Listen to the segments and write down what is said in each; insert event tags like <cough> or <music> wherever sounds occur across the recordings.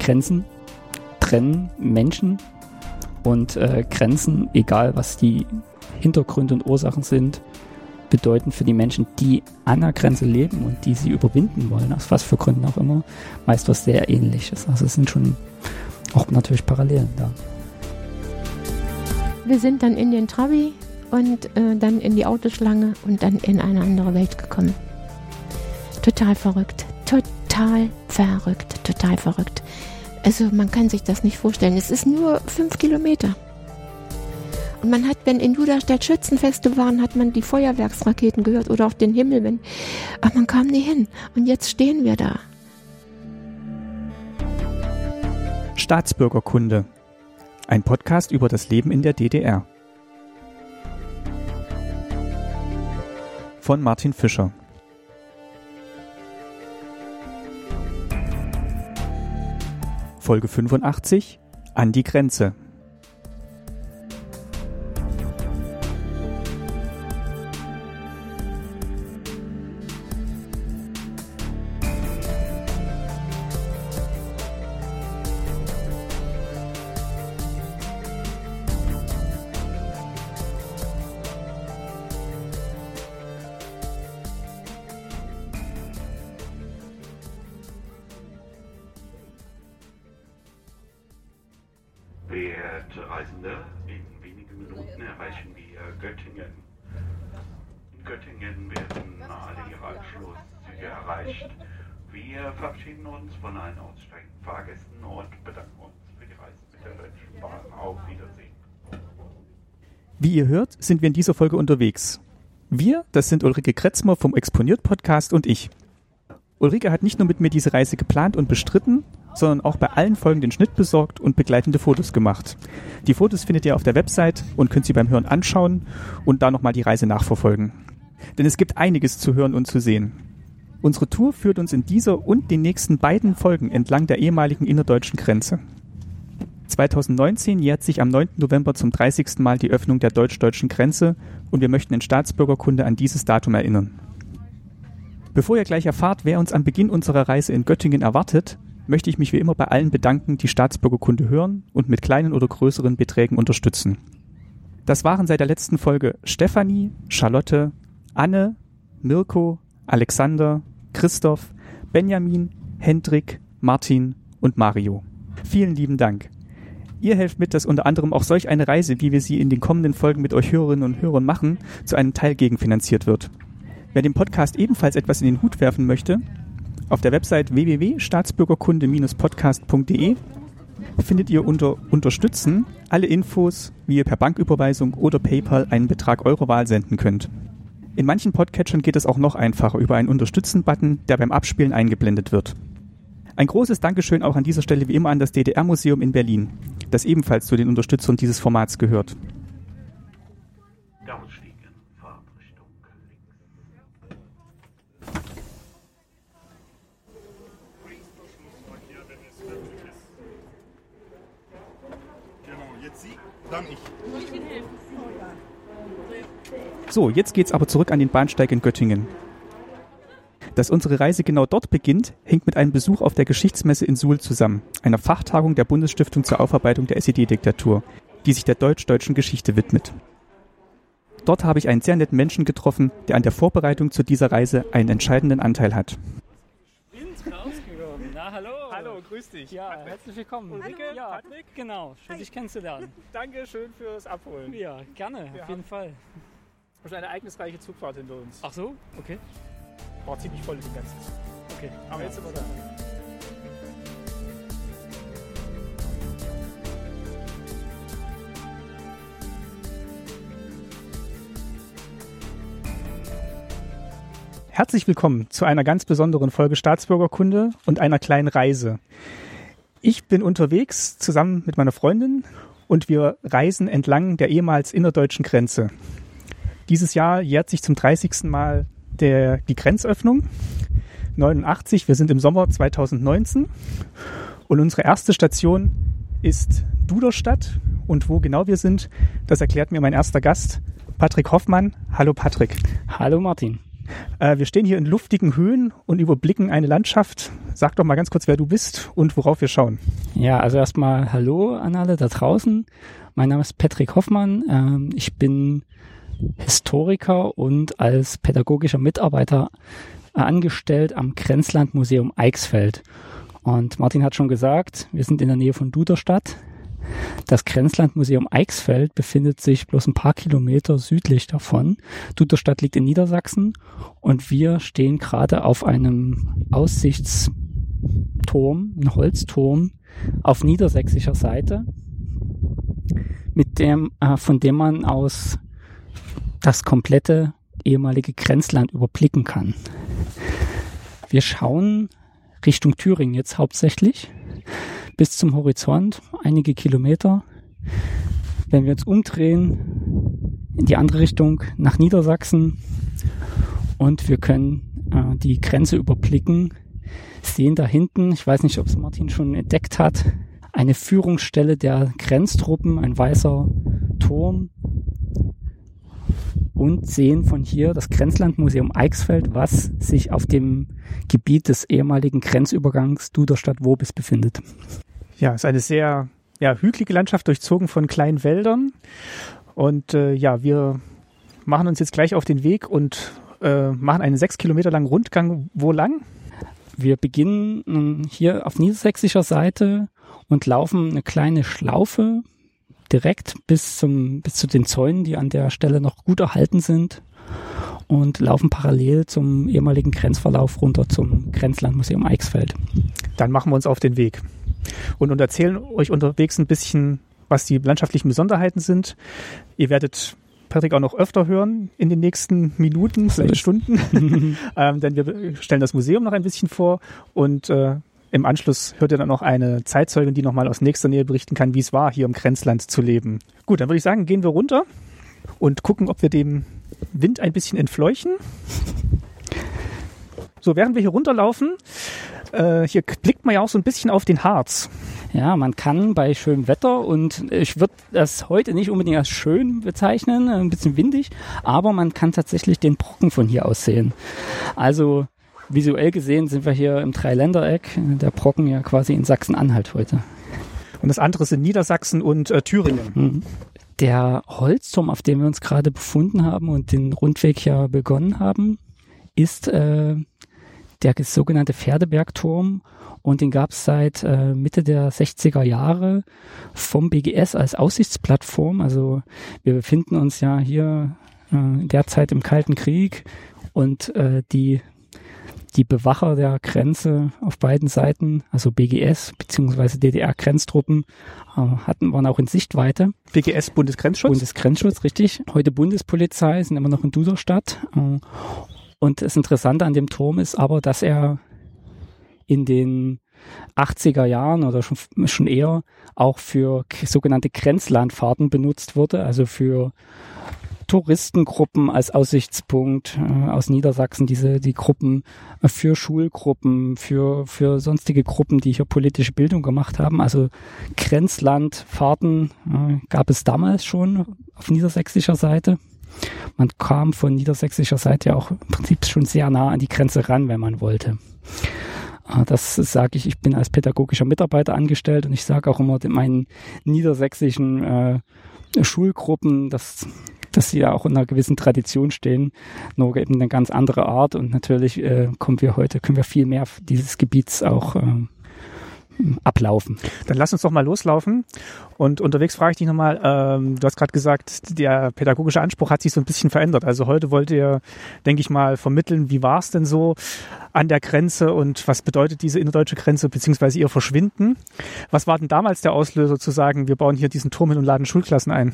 Grenzen trennen Menschen und äh, Grenzen, egal was die Hintergründe und Ursachen sind, bedeuten für die Menschen, die an der Grenze leben und die sie überwinden wollen, aus was für Gründen auch immer, meist was sehr ähnliches. Also es sind schon auch natürlich Parallelen da. Wir sind dann in den Trabi und äh, dann in die Autoschlange und dann in eine andere Welt gekommen. Total verrückt. Total verrückt. Total verrückt. Also man kann sich das nicht vorstellen. Es ist nur fünf Kilometer. Und man hat, wenn in Judastadt Schützenfeste waren, hat man die Feuerwerksraketen gehört oder auf den Himmel, wenn, aber man kam nie hin. Und jetzt stehen wir da. Staatsbürgerkunde. Ein Podcast über das Leben in der DDR. Von Martin Fischer. Folge 85 An die Grenze. Auf Wiedersehen. Wie ihr hört, sind wir in dieser Folge unterwegs. Wir, das sind Ulrike Kretzmer vom Exponiert Podcast und ich. Ulrike hat nicht nur mit mir diese Reise geplant und bestritten, sondern auch bei allen Folgen den Schnitt besorgt und begleitende Fotos gemacht. Die Fotos findet ihr auf der Website und könnt sie beim Hören anschauen und da nochmal die Reise nachverfolgen. Denn es gibt einiges zu hören und zu sehen. Unsere Tour führt uns in dieser und den nächsten beiden Folgen entlang der ehemaligen innerdeutschen Grenze. 2019 jährt sich am 9. November zum 30. Mal die Öffnung der deutsch-deutschen Grenze und wir möchten in Staatsbürgerkunde an dieses Datum erinnern. Bevor ihr gleich erfahrt, wer uns am Beginn unserer Reise in Göttingen erwartet, möchte ich mich wie immer bei allen bedanken, die Staatsbürgerkunde hören und mit kleinen oder größeren Beträgen unterstützen. Das waren seit der letzten Folge Stefanie, Charlotte, Anne, Mirko, Alexander, Christoph, Benjamin, Hendrik, Martin und Mario. Vielen lieben Dank. Ihr helft mit, dass unter anderem auch solch eine Reise, wie wir sie in den kommenden Folgen mit euch Hörerinnen und Hörern machen, zu einem Teil gegenfinanziert wird. Wer dem Podcast ebenfalls etwas in den Hut werfen möchte, auf der Website www.staatsbürgerkunde-podcast.de findet ihr unter Unterstützen alle Infos, wie ihr per Banküberweisung oder PayPal einen Betrag eurer Wahl senden könnt. In manchen Podcatchern geht es auch noch einfacher über einen Unterstützen-Button, der beim Abspielen eingeblendet wird. Ein großes Dankeschön auch an dieser Stelle wie immer an das DDR-Museum in Berlin, das ebenfalls zu den Unterstützern dieses Formats gehört. So, jetzt geht's aber zurück an den Bahnsteig in Göttingen. Dass unsere Reise genau dort beginnt, hängt mit einem Besuch auf der Geschichtsmesse in Suhl zusammen, einer Fachtagung der Bundesstiftung zur Aufarbeitung der SED-Diktatur, die sich der deutsch-deutschen Geschichte widmet. Dort habe ich einen sehr netten Menschen getroffen, der an der Vorbereitung zu dieser Reise einen entscheidenden Anteil hat. Na, hallo. Hallo, grüß dich. Ja, herzlich willkommen. Ulrike, ja, Patrick. Genau, schön dich kennenzulernen. Danke schön fürs Abholen. Ja, gerne, Wir auf jeden Fall. schon eine ereignisreiche Zugfahrt hinter uns. Ach so, okay. War ziemlich voll den ganzen. okay. Aber jetzt sind wir da. Herzlich willkommen zu einer ganz besonderen Folge Staatsbürgerkunde und einer kleinen Reise. Ich bin unterwegs zusammen mit meiner Freundin und wir reisen entlang der ehemals innerdeutschen Grenze. Dieses Jahr jährt sich zum 30. Mal der, die Grenzöffnung. 89, wir sind im Sommer 2019 und unsere erste Station ist Duderstadt und wo genau wir sind, das erklärt mir mein erster Gast, Patrick Hoffmann. Hallo Patrick. Hallo Martin. Äh, wir stehen hier in luftigen Höhen und überblicken eine Landschaft sag doch mal ganz kurz, wer du bist und worauf wir schauen. Ja, also erstmal Hallo an alle da draußen. Mein Name ist Patrick Hoffmann. Ähm, ich bin Historiker und als pädagogischer Mitarbeiter angestellt am Grenzland Museum Eichsfeld. Und Martin hat schon gesagt, wir sind in der Nähe von Duderstadt. Das Grenzlandmuseum Eichsfeld befindet sich bloß ein paar Kilometer südlich davon. Duderstadt liegt in Niedersachsen und wir stehen gerade auf einem Aussichtsturm, ein Holzturm auf niedersächsischer Seite, mit dem, äh, von dem man aus das komplette ehemalige Grenzland überblicken kann. Wir schauen Richtung Thüringen jetzt hauptsächlich bis zum Horizont, einige Kilometer. Wenn wir uns umdrehen in die andere Richtung nach Niedersachsen und wir können äh, die Grenze überblicken, sehen da hinten, ich weiß nicht, ob es Martin schon entdeckt hat, eine Führungsstelle der Grenztruppen, ein weißer Turm und sehen von hier das Grenzlandmuseum Eichsfeld, was sich auf dem Gebiet des ehemaligen Grenzübergangs Duderstadt-Wobis befindet. Ja, es ist eine sehr ja, hügelige Landschaft, durchzogen von kleinen Wäldern. Und äh, ja, wir machen uns jetzt gleich auf den Weg und äh, machen einen sechs Kilometer langen Rundgang. Wo lang? Wir beginnen hier auf niedersächsischer Seite und laufen eine kleine Schlaufe direkt bis zum, bis zu den Zäunen, die an der Stelle noch gut erhalten sind und laufen parallel zum ehemaligen Grenzverlauf runter zum Grenzlandmuseum Eichsfeld. Dann machen wir uns auf den Weg und, und erzählen euch unterwegs ein bisschen, was die landschaftlichen Besonderheiten sind. Ihr werdet Patrick auch noch öfter hören in den nächsten Minuten, vielleicht Stunden, <laughs> <laughs> ähm, denn wir stellen das Museum noch ein bisschen vor und äh, im Anschluss hört ihr dann noch eine Zeitzeugin, die nochmal aus nächster Nähe berichten kann, wie es war, hier im Grenzland zu leben. Gut, dann würde ich sagen, gehen wir runter und gucken, ob wir dem Wind ein bisschen entfleuchen. So, während wir hier runterlaufen, äh, hier blickt man ja auch so ein bisschen auf den Harz. Ja, man kann bei schönem Wetter und ich würde das heute nicht unbedingt als schön bezeichnen, ein bisschen windig, aber man kann tatsächlich den Brocken von hier aus sehen. Also visuell gesehen sind wir hier im Dreiländereck, der Brocken ja quasi in Sachsen-Anhalt heute. Und das andere sind Niedersachsen und äh, Thüringen. Mhm. Der Holzturm, auf dem wir uns gerade befunden haben und den Rundweg ja begonnen haben, ist äh, der sogenannte Pferdebergturm und den gab es seit äh, Mitte der 60er Jahre vom BGS als Aussichtsplattform. Also wir befinden uns ja hier äh, derzeit im Kalten Krieg und äh, die die Bewacher der Grenze auf beiden Seiten, also BGS bzw. DDR-Grenztruppen, äh, hatten, waren auch in Sichtweite. BGS Bundesgrenzschutz? Bundesgrenzschutz, richtig. Heute Bundespolizei, sind immer noch in Duderstadt. Äh, und das Interessante an dem Turm ist aber, dass er in den 80er Jahren oder schon, schon eher auch für sogenannte Grenzlandfahrten benutzt wurde, also für Touristengruppen als Aussichtspunkt äh, aus Niedersachsen, diese die Gruppen äh, für Schulgruppen, für für sonstige Gruppen, die hier politische Bildung gemacht haben. Also Grenzlandfahrten äh, gab es damals schon auf niedersächsischer Seite. Man kam von niedersächsischer Seite ja auch im Prinzip schon sehr nah an die Grenze ran, wenn man wollte. Äh, das sage ich, ich bin als pädagogischer Mitarbeiter angestellt und ich sage auch immer meinen niedersächsischen äh, Schulgruppen, dass dass sie ja auch in einer gewissen Tradition stehen, nur eben eine ganz andere Art. Und natürlich äh, kommen wir heute, können wir viel mehr dieses Gebiets auch äh, ablaufen. Dann lass uns doch mal loslaufen. Und unterwegs frage ich dich nochmal, ähm, du hast gerade gesagt, der pädagogische Anspruch hat sich so ein bisschen verändert. Also heute wollt ihr, denke ich mal, vermitteln, wie war es denn so an der Grenze und was bedeutet diese innerdeutsche Grenze beziehungsweise ihr Verschwinden? Was war denn damals der Auslöser zu sagen, wir bauen hier diesen Turm hin und laden Schulklassen ein?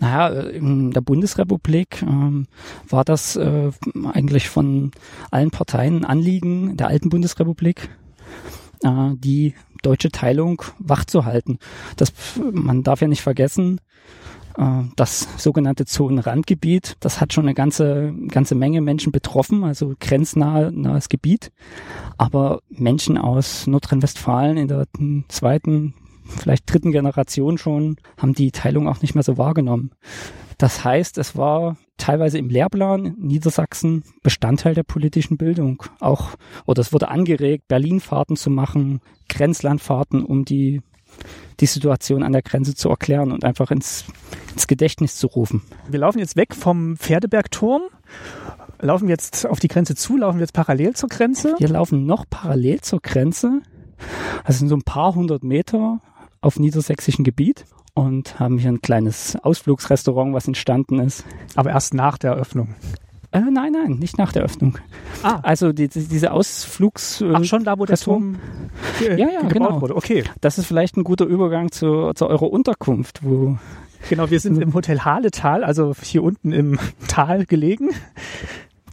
Naja, in der Bundesrepublik ähm, war das äh, eigentlich von allen Parteien Anliegen der alten Bundesrepublik, äh, die deutsche Teilung wachzuhalten. Das, man darf ja nicht vergessen, äh, das sogenannte Zonenrandgebiet, das hat schon eine ganze, ganze Menge Menschen betroffen, also grenznahes Gebiet. Aber Menschen aus Nordrhein-Westfalen in der zweiten vielleicht dritten Generation schon, haben die Teilung auch nicht mehr so wahrgenommen. Das heißt, es war teilweise im Lehrplan in Niedersachsen Bestandteil der politischen Bildung. Auch, oder es wurde angeregt, Berlinfahrten zu machen, Grenzlandfahrten, um die, die Situation an der Grenze zu erklären und einfach ins, ins Gedächtnis zu rufen. Wir laufen jetzt weg vom Pferdebergturm. Laufen wir jetzt auf die Grenze zu, laufen wir jetzt parallel zur Grenze. Wir laufen noch parallel zur Grenze. Also sind so ein paar hundert Meter auf niedersächsischem Gebiet und haben hier ein kleines Ausflugsrestaurant, was entstanden ist. Aber erst nach der Eröffnung. Äh, nein, nein, nicht nach der Öffnung. Ah. Also die, die, diese Ausflugs... äh, Ach, schon da, wo der Turm Ja, ja, gebaut genau. wurde. Okay. Das ist vielleicht ein guter Übergang zu, zu eurer Unterkunft, wo Genau, wir sind im Hotel Haletal, also hier unten im <laughs> Tal gelegen.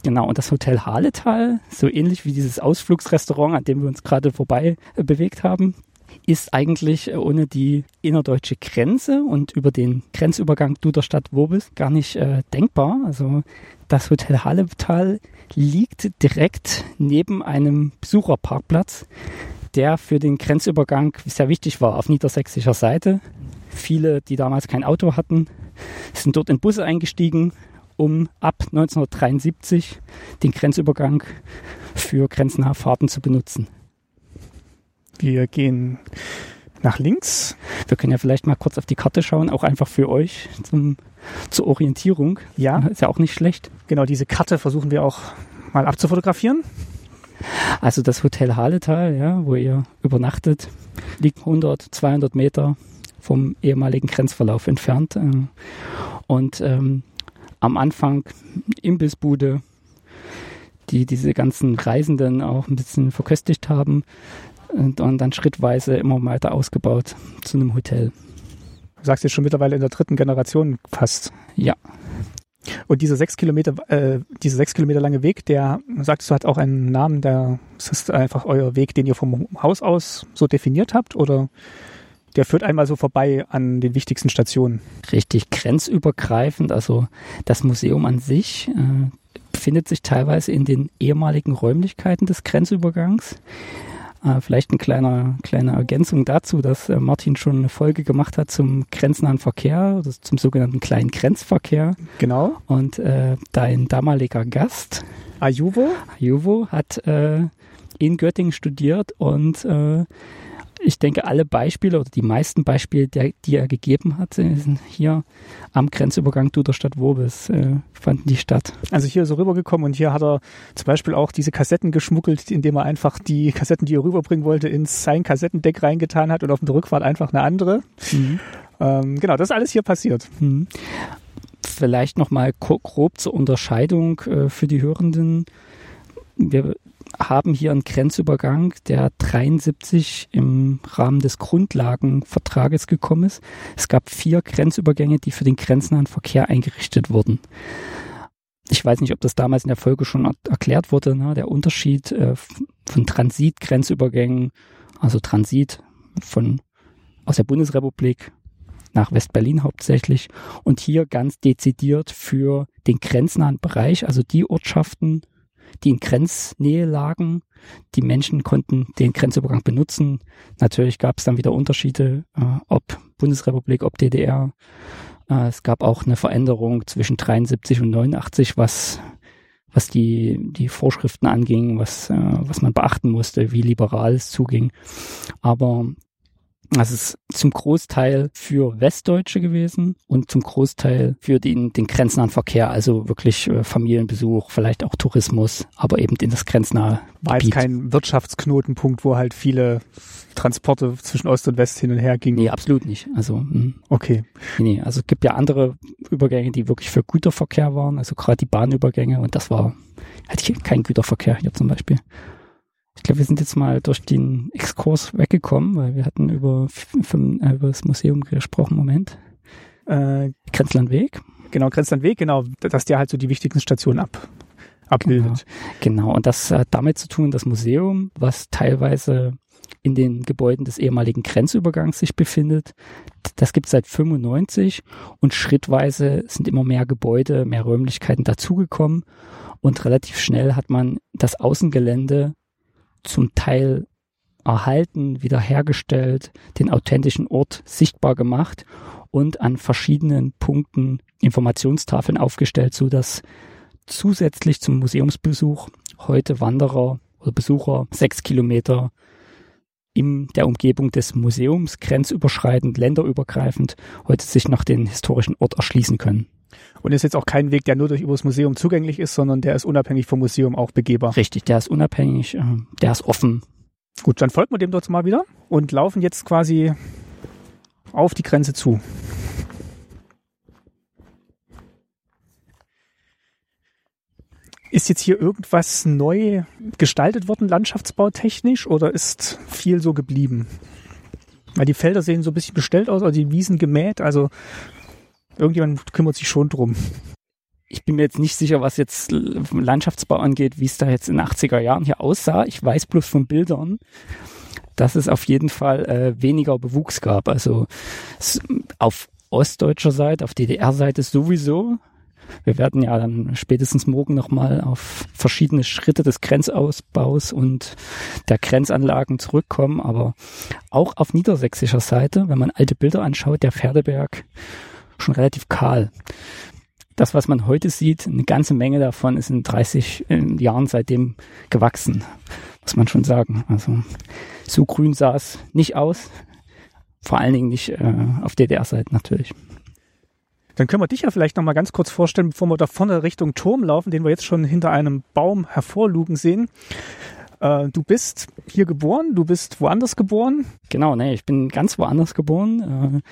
Genau, und das Hotel Haletal, so ähnlich wie dieses Ausflugsrestaurant, an dem wir uns gerade vorbei äh, bewegt haben, ist eigentlich äh, ohne die innerdeutsche Grenze und über den Grenzübergang Duderstadt-Wobis gar nicht äh, denkbar. Also das Hotel Haletal liegt direkt neben einem Besucherparkplatz, der für den Grenzübergang sehr wichtig war auf niedersächsischer Seite. Viele, die damals kein Auto hatten, sind dort in Busse eingestiegen, um ab 1973 den Grenzübergang für grenznahe Fahrten zu benutzen. Wir gehen nach links. Wir können ja vielleicht mal kurz auf die Karte schauen, auch einfach für euch zum, zur Orientierung. Ja, Ist ja auch nicht schlecht. genau, diese Karte versuchen wir auch mal abzufotografieren. Also das Hotel Haletal, ja, wo ihr übernachtet, liegt 100, 200 Meter vom ehemaligen Grenzverlauf entfernt. äh, Und ähm, am Anfang Imbissbude, die diese ganzen Reisenden auch ein bisschen verköstigt haben und, dann schrittweise immer weiter ausgebaut zu einem Hotel. Du sagst jetzt schon mittlerweile in der dritten Generation fast. Ja. Und dieser sechs Kilometer, äh, dieser sechs Kilometer lange Weg, der, sagtest du, hat auch einen Namen, der, ist das einfach euer Weg, den ihr vom Haus aus so definiert habt, oder der führt einmal so vorbei an den wichtigsten Stationen? richtig grenzübergreifend. Also das Museum an sich äh, befindet sich teilweise in den ehemaligen Räumlichkeiten des Grenzübergangs. Äh, vielleicht eine kleine, kleine Ergänzung dazu, dass äh, Martin schon eine Folge gemacht hat zum grenznahen Verkehr, also zum sogenannten kleinen Grenzverkehr. Genau. Und äh, dein damaliger Gast, Ajuvo? Juvo, hat äh, in Göttingen studiert und äh, ich denke, alle Beispiele oder die meisten Beispiele, der, die er gegeben hat, sind hier am Grenzübergang Duderstadt-Wobis, äh, fanden die statt. Also hier ist er rübergekommen und hier hat er zum Beispiel auch diese Kassetten geschmuggelt, indem er einfach die Kassetten, die er rüberbringen wollte, ins sein Kassettendeck reingetan hat und auf der Rückfahrt einfach eine andere. Ähm, genau, das ist alles hier passiert. Mhm. Vielleicht nochmal grob zur Unterscheidung äh, für die Hörenden. Wir haben hier einen Grenzübergang, der 73 im Rahmen des Grundlagenvertrages gekommen ist. Es gab vier Grenzübergänge, die für den grenznahen Verkehr eingerichtet wurden. Ich weiß nicht, ob das damals in der Folge schon er erklärt wurde, ne? der Unterschied äh, von Transit-Grenzübergängen, also Transit von aus der Bundesrepublik nach West-Berlin hauptsächlich und hier ganz dezidiert für den grenznahen Bereich, also die Ortschaften, die in Grenznähe lagen. Die Menschen konnten den Grenzübergang benutzen. Natürlich gab es dann wieder Unterschiede, äh, ob Bundesrepublik, ob DDR. Äh, es gab auch eine Veränderung zwischen 73 und 89, was was die, die Vorschriften anging, was, äh, was man beachten musste, wie liberal es zuging. Aber das ist zum Großteil für Westdeutsche gewesen und zum Großteil für den, den grenznahen Verkehr, also wirklich äh, Familienbesuch, vielleicht auch Tourismus, aber eben in das grenznahe War jetzt Gebiet. kein Wirtschaftsknotenpunkt, wo halt viele Transporte zwischen Ost und West hin und her gingen. Nee, absolut nicht. Also, mh, Okay. nee, also es gibt ja andere Übergänge, die wirklich für Güterverkehr waren, also gerade die Bahnübergänge und das war, hatte ich kein Güterverkehr hier zum Beispiel. Ich glaube, wir sind jetzt mal durch den Exkurs weggekommen, weil wir hatten über, äh, über das Museum gesprochen. Moment. Äh, Grenzlandweg. genau, Grenzlandweg, genau, dass der halt so die wichtigsten Stationen ab, abbildet. Genau, und das hat damit zu tun, das Museum, was teilweise in den Gebäuden des ehemaligen Grenzübergangs sich befindet, das gibt es seit 95 und schrittweise sind immer mehr Gebäude, mehr Räumlichkeiten dazugekommen und relativ schnell hat man das Außengelände zum Teil erhalten, wiederhergestellt, den authentischen Ort sichtbar gemacht und an verschiedenen Punkten Informationstafeln aufgestellt, so dass zusätzlich zum Museumsbesuch heute Wanderer oder Besucher sechs Kilometer in der Umgebung des Museums grenzüberschreitend, länderübergreifend heute sich noch den historischen Ort erschließen können. Und ist jetzt auch kein Weg, der nur durch über das Museum zugänglich ist, sondern der ist unabhängig vom Museum auch begehbar. Richtig, der ist unabhängig, äh, der ist offen. Gut, dann folgen wir dem dort mal wieder und laufen jetzt quasi auf die Grenze zu. Ist jetzt hier irgendwas neu gestaltet worden, landschaftsbautechnisch, oder ist viel so geblieben? Weil die Felder sehen so ein bisschen bestellt aus, also die Wiesen gemäht, also irgendjemand kümmert sich schon drum. Ich bin mir jetzt nicht sicher, was jetzt Landschaftsbau angeht, wie es da jetzt in den 80er Jahren hier aussah. Ich weiß bloß von Bildern, dass es auf jeden Fall äh, weniger Bewuchs gab. Also auf ostdeutscher Seite, auf DDR-Seite sowieso. Wir werden ja dann spätestens morgen nochmal auf verschiedene Schritte des Grenzausbaus und der Grenzanlagen zurückkommen, aber auch auf niedersächsischer Seite, wenn man alte Bilder anschaut, der Pferdeberg schon relativ kahl. Das, was man heute sieht, eine ganze Menge davon ist in 30 Jahren seitdem gewachsen, muss man schon sagen. Also so grün sah es nicht aus, vor allen Dingen nicht äh, auf DDR-Seite natürlich. Dann können wir dich ja vielleicht noch mal ganz kurz vorstellen, bevor wir da vorne Richtung Turm laufen, den wir jetzt schon hinter einem Baum hervorlugen sehen. Äh, du bist hier geboren, du bist woanders geboren? Genau, ne, ich bin ganz woanders geboren, äh,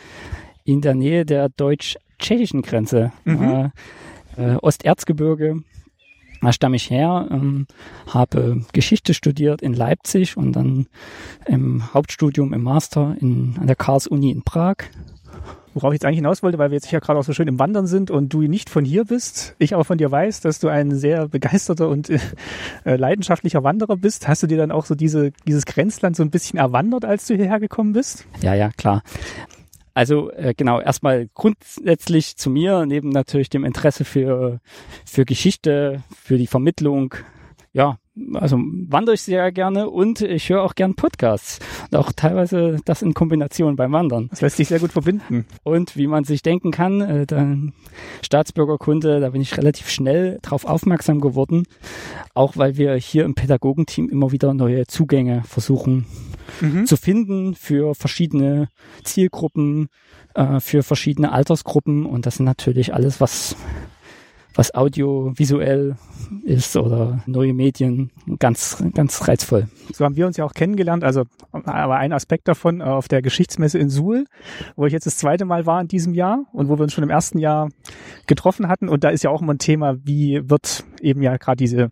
in der Nähe der deutsch-tschechischen Grenze, mhm. äh, Osterzgebirge. Da stamme ich her, ähm, habe Geschichte studiert in Leipzig und dann im Hauptstudium im Master in, an der Karls-Uni in Prag Worauf ich jetzt eigentlich hinaus wollte, weil wir jetzt hier gerade auch so schön im Wandern sind und du nicht von hier bist, ich aber von dir weiß, dass du ein sehr begeisterter und äh, leidenschaftlicher Wanderer bist. Hast du dir dann auch so diese, dieses Grenzland so ein bisschen erwandert, als du hierher gekommen bist? Ja, ja, klar. Also äh, genau, erstmal grundsätzlich zu mir, neben natürlich dem Interesse für, für Geschichte, für die Vermittlung, ja, also wandere ich sehr gerne und ich höre auch gern Podcasts. Und auch teilweise das in Kombination beim Wandern. Das lässt sich sehr gut verbinden. Und wie man sich denken kann, äh, dann Staatsbürgerkunde, da bin ich relativ schnell drauf aufmerksam geworden. Auch weil wir hier im Pädagogenteam immer wieder neue Zugänge versuchen mhm. zu finden für verschiedene Zielgruppen, äh, für verschiedene Altersgruppen. Und das sind natürlich alles, was was audiovisuell ist oder neue Medien, ganz, ganz reizvoll. So haben wir uns ja auch kennengelernt. Also, aber ein Aspekt davon äh, auf der Geschichtsmesse in Suhl, wo ich jetzt das zweite Mal war in diesem Jahr und wo wir uns schon im ersten Jahr getroffen hatten. Und da ist ja auch immer ein Thema, wie wird eben ja gerade diese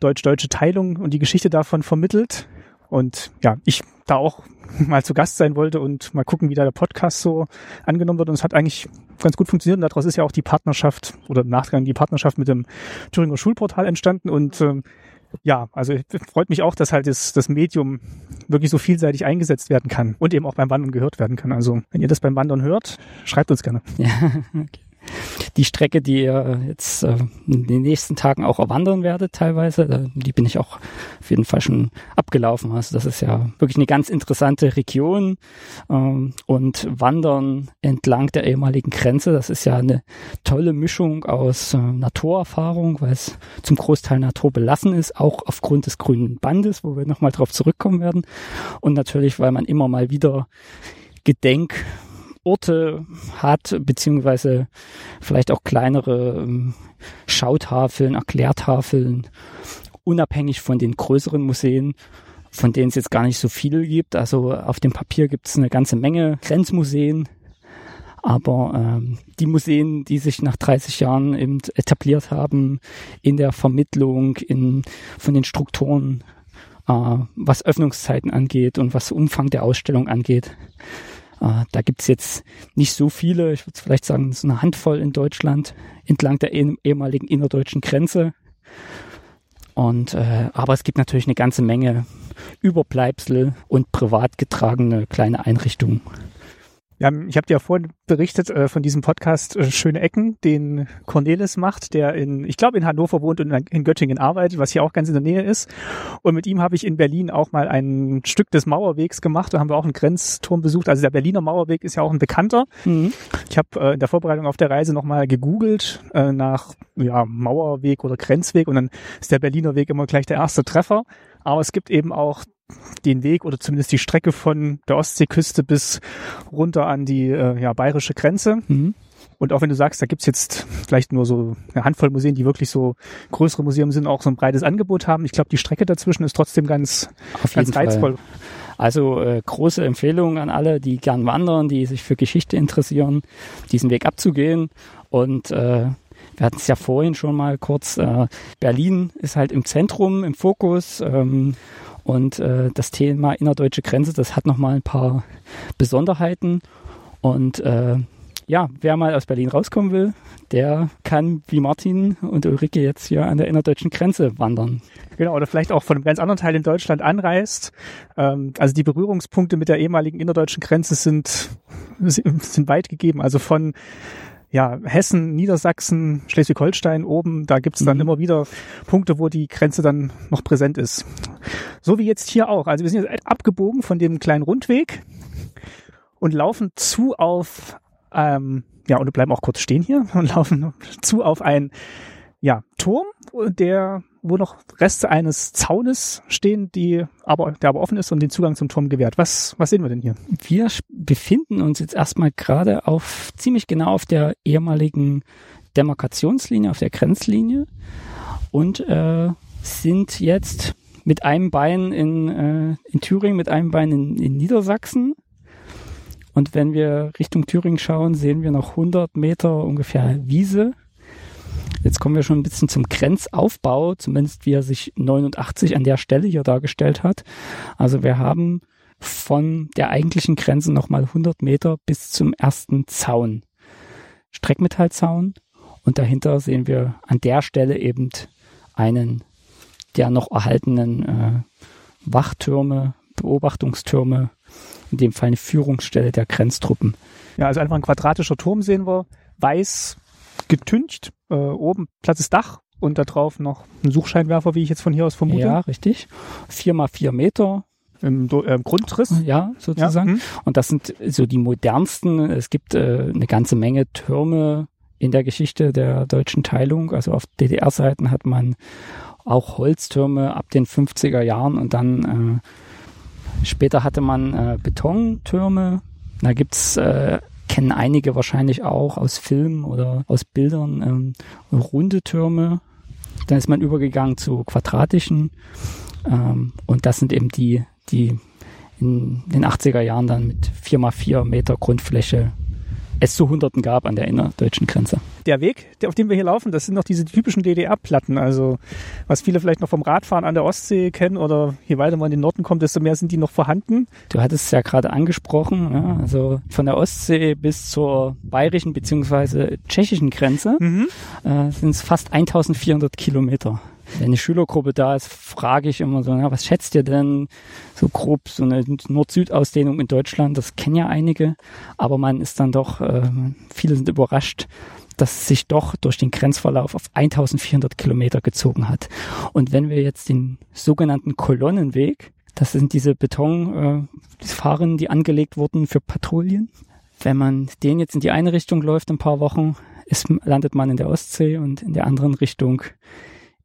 deutsch-deutsche Teilung und die Geschichte davon vermittelt. Und ja, ich da auch <laughs> mal zu Gast sein wollte und mal gucken, wie da der Podcast so angenommen wird. Und es hat eigentlich ganz gut funktioniert. Und daraus ist ja auch die Partnerschaft oder im Nachgang die Partnerschaft mit dem Thüringer Schulportal entstanden. Und ähm, ja, also freut mich auch, dass halt das, das Medium wirklich so vielseitig eingesetzt werden kann und eben auch beim Wandern gehört werden kann. Also wenn ihr das beim Wandern hört, schreibt uns gerne. Ja, <laughs> okay die Strecke, die ihr jetzt äh, in den nächsten Tagen auch erwandern werdet teilweise, äh, die bin ich auch auf jeden Fall schon abgelaufen. Also das ist ja wirklich eine ganz interessante Region ähm, und Wandern entlang der ehemaligen Grenze, das ist ja eine tolle Mischung aus äh, Naturerfahrung, weil es zum Großteil naturbelassen ist, auch aufgrund des grünen Bandes, wo wir nochmal drauf zurückkommen werden und natürlich, weil man immer mal wieder Gedenk Orte hat, beziehungsweise vielleicht auch kleinere ähm, Schautafeln, Erklärtafeln, unabhängig von den größeren Museen, von denen es jetzt gar nicht so viele gibt. Also auf dem Papier gibt es eine ganze Menge Grenzmuseen, aber ähm, die Museen, die sich nach 30 Jahren eben etabliert haben in der Vermittlung, in, von den Strukturen, äh, was Öffnungszeiten angeht und was Umfang der Ausstellung angeht, äh, da gibt's jetzt nicht so viele, ich würde vielleicht sagen, ist eine Handvoll in Deutschland entlang der eh ehemaligen innerdeutschen Grenze. Und äh, aber es gibt natürlich eine ganze Menge Überbleibsel und privat getragene kleine Einrichtungen. Ja, ich habe dir ja vorhin berichtet äh, von diesem Podcast äh, Schöne Ecken, den Cornelis macht, der in, ich glaube, in Hannover wohnt und in Göttingen arbeitet, was hier auch ganz in der Nähe ist. Und mit ihm habe ich in Berlin auch mal ein Stück des Mauerwegs gemacht. Da haben wir auch einen Grenzturm besucht. Also der Berliner Mauerweg ist ja auch ein bekannter. Mhm. Ich habe äh, in der Vorbereitung auf der Reise nochmal gegoogelt äh, nach ja, Mauerweg oder Grenzweg und dann ist der Berliner Weg immer gleich der erste Treffer. Aber es gibt eben auch den Weg oder zumindest die Strecke von der Ostseeküste bis runter an die äh, ja, bayerische Grenze. Mhm. Und auch wenn du sagst, da gibt's jetzt vielleicht nur so eine Handvoll Museen, die wirklich so größere Museen sind, auch so ein breites Angebot haben. Ich glaube, die Strecke dazwischen ist trotzdem ganz, ganz Fall. reizvoll. Also äh, große Empfehlung an alle, die gern wandern, die sich für Geschichte interessieren, diesen Weg abzugehen. Und äh, wir hatten es ja vorhin schon mal kurz. Äh, Berlin ist halt im Zentrum, im Fokus. Ähm, und äh, das Thema innerdeutsche Grenze, das hat nochmal ein paar Besonderheiten. Und äh, ja, wer mal aus Berlin rauskommen will, der kann wie Martin und Ulrike jetzt hier an der innerdeutschen Grenze wandern. Genau, oder vielleicht auch von einem ganz anderen Teil in Deutschland anreist. Ähm, also die Berührungspunkte mit der ehemaligen innerdeutschen Grenze sind, sind weit gegeben. Also von ja, Hessen, Niedersachsen, Schleswig-Holstein oben, da gibt's dann Mhm. immer wieder Punkte, wo die Grenze dann noch präsent ist. So wie jetzt hier auch. Also wir sind jetzt abgebogen von dem kleinen Rundweg und laufen zu auf, ähm, ja, und bleiben auch kurz stehen hier <laughs> und laufen zu auf einen ja, Turm, der, wo noch Reste eines Zaunes stehen, die aber, der aber offen ist und den Zugang zum Turm gewährt. Was, was sehen wir denn hier? Wir befinden uns jetzt erstmal gerade auf ziemlich genau auf der ehemaligen Demarkationslinie, auf der Grenzlinie und äh, sind jetzt mit einem Bein in, äh, in Thüringen, mit einem Bein in, in Niedersachsen. Und wenn wir Richtung Thüringen schauen, sehen wir noch 100 Meter ungefähr Wiese. Jetzt kommen wir schon ein bisschen zum Grenzaufbau, zumindest wie er sich 89 an der Stelle hier dargestellt hat. Also wir haben von der eigentlichen Grenze nochmal 100 Meter bis zum ersten Zaun. Streckmetallzaun. Und dahinter sehen wir an der Stelle eben einen der noch erhaltenen äh, Wachtürme, Beobachtungstürme, in dem Fall eine Führungsstelle der Grenztruppen. Ja, also einfach ein quadratischer Turm sehen wir, weiß getüncht, äh, oben plattes Dach und da drauf noch ein Suchscheinwerfer, wie ich jetzt von hier aus vermute, Ja, richtig. Vier mal vier Meter, im äh, Grundriss. ja, sozusagen. hm. Und das sind so die modernsten. Es gibt äh, eine ganze Menge Türme in der Geschichte der deutschen Teilung. Also auf DDR-Seiten hat man auch Holztürme ab den 50er Jahren und dann äh, später hatte man äh, Betontürme. Da gibt's äh, kennen einige wahrscheinlich auch aus Filmen oder aus Bildern ähm, runde Türme. Dann ist man übergegangen zu quadratischen ähm, und das sind eben die, die in den 80er Jahren dann mit 4 mal 4 Meter Grundfläche es zu Hunderten gab an der innerdeutschen Grenze. Der Weg, auf dem wir hier laufen, das sind noch diese typischen DDR-Platten. Also was viele vielleicht noch vom Radfahren an der Ostsee kennen oder je weiter man in den Norden kommt, desto mehr sind die noch vorhanden. Du hattest es ja gerade angesprochen, ja, also von der Ostsee bis zur bayerischen beziehungsweise tschechischen Grenze Mhm. äh, sind es fast 1400 Kilometer. Wenn eine Schülergruppe da ist, frage ich immer so, na, was schätzt ihr denn so grob so eine Nord-Süd-Ausdehnung in Deutschland? Das kennen ja einige, aber man ist dann doch, äh, viele sind überrascht, dass sich doch durch den Grenzverlauf auf 1400 Kilometer gezogen hat. Und wenn wir jetzt den sogenannten Kolonnenweg, das sind diese Beton, äh, die Fahren, die angelegt wurden für Patrouillen, wenn man den jetzt in die eine Richtung läuft, ein paar Wochen, ist, landet man in der Ostsee und in der anderen Richtung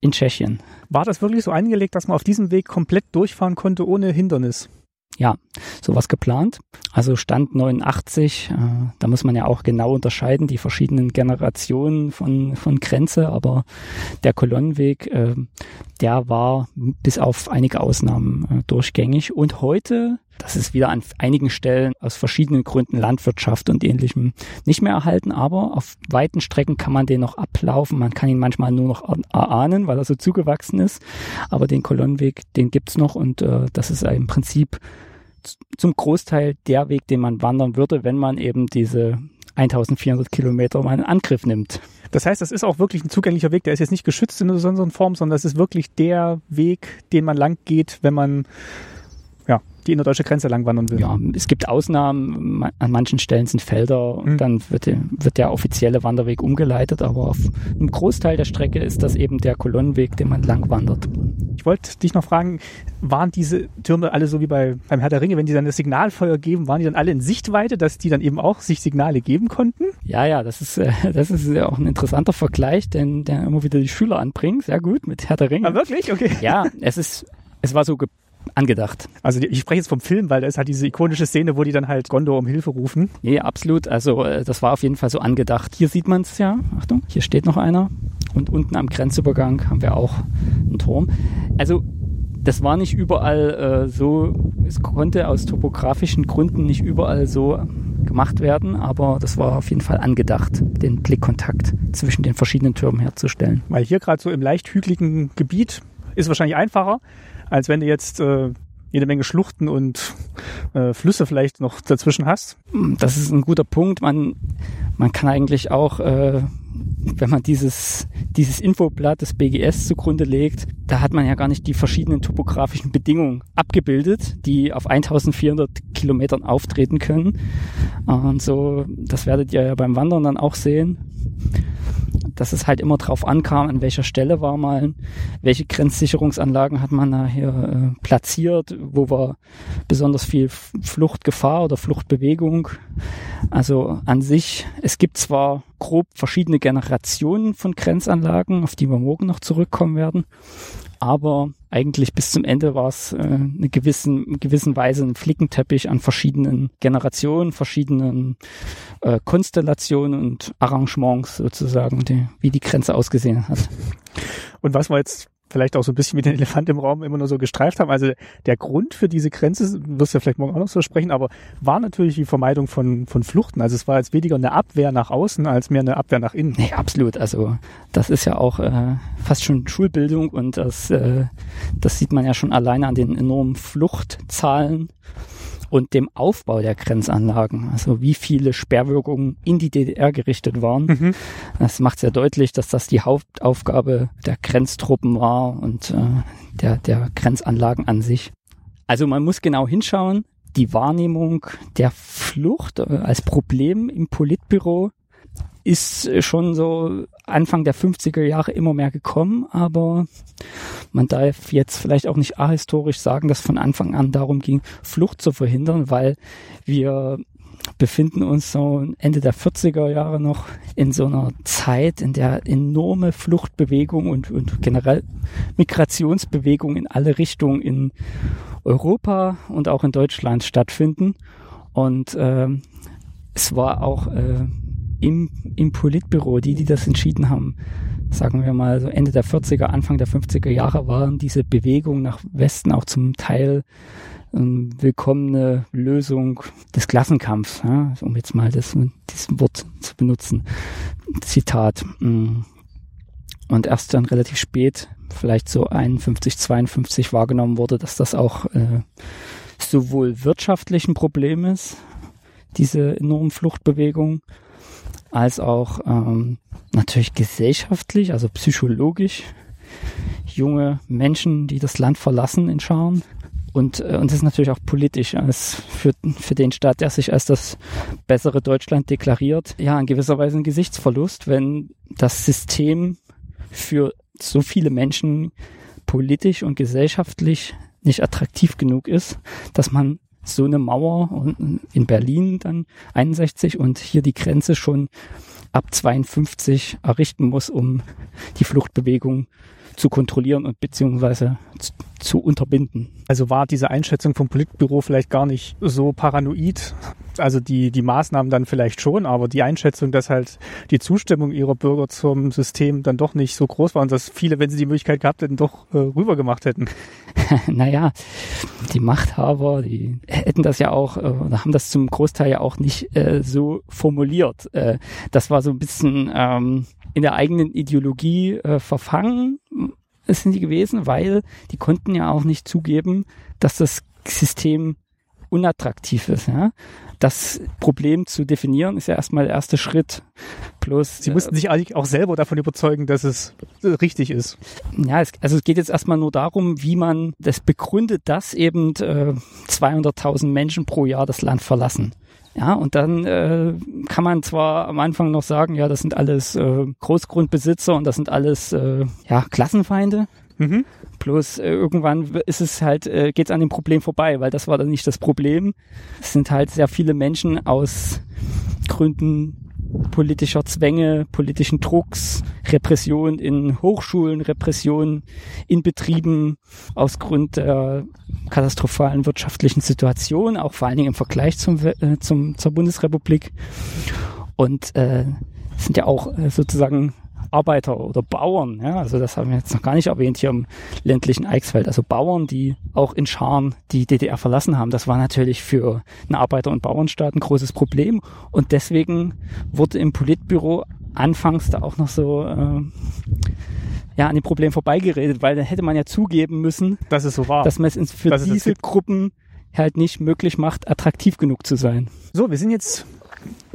in Tschechien. War das wirklich so angelegt, dass man auf diesem Weg komplett durchfahren konnte ohne Hindernis? Ja, sowas geplant. Also Stand 89, äh, da muss man ja auch genau unterscheiden, die verschiedenen Generationen von, von Grenze, aber der Kolonnenweg, äh, der war bis auf einige Ausnahmen äh, durchgängig. Und heute, das ist wieder an einigen Stellen aus verschiedenen Gründen Landwirtschaft und ähnlichem nicht mehr erhalten, aber auf weiten Strecken kann man den noch ablaufen. Man kann ihn manchmal nur noch erahnen, weil er so zugewachsen ist. Aber den Kolonnenweg, den gibt's noch und äh, das ist im Prinzip zum Großteil der Weg, den man wandern würde, wenn man eben diese 1400 Kilometer mal in Angriff nimmt. Das heißt, das ist auch wirklich ein zugänglicher Weg. Der ist jetzt nicht geschützt in einer besonderen Form, sondern das ist wirklich der Weg, den man lang geht, wenn man die innerdeutsche Grenze lang wandern will. Ja, es gibt Ausnahmen. An manchen Stellen sind Felder Mhm. dann wird, der- wird der offizielle Wanderweg umgeleitet. Aber auf einem Großteil der Strecke ist das eben der Kolonnenweg, den man lang wandert. Ich wollte dich noch fragen, waren diese Türme alle so wie bei, beim Herr der Ringe, wenn die dann das Signalfeuer geben, waren die dann alle in Sichtweite, dass die dann eben auch sich Signale geben konnten? Ja, ja, das ist, äh, das ist ja auch ein interessanter Vergleich, denn der immer wieder die Schüler anbringt. Sehr gut mit Herr der Ringe. Ah, wirklich? Okay. Ja, es ist, es war so ge angedacht. Also ich spreche jetzt vom Film, weil da ist halt diese ikonische Szene, wo die dann halt Gondor um Hilfe rufen. Nee, absolut. Also äh, das war auf jeden Fall so angedacht. Hier sieht man es ja. Achtung, hier steht noch einer. Und unten am Grenzübergang haben wir auch einen Turm. Also das war nicht überall äh, so, es konnte aus topografischen Gründen nicht überall so gemacht werden, aber das war auf jeden Fall angedacht, den Blickkontakt zwischen den verschiedenen Türmen herzustellen. Weil hier gerade so im leicht hügeligen Gebiet ist wahrscheinlich einfacher, als wenn du jetzt äh, jede Menge Schluchten und äh, Flüsse vielleicht noch dazwischen hast. Das ist ein guter Punkt. Man, man kann eigentlich auch, äh, wenn man dieses, dieses Infoblatt des BGS zugrunde legt, da hat man ja gar nicht die verschiedenen topografischen Bedingungen abgebildet, die auf 1400 Kilometern auftreten können. Und so, das werdet ihr ja beim Wandern dann auch sehen, dass es halt immer drauf ankam, an welcher Stelle war man, welche Grenzsicherungsanlagen hat man da hier äh, platziert, wo war besonders viel Fluchtgefahr oder Fluchtbewegung. Also an sich, es gibt zwar grob verschiedene Generationen von Grenzanlagen, auf die wir morgen noch zurückkommen werden, aber eigentlich bis zum Ende war es äh, eine gewissen, in gewissen Weise ein Flickenteppich an verschiedenen Generationen, verschiedenen äh, Konstellationen und Arrangements sozusagen, die, wie die Grenze ausgesehen hat. Und was wir jetzt vielleicht auch so ein bisschen mit dem Elefant im Raum immer nur so gestreift haben, also der Grund für diese Grenze, wirst du ja vielleicht morgen auch noch so sprechen, aber war natürlich die Vermeidung von, von Fluchten. Also es war jetzt weniger eine Abwehr nach außen, als mehr eine Abwehr nach innen. Nee, absolut. Also das ist ja auch äh, fast schon Schulbildung und das, äh, das sieht man ja schon alleine an den enormen Fluchtzahlen und dem Aufbau der Grenzanlagen. Also wie viele Sperrwirkungen in die DDR gerichtet waren. Mhm. Das macht sehr deutlich, dass das die Hauptaufgabe der Grenztruppen war und äh, der, der Grenzanlagen an sich. Also man muss genau hinschauen. Die Wahrnehmung der Flucht äh, als Problem im Politbüro ist äh, schon so Anfang der 50er Jahre immer mehr gekommen, aber man darf jetzt vielleicht auch nicht ahistorisch sagen, dass von Anfang an darum ging, Flucht zu verhindern, weil wir befinden uns so Ende der 40er Jahre noch in so einer Zeit, in der enorme Fluchtbewegung und, und generell Migrationsbewegung in alle Richtungen in Europa und auch in Deutschland stattfinden. Und ähm, es war auch äh, im, im Politbüro, die, die das entschieden haben, sagen wir mal so Ende der 40er, Anfang der 50er Jahre, waren diese Bewegungen nach Westen auch zum Teil ähm, willkommene Lösung des Klassenkampfs, ja, um jetzt mal das, dieses Wort zu benutzen. Zitat. mm. Und erst dann relativ spät, vielleicht so 51, 52 wahrgenommen wurde, dass das auch äh, sowohl wirtschaftlich ein Problem ist, diese enormen Fluchtbewegungen, als auch ähm, natürlich gesellschaftlich, also psychologisch. Junge Menschen, die das Land verlassen in Scharen. Und, äh, und das ist natürlich auch politisch als für, für den Staat, der sich als das bessere Deutschland deklariert, ja, in gewisser Weise ein Gesichtsverlust, wenn das System für so viele Menschen politisch und gesellschaftlich nicht attraktiv genug ist, dass man so eine Mauer in Berlin dann 61 und hier die Grenze schon ab 52 errichten muss, um die Fluchtbewegung zu kontrollieren und beziehungsweise zu unterbinden. Also war diese Einschätzung vom Politbüro vielleicht gar nicht so paranoid. Also die, die Maßnahmen dann vielleicht schon, aber die Einschätzung, dass halt die Zustimmung ihrer Bürger zum System dann doch nicht so groß war und dass viele, wenn sie die Möglichkeit gehabt hätten, doch äh, rübergemacht hätten. <laughs> naja, die Machthaber, die hätten das ja auch, äh, haben das zum Großteil ja auch nicht äh, so formuliert. Äh, das war so ein bisschen ähm, in der eigenen Ideologie äh, sind die gewesen, weil die konnten ja auch nicht zugeben, dass das System unattraktiv ist. Ja? Das Problem zu definieren ist ja erstmal der erste Schritt. Bloß, Sie mussten sich eigentlich auch selber davon überzeugen, dass es äh, richtig ist. ja, es, also es geht jetzt erstmal nur darum, wie man das begründet, dass eben äh, 200.000 Menschen pro Jahr das Land verlassen. Ja, und dann äh, kann man zwar am Anfang noch sagen, ja, das sind alles äh, Großgrundbesitzer und das sind alles äh, ja, Klassenfeinde. Mhm. Bloß äh, irgendwann ist es halt, äh, geht es an dem Problem vorbei, weil das war dann nicht das Problem. Es sind halt sehr viele Menschen aus Gründen politischer Zwänge, politischen Drucks, Repression in Hochschulen, Repression in Betrieben aus Grund der katastrophalen wirtschaftlichen Situation, auch vor allen Dingen im Vergleich zum, äh, zum, zur Bundesrepublik. Und äh, sind ja auch äh, sozusagen Arbeiter oder Bauern, ja, also das haben wir jetzt noch gar nicht erwähnt hier im ländlichen Eichsfeld, also Bauern, die auch in Scharen die DDR verlassen haben. Das war natürlich für einen Arbeiter- und Bauernstaat ein großes Problem und deswegen wurde im Politbüro anfangs da auch noch so äh, ja an dem Problem vorbeigeredet, weil da hätte man ja zugeben müssen, Dass es so war. dass man es für Dass es das diese gibt. Gruppen halt nicht möglich macht, attraktiv genug zu sein. So, wir sind jetzt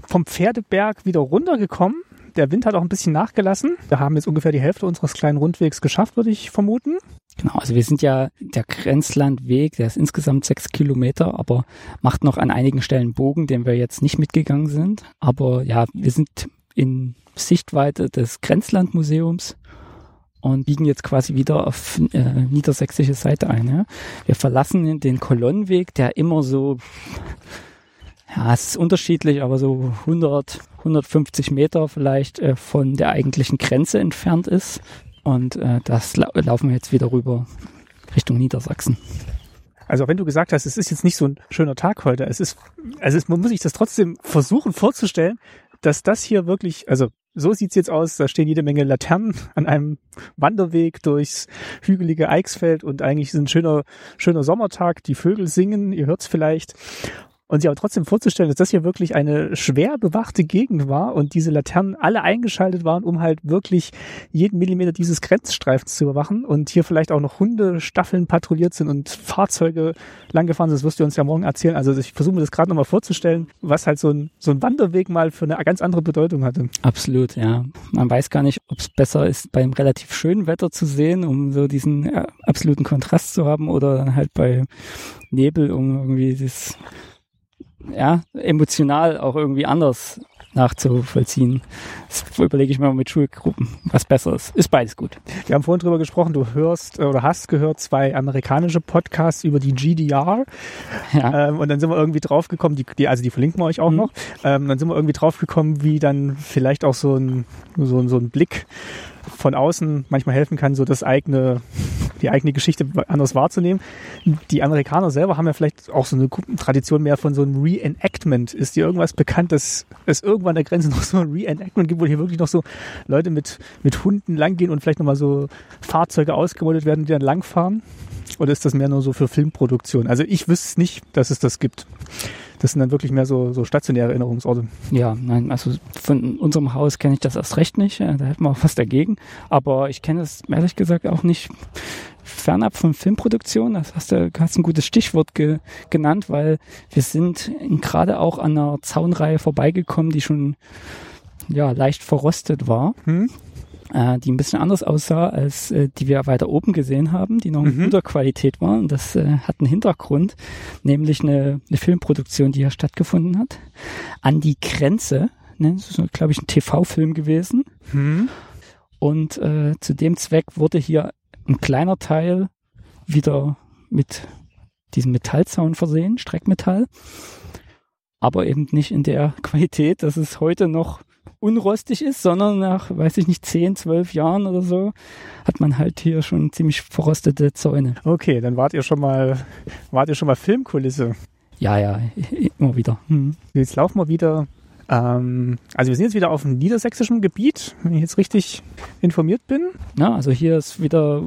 vom Pferdeberg wieder runtergekommen. Der Wind hat auch ein bisschen nachgelassen. Wir haben jetzt ungefähr die Hälfte unseres kleinen Rundwegs geschafft, würde ich vermuten. Genau, also wir sind ja der Grenzlandweg, der ist insgesamt sechs Kilometer, aber macht noch an einigen Stellen Bogen, den wir jetzt nicht mitgegangen sind. Aber ja, wir sind in Sichtweite des Grenzlandmuseums und biegen jetzt quasi wieder auf äh, niedersächsische Seite ein. Ja? Wir verlassen den Kolonnenweg, der immer so, ja, es ist unterschiedlich, aber so 100, 150 Meter vielleicht äh, von der eigentlichen Grenze entfernt ist. Und äh, das lau laufen wir jetzt wieder rüber Richtung Niedersachsen. Also wenn du gesagt hast, es ist jetzt nicht so ein schöner Tag heute, es ist, also es, man muss sich das trotzdem versuchen vorzustellen, dass das hier wirklich, also so sieht's jetzt aus, da stehen jede Menge Laternen an einem Wanderweg durchs hügelige Eichsfeld und eigentlich ist ein schöner, schöner Sommertag, die Vögel singen, ihr hört's vielleicht. Und sich aber trotzdem vorzustellen, dass das hier wirklich eine schwer bewachte Gegend war und diese Laternen alle eingeschaltet waren, um halt wirklich jeden Millimeter dieses Grenzstreifens zu überwachen und hier vielleicht auch noch Hundestaffeln patrouilliert sind und Fahrzeuge langgefahren sind, das wirst du uns ja morgen erzählen. Also ich versuche mir das gerade nochmal vorzustellen, was halt so ein, so ein Wanderweg mal für eine ganz andere Bedeutung hatte. Absolut, ja. Man weiß gar nicht, ob es besser ist, beim relativ schönen Wetter zu sehen, um so diesen ja, absoluten Kontrast zu haben, oder dann halt bei Nebel, um irgendwie das ja, emotional auch irgendwie anders nachzuvollziehen. Das überlege ich mir mal mit Schulgruppen, was besser ist. Ist beides gut. Wir haben vorhin drüber gesprochen, du hörst oder hast gehört zwei amerikanische Podcasts über die GDR. Ja. Ähm, und dann sind wir irgendwie draufgekommen, die, die, also die verlinken wir euch auch Mhm. noch. Ähm, dann sind wir irgendwie draufgekommen, wie dann vielleicht auch so ein, so, so ein Blick von außen manchmal helfen kann, so das eigene, die eigene Geschichte anders wahrzunehmen. Die Amerikaner selber haben ja vielleicht auch so eine Tradition mehr von so einem Reenactment. Ist dir irgendwas bekannt, dass es irgendwann an der Grenze noch so ein Reenactment gibt, wo hier wirklich noch so Leute mit, mit Hunden langgehen und vielleicht nochmal so Fahrzeuge ausgemodelt werden, die dann langfahren? Oder ist das mehr nur so für Filmproduktion? Also ich wüsste nicht, dass es das gibt. Das sind dann wirklich mehr so, so stationäre Erinnerungsorte. Ja, nein, also von unserem Haus kenne ich das erst recht nicht. äh, Da hätten wir auch was dagegen. Aber ich kenne es ehrlich gesagt auch nicht fernab von Filmproduktion. Das hast du hast ein gutes Stichwort ge, genannt, weil wir sind gerade auch an einer Zaunreihe vorbeigekommen, die schon ja leicht verrostet war. Hm? Äh, die ein bisschen anders aussah als äh, die wir weiter oben gesehen haben, die noch in Mhm. guter Qualität war. Und das äh, hat einen Hintergrund, nämlich eine, eine Filmproduktion, die hier stattgefunden hat. An die Grenze, ne? das ist, glaube ich, ein TV-Film gewesen. Hm? Und äh, zu dem Zweck wurde hier ein kleiner Teil wieder mit diesem Metallzaun versehen, Streckmetall. Aber eben nicht in der <laughs> Qualität, dass es heute noch unrostig ist, sondern nach, weiß ich nicht, 10, 12 Jahren oder so, hat man halt hier schon ziemlich verrostete Zäune. Okay, dann wart ihr schon mal, wart ihr schon mal Filmkulisse. Ja, ja, immer wieder. Hm. Jetzt laufen wir wieder. Ähm, also wir sind jetzt wieder auf dem niedersächsischen Gebiet, wenn ich jetzt richtig informiert bin. Na, also hier ist wieder,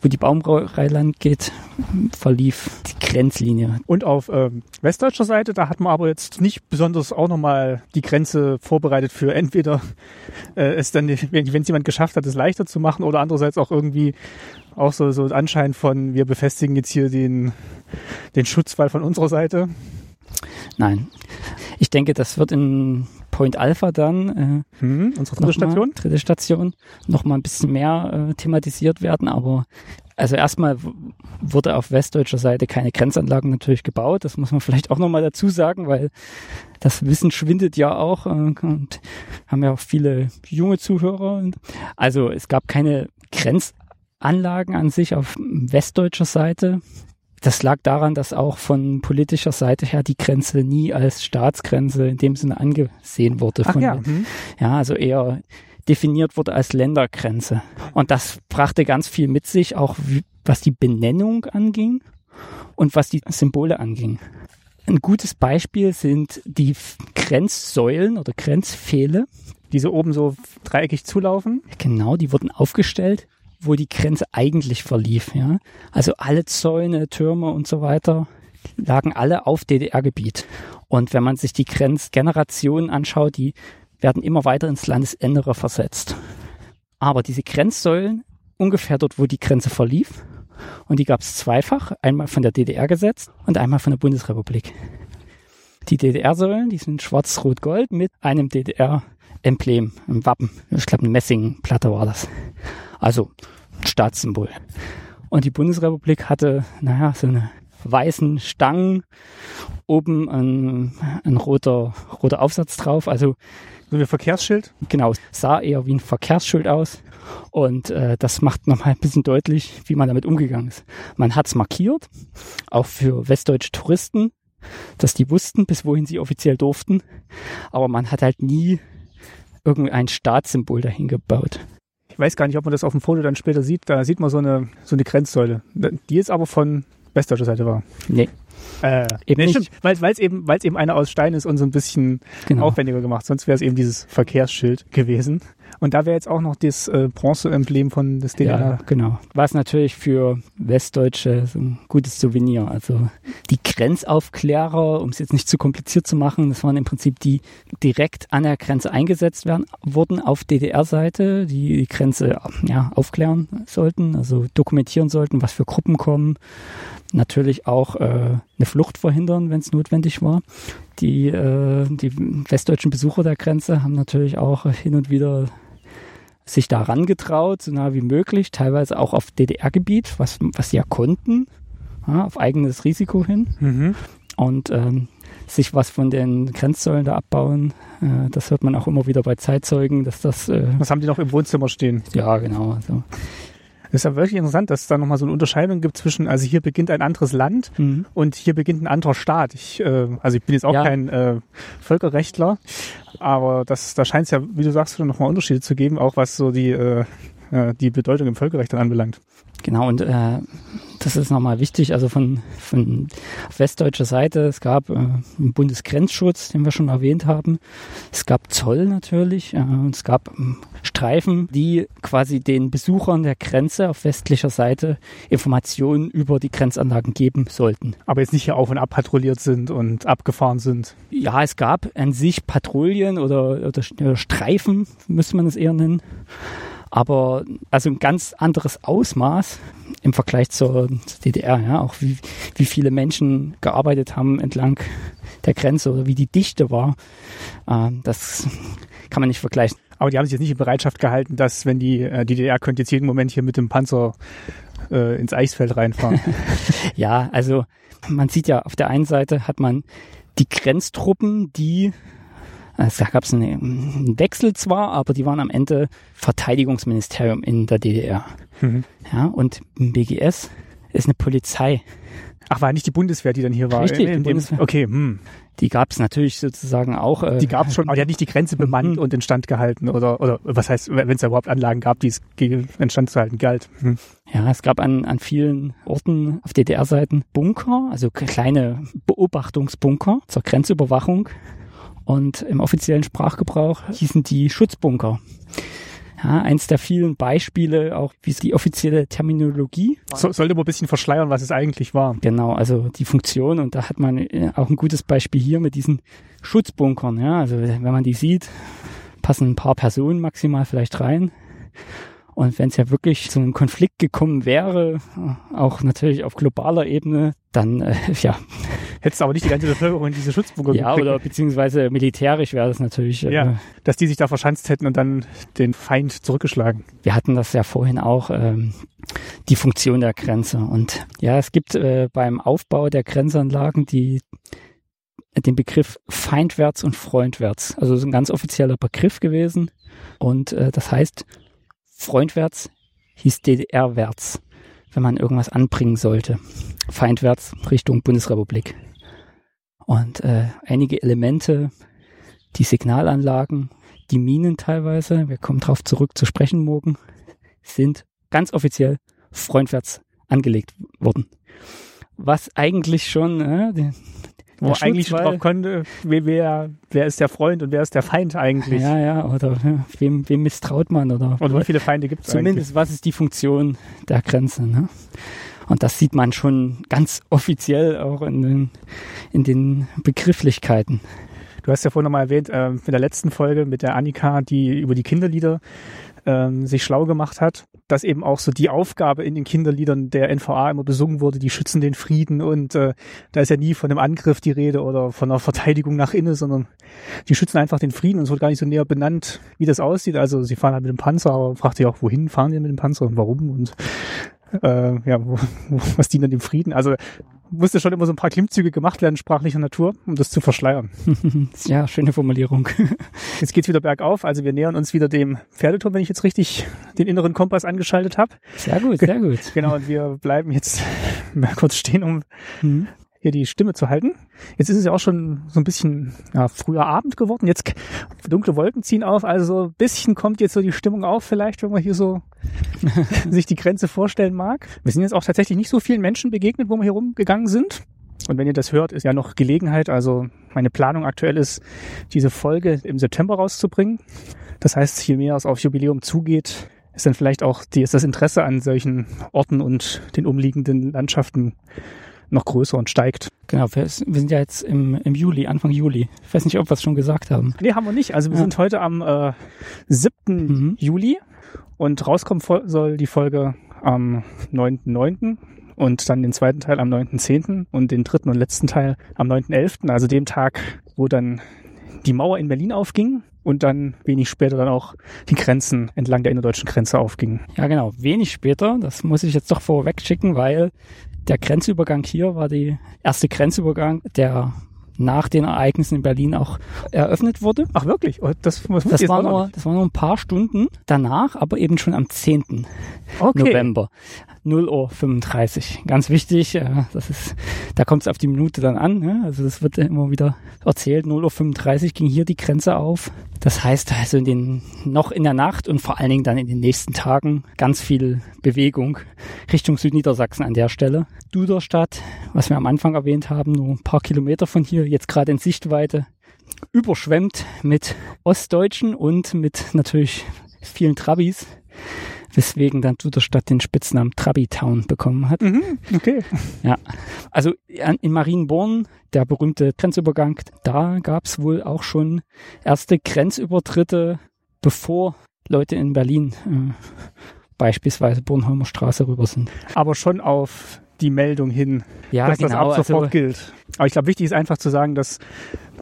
wo die lang geht, verlief die Grenzlinie. Und auf ähm, westdeutscher Seite, da hat man aber jetzt nicht besonders auch nochmal die Grenze vorbereitet für entweder äh, es dann, wenn es jemand geschafft hat, es leichter zu machen oder andererseits auch irgendwie auch so, so ein Anschein von, wir befestigen jetzt hier den, den Schutzwall von unserer Seite. Nein. Ich denke, das wird in Point Alpha dann äh, Hm, unsere dritte noch mal- Station. dritte Station, noch mal ein bisschen mehr äh, thematisiert werden. Aber also erstmal wurde auf westdeutscher Seite keine Grenzanlagen natürlich gebaut. Das muss man vielleicht auch noch mal dazu sagen, weil das Wissen schwindet ja auch äh, und haben ja auch viele junge Zuhörer. Also es gab keine Grenzanlagen an sich auf westdeutscher Seite. Das lag daran, dass auch von politischer Seite her die Grenze nie als Staatsgrenze in dem Sinne angesehen wurde. Ach ja. den- Hm. ja, also eher definiert wurde als Ländergrenze. Und das brachte ganz viel mit sich, auch wie, was die Benennung anging und was die Symbole anging. Ein gutes Beispiel sind die Grenzsäulen oder Grenzpfähle. Diese oben so dreieckig zulaufen. Genau, die wurden aufgestellt, wo die Grenze eigentlich verlief. Ja? Also alle Zäune, Türme und so weiter lagen alle auf DDR-Gebiet. Und wenn man sich die Grenzgenerationen anschaut, die werden immer weiter ins Landesinnere versetzt. Aber diese Grenzsäulen, ungefähr dort, wo die Grenze verlief, und die gab es zweifach, einmal von der DDR gesetzt und einmal von der Bundesrepublik. Die DDR-Säulen, die sind schwarz-rot-gold mit einem DDR-Emblem, einem Wappen. Ich glaube, eine Messingplatte war das. Also ein Staatssymbol. Und die Bundesrepublik hatte, naja, so eine weißen Stangen, oben ein, ein roter, roter Aufsatz drauf. Also So wie ein Verkehrsschild. genau, sah eher wie ein Verkehrsschild aus. Und äh, das macht nochmal ein bisschen deutlich, wie man damit umgegangen ist. Man hat es markiert, auch für westdeutsche Touristen, dass die wussten, bis wohin sie offiziell durften. Aber man hat halt nie irgendein Staatssymbol dahin gebaut. Ich weiß gar nicht, ob man das auf dem Foto dann später sieht. Da sieht man so eine, so eine Grenzsäule. Die jetzt aber von westdeutscher Seite war. Nee, Äh, Eben nee, nicht. stimmt, weil es eben, weil's eben eine aus Stein ist und so ein bisschen genau. aufwendiger gemacht. Sonst wäre es eben dieses Verkehrsschild gewesen. Und da wäre jetzt auch noch das äh, Bronze-Emblem von des DDR. Ja, genau. Was natürlich für Westdeutsche so ein gutes Souvenir. Also die Grenzaufklärer, um es jetzt nicht zu kompliziert zu machen, das waren im Prinzip die direkt an der Grenze eingesetzt werden, wurden auf DDR-Seite, die die Grenze ja, aufklären sollten, also dokumentieren sollten, was für Gruppen kommen. Natürlich auch äh, eine Flucht verhindern, wenn es notwendig war. Die, äh, die westdeutschen Besucher der Grenze haben natürlich auch hin und wieder sich da rangetraut, so nah wie möglich, teilweise auch auf DDR-Gebiet, was, was sie ja konnten, ja, auf eigenes Risiko hin Mhm. und ähm, sich was von den Grenzsäulen da abbauen. Äh, das hört man auch immer wieder bei Zeitzeugen, dass das, äh, Was haben die noch im Wohnzimmer stehen? ja genau, also, Das ist ja wirklich interessant, dass es da nochmal so eine Unterscheidung gibt zwischen, also hier beginnt ein anderes Land mhm. und hier beginnt ein anderer Staat. Ich, äh, also ich bin jetzt auch Ja. kein äh, Völkerrechtler, aber das, da scheint es ja, wie du sagst, schon nochmal Unterschiede zu geben, auch was so die, äh, äh, die Bedeutung im Völkerrecht anbelangt. Genau, und äh, das ist nochmal wichtig, also von, von westdeutscher Seite, es gab äh, einen Bundesgrenzschutz, den wir schon erwähnt haben. Es gab Zoll natürlich äh, und es gab ähm, Streifen, die quasi den Besuchern der Grenze auf westlicher Seite Informationen über die Grenzanlagen geben sollten. Aber jetzt nicht hier auf und ab patrouilliert sind und abgefahren sind. Ja, es gab an sich Patrouillen oder, oder Streifen, müsste man es eher nennen. Aber also ein ganz anderes Ausmaß im Vergleich zur, DDR, ja, auch wie, wie viele Menschen gearbeitet haben entlang der Grenze oder wie die Dichte war. Ähm, das kann man nicht vergleichen. Aber die haben sich jetzt nicht in Bereitschaft gehalten, dass, wenn die, äh, die DDR könnte jetzt jeden Moment hier mit dem Panzer äh, ins Eichsfeld reinfahren. <laughs> Ja, also man sieht ja, auf der einen Seite hat man die Grenztruppen, die, es gab es einen Wechsel zwar, aber die waren am Ende Verteidigungsministerium in der DDR. Mhm. Ja, und BGS ist eine Polizei. Ach, war nicht die Bundeswehr, die dann hier war? Richtig, In- in die dem- Bundeswehr. Okay, hm. Die gab es natürlich sozusagen auch. Äh, Die gab es schon, aber die hat nicht die Grenze <laughs> bemannt und instand gehalten oder, oder was heißt, wenn es da überhaupt Anlagen gab, die es instand zu halten galt. Hm. Ja, es gab an, an vielen Orten auf DDR-Seiten Bunker, also kleine Beobachtungsbunker zur Grenzüberwachung. Und im offiziellen Sprachgebrauch hießen die Schutzbunker. Ja, eins der vielen Beispiele, auch wie die offizielle Terminologie. So, sollte man ein bisschen verschleiern, was es eigentlich war. Genau, also die Funktion. Und da hat man äh, auch ein gutes Beispiel hier mit diesen Schutzbunkern. Ja, also wenn man die sieht, passen ein paar Personen maximal vielleicht rein. Und wenn es ja wirklich zu einem Konflikt gekommen wäre, äh, auch natürlich auf globaler Ebene, dann äh, <laughs> ja, Hättest du aber nicht die ganze Bevölkerung in diese Schutzbunker Ja, gekriegt, oder beziehungsweise militärisch wäre das natürlich. äh, ja, dass die sich da verschanzt hätten und dann den Feind zurückgeschlagen. wir hatten das ja vorhin auch, ähm, die Funktion der Grenze. Und ja, es gibt äh, beim Aufbau der Grenzanlagen die, den Begriff feindwärts und freundwärts. Also das ist ein ganz offizieller Begriff gewesen. Und äh, das heißt, freundwärts hieß DDR-wärts, wenn man irgendwas anbringen sollte. Feindwärts Richtung Bundesrepublik. Und äh, einige Elemente, die Signalanlagen, die Minen teilweise, wir kommen drauf zurück zu sprechen morgen, sind ganz offiziell freundwärts angelegt worden. Was eigentlich schon, äh, Wo der eigentlich schon drauf konnte, wer, wer, ist der Freund und wer ist der Feind eigentlich? ja, ja, oder ja, wem, wem misstraut man oder Und wie viele Feinde gibt es eigentlich? zumindest was ist die Funktion der Grenze. Ne? Und das sieht man schon ganz offiziell auch in den, in den Begrifflichkeiten. Du hast ja vorhin nochmal erwähnt, ähm, in der letzten Folge mit der Annika, die über die Kinderlieder ähm, sich schlau gemacht hat, dass eben auch so die Aufgabe in den Kinderliedern der NVA immer besungen wurde, die schützen den Frieden und äh, da ist ja nie von einem Angriff die Rede oder von einer Verteidigung nach innen, sondern die schützen einfach den Frieden und es wird gar nicht so näher benannt, wie das aussieht. Also sie fahren halt mit dem Panzer, aber fragt sich auch, wohin fahren die mit dem Panzer und warum und äh, ja, wo, <laughs> wo, was dient dann dem Frieden? Also musste schon immer so ein paar Klimmzüge gemacht werden, sprachlicher Natur, um das zu verschleiern. <laughs> Ja, schöne Formulierung. <laughs> Jetzt geht's wieder bergauf, also wir nähern uns wieder dem Pferdeturm, wenn ich jetzt richtig den inneren Kompass angeschaltet habe. Sehr gut, sehr gut. Genau, und wir bleiben jetzt <laughs> mal kurz stehen, um Mhm. Hier die Stimme zu halten. Jetzt ist es ja auch schon so ein bisschen ja, früher Abend geworden. Jetzt dunkle Wolken ziehen auf, also so ein bisschen kommt jetzt so die Stimmung auf, vielleicht, wenn man hier so <laughs> sich die Grenze vorstellen mag. Wir sind jetzt auch tatsächlich nicht so vielen Menschen begegnet, wo wir hier rumgegangen sind. Und wenn ihr das hört, ist ja noch Gelegenheit. Also meine Planung aktuell ist, diese Folge im September rauszubringen. Das heißt, je mehr es aufs Jubiläum zugeht, ist dann vielleicht auch die, ist das Interesse an solchen Orten und den umliegenden Landschaften noch größer und steigt. Genau, wir, sind ja jetzt im, im Juli, Anfang Juli. Ich weiß nicht, ob wir es schon gesagt haben. Nee, haben wir nicht. Also wir Ja. sind heute am äh, 7. Mhm. Juli und rauskommen soll die Folge am 9.9. und dann den zweiten Teil am 9.10. und den dritten und letzten Teil am 9.11., also dem Tag, wo dann die Mauer in Berlin aufging und dann wenig später dann auch die Grenzen entlang der innerdeutschen Grenze aufgingen. Ja, genau. Wenig später, das muss ich jetzt doch vorweg schicken, weil der Grenzübergang hier war die erste Grenzübergang, der nach den Ereignissen in Berlin auch eröffnet wurde. Ach wirklich? Oh, Das, das, Das war, nur, das war nur ein paar Stunden danach, aber eben schon am 10. okay. November. 0 Uhr 35. Ganz wichtig, äh, das ist, da kommt es auf die Minute dann an. Ne? Also das wird immer wieder erzählt. 0 Uhr 35 ging hier die Grenze auf. Das heißt also in den, noch in der Nacht und vor allen Dingen dann in den nächsten Tagen ganz viel Bewegung Richtung Südniedersachsen an der Stelle. Duderstadt, was wir am Anfang erwähnt haben, nur ein paar Kilometer von hier, jetzt gerade in Sichtweite, überschwemmt mit Ostdeutschen und mit natürlich vielen Trabis weswegen dann Duderstadt den Spitznamen Trabi Town bekommen hat. Mhm, okay. Also an- in Marienborn, der berühmte Grenzübergang, da gab es wohl auch schon erste Grenzübertritte, bevor Leute in Berlin äh, beispielsweise Bornholmer Straße rüber sind. Aber schon auf die Meldung hin, Ja, dass das genau. ab sofort Also, gilt. Aber ich glaube, wichtig ist einfach zu sagen, dass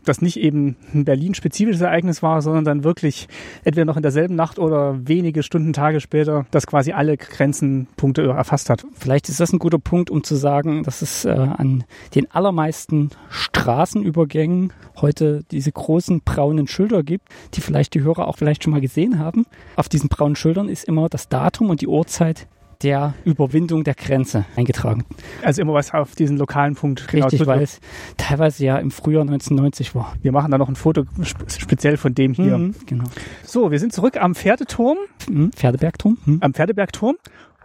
das nicht eben ein Berlin-spezifisches Ereignis war, sondern dann wirklich entweder noch in derselben Nacht oder wenige Stunden, Tage später, das quasi alle Grenzenpunkte erfasst hat. vielleicht ist das ein guter Punkt, um zu sagen, dass es äh, an den allermeisten Straßenübergängen heute diese großen braunen Schilder gibt, die vielleicht die Hörer auch vielleicht schon mal gesehen haben. Auf diesen braunen Schildern ist immer das Datum und die Uhrzeit der Überwindung der Grenze eingetragen. Also immer was auf diesen lokalen Punkt. genau Richtig, zu- weil es teilweise ja im Frühjahr 1990 war. Wir machen da noch ein Foto spe- speziell von dem hier. Mhm, genau. So, wir sind zurück am Pferdeturm, Mhm, Pferdebergturm. Mhm. am Pferdebergturm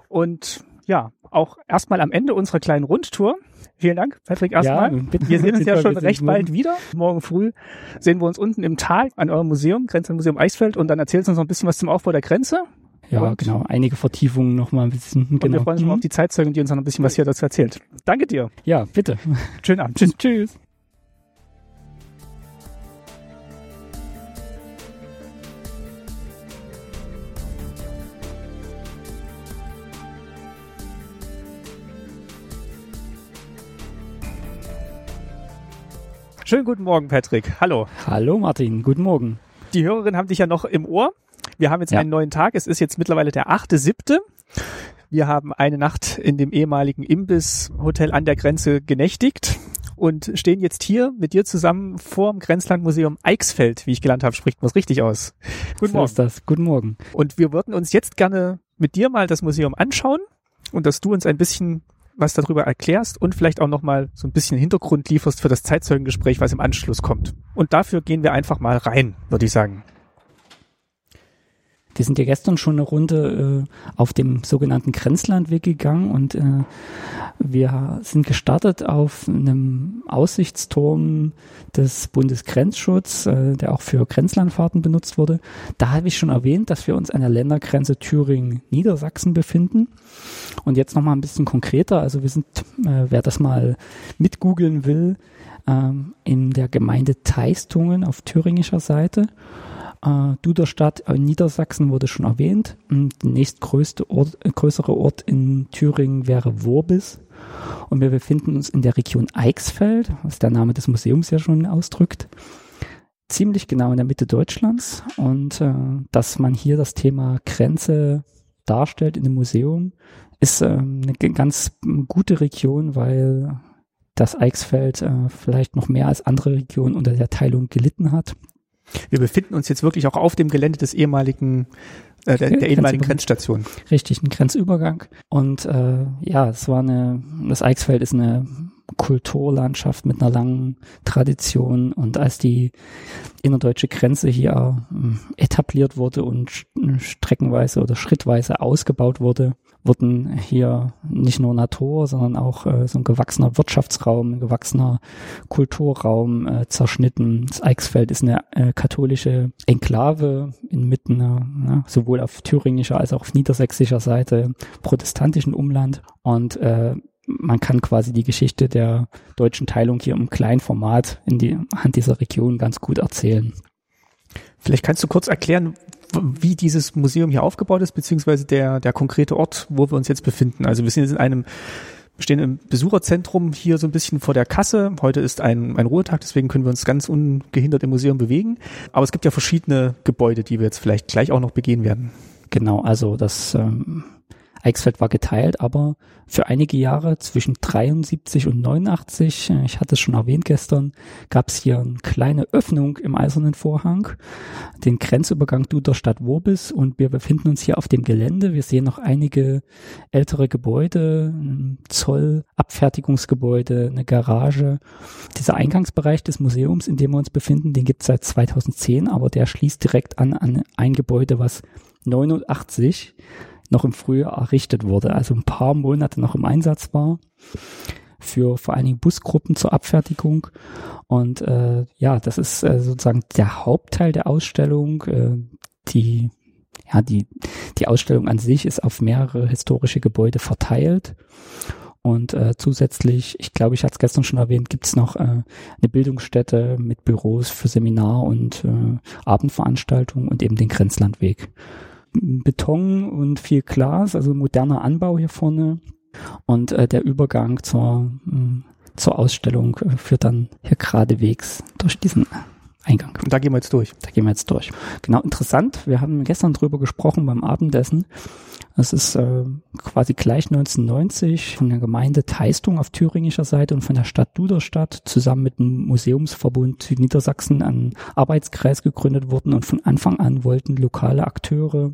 und ja, auch erstmal am Ende unserer kleinen Rundtour. Vielen Dank, Patrick, erstmal. bitte. Wir sehen uns ja schon recht bald wieder. Morgen früh sehen wir uns unten im Tal an eurem Museum, Grenzenmuseum Eichsfeld und dann erzählst du uns noch ein bisschen was zum Aufbau der Grenze. Ja, Und- genau. Einige Vertiefungen noch mal ein bisschen. Und wir Genau. freuen uns schon mal Mhm. auf die Zeitzeugin, die uns noch ein bisschen was hier dazu erzählt. Danke dir. Ja, bitte. Schönen Abend. <laughs> Tschüss. Tschüss. Schönen guten Morgen, Patrick. Hallo. Hallo Martin, guten Morgen. Die Hörerinnen haben dich ja noch im Ohr. Wir haben jetzt Ja. einen neuen Tag. Es ist jetzt mittlerweile der 8.7. Wir haben eine Nacht in dem ehemaligen Imbiss-Hotel an der Grenze genächtigt und stehen jetzt hier mit dir zusammen vor dem Grenzlandmuseum Eichsfeld, wie ich gelernt habe, spricht man es richtig aus. Guten so Morgen. ist das. Guten Morgen. Und wir würden uns jetzt gerne mit dir mal das Museum anschauen und dass du uns ein bisschen was darüber erklärst und vielleicht auch nochmal so ein bisschen Hintergrund lieferst für das Zeitzeugengespräch, was im Anschluss kommt. Und dafür gehen wir einfach mal rein, würde ich sagen. Wir sind ja gestern schon eine Runde äh, auf dem sogenannten Grenzlandweg gegangen und äh, wir sind gestartet auf einem Aussichtsturm des Bundesgrenzschutz, äh, der auch für Grenzlandfahrten benutzt wurde. Da habe ich schon erwähnt, dass wir uns an der Ländergrenze Thüringen-Niedersachsen befinden. Und jetzt nochmal ein bisschen konkreter. Also wir sind, äh, wer das mal mitgoogeln will, ähm, in der Gemeinde Teistungen auf thüringischer Seite. Äh, Duderstadt in Niedersachsen wurde schon erwähnt. Und der nächstgrößte Ort, äh, größere Ort in Thüringen wäre Worbis. Und wir befinden uns in der Region Eichsfeld, was der Name des Museums ja schon ausdrückt. Ziemlich genau in der Mitte Deutschlands. Und äh, dass man hier das Thema Grenze darstellt in dem Museum, ist ähm, eine ganz gute Region, weil das Eichsfeld äh, vielleicht noch mehr als andere Regionen unter der Teilung gelitten hat. Wir befinden uns jetzt wirklich auch auf dem Gelände des ehemaligen, äh, der, der ehemaligen. Grenzstation. richtig ein Grenzübergang. Und äh, ja, es war eine, das Eichsfeld ist eine Kulturlandschaft mit einer langen Tradition. Und als die innerdeutsche Grenze hier ähm, etabliert wurde und sch- streckenweise oder schrittweise ausgebaut wurde, wurden hier nicht nur Natur, sondern auch äh, so ein gewachsener Wirtschaftsraum, ein gewachsener Kulturraum äh, zerschnitten. Das Eichsfeld ist eine äh, katholische Enklave inmitten einer, ja, sowohl auf thüringischer als auch auf niedersächsischer Seite protestantischen Umland und äh, man kann quasi die Geschichte der deutschen Teilung hier im kleinen Format in die Hand dieser Region ganz gut erzählen. Vielleicht kannst du kurz erklären, wie dieses Museum hier aufgebaut ist, beziehungsweise der, der konkrete Ort, wo wir uns jetzt befinden. Also wir sind jetzt in einem, stehen im Besucherzentrum hier so ein bisschen vor der Kasse. Heute ist ein, ein Ruhetag, deswegen können wir uns ganz ungehindert im Museum bewegen. Aber es gibt ja verschiedene Gebäude, die wir jetzt vielleicht gleich auch noch begehen werden. Genau, also das ähm, Eichsfeld war geteilt, aber für einige Jahre zwischen 73 und 89, äh, ich hatte es schon erwähnt gestern, gab es hier eine kleine Öffnung im Eisernen Vorhang, den Grenzübergang Duderstadt-Worbis und wir befinden uns hier auf dem Gelände. Wir sehen noch einige ältere Gebäude, ein Zollabfertigungsgebäude, eine Garage. Dieser Eingangsbereich des Museums, in dem wir uns befinden, den gibt es seit 2010, aber der schließt direkt an, an ein Gebäude, was 89 noch im Frühjahr errichtet wurde, also ein paar Monate noch im Einsatz war für vor allen Dingen Busgruppen zur Abfertigung. Und äh, ja, das ist äh, sozusagen der Hauptteil der Ausstellung. Äh, die ja, die, die Ausstellung an sich ist auf mehrere historische Gebäude verteilt. Und äh, zusätzlich, ich glaube, ich hatte es gestern schon erwähnt, gibt es noch äh, eine Bildungsstätte mit Büros für Seminar- und äh, Abendveranstaltungen und eben den Grenzlandweg. Beton und viel Glas, also moderner Anbau hier vorne. Und äh, der Übergang zur, mh, zur Ausstellung äh, führt dann hier geradewegs durch diesen Eingang. Da gehen wir jetzt durch. Da gehen wir jetzt durch. Genau, interessant. Wir haben gestern drüber gesprochen beim Abendessen. Es ist äh, quasi gleich 1990 von der Gemeinde Teistung auf thüringischer Seite und von der Stadt Duderstadt zusammen mit dem Museumsverbund Südniedersachsen ein Arbeitskreis gegründet worden und von Anfang an wollten lokale Akteure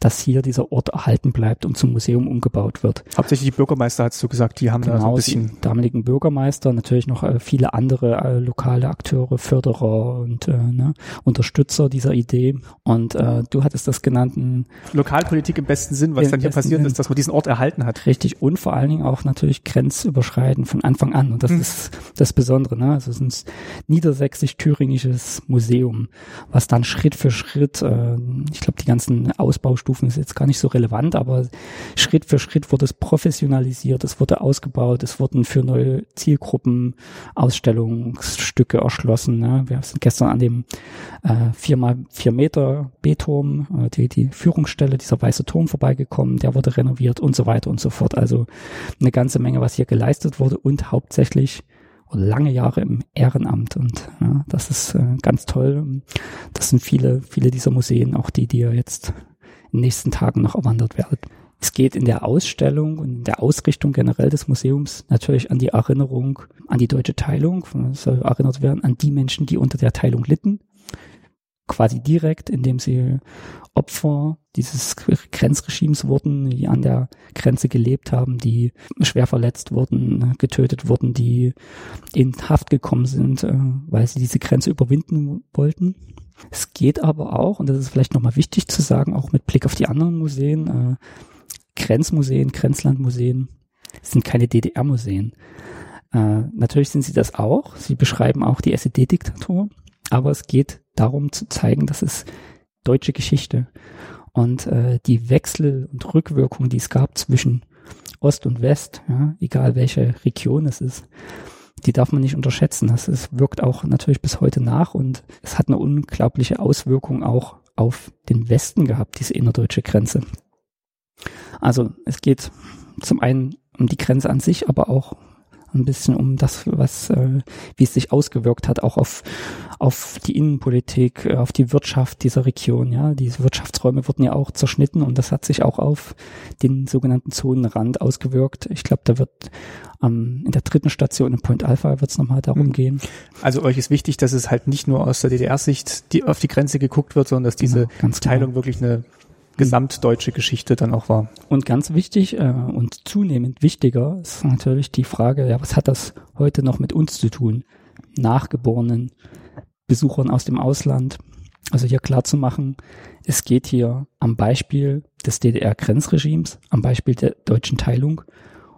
dass hier dieser Ort erhalten bleibt und zum Museum umgebaut wird. Hauptsächlich die Bürgermeister, hast du gesagt, die haben da so ein Genau, bisschen. die damaligen Bürgermeister, natürlich noch äh, viele andere äh, lokale Akteure, Förderer und äh, ne, Unterstützer dieser Idee. Und äh, du hattest das genannt, ein Lokalpolitik im besten Sinn, was dann hier passiert ist, dass man diesen Ort erhalten hat. richtig und vor allen Dingen auch natürlich grenzüberschreitend von Anfang an. Und das Mhm. ist das Besondere. Ne? Also es ist ein niedersächsisch-thüringisches Museum, was dann Schritt für Schritt, äh, ich glaube, die ganzen Ausbaustufen ist jetzt gar nicht so relevant, aber Schritt für Schritt wurde es professionalisiert, es wurde ausgebaut, es wurden für neue Zielgruppen Ausstellungsstücke erschlossen. Ne? Wir sind gestern an dem äh, 4 mal 4 Meter B-Turm, äh, die, die Führungsstelle, dieser weiße Turm vorbeigekommen, der wurde renoviert und so weiter und so fort. Also eine ganze Menge, was hier geleistet wurde und hauptsächlich lange Jahre im Ehrenamt und ja, das ist äh, ganz toll. Das sind viele, viele dieser Museen, auch die, die ihr jetzt nächsten Tagen noch erwandert werdet. Es geht in der Ausstellung und in der Ausrichtung generell des Museums natürlich an die Erinnerung an die deutsche Teilung. Es soll erinnert werden an die Menschen, die unter der Teilung litten. Quasi direkt, indem sie Opfer dieses Grenzregimes wurden, die an der Grenze gelebt haben, die schwer verletzt wurden, getötet wurden, die in Haft gekommen sind, äh, weil sie diese Grenze überwinden wollten. Es geht aber auch, und das ist vielleicht nochmal wichtig zu sagen, auch mit Blick auf die anderen Museen, äh, Grenzmuseen, Grenzlandmuseen sind keine DDR-Museen. Äh, natürlich sind sie das auch. Sie beschreiben auch die SED-Diktatur. Aber es geht darum zu zeigen, dass es deutsche Geschichte und äh, die Wechsel und Rückwirkungen, die es gab zwischen Ost und West, ja, egal welche Region es ist, die darf man nicht unterschätzen. Das ist, wirkt auch natürlich bis heute nach und es hat eine unglaubliche Auswirkung auch auf den Westen gehabt, diese innerdeutsche Grenze. Also es geht zum einen um die Grenze an sich, aber auch ein bisschen um das, was, äh, wie es sich ausgewirkt hat, auch auf, auf die Innenpolitik, äh, auf die Wirtschaft dieser Region. Ja, diese Wirtschaftsräume wurden ja auch zerschnitten und das hat sich auch auf den sogenannten Zonenrand ausgewirkt. Ich glaube, da wird ähm, in der dritten Station in Point Alpha wird es nochmal darum mhm. gehen. Also euch ist wichtig, dass es halt nicht nur aus der DDR-Sicht die, auf die Grenze geguckt wird, sondern dass diese genau, Teilung genau. wirklich eine gesamtdeutsche Geschichte dann auch war. Und ganz wichtig äh, und zunehmend wichtiger ist natürlich die Frage, ja, was hat das heute noch mit uns zu tun? Nachgeborenen, Besuchern aus dem Ausland. Also hier klar zu machen, es geht hier am Beispiel des DDR-Grenzregimes, am Beispiel der deutschen Teilung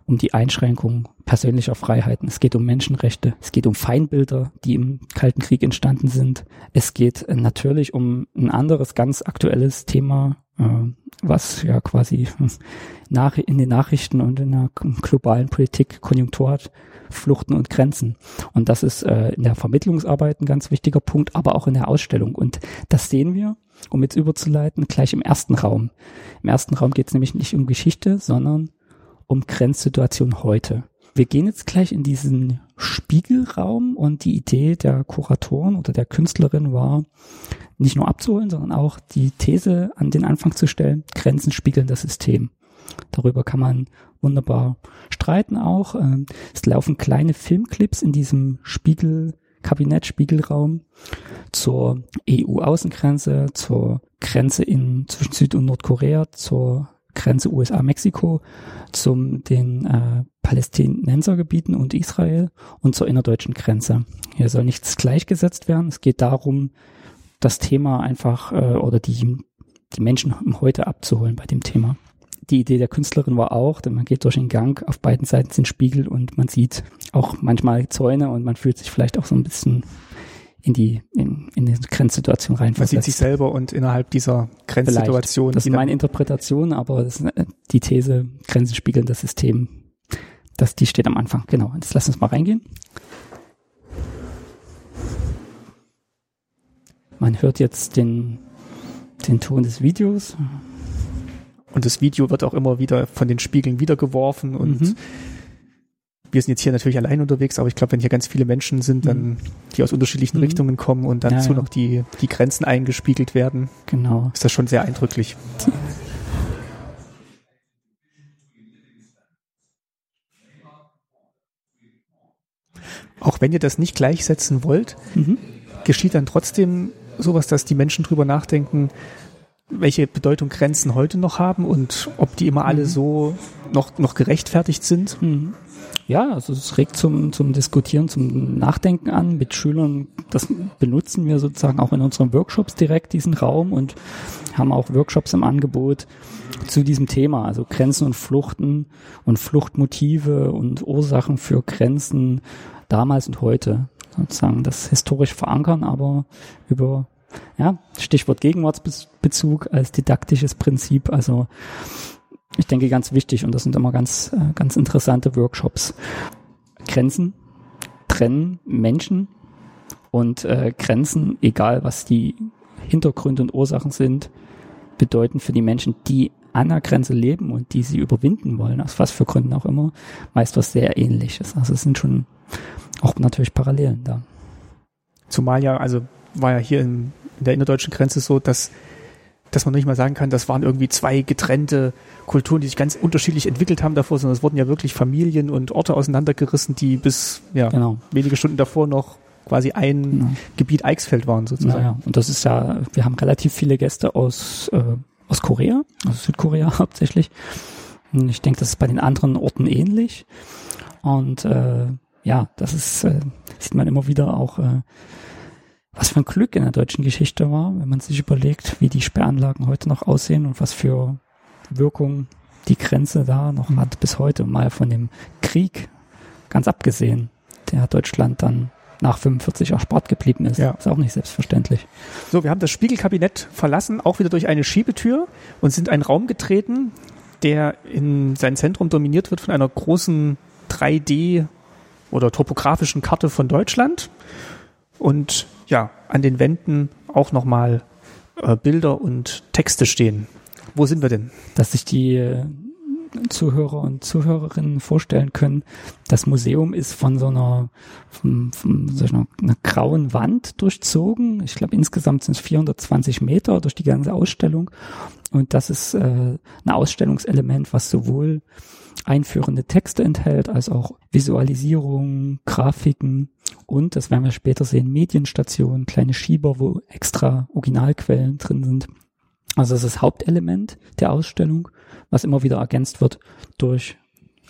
um die Einschränkung persönlicher Freiheiten. Es geht um Menschenrechte. Es geht um Feindbilder, die im Kalten Krieg entstanden sind. Es geht natürlich um ein anderes ganz aktuelles Thema, äh, was ja quasi <laughs> in den Nachrichten und in der globalen Politik Konjunktur hat, Fluchten und Grenzen. Und das ist äh, in der Vermittlungsarbeit ein ganz wichtiger Punkt, aber auch in der Ausstellung. Und das sehen wir, um jetzt überzuleiten, gleich im ersten Raum. Im ersten Raum geht es nämlich nicht um Geschichte, sondern um Grenzsituation heute. Wir gehen jetzt gleich in diesen Spiegelraum und die Idee der Kuratoren oder der Künstlerin war, nicht nur abzuholen, sondern auch die These an den Anfang zu stellen, Grenzen spiegeln das System. Darüber kann man wunderbar streiten auch. Ähm, es laufen kleine Filmclips in diesem Spiegel, Kabinett, Spiegelraum zur EU-Außengrenze, zur Grenze in, zwischen Süd- und Nordkorea, zur Grenze USA-Mexiko, zum den äh, Palästinensergebieten und Israel und zur innerdeutschen Grenze. Hier soll nichts gleichgesetzt werden. Es geht darum, das Thema einfach äh, oder die, die Menschen heute abzuholen bei dem Thema. Die Idee der Künstlerin war auch, denn man geht durch den Gang, auf beiden Seiten sind Spiegel und man sieht auch manchmal Zäune und man fühlt sich vielleicht auch so ein bisschen in die in, in die Grenzsituation rein. Man sieht sich selber und innerhalb dieser Grenzsituation. Vielleicht. Das ist meine Interpretation, aber das, äh, die These Grenzen spiegeln das System. Das, die steht am Anfang. Genau. Jetzt lass uns mal reingehen. Man hört jetzt den, den Ton des Videos. Und das Video wird auch immer wieder von den Spiegeln wiedergeworfen und mhm. Wir sind jetzt hier natürlich allein unterwegs, aber ich glaube, wenn hier ganz viele Menschen sind, dann, mhm. die aus unterschiedlichen mhm. Richtungen kommen und dann ja, ja. noch die, die Grenzen eingespiegelt werden, genau. ist das schon sehr eindrücklich. Auch wenn ihr das nicht gleichsetzen wollt, mhm. geschieht dann trotzdem sowas, dass die Menschen drüber nachdenken, welche Bedeutung Grenzen heute noch haben und ob die immer alle mhm. so noch, noch gerechtfertigt sind. Mhm. Ja, also es regt zum, zum Diskutieren, zum Nachdenken an mit Schülern. Das benutzen wir sozusagen auch in unseren Workshops direkt, diesen Raum und haben auch Workshops im Angebot zu diesem Thema, also Grenzen und Fluchten und Fluchtmotive und Ursachen für Grenzen damals und heute sozusagen das historisch verankern, aber über ja, Stichwort Gegenwartsbezug als didaktisches Prinzip. Also ich denke ganz wichtig und das sind immer ganz, äh, ganz interessante Workshops. Grenzen trennen Menschen und äh, Grenzen, egal was die Hintergründe und Ursachen sind, bedeuten für die Menschen, die an der Grenze leben und die sie überwinden wollen, aus was für Gründen auch immer, meist was sehr ähnliches. Also es sind schon auch natürlich Parallelen da. Zumal ja, also war ja hier in, in der innerdeutschen Grenze so, dass, dass man nicht mal sagen kann, das waren irgendwie zwei getrennte Kulturen, die sich ganz unterschiedlich entwickelt haben davor, sondern es wurden ja wirklich Familien und Orte auseinandergerissen, die bis ja, Genau. wenige Stunden davor noch quasi ein Genau. Gebiet Eichsfeld waren sozusagen. Ja, ja. Und das ist ja, wir haben relativ viele Gäste aus, äh, aus Korea, also Südkorea <laughs> hauptsächlich. Und ich denke, das ist bei den anderen Orten ähnlich. Und äh, ja, das ist, äh, sieht man immer wieder auch, äh, was für ein Glück in der deutschen Geschichte war, wenn man sich überlegt, wie die Sperranlagen heute noch aussehen und was für Wirkung die Grenze da noch hat bis heute. Mal von dem Krieg ganz abgesehen, der Deutschland dann nach 45 erspart geblieben ist. Ja. Ist auch nicht selbstverständlich. So, wir haben das Spiegelkabinett verlassen, auch wieder durch eine Schiebetür und sind in einen Raum getreten, der in sein Zentrum dominiert wird von einer großen 3D oder topografischen Karte von Deutschland. Und ja, an den Wänden auch nochmal äh, Bilder und Texte stehen. Wo sind wir denn? dass sich die äh, Zuhörer und Zuhörerinnen vorstellen können, das Museum ist von so einer, von, von so einer, einer grauen Wand durchzogen. Ich glaube, insgesamt sind es 420 Meter durch die ganze Ausstellung. Und das ist äh, ein Ausstellungselement, was sowohl einführende Texte enthält, als auch Visualisierungen, Grafiken und, das werden wir später sehen, Medienstationen, kleine Schieber, wo extra Originalquellen drin sind. Also das ist das Hauptelement der Ausstellung, was immer wieder ergänzt wird durch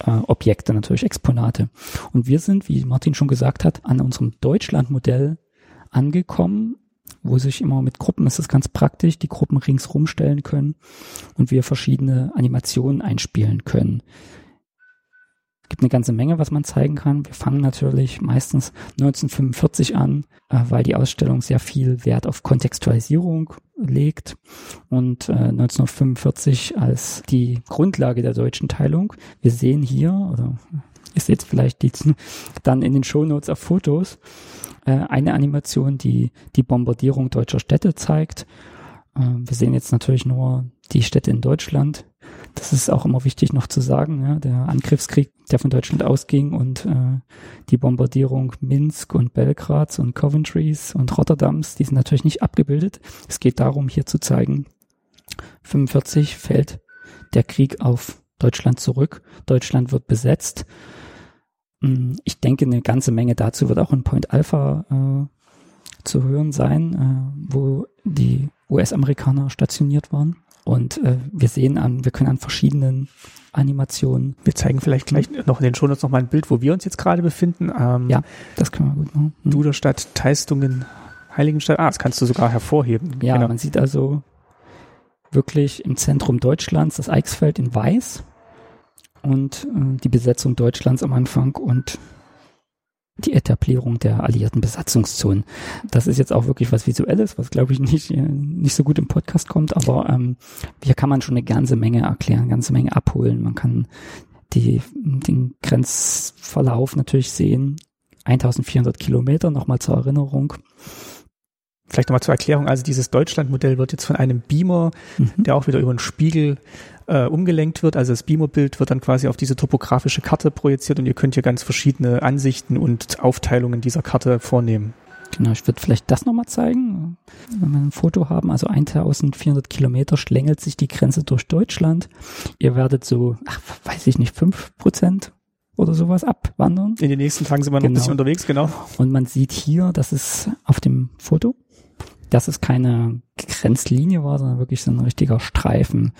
äh, Objekte, natürlich Exponate. Und wir sind, wie Martin schon gesagt hat, an unserem Deutschlandmodell angekommen, wo sich immer mit Gruppen, ist es ganz praktisch, die Gruppen ringsrum stellen können und wir verschiedene Animationen einspielen können. Gibt eine ganze Menge, was man zeigen kann. Wir fangen natürlich meistens 1945 an, äh, weil die Ausstellung sehr viel Wert auf Kontextualisierung legt und äh, 1945 als die Grundlage der deutschen Teilung. Wir sehen hier, oder ihr seht vielleicht die, dann in den Shownotes auf Fotos, äh, eine Animation, die die Bombardierung deutscher Städte zeigt. Äh, wir sehen jetzt natürlich nur die Städte in Deutschland. Das ist auch immer wichtig noch zu sagen. Ja, der Angriffskrieg, der von Deutschland ausging und äh, die Bombardierung Minsk und Belgrads und Coventrys und Rotterdams, die sind natürlich nicht abgebildet. Es geht darum, hier zu zeigen, 45 fällt der Krieg auf Deutschland zurück. Deutschland wird besetzt. Mm, Ich denke, eine ganze Menge dazu wird auch in Point Alpha äh, zu hören sein, äh, wo die US-Amerikaner stationiert waren. Und äh, wir sehen an, wir können an verschiedenen Animationen, Wir zeigen vielleicht gleich noch in den Shownotes noch mal ein Bild, wo wir uns jetzt gerade befinden. Ähm, Ja. das können wir gut machen. Hm. Duderstadt, Teistungen, Heiligenstadt. Ah, das kannst du sogar hervorheben. Ja, Genau. man sieht also wirklich im Zentrum Deutschlands das Eichsfeld in Weiß und äh, die Besetzung Deutschlands am Anfang und die Etablierung der alliierten Besatzungszonen. Das ist jetzt auch wirklich was Visuelles, was glaube ich nicht, äh, nicht so gut im Podcast kommt, aber ähm, hier kann man schon eine ganze Menge erklären, eine ganze Menge abholen. Man kann die, den Grenzverlauf natürlich sehen. 1400 Kilometer, nochmal zur Erinnerung. Vielleicht nochmal zur Erklärung. Also dieses Deutschlandmodell wird jetzt von einem Beamer, Mhm. der auch wieder über einen Spiegel äh, umgelenkt wird. Also das Beamerbild wird dann quasi auf diese topografische Karte projiziert und ihr könnt hier ganz verschiedene Ansichten und Aufteilungen dieser Karte vornehmen. Genau, ich würde vielleicht das nochmal zeigen, wenn wir ein Foto haben. Also 1400 Kilometer schlängelt sich die Grenze durch Deutschland. Ihr werdet so, ach, weiß ich nicht, fünf Prozent oder sowas abwandern. In den nächsten Tagen sind wir noch ein Genau. bisschen unterwegs, genau. Und man sieht hier, dass es auf dem Foto, dass es keine Grenzlinie war, sondern wirklich so ein richtiger Streifen.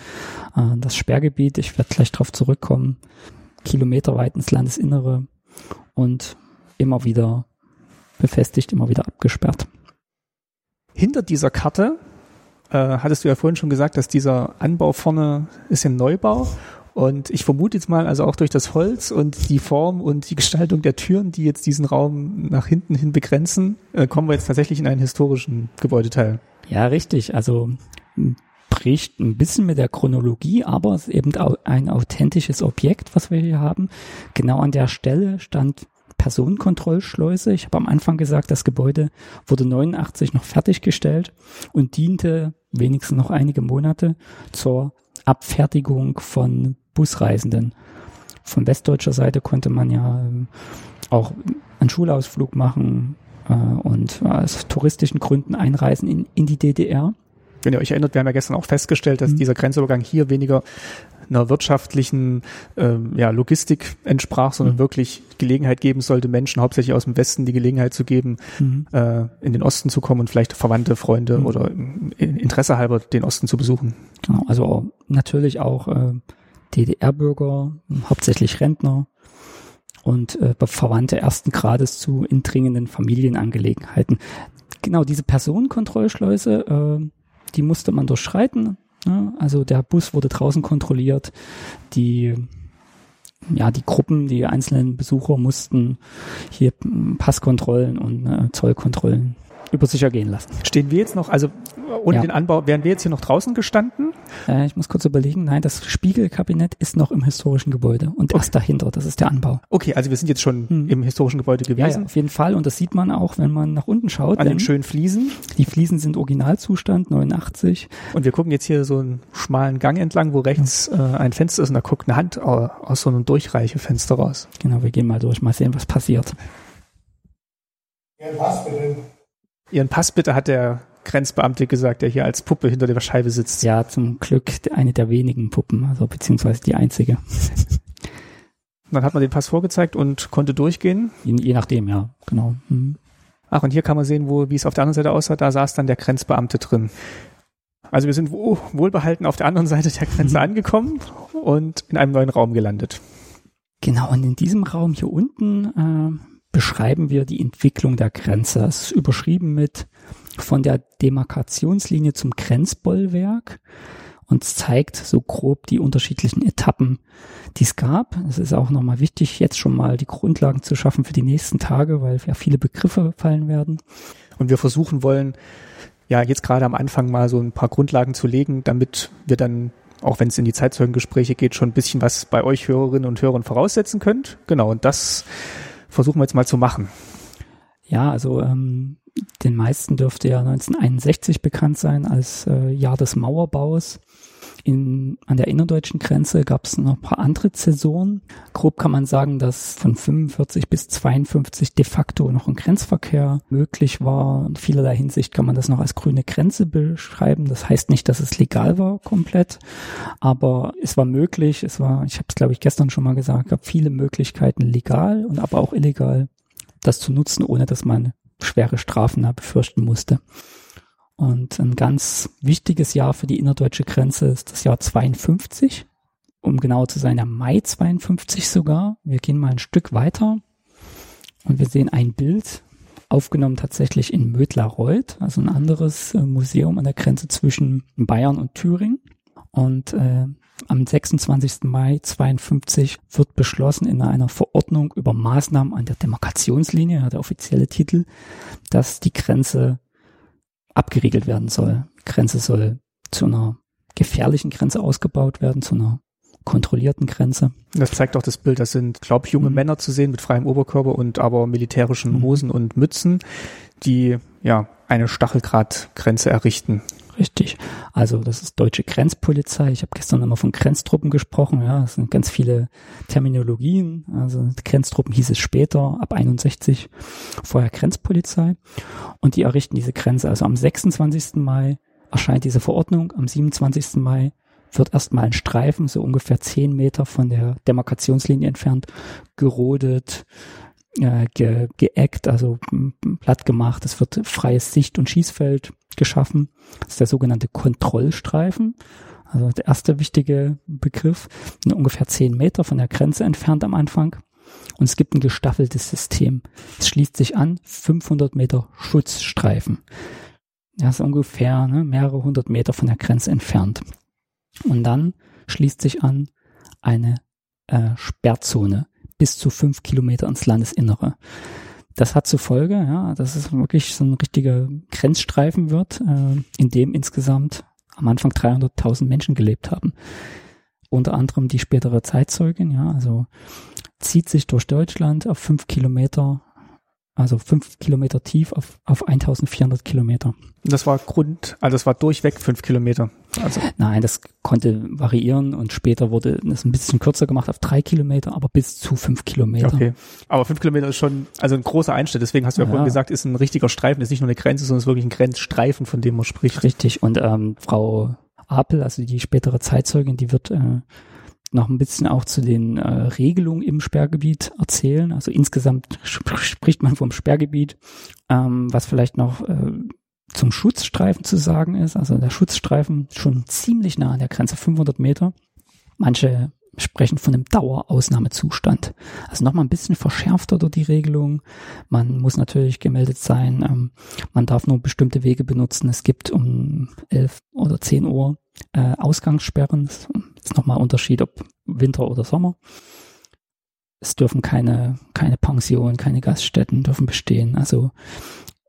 Äh, Das Sperrgebiet, ich werde gleich darauf zurückkommen, kilometerweit ins Landesinnere und immer wieder befestigt, immer wieder abgesperrt. Hinter dieser Karte äh, hattest du ja vorhin schon gesagt, dass dieser Anbau vorne ist ein Neubau. Und ich vermute jetzt mal, also auch durch das Holz und die Form und die Gestaltung der Türen, die jetzt diesen Raum nach hinten hin begrenzen, äh, kommen wir jetzt tatsächlich in einen historischen Gebäudeteil. Ja, richtig. Also bricht ein bisschen mit der Chronologie, aber es ist eben ein authentisches Objekt, was wir hier haben. Genau an der Stelle stand Personenkontrollschleuse. Ich habe am Anfang gesagt, das Gebäude wurde 89 noch fertiggestellt und diente wenigstens noch einige Monate zur Abfertigung von Busreisenden. Von westdeutscher Seite konnte man ja ähm, auch einen Schulausflug machen äh, und aus touristischen Gründen einreisen in, in die DDR. Wenn ihr euch erinnert, wir haben ja gestern auch festgestellt, dass mhm. dieser Grenzübergang hier weniger einer wirtschaftlichen ähm, ja, Logistik entsprach, sondern mhm. wirklich Gelegenheit geben sollte, Menschen hauptsächlich aus dem Westen die Gelegenheit zu geben, mhm. äh, in den Osten zu kommen und vielleicht Verwandte, Freunde mhm. oder Interesse halber den Osten zu besuchen. Genau, also natürlich auch äh, DDR-Bürger, hauptsächlich Rentner und äh, Verwandte ersten Grades zu indringenden Familienangelegenheiten. Genau, diese Personenkontrollschleuse, äh, die musste man durchschreiten. Ja, also der Bus wurde draußen kontrolliert. Die ja, die Gruppen, die einzelnen Besucher mussten hier Passkontrollen und äh, Zollkontrollen über sich ergehen lassen. Stehen wir jetzt noch, also ohne ja. den Anbau, wären wir jetzt hier noch draußen gestanden? Äh, ich muss kurz überlegen, nein, das Spiegelkabinett ist noch im historischen Gebäude und okay. erst dahinter, das ist der Anbau. Okay, also wir sind jetzt schon hm. im historischen Gebäude gewesen. Ja, ja, auf jeden Fall und das sieht man auch, wenn man nach unten schaut. An den schönen Fliesen. Die Fliesen sind Originalzustand, 89. Und wir gucken jetzt hier so einen schmalen Gang entlang, wo rechts äh, ein Fenster ist und da guckt eine Hand aus so einem Durchreichefenster raus. Genau, wir gehen mal durch, mal sehen, was passiert. Ja, was bitte? Ihren Pass bitte hat der Grenzbeamte gesagt, der hier als Puppe hinter der Scheibe sitzt. Ja, zum Glück eine der wenigen Puppen, also beziehungsweise die einzige. <laughs> Dann hat man den Pass vorgezeigt und konnte durchgehen. Je, je nachdem, ja, genau. Mhm. Ach, und hier kann man sehen, wo, wie es auf der anderen Seite aussah, da saß dann der Grenzbeamte drin. Also wir sind wohlbehalten auf der anderen Seite der Grenze mhm. angekommen und in einem neuen Raum gelandet. Genau, und in diesem Raum hier unten äh, beschreiben wir die Entwicklung der Grenze. Es ist überschrieben mit von der Demarkationslinie zum Grenzbollwerk und zeigt so grob die unterschiedlichen Etappen, die es gab. Es ist auch nochmal wichtig, jetzt schon mal die Grundlagen zu schaffen für die nächsten Tage, weil ja viele Begriffe fallen werden. Und wir versuchen wollen, ja, jetzt gerade am Anfang mal so ein paar Grundlagen zu legen, damit wir dann, auch wenn es in die Zeitzeugengespräche geht, schon ein bisschen was bei euch Hörerinnen und Hörern voraussetzen könnt. Genau, und das versuchen wir jetzt mal zu machen. Ja, also ähm, den meisten dürfte ja 1961 bekannt sein als äh, Jahr des Mauerbaus. In, an der innerdeutschen Grenze gab es noch ein paar andere Zäsuren. Grob kann man sagen, dass von 45 bis 52 de facto noch ein Grenzverkehr möglich war. In vielerlei Hinsicht kann man das noch als grüne Grenze beschreiben. Das heißt nicht, dass es legal war komplett, aber es war möglich. Es war, ich habe es glaube ich gestern schon mal gesagt, gab viele Möglichkeiten legal und aber auch illegal, das zu nutzen, ohne dass man schwere Strafen befürchten musste. Und ein ganz wichtiges Jahr für die innerdeutsche Grenze ist das Jahr 52. Um genauer zu sein, der Mai 52 sogar. Wir gehen mal ein Stück weiter und wir sehen ein Bild, aufgenommen tatsächlich in Mödlareuth, also ein anderes äh, Museum an der Grenze zwischen Bayern und Thüringen. Und äh, am 26. Mai 52 wird beschlossen in einer Verordnung über Maßnahmen an der Demarkationslinie, der offizielle Titel, dass die Grenze abgeriegelt werden soll. Die Grenze soll zu einer gefährlichen Grenze ausgebaut werden, zu einer kontrollierten Grenze. Das zeigt auch das Bild, das sind, glaube ich, junge mhm. Männer zu sehen mit freiem Oberkörper und aber militärischen mhm. Hosen und Mützen, die ja eine Stachelgradgrenze errichten. Richtig. Also das ist deutsche Grenzpolizei. Ich habe gestern nochmal von Grenztruppen gesprochen. Ja, es sind ganz viele Terminologien. Also Grenztruppen hieß es später, ab 61, vorher Grenzpolizei. Und die errichten diese Grenze. Also am 26. Mai erscheint diese Verordnung. Am 27. Mai wird erstmal ein Streifen, so ungefähr 10 Meter von der Demarkationslinie entfernt, gerodet, äh, ge geeckt, also platt gemacht. Es wird freies Sicht- und Schießfeld geschaffen. Das ist der sogenannte Kontrollstreifen. Also der erste wichtige Begriff, ungefähr zehn Meter von der Grenze entfernt am Anfang. Und es gibt ein gestaffeltes System. Es schließt sich an 500 Meter Schutzstreifen. Das ist ungefähr ne, mehrere hundert Meter von der Grenze entfernt. Und dann schließt sich an eine äh, Sperrzone bis zu fünf Kilometer ins Landesinnere. Das hat zur Folge, ja, dass es wirklich so ein richtiger Grenzstreifen wird, äh, in dem insgesamt am Anfang 300.000 Menschen gelebt haben. Unter anderem die spätere Zeitzeugin, ja, also zieht sich durch Deutschland auf fünf Kilometer, also fünf Kilometer tief auf, auf 1400 Kilometer. Das war Grund, also das war durchweg fünf Kilometer. Also, Nein, das konnte variieren und später wurde es ein bisschen kürzer gemacht auf drei Kilometer, aber bis zu fünf Kilometer. okay. Aber fünf Kilometer ist schon, also ein großer Einschnitt. Deswegen hast du ja, Ja. vorhin gesagt, ist ein richtiger Streifen, ist nicht nur eine Grenze, sondern ist wirklich ein Grenzstreifen, von dem man spricht. Richtig. Und ähm, Frau Apel, also die spätere Zeitzeugin, die wird äh, noch ein bisschen auch zu den äh, Regelungen im Sperrgebiet erzählen. Also insgesamt sp spricht man vom Sperrgebiet, ähm, was vielleicht noch äh, zum Schutzstreifen zu sagen ist. Also der Schutzstreifen schon ziemlich nah an der Grenze, 500 Meter. Manche sprechen von einem Dauerausnahmezustand. Also nochmal ein bisschen verschärfter dort die Regelung. Man muss natürlich gemeldet sein. Ähm, man darf nur bestimmte Wege benutzen. Es gibt um 11 oder 10 Uhr äh, Ausgangssperren. Ist nochmal Unterschied, ob Winter oder Sommer. Es dürfen keine, keine Pensionen, keine Gaststätten dürfen bestehen. Also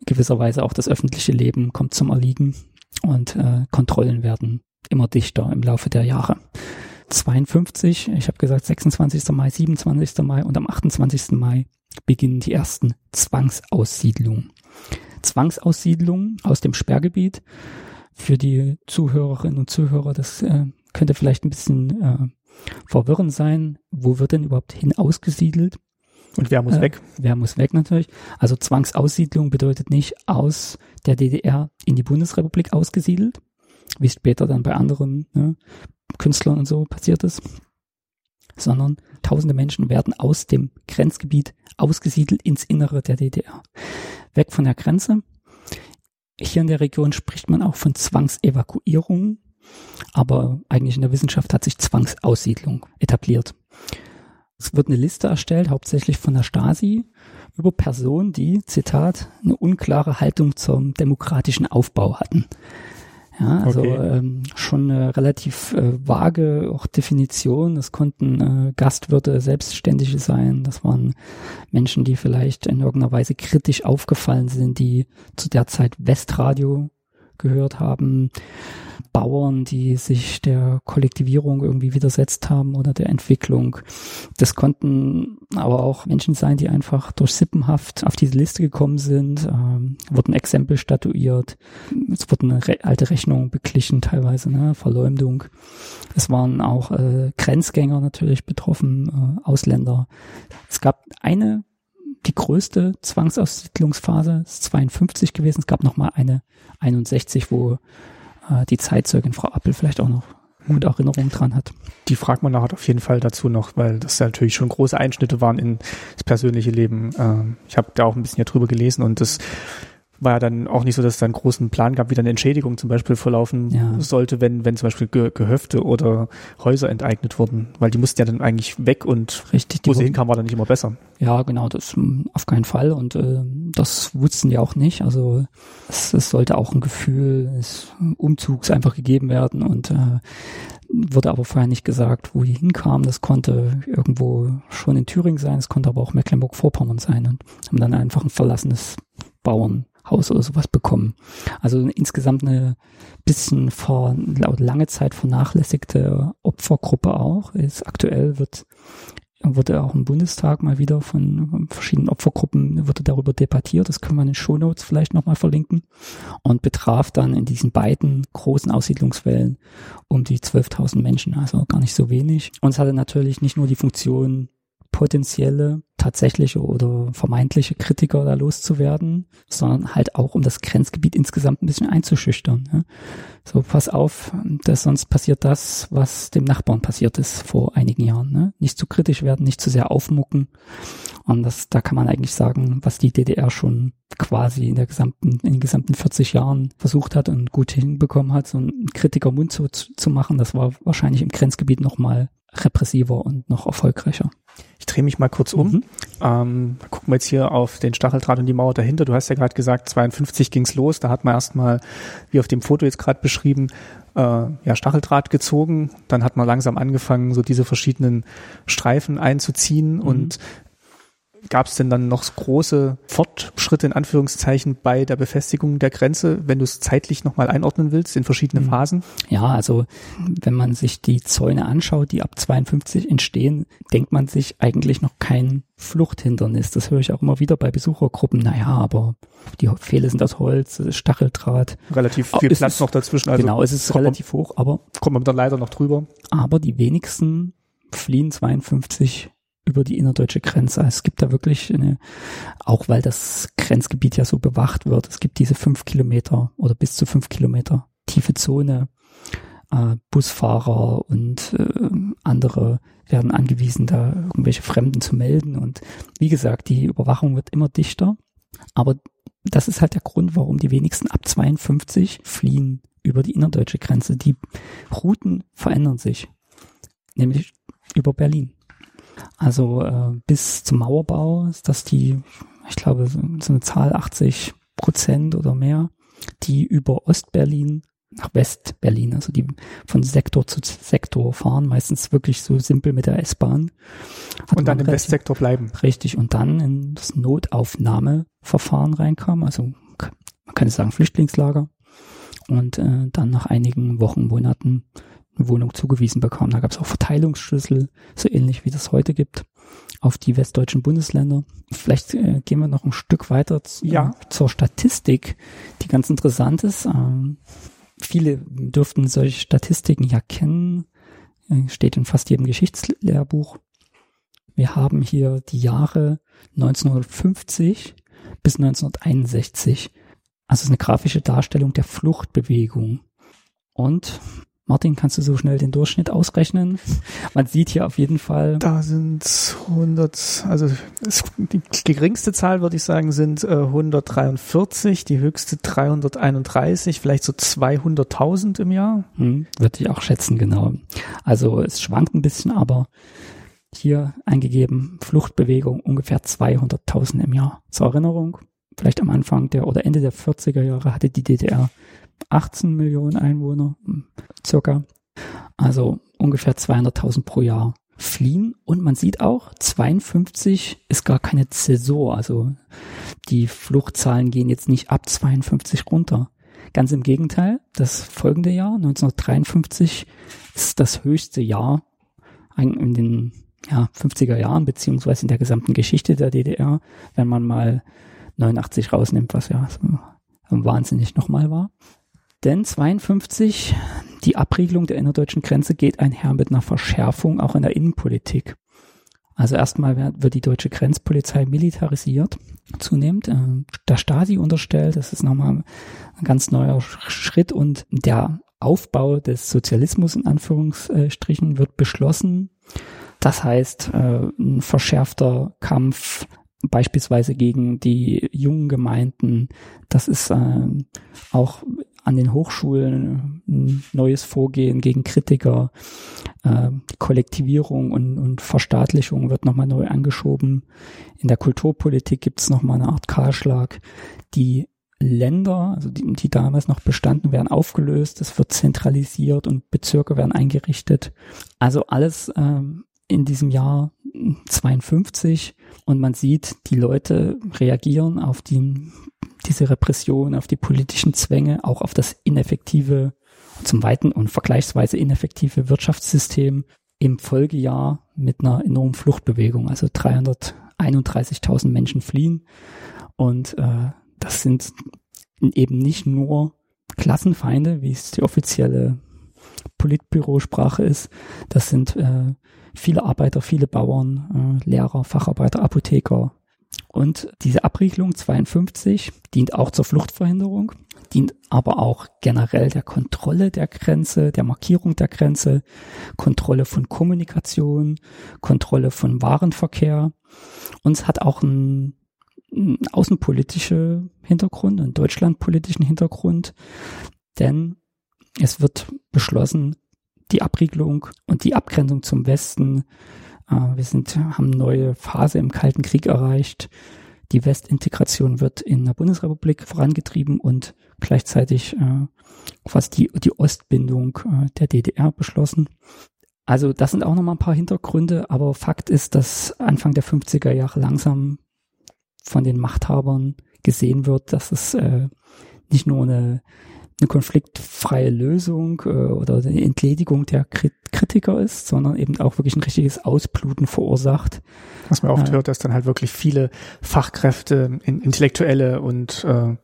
gewisserweise auch das öffentliche Leben kommt zum Erliegen und äh, Kontrollen werden immer dichter im Laufe der Jahre. 52, ich habe gesagt 26. Mai, 27. Mai und am 28. Mai beginnen die ersten Zwangsaussiedlungen. Zwangsaussiedlungen aus dem Sperrgebiet für die Zuhörerinnen und Zuhörer, das äh, könnte vielleicht ein bisschen äh, verwirrend sein. Wo wird denn überhaupt hin ausgesiedelt? Und wer muss Äh, weg? Wer muss weg natürlich? Also Zwangsaussiedlung bedeutet nicht aus der DDR in die Bundesrepublik ausgesiedelt, wie es später dann bei anderen ne, Künstlern und so passiert ist, sondern tausende Menschen werden aus dem Grenzgebiet ausgesiedelt ins Innere der DDR. Weg von der Grenze. Hier in der Region spricht man auch von Zwangsevakuierung, aber eigentlich in der Wissenschaft hat sich Zwangsaussiedlung etabliert. Es wird eine Liste erstellt, hauptsächlich von der Stasi, über Personen, die, Zitat, eine unklare Haltung zum demokratischen Aufbau hatten. Ja, also Okay. ähm, schon eine relativ äh, vage auch Definition. Das konnten äh, Gastwirte, Selbstständige sein. Das waren Menschen, die vielleicht in irgendeiner Weise kritisch aufgefallen sind, die zu der Zeit Westradio gehört haben. Bauern, die sich der Kollektivierung irgendwie widersetzt haben oder der Entwicklung. Das konnten aber auch Menschen sein, die einfach durch Sippenhaft auf diese Liste gekommen sind, ähm, wurden Exempel statuiert, es wurden re alte Rechnungen beglichen teilweise, ne, Verleumdung. Es waren auch äh, Grenzgänger natürlich betroffen, äh, Ausländer. Es gab eine, die größte Zwangsaussiedlungsphase, ist 52 gewesen. Es gab noch mal eine 61, wo äh, die Zeitzeugin Frau Appel vielleicht auch noch gute Erinnerungen dran hat. Die fragt man nachher auf jeden Fall dazu noch, weil das natürlich schon große Einschnitte waren in das persönliche Leben. Ähm, ich habe da auch ein bisschen drüber gelesen und das war ja dann auch nicht so, dass es da einen großen Plan gab, wie dann Entschädigung zum Beispiel verlaufen Ja. sollte, wenn, wenn zum Beispiel Ge Gehöfte oder Häuser enteignet wurden, weil die mussten ja dann eigentlich weg und Richtig, die wo sie wurden- hinkamen, war dann nicht immer besser. Ja, genau, das mm, auf keinen Fall. Und äh, das wussten die auch nicht. Also es, es sollte auch ein Gefühl des Umzugs einfach gegeben werden und äh, wurde aber vorher nicht gesagt, wo die hinkamen. Das konnte irgendwo schon in Thüringen sein, es konnte aber auch Mecklenburg-Vorpommern sein und haben dann einfach ein verlassenes Bauernhaus oder sowas bekommen. Also insgesamt eine bisschen vor lange Zeit vernachlässigte Opfergruppe auch. Ist aktuell wird wurde auch im Bundestag mal wieder von verschiedenen Opfergruppen wurde darüber debattiert. Das können wir in den Shownotes vielleicht nochmal verlinken. Und betraf dann in diesen beiden großen Aussiedlungswellen um die 12.000 Menschen, also gar nicht so wenig. Und es hatte natürlich nicht nur die Funktion, potenzielle, tatsächliche oder vermeintliche Kritiker da loszuwerden, sondern halt auch um das Grenzgebiet insgesamt ein bisschen einzuschüchtern. Ja. So, pass auf, dass sonst passiert das, was dem Nachbarn passiert ist vor einigen Jahren. Ne? Nicht zu kritisch werden, nicht zu sehr aufmucken. Und das, da kann man eigentlich sagen, was die DDR schon quasi in der gesamten, in den gesamten 40 Jahren versucht hat und gut hinbekommen hat, so einen Kritiker Mund zu, zu machen, das war wahrscheinlich im Grenzgebiet noch mal repressiver und noch erfolgreicher. Ich drehe mich mal kurz um. Mhm. Ähm, gucken wir jetzt hier auf den Stacheldraht und die Mauer dahinter. Du hast ja gerade gesagt, 52 ging's los. Da hat man erstmal, wie auf dem Foto jetzt gerade beschrieben, äh, ja, Stacheldraht gezogen. Dann hat man langsam angefangen, so diese verschiedenen Streifen einzuziehen. Und gab es denn dann noch große Fortschritte in Anführungszeichen bei der Befestigung der Grenze, wenn du es zeitlich nochmal einordnen willst, in verschiedene Mhm. Phasen? Ja, also wenn man sich die Zäune anschaut, die ab 52 entstehen, denkt man sich eigentlich noch kein Fluchthindernis. Das höre ich auch immer wieder bei Besuchergruppen. Naja, aber die Pfähle sind aus Holz, es ist Stacheldraht. Relativ Oh, viel ist Platz es- noch dazwischen. Also genau, es ist kommt man- relativ hoch, aber, kommt man dann leider noch drüber. aber die wenigsten fliehen 52 über die innerdeutsche Grenze. Es gibt da wirklich eine, auch weil das Grenzgebiet ja so bewacht wird, es gibt diese fünf Kilometer oder bis zu fünf Kilometer tiefe Zone. Äh, Busfahrer und äh, andere werden angewiesen, da irgendwelche Fremden zu melden. Und wie gesagt, die Überwachung wird immer dichter. Aber das ist halt der Grund, warum die wenigsten ab 52 fliehen über die innerdeutsche Grenze. Die Routen verändern sich, nämlich über Berlin. Also äh, bis zum Mauerbau ist das die, ich glaube, so so eine Zahl 80 Prozent oder mehr, die über Ostberlin nach Westberlin, also die von Sektor zu Sektor fahren, meistens wirklich so simpel mit der S-Bahn. Und dann im Westsektor bleiben. Richtig, und dann in das Notaufnahmeverfahren reinkam, also man kann es sagen Flüchtlingslager, und äh, dann nach einigen Wochen, Monaten eine Wohnung zugewiesen bekam. Da gab es auch Verteilungsschlüssel, so ähnlich wie das heute gibt, auf die westdeutschen Bundesländer. Vielleicht äh, gehen wir noch ein Stück weiter z- Ja. äh, zur Statistik, die ganz interessant ist. Ähm, viele dürften solche Statistiken ja kennen, äh, steht in fast jedem Geschichtslehrbuch. Wir haben hier die Jahre 1950 bis 1961. Also es ist eine grafische Darstellung der Fluchtbewegung. Und Martin, kannst du so schnell den Durchschnitt ausrechnen? Man sieht hier auf jeden Fall, Da sind 100, also die geringste Zahl würde ich sagen sind äh, 143, die höchste 331, vielleicht so 200.000 im Jahr. hm, würde ich auch schätzen, genau. Also es schwankt ein bisschen, aber hier eingegeben, Fluchtbewegung ungefähr 200.000 im Jahr. Zur Erinnerung, vielleicht am Anfang der oder Ende der 40er Jahre hatte die DDR 18 Millionen Einwohner, hm, circa. Also ungefähr 200.000 pro Jahr fliehen. Und man sieht auch, 52 ist gar keine Zäsur. Also die Fluchtzahlen gehen jetzt nicht ab 52 runter. Ganz im Gegenteil, das folgende Jahr, 1953, ist das höchste Jahr in den ja, 50er Jahren, beziehungsweise in der gesamten Geschichte der DDR, wenn man mal 89 rausnimmt, was ja so wahnsinnig nochmal war. Denn 52, die Abriegelung der innerdeutschen Grenze geht einher mit einer Verschärfung auch in der Innenpolitik. Also erstmal wird die deutsche Grenzpolizei militarisiert, zunehmend, äh, der Stasi unterstellt, das ist nochmal ein ganz neuer Sch- Schritt und der Aufbau des Sozialismus in Anführungsstrichen wird beschlossen. Das heißt, äh, ein verschärfter Kampf beispielsweise gegen die jungen Gemeinden. Das ist äh, auch an den Hochschulen ein neues Vorgehen gegen Kritiker. Äh, die Kollektivierung und, und Verstaatlichung wird nochmal neu angeschoben. In der Kulturpolitik gibt es nochmal eine Art Kahlschlag. Die Länder, also die, die damals noch bestanden, werden aufgelöst, es wird zentralisiert und Bezirke werden eingerichtet. Also alles ähm, in diesem Jahr 52 und man sieht, die Leute reagieren auf die, diese Repression, auf die politischen Zwänge, auch auf das ineffektive, zum Weiten und vergleichsweise ineffektive Wirtschaftssystem im Folgejahr mit einer enormen Fluchtbewegung. Also 331.000 Menschen fliehen und äh, das sind eben nicht nur Klassenfeinde, wie es die offizielle Politbürosprache ist. Das sind äh, viele Arbeiter, viele Bauern, äh, Lehrer, Facharbeiter, Apotheker. Und diese Abriegelung 52 dient auch zur Fluchtverhinderung, dient aber auch generell der Kontrolle der Grenze, der Markierung der Grenze, Kontrolle von Kommunikation, Kontrolle von Warenverkehr. Und es hat auch einen, einen außenpolitischen Hintergrund, einen deutschlandpolitischen Hintergrund, denn es wird beschlossen, die Abriegelung und die Abgrenzung zum Westen. Äh, wir sind, haben neue Phase im Kalten Krieg erreicht. Die Westintegration wird in der Bundesrepublik vorangetrieben und gleichzeitig äh, quasi die, die Ostbindung äh, der DDR beschlossen. Also das sind auch nochmal ein paar Hintergründe, aber Fakt ist, dass Anfang der 50er Jahre langsam von den Machthabern gesehen wird, dass es äh, nicht nur eine, eine konfliktfreie Lösung äh, oder eine Entledigung der Krit Kritiker ist, sondern eben auch wirklich ein richtiges Ausbluten verursacht. Was man oft Ja. hört, dass dann halt wirklich viele Fachkräfte, in, Intellektuelle und äh,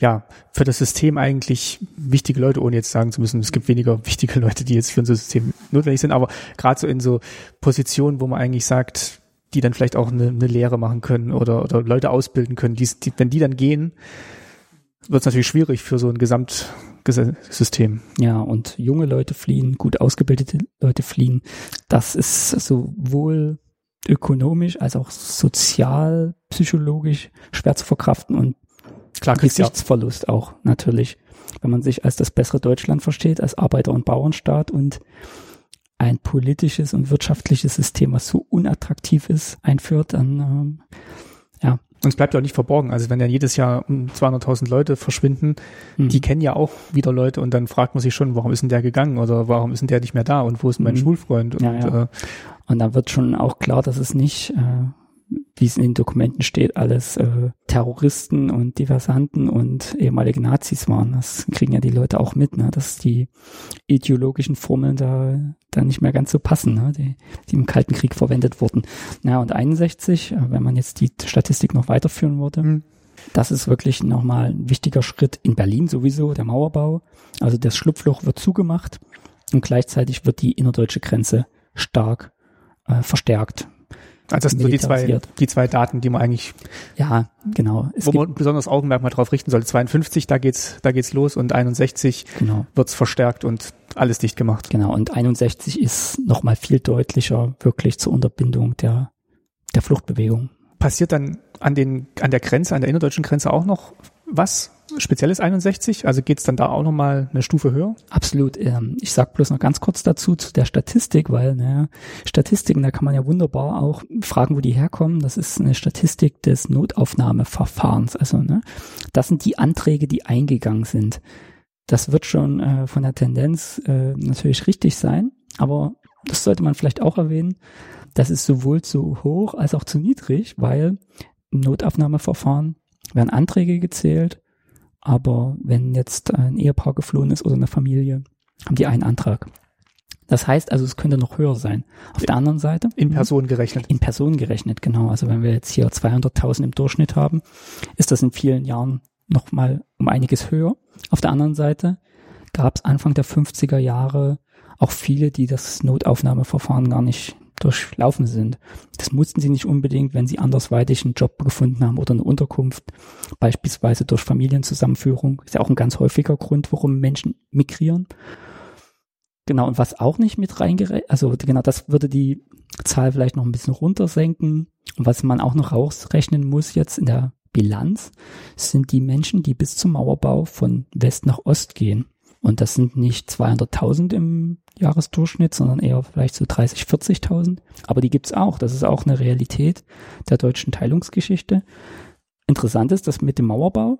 ja, für das System eigentlich wichtige Leute, ohne jetzt sagen zu müssen, es gibt weniger wichtige Leute, die jetzt für unser System notwendig sind, aber gerade so in so Positionen, wo man eigentlich sagt, die dann vielleicht auch eine, eine Lehre machen können oder, oder Leute ausbilden können, die, die, wenn die dann gehen, wird es natürlich schwierig für so ein Gesamtsystem. Ja, und junge Leute fliehen, gut ausgebildete Leute fliehen. Das ist sowohl ökonomisch als auch sozial, psychologisch schwer zu verkraften und Klar, du ja, Gesichtsverlust auch natürlich. Wenn man sich als das bessere Deutschland versteht, als Arbeiter- und Bauernstaat und ein politisches und wirtschaftliches System, was so unattraktiv ist, einführt, dann ähm, ja. Und es bleibt ja auch nicht verborgen. Also wenn dann jedes Jahr um 200.000 Leute verschwinden, Mhm. die kennen ja auch wieder Leute und dann fragt man sich schon, warum ist denn der gegangen oder warum ist denn der nicht mehr da und wo ist mein Mhm. Schulfreund? Und, Ja, ja. Äh, Und dann wird schon auch klar, dass es nicht, äh, wie es in den Dokumenten steht, alles äh, Terroristen und Diversanten und ehemalige Nazis waren. Das kriegen ja die Leute auch mit, ne? dass die ideologischen Formeln da, da nicht mehr ganz so passen, ne? die, die im Kalten Krieg verwendet wurden. Na und 61, äh, wenn man jetzt die Statistik noch weiterführen würde, Mhm. das ist wirklich nochmal ein wichtiger Schritt in Berlin sowieso, der Mauerbau. Also das Schlupfloch wird zugemacht und gleichzeitig wird die innerdeutsche Grenze stark äh, verstärkt. Also das sind so die zwei, die zwei Daten, die man eigentlich, Ja, genau. Es wo man besonders Augenmerk mal drauf richten sollte. 52, da geht's, da geht's los und 61 genau, wird's verstärkt und alles dicht gemacht. genau. Und 61 ist nochmal viel deutlicher wirklich zur Unterbindung der, der Fluchtbewegung. Passiert dann an den, an der Grenze, an der innerdeutschen Grenze auch noch was Spezielles 61? Also geht's dann da auch noch mal eine Stufe höher? Absolut. Ähm, ich sag bloß noch ganz kurz dazu zu der Statistik, weil naja, Statistiken, da kann man ja wunderbar auch fragen, wo die herkommen. Das ist eine Statistik des Notaufnahmeverfahrens. Also ne, das sind die Anträge, die eingegangen sind. Das wird schon äh, von der Tendenz äh, natürlich richtig sein, aber das sollte man vielleicht auch erwähnen. Das ist sowohl zu hoch als auch zu niedrig, weil Notaufnahmeverfahren werden Anträge gezählt, aber wenn jetzt ein Ehepaar geflohen ist oder eine Familie, haben die einen Antrag. Das heißt also, es könnte noch höher sein. Auf der anderen Seite. In Personen gerechnet. In Personen gerechnet, genau. Also wenn wir jetzt hier 200.000 im Durchschnitt haben, ist das in vielen Jahren noch mal um einiges höher. Auf der anderen Seite gab es Anfang der 50er Jahre auch viele, die das Notaufnahmeverfahren gar nicht durchlaufen sind. Das mussten sie nicht unbedingt, wenn sie andersweitig einen Job gefunden haben oder eine Unterkunft, beispielsweise durch Familienzusammenführung. Ist ja auch ein ganz häufiger Grund, warum Menschen migrieren. Genau, und was auch nicht mit reingerechnet, also genau, das würde die Zahl vielleicht noch ein bisschen runtersenken. Und was man auch noch rausrechnen muss jetzt in der Bilanz, sind die Menschen, die bis zum Mauerbau von West nach Ost gehen. Und das sind nicht 200.000 im Jahresdurchschnitt, sondern eher vielleicht so 30, 40.000. Aber die gibt's auch. Das ist auch eine Realität der deutschen Teilungsgeschichte. Interessant ist, dass mit dem Mauerbau,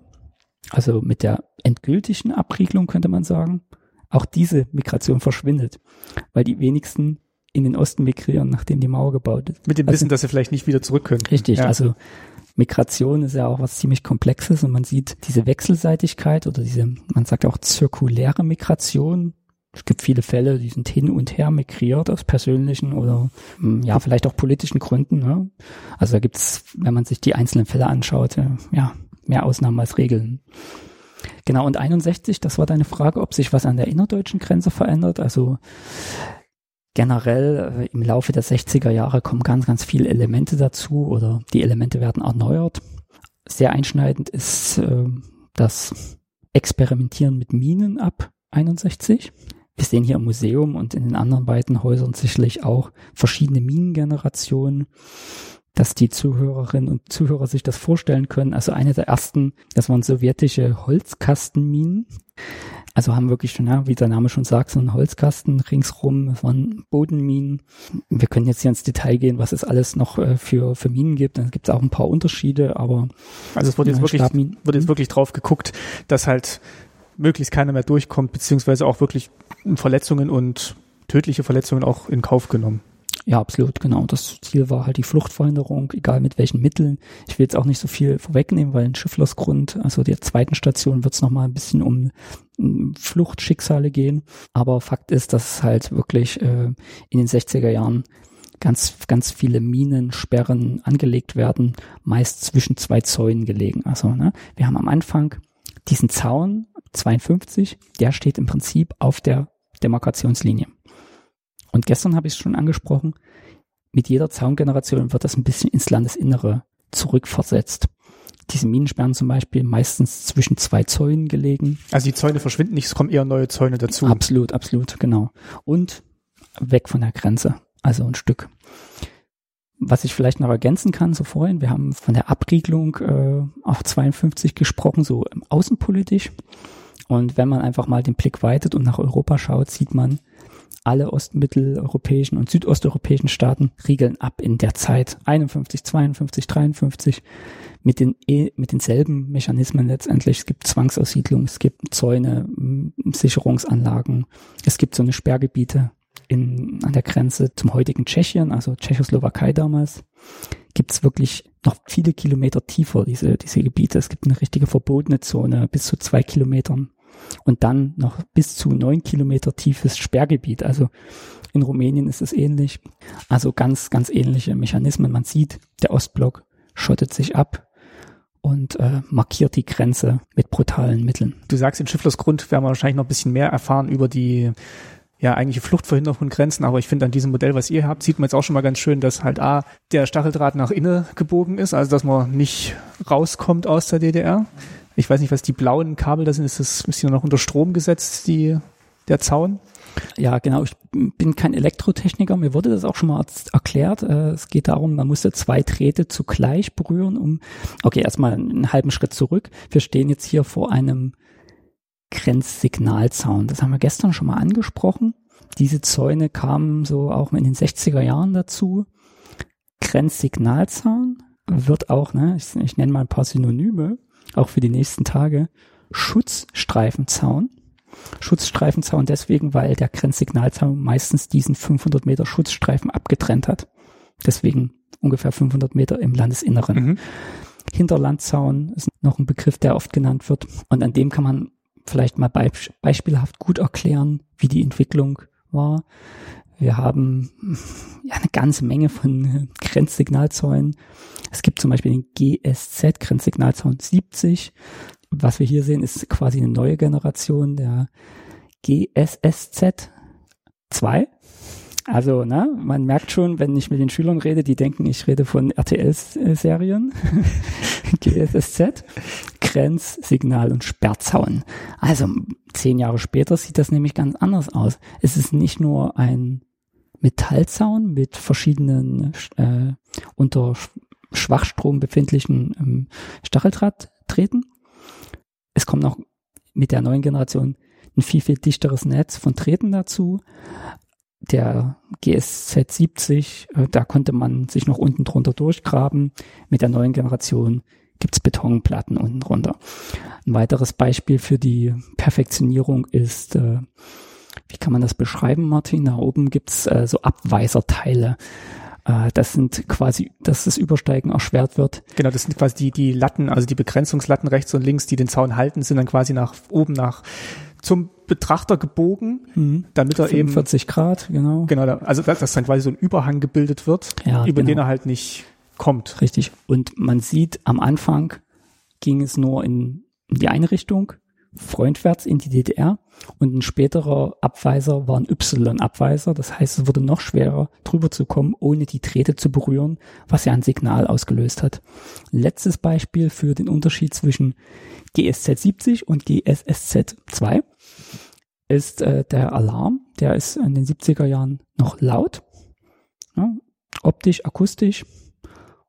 also mit der endgültigen Abriegelung könnte man sagen, auch diese Migration verschwindet, weil die wenigsten in den Osten migrieren, nachdem die Mauer gebaut ist. Mit dem Also- Wissen, dass sie vielleicht nicht wieder zurück können. Richtig, Ja. also Migration ist ja auch was ziemlich Komplexes und man sieht diese Wechselseitigkeit oder diese, man sagt auch zirkuläre Migration. Es gibt viele Fälle, die sind hin und her migriert aus persönlichen oder hm, ja, vielleicht auch politischen Gründen. Ne? Also da gibt's, wenn man sich die einzelnen Fälle anschaut, äh, ja, mehr Ausnahmen als Regeln. Genau, und 61, das war deine Frage, ob sich was an der innerdeutschen Grenze verändert. Also generell äh, im Laufe der 60er Jahre kommen ganz, ganz viele Elemente dazu oder die Elemente werden erneuert. Sehr einschneidend ist äh, das Experimentieren mit Minen ab 61. Wir sehen hier im Museum und in den anderen beiden Häusern sicherlich auch verschiedene Minengenerationen, dass die Zuhörerinnen und Zuhörer sich das vorstellen können. Also eine der ersten, das waren sowjetische Holzkastenminen. Also haben wirklich schon, ja, wie der Name schon sagt, so einen Holzkasten ringsrum, das waren Bodenminen. Wir können jetzt hier ins Detail gehen, was es alles noch äh, für, für Minen gibt. Da gibt es auch ein paar Unterschiede, aber Also es wird jetzt wirklich, Stabminen. wird jetzt wirklich drauf geguckt, dass halt möglichst keiner mehr durchkommt, beziehungsweise auch wirklich Verletzungen und tödliche Verletzungen auch in Kauf genommen. Ja, absolut, genau. Das Ziel war halt die Fluchtverhinderung, egal mit welchen Mitteln. Ich will jetzt auch nicht so viel vorwegnehmen, weil in Schifflersgrund, also der zweiten Station, wird es nochmal ein bisschen um um Fluchtschicksale gehen. Aber Fakt ist, dass es halt wirklich äh, in den 60er Jahren ganz, ganz viele Minensperren angelegt werden, meist zwischen zwei Zäunen gelegen. Also, ne, wir haben am Anfang diesen Zaun 52, der steht im Prinzip auf der Demarkationslinie. Und gestern habe ich es schon angesprochen, mit jeder Zaungeneration wird das ein bisschen ins Landesinnere zurückversetzt. Diese Minensperren zum Beispiel meistens zwischen zwei Zäunen gelegen. Also die Zäune verschwinden nicht, es kommen eher neue Zäune dazu. Absolut, absolut, genau. Und weg von der Grenze, also ein Stück. Was ich vielleicht noch ergänzen kann, so vorhin, wir haben von der Abriegelung äh, auf 52 gesprochen, so außenpolitisch. Und wenn man einfach mal den Blick weitet und nach Europa schaut, sieht man, alle ostmitteleuropäischen und südosteuropäischen Staaten riegeln ab in der Zeit 51, 52, 53 mit den eh, mit denselben Mechanismen letztendlich. Es gibt Zwangsaussiedlung, es gibt Zäune, Sicherungsanlagen, es gibt so eine Sperrgebiete in, an der Grenze zum heutigen Tschechien, also Tschechoslowakei damals, gibt es wirklich noch viele Kilometer tiefer diese, diese Gebiete. Es gibt eine richtige verbotene Zone bis zu zwei Kilometern und dann noch bis zu neun Kilometer tiefes Sperrgebiet. Also in Rumänien ist es ähnlich. Also ganz, ganz ähnliche Mechanismen. Man sieht, der Ostblock schottet sich ab und äh, markiert die Grenze mit brutalen Mitteln. Du sagst, in Schifflersgrund werden wir wahrscheinlich noch ein bisschen mehr erfahren über die ja eigentliche Fluchtverhinderung von Grenzen, aber ich finde an diesem Modell, was ihr habt, sieht man jetzt auch schon mal ganz schön, dass halt A, der Stacheldraht nach innen gebogen ist, also dass man nicht rauskommt aus der DDR. Ich weiß nicht, was die blauen Kabel da sind. Ist das ein bisschen noch unter Strom gesetzt, die, der Zaun? Ja, genau. Ich bin kein Elektrotechniker. Mir wurde das auch schon mal erklärt. Äh, es geht darum, man musste zwei Drähte zugleich berühren, um, okay, erstmal einen halben Schritt zurück. Wir stehen jetzt hier vor einem Grenzsignalzaun. Das haben wir gestern schon mal angesprochen. Diese Zäune kamen so auch in den 60er Jahren dazu. Grenzsignalzaun wird auch, ne, ich, ich nenne mal ein paar Synonyme auch für die nächsten Tage, Schutzstreifenzaun. Schutzstreifenzaun deswegen, weil der Grenzsignalzaun meistens diesen 500 Meter Schutzstreifen abgetrennt hat. Deswegen ungefähr 500 Meter im Landesinneren. Mhm. Hinterlandzaun ist noch ein Begriff, der oft genannt wird. Und an dem kann man vielleicht mal beispielhaft gut erklären, wie die Entwicklung war. Wir haben ja eine ganze Menge von Grenzsignalzäunen. Es gibt zum Beispiel den GSZ, Grenzsignalzaun 70. Was wir hier sehen, ist quasi eine neue Generation der GSSZ 2. Also, ne, man merkt schon, wenn ich mit den Schülern rede, die denken, ich rede von RTL-Serien. GSSZ, <laughs> Grenz, Signal und Sperrzaun. Also, zehn Jahre später sieht das nämlich ganz anders aus. Es ist nicht nur ein Metallzaun mit verschiedenen äh, unter Schwachstrom befindlichen ähm, Stacheldrahtdrähten. Es kommt noch mit der neuen Generation ein viel, viel dichteres Netz von Drähten dazu. Der GSZ 70, äh, da konnte man sich noch unten drunter durchgraben. Mit der neuen Generation gibt's Betonplatten unten drunter. Ein weiteres Beispiel für die Perfektionierung ist äh, wie kann man das beschreiben, Martin? Da oben gibt's äh, so Abweiserteile. Äh, das sind quasi, dass das Übersteigen erschwert wird. Genau, das sind quasi die, die Latten, also die Begrenzungslatten rechts und links, die den Zaun halten, sind dann quasi nach oben nach zum Betrachter gebogen, mhm. damit er 45 eben 40 Grad, genau. Genau, also dass, dass dann quasi so ein Überhang gebildet wird, ja, über genau. den er halt nicht kommt. Richtig. Und man sieht, am Anfang ging es nur in die eine Richtung freundwärts in die DDR und ein späterer Abweiser war ein Y-Abweiser. Das heißt, es wurde noch schwerer, drüber zu kommen, ohne die Drähte zu berühren, was ja ein Signal ausgelöst hat. Letztes Beispiel für den Unterschied zwischen GSZ 70 und GSSZ 2 ist äh, der Alarm. Der ist in den 70er Jahren noch laut, ja, optisch, akustisch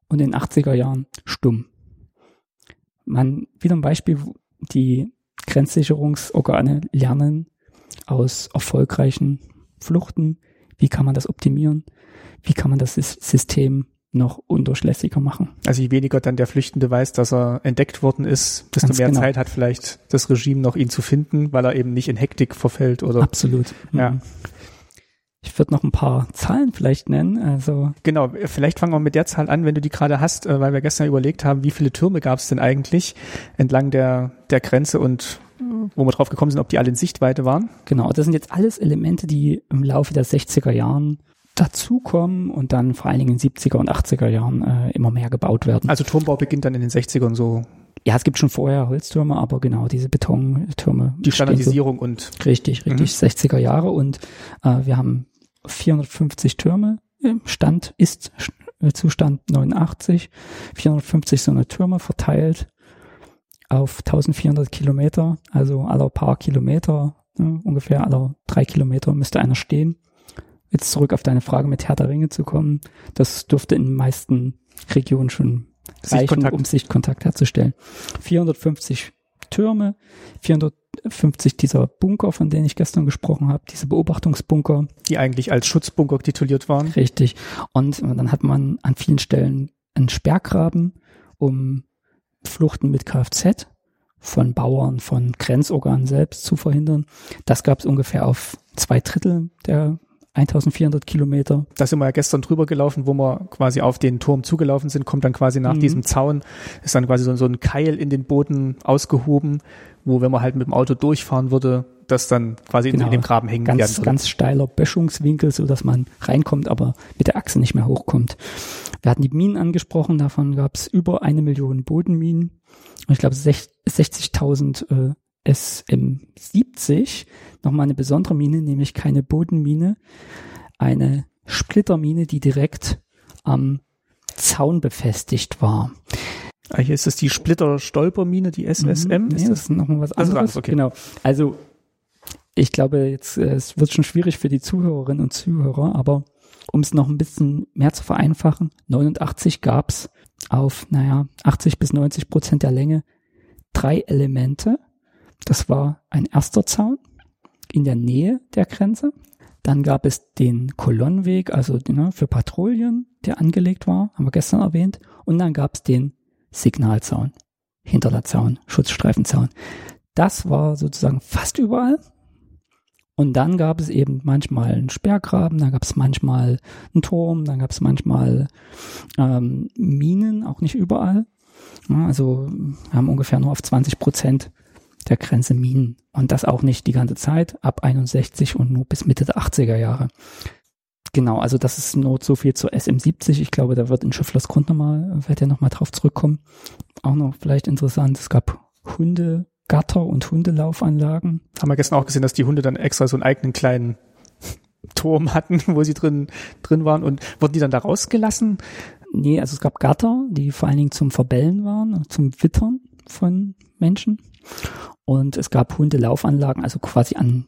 und in den 80er Jahren stumm. Man, wieder ein Beispiel, die Grenzsicherungsorgane lernen aus erfolgreichen Fluchten. Wie kann man das optimieren? Wie kann man das System noch undurchlässiger machen? Also je weniger dann der Flüchtende weiß, dass er entdeckt worden ist, desto Ganz mehr genau. Zeit hat vielleicht das Regime noch ihn zu finden, weil er eben nicht in Hektik verfällt oder. Absolut. Ja. Mhm. Ich würde noch ein paar Zahlen vielleicht nennen. Also Genau, vielleicht fangen wir mit der Zahl an, wenn du die gerade hast, äh, weil wir gestern überlegt haben, wie viele Türme gab es denn eigentlich entlang der, der Grenze und wo wir drauf gekommen sind, ob die alle in Sichtweite waren. genau, das sind jetzt alles Elemente, die im Laufe der 60er Jahren dazukommen und dann vor allen Dingen in den 70er und 80er Jahren äh, immer mehr gebaut werden. Also Turmbau beginnt dann in den 60ern so, ja, es gibt schon vorher Holztürme, aber genau diese Betontürme. die Standardisierung und So, richtig, richtig, 60er Jahre und äh, wir haben 450 Türme im Stand, ist äh, Zustand 89, 450 so eine Türme verteilt auf 1400 Kilometer, also aller paar Kilometer, ne, ungefähr aller drei Kilometer müsste einer stehen. Jetzt zurück auf deine Frage mit Herr der Ringe zu kommen. Das dürfte in den meisten Regionen schon reichen, um Sichtkontakt herzustellen. 450 Türme, 450 dieser Bunker, von denen ich gestern gesprochen habe, diese Beobachtungsbunker, die eigentlich als Schutzbunker tituliert waren. richtig. Und dann hat man an vielen Stellen einen Sperrgraben, um Fluchten mit Kfz von Bauern, von Grenzorganen selbst zu verhindern. Das gab es ungefähr auf zwei Drittel der 1400 Kilometer. Da sind wir ja gestern drüber gelaufen, wo wir quasi auf den Turm zugelaufen sind, kommt dann quasi nach Mhm. diesem Zaun, ist dann quasi so, so ein Keil in den Boden ausgehoben, wo wenn man halt mit dem Auto durchfahren würde, das dann quasi in, Genau. in dem Graben hängen werden Ganz, würde. ganz steiler Böschungswinkel, so dass man reinkommt, aber mit der Achse nicht mehr hochkommt. Wir hatten die Minen angesprochen, davon gab es über eine Million Bodenminen. Und ich glaube sech- 60.000 äh, SM70. Nochmal eine besondere Mine, nämlich keine Bodenmine, eine Splittermine, die direkt am Zaun befestigt war. Ah, hier ist das die Splitter-Stolpermine, die SSM. Mhm. Ist Nee, das? das ist nochmal was Das ist anderes. anders, okay. Genau. Also ich glaube, jetzt äh, es wird schon schwierig für die Zuhörerinnen und Zuhörer, aber um es noch ein bisschen mehr zu vereinfachen, 89 gab's auf, naja, 80 bis 90 Prozent der Länge drei Elemente. Das war ein erster Zaun in der Nähe der Grenze. Dann gab es den Kolonnenweg, also ne, für Patrouillen, der angelegt war, haben wir gestern erwähnt. Und dann gab es den Signalzaun, Hinterladzaun, Schutzstreifenzaun. Das war sozusagen fast überall. Und dann gab es eben manchmal einen Sperrgraben, dann gab es manchmal einen Turm, dann gab es manchmal ähm, Minen, auch nicht überall. Ja, also haben ungefähr nur auf 20 Prozent der Grenze Minen. Und das auch nicht die ganze Zeit, ab 61 und nur bis Mitte der 80er Jahre. Genau, also das ist nur so viel zur SM70. Ich glaube, da wird in Schifflers Grund nochmal, wird er nochmal drauf zurückkommen. Auch noch vielleicht interessant, es gab Hundegatter und Hundelaufanlagen. Haben wir gestern auch gesehen, dass die Hunde dann extra so einen eigenen kleinen Turm hatten, <laughs> wo sie drin, drin waren. Und wurden die dann da rausgelassen? Nee, also es gab Gatter, die vor allen Dingen zum Verbellen waren, zum Wittern von Menschen. Und es gab Hundelaufanlagen, also quasi an,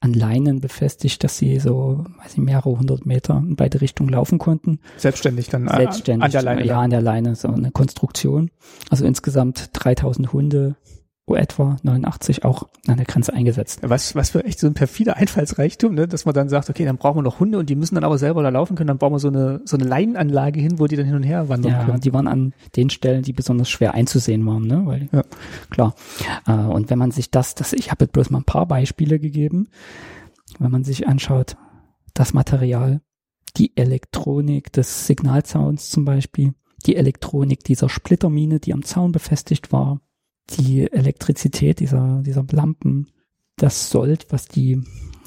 an Leinen befestigt, dass sie so, weiß ich, mehrere hundert Meter in beide Richtungen laufen konnten. Selbstständig dann Selbstständig. an der Leine. Ja, an der Leine, so eine Konstruktion. Also insgesamt 3000 Hunde, etwa 89 auch an der Grenze eingesetzt. Was, was für echt so ein perfider Einfallsreichtum, ne? dass man dann sagt, okay, dann brauchen wir noch Hunde und die müssen dann aber selber da laufen können, dann bauen wir so eine, so eine Leinenanlage hin, wo die dann hin und her wandern Ja, können. die waren an den Stellen, die besonders schwer einzusehen waren, ne? Weil, Ja. klar. Äh, und wenn man sich das, das, ich habe jetzt bloß mal ein paar Beispiele gegeben, wenn man sich anschaut, das Material, die Elektronik des Signalzauns zum Beispiel, die Elektronik dieser Splittermine, die am Zaun befestigt war, die Elektrizität dieser, dieser Lampen, das Sold, was die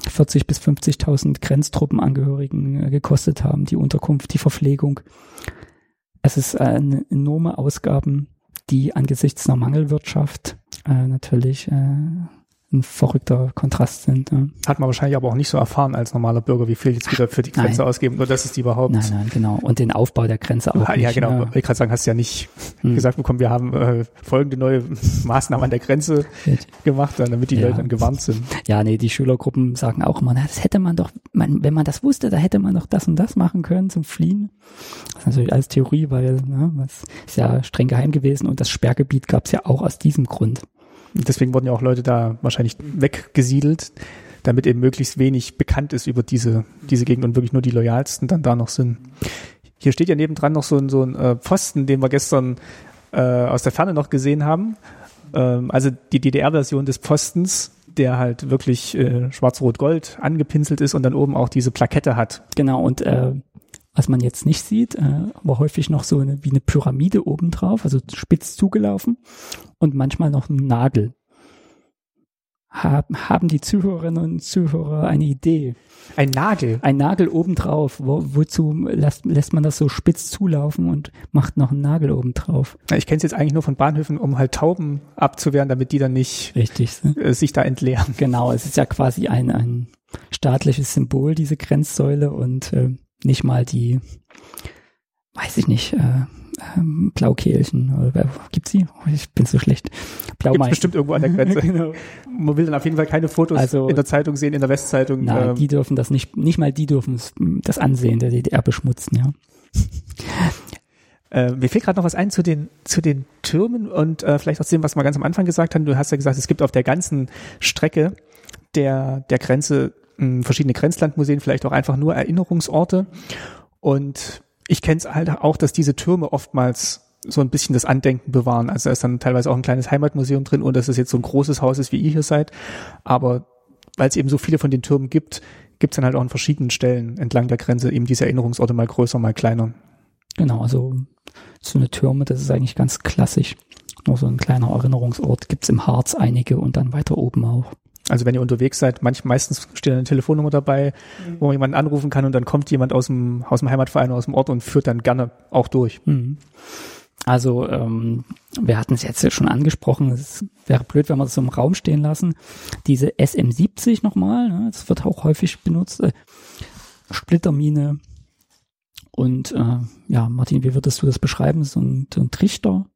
40 bis 50.000 Grenztruppenangehörigen äh, gekostet haben, die Unterkunft, die Verpflegung. Es ist äh, eine enorme Ausgaben, die angesichts einer Mangelwirtschaft äh, natürlich äh, ein verrückter Kontrast sind. Ne? Hat man wahrscheinlich aber auch nicht so erfahren als normaler Bürger, wie viel jetzt wieder für die Grenze Nein. ausgeben, nur dass es die überhaupt. Nein, nein, genau. Und den Aufbau der Grenze auch ja, nicht. genau. Ne? Ich gerade sagen, hast ja nicht Hm. gesagt bekommen, wir haben äh, folgende neue <laughs> Maßnahmen an der Grenze gemacht, damit die Ja. Leute dann gewarnt sind. Ja, nee, die Schülergruppen sagen auch immer, na, das hätte man doch, man, wenn man das wusste, da hätte man doch das und das machen können zum Fliehen. Das ist natürlich alles Theorie, weil ne, das ist ja streng geheim gewesen und das Sperrgebiet gab es ja auch aus diesem Grund. Deswegen wurden ja auch Leute da wahrscheinlich weggesiedelt, damit eben möglichst wenig bekannt ist über diese, diese Gegend und wirklich nur die loyalsten dann da noch sind. Hier steht ja nebendran noch so ein, so ein äh, Pfosten, den wir gestern äh, aus der Ferne noch gesehen haben. Ähm, also die DDR-Version des Postens, der halt wirklich äh, schwarz-rot-gold angepinselt ist und dann oben auch diese Plakette hat. Genau, und äh, was man jetzt nicht sieht, äh, war häufig noch so eine, wie eine Pyramide obendrauf, also spitz zugelaufen und manchmal noch ein Nagel. Haben, haben die Zuhörerinnen und Zuhörer eine Idee? Ein Nagel. Ein Nagel obendrauf. Wo, wozu lässt, lässt man das so spitz zulaufen und macht noch einen Nagel obendrauf? Ich kenne es jetzt eigentlich nur von Bahnhöfen, um halt Tauben abzuwehren, damit die dann nicht Richtig. Ne? äh, sich da entleeren. Genau, es ist ja quasi ein, ein staatliches Symbol, diese Grenzsäule und äh, nicht mal die, weiß ich nicht, äh, ähm, Blaukehlchen. Oder, gibt's die? Oh, ich bin so schlecht. Gibt's Blaumeichen. bestimmt irgendwo an der Grenze. <laughs> genau. Man will dann auf jeden Fall keine Fotos Also- in der Zeitung sehen, in der Westzeitung. Nein, ähm, die dürfen das nicht, nicht mal die dürfen es, das Ansehen der DDR beschmutzen, ja. Äh, mir fällt gerade noch was ein zu den, zu den Türmen und äh, vielleicht auch zu dem, was wir ganz am Anfang gesagt haben. Du hast ja gesagt, es gibt auf der ganzen Strecke der, der Grenze verschiedene Grenzlandmuseen, vielleicht auch einfach nur Erinnerungsorte. Und ich kenne es halt auch, dass diese Türme oftmals so ein bisschen das Andenken bewahren. Also da ist dann teilweise auch ein kleines Heimatmuseum drin und dass es jetzt so ein großes Haus ist, wie ihr hier seid. Aber weil es eben so viele von den Türmen gibt, gibt es dann halt auch an verschiedenen Stellen entlang der Grenze eben diese Erinnerungsorte mal größer, mal kleiner. Genau, also so eine Türme, das ist eigentlich ganz klassisch. Nur so ein kleiner Erinnerungsort gibt's im Harz einige und dann weiter oben auch. Also wenn ihr unterwegs seid, manch, meistens steht eine Telefonnummer dabei, wo man jemanden anrufen kann und dann kommt jemand aus dem, aus dem Heimatverein oder aus dem Ort und führt dann gerne auch durch. Mhm. Also ähm, wir hatten es jetzt schon angesprochen, es wäre blöd, wenn wir das so im Raum stehen lassen. Diese SM70 nochmal, ne, das wird auch häufig benutzt. Äh, Splittermine. Und äh, ja, Martin, wie würdest du das beschreiben? So ein, so ein Trichter?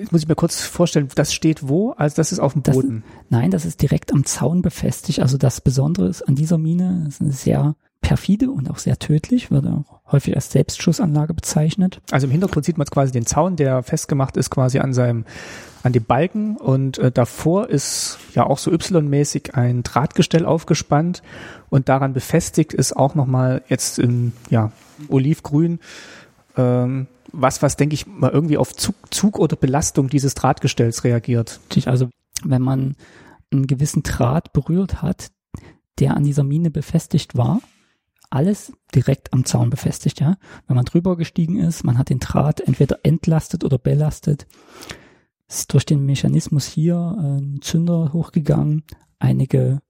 Jetzt muss ich mir kurz vorstellen, das steht wo? Also das ist auf dem Das- Boden. Nein, das ist direkt am Zaun befestigt. Also das Besondere ist an dieser Mine, es ist eine sehr perfide und auch sehr tödlich, wird auch häufig als Selbstschussanlage bezeichnet. Also im Hintergrund sieht man jetzt quasi den Zaun, der festgemacht ist quasi an seinem, an dem Balken und äh, davor ist ja auch so Y-mäßig ein Drahtgestell aufgespannt und daran befestigt ist auch nochmal jetzt in, ja, olivgrün, ähm, was, was denke ich mal irgendwie auf Zug, Zug oder Belastung dieses Drahtgestells reagiert. Also wenn man einen gewissen Draht berührt hat, der an dieser Mine befestigt war, alles direkt am Zaun befestigt, ja. Wenn man drüber gestiegen ist, man hat den Draht entweder entlastet oder belastet, ist durch den Mechanismus hier äh, ein Zünder hochgegangen, einige,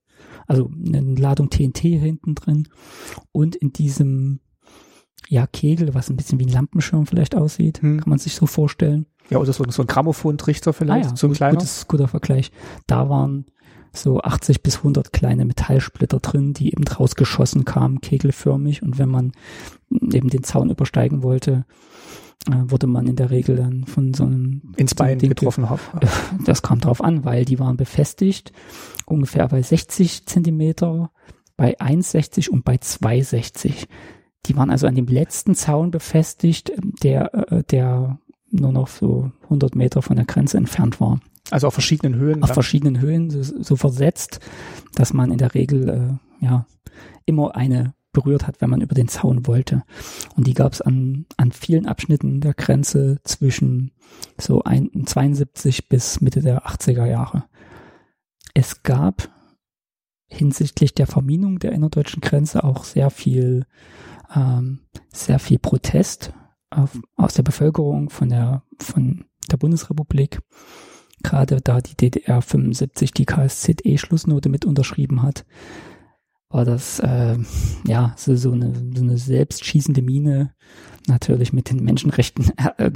also eine Ladung TNT hinten drin und in diesem ja, Kegel, was ein bisschen wie ein Lampenschirm vielleicht aussieht, Hm. kann man sich so vorstellen. Ja, oder so, so ein Grammophontrichter vielleicht, so ein gut, kleiner. Gutes, guter Vergleich. Da waren so 80 bis 100 kleine Metallsplitter drin, die eben draus geschossen kamen, kegelförmig. Und wenn man eben den Zaun übersteigen wollte, äh, wurde man in der Regel dann von so einem ins so Bein Ding getroffen hat. <laughs> das kam drauf an, weil die waren befestigt, ungefähr bei 60 Zentimeter, bei 1,60 und bei 2,60. Die waren also an dem letzten Zaun befestigt, der, äh, der nur noch so 100 Meter von der Grenze entfernt war. Also auf verschiedenen Höhen. Auf dann. verschiedenen Höhen, so, so versetzt, dass man in der Regel äh, ja immer eine berührt hat, wenn man über den Zaun wollte. Und die gab es an, an vielen Abschnitten der Grenze zwischen so ein, 72 bis Mitte der 80er Jahre. Es gab hinsichtlich der Verminung der innerdeutschen Grenze auch sehr viel, ähm, sehr viel Protest auf, aus der Bevölkerung von der, von der Bundesrepublik gerade da die DDR 75 die KSZE-Schlussnote mit unterschrieben hat, war das äh, ja so, so, eine, so eine selbstschießende Mine natürlich mit den Menschenrechten äh,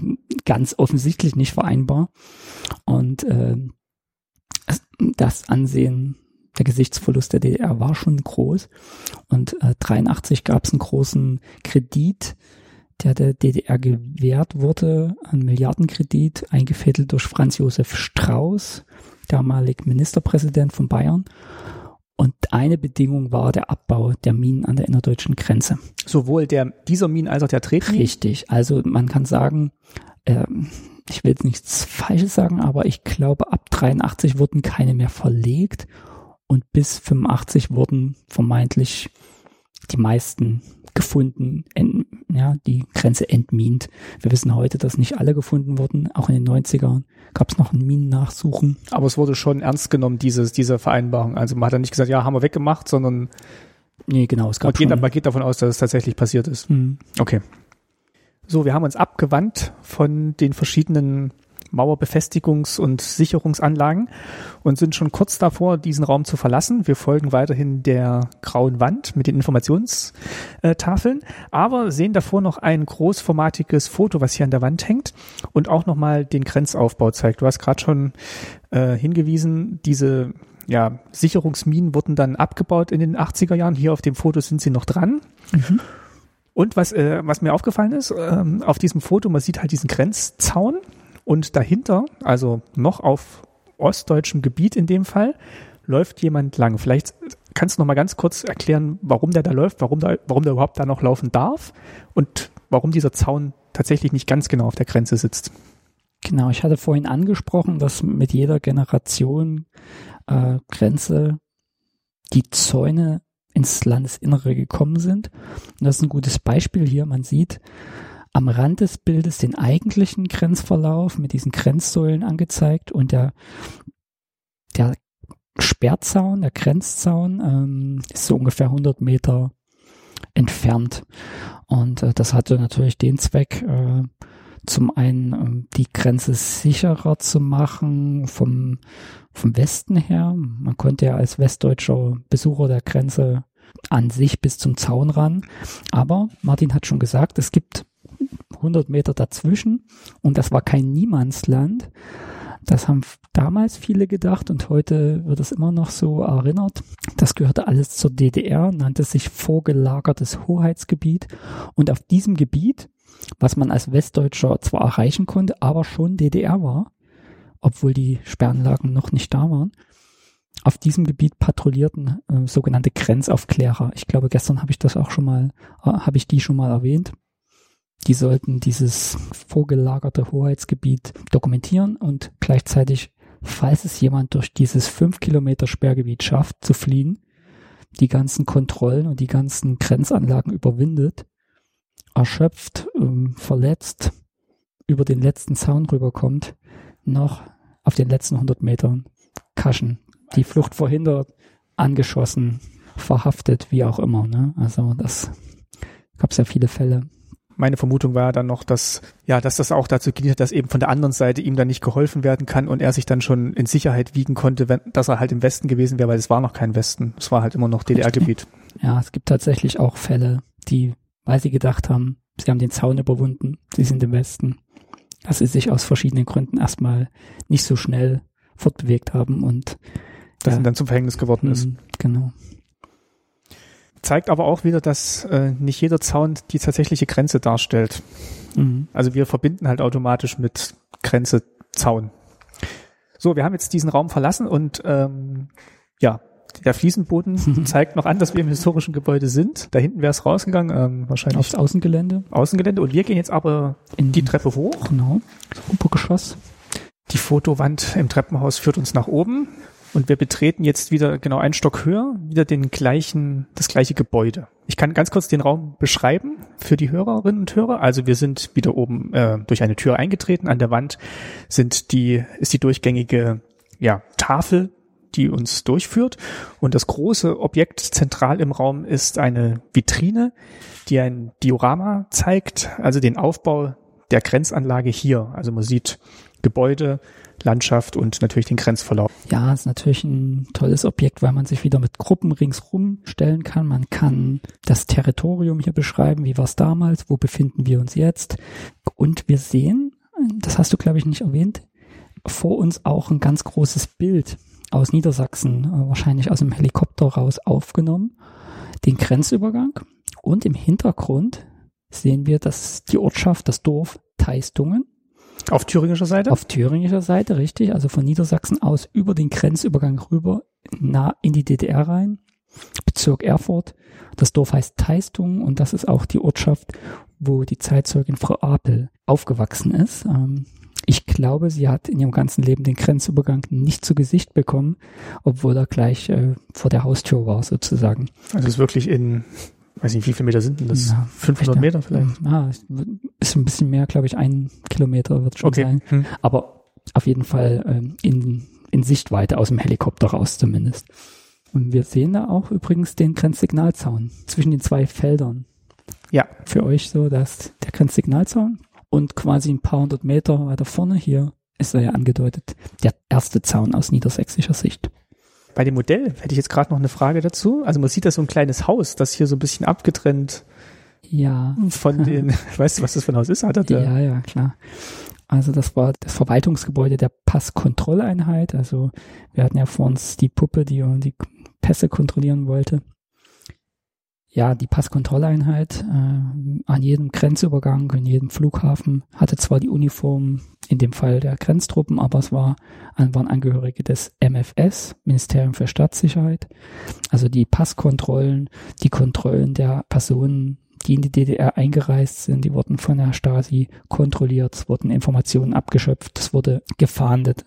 ganz offensichtlich nicht vereinbar. Und äh, das Ansehen, der Gesichtsverlust der DDR war schon groß. Und äh, 83 gab es einen großen Kredit, der der DDR gewährt wurde, ein Milliardenkredit, eingefädelt durch Franz Josef Strauß, damalig Ministerpräsident von Bayern. Und eine Bedingung war der Abbau der Minen an der innerdeutschen Grenze. Sowohl der, dieser Minen als auch der Tretminen. Richtig. Also man kann sagen, ähm, ich will jetzt nichts Falsches sagen, aber ich glaube, ab 83 wurden keine mehr verlegt und bis 85 wurden vermeintlich die meisten gefunden, ent, ja, die Grenze entmint. Wir wissen heute, dass nicht alle gefunden wurden. Auch in den 90ern gab es noch ein Minennachsuchen. Aber es wurde schon ernst genommen, dieses, diese Vereinbarung. Also man hat dann nicht gesagt, ja, haben wir weggemacht, sondern Nee, genau, es man gab geht, schon, man geht davon aus, dass es tatsächlich passiert ist. Mhm. Okay. So, wir haben uns abgewandt von den verschiedenen Mauerbefestigungs- und Sicherungsanlagen und sind schon kurz davor, diesen Raum zu verlassen. Wir folgen weiterhin der grauen Wand mit den Informationstafeln, aber sehen davor noch ein großformatiges Foto, was hier an der Wand hängt und auch nochmal den Grenzaufbau zeigt. Du hast gerade schon äh, hingewiesen, diese ja, Sicherungsminen wurden dann abgebaut in den 80er Jahren. Hier auf dem Foto sind sie noch dran. Und was, äh, was mir aufgefallen ist, ähm, auf diesem Foto, man sieht halt diesen Grenzzaun und dahinter, also noch auf ostdeutschem Gebiet in dem Fall, läuft jemand lang. Vielleicht kannst du noch mal ganz kurz erklären, warum der da läuft, warum, da, warum der überhaupt da noch laufen darf und warum dieser Zaun tatsächlich nicht ganz genau auf der Grenze sitzt. Genau, ich hatte vorhin angesprochen, dass mit jeder Generation äh, Grenze die Zäune ins Landesinnere gekommen sind. Und das ist ein gutes Beispiel hier. Man sieht am Rand des Bildes den eigentlichen Grenzverlauf mit diesen Grenzsäulen angezeigt und der, der Sperrzaun, der Grenzzaun ähm, ist so ungefähr 100 Meter entfernt. Und äh, das hatte natürlich den Zweck, äh, zum einen ähm, die Grenze sicherer zu machen vom, vom Westen her. Man konnte ja als westdeutscher Besucher der Grenze an sich bis zum Zaun ran. Aber Martin hat schon gesagt, es gibt 100 Meter dazwischen und das war kein Niemandsland. Das haben damals viele gedacht und heute wird es immer noch so erinnert. Das gehörte alles zur DDR, nannte sich vorgelagertes Hoheitsgebiet und auf diesem Gebiet was man als Westdeutscher zwar erreichen konnte, aber schon DDR war, obwohl die Sperranlagen noch nicht da waren. Auf diesem Gebiet patrouillierten äh, sogenannte Grenzaufklärer. Ich glaube, gestern habe ich das auch schon mal, äh, habe ich die schon mal erwähnt. Die sollten dieses vorgelagerte Hoheitsgebiet dokumentieren und gleichzeitig, falls es jemand durch dieses fünf Kilometer Sperrgebiet schafft, zu fliehen, die ganzen Kontrollen und die ganzen Grenzanlagen überwindet erschöpft, ähm, verletzt über den letzten Zaun rüberkommt, noch auf den letzten 100 Metern Kaschen. Die Flucht verhindert, angeschossen, verhaftet, wie auch immer. Ne? Also das gab es ja viele Fälle. Meine Vermutung war dann noch, dass, ja, dass das auch dazu gedient hat, dass eben von der anderen Seite ihm dann nicht geholfen werden kann und er sich dann schon in Sicherheit wiegen konnte, wenn, dass er halt im Westen gewesen wäre, weil es war noch kein Westen. Es war halt immer noch DDR-Gebiet. Ja, es gibt tatsächlich auch Fälle, die, weil sie gedacht haben, sie haben den Zaun überwunden, sie sind im Westen, dass sie sich aus verschiedenen Gründen erstmal nicht so schnell fortbewegt haben und das ja, dann zum Verhängnis geworden ist. mh, Genau. Zeigt aber auch wieder, dass äh, nicht jeder Zaun die tatsächliche Grenze darstellt. Mhm. Also wir verbinden halt automatisch mit Grenze Zaun. So, wir haben jetzt diesen Raum verlassen und ähm, ja, der Fliesenboden <laughs> zeigt noch an, dass wir im historischen Gebäude sind. Da hinten wäre es rausgegangen, ähm, wahrscheinlich Aufs Außengelände. Außengelände. Und wir gehen jetzt aber In die Treppe hoch. Genau. Obergeschoss. Die Fotowand im Treppenhaus führt uns nach oben und wir betreten jetzt wieder genau einen Stock höher, wieder den gleichen, das gleiche Gebäude. Ich kann ganz kurz den Raum beschreiben für die Hörerinnen und Hörer. Also wir sind wieder oben äh, durch eine Tür eingetreten. An der Wand sind die, ist die durchgängige ja, Tafel, die uns durchführt. Und das große Objekt zentral im Raum ist eine Vitrine, die ein Diorama zeigt, also den Aufbau der Grenzanlage hier. Also man sieht Gebäude, Landschaft und natürlich den Grenzverlauf. Ja, ist natürlich ein tolles Objekt, weil man sich wieder mit Gruppen ringsrum stellen kann. Man kann das Territorium hier beschreiben, wie war es damals, wo befinden wir uns jetzt. Und wir sehen, das hast du glaube ich nicht erwähnt, vor uns auch ein ganz großes Bild aus Niedersachsen, äh, wahrscheinlich aus dem Helikopter raus aufgenommen, den Grenzübergang. Und im Hintergrund sehen wir, dass die Ortschaft, das Dorf Teistungen Auf thüringischer Seite? auf thüringischer Seite, richtig, also von Niedersachsen aus über den Grenzübergang rüber, nah in die DDR rein, Bezirk Erfurt. Das Dorf heißt Teistung und das ist auch die Ortschaft, wo die Zeitzeugin Frau Apel aufgewachsen ist. Ähm, ich glaube, sie hat in ihrem ganzen Leben den Grenzübergang nicht zu Gesicht bekommen, obwohl er gleich äh, vor der Haustür war, sozusagen. Also es ist wirklich in weiß nicht, wie viele Meter sind denn das? Ja, 500 Meter vielleicht? Ja, ist ein bisschen mehr, glaube ich, ein Kilometer wird schon Okay. sein. Hm. Aber auf jeden Fall ähm, in, in Sichtweite aus dem Helikopter raus zumindest. Und wir sehen da auch übrigens den Grenzsignalzaun zwischen den zwei Feldern. Ja. Für euch so, dass der Grenzsignalzaun und quasi ein paar hundert Meter weiter vorne hier ist er ja angedeutet, der erste Zaun aus niedersächsischer Sicht. Bei dem Modell hätte ich jetzt gerade noch eine Frage dazu. Also man sieht da so ein kleines Haus, das hier so ein bisschen abgetrennt Ja. von <laughs> den, weißt du, was das für ein Haus ist? Hat er da? Ja, ja, klar. Also das war das Verwaltungsgebäude der Passkontrolleinheit. Also wir hatten ja vor uns die Puppe, die die Pässe kontrollieren wollte. Ja, die Passkontrolleinheit äh, an jedem Grenzübergang, in jedem Flughafen hatte zwar die Uniform, in dem Fall der Grenztruppen, aber es war, waren Angehörige des MFS, Ministerium für Staatssicherheit. Also die Passkontrollen, die Kontrollen der Personen, die in die DDR eingereist sind, die wurden von der Stasi kontrolliert, es wurden Informationen abgeschöpft, es wurde gefahndet,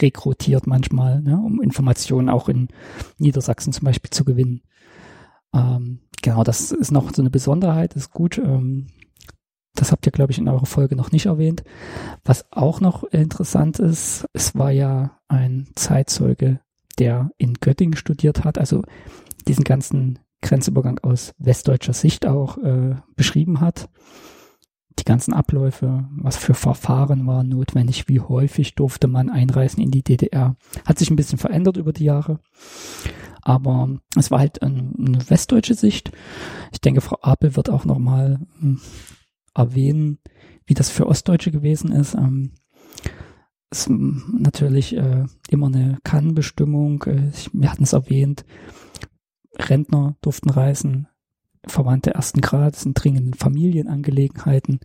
rekrutiert manchmal, ne, um Informationen auch in Niedersachsen zum Beispiel zu gewinnen. Ähm, genau, das ist noch so eine Besonderheit, ist gut. Ähm, das habt ihr, glaube ich, in eurer Folge noch nicht erwähnt. Was auch noch interessant ist, es war ja ein Zeitzeuge, der in Göttingen studiert hat, also diesen ganzen Grenzübergang aus westdeutscher Sicht auch äh, beschrieben hat. Die ganzen Abläufe, was für Verfahren waren notwendig, wie häufig durfte man einreisen in die DDR. Hat sich ein bisschen verändert über die Jahre. Aber es war halt ein, eine westdeutsche Sicht. Ich denke, Frau Apel wird auch nochmal hm, erwähnen, wie das für Ostdeutsche gewesen ist. Ähm, ist natürlich äh, immer eine Kannbestimmung. Äh, wir hatten es erwähnt. Rentner durften reisen, Verwandte ersten Grades in dringenden Familienangelegenheiten.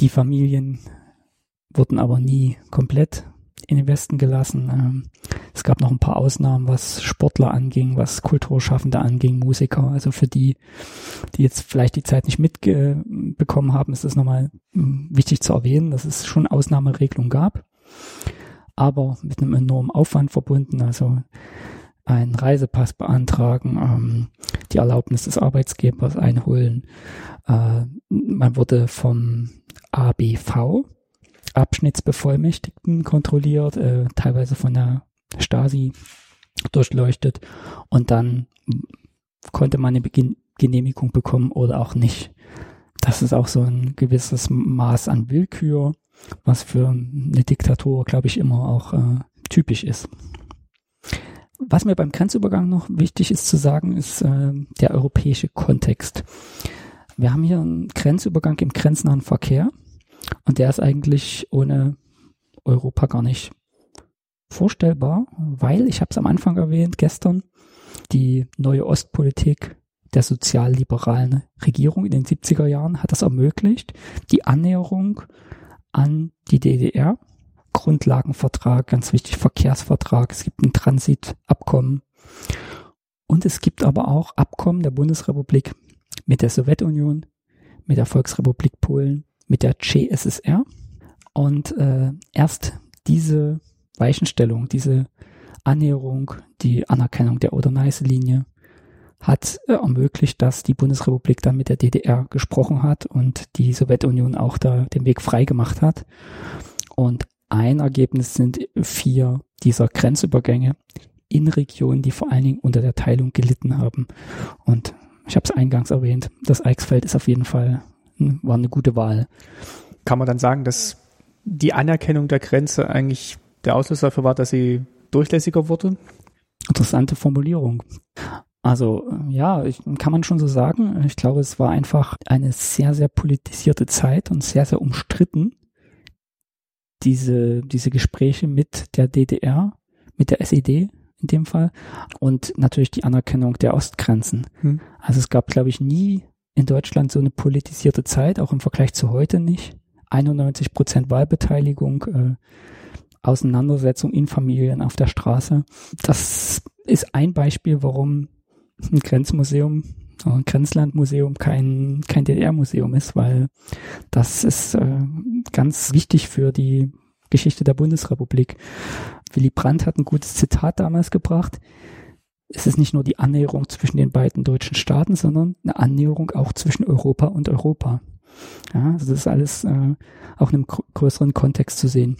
Die Familien wurden aber nie komplett in den Westen gelassen. Ähm, es gab noch ein paar Ausnahmen, was Sportler anging, was Kulturschaffende anging, Musiker. Also für die, die jetzt vielleicht die Zeit nicht mitbekommen haben, ist es nochmal wichtig zu erwähnen, dass es schon Ausnahmeregelungen gab, aber mit einem enormen Aufwand verbunden. Also einen Reisepass beantragen, ähm, die Erlaubnis des Arbeitsgebers einholen. Äh, man wurde vom ABV, Abschnittsbevollmächtigten, kontrolliert, äh, teilweise von der Stasi durchleuchtet und dann konnte man eine Beginn Genehmigung bekommen oder auch nicht. Das ist auch so ein gewisses Maß an Willkür, was für eine Diktatur, glaube ich, immer auch äh, typisch ist. Was mir beim Grenzübergang noch wichtig ist zu sagen, ist äh, der europäische Kontext. Wir haben hier einen Grenzübergang im grenznahen Verkehr und der ist eigentlich ohne Europa gar nicht vorstellbar, weil, ich habe es am Anfang erwähnt, gestern, die neue Ostpolitik der sozialliberalen Regierung in den 70er Jahren hat das ermöglicht, die Annäherung an die DDR Grundlagenvertrag, ganz wichtig, Verkehrsvertrag, es gibt ein Transitabkommen. Und es gibt aber auch Abkommen der Bundesrepublik mit der Sowjetunion, mit der Volksrepublik Polen, mit der CSSR und äh, erst diese Weichenstellung, diese Annäherung, die Anerkennung der Oder-Neiße-Linie hat äh, ermöglicht, dass die Bundesrepublik dann mit der DDR gesprochen hat und die Sowjetunion auch da den Weg frei gemacht hat. Und ein Ergebnis sind vier dieser Grenzübergänge in Regionen, die vor allen Dingen unter der Teilung gelitten haben. Und ich habe es eingangs erwähnt, das Eichsfeld ist auf jeden Fall war eine gute Wahl. Kann man dann sagen, dass die Anerkennung der Grenze eigentlich der Auslöser dafür war, dass sie durchlässiger wurde? Interessante Formulierung. Also ja, ich, kann man schon so sagen. Ich glaube, es war einfach eine sehr, sehr politisierte Zeit und sehr, sehr umstritten, diese, diese Gespräche mit der DDR, mit der SED in dem Fall und natürlich die Anerkennung der Ostgrenzen. Hm. Also es gab, glaube ich, nie in Deutschland so eine politisierte Zeit, auch im Vergleich zu heute nicht. 91 Prozent Wahlbeteiligung, äh, Auseinandersetzung in Familien auf der Straße. Das ist ein Beispiel, warum ein Grenzmuseum, ein Grenzlandmuseum kein, kein DDR-Museum ist, weil das ist äh, ganz wichtig für die Geschichte der Bundesrepublik. Willy Brandt hat ein gutes Zitat damals gebracht. Es ist nicht nur die Annäherung zwischen den beiden deutschen Staaten, sondern eine Annäherung auch zwischen Europa und Europa. Ja, also das ist alles äh, auch in einem größeren Kontext zu sehen.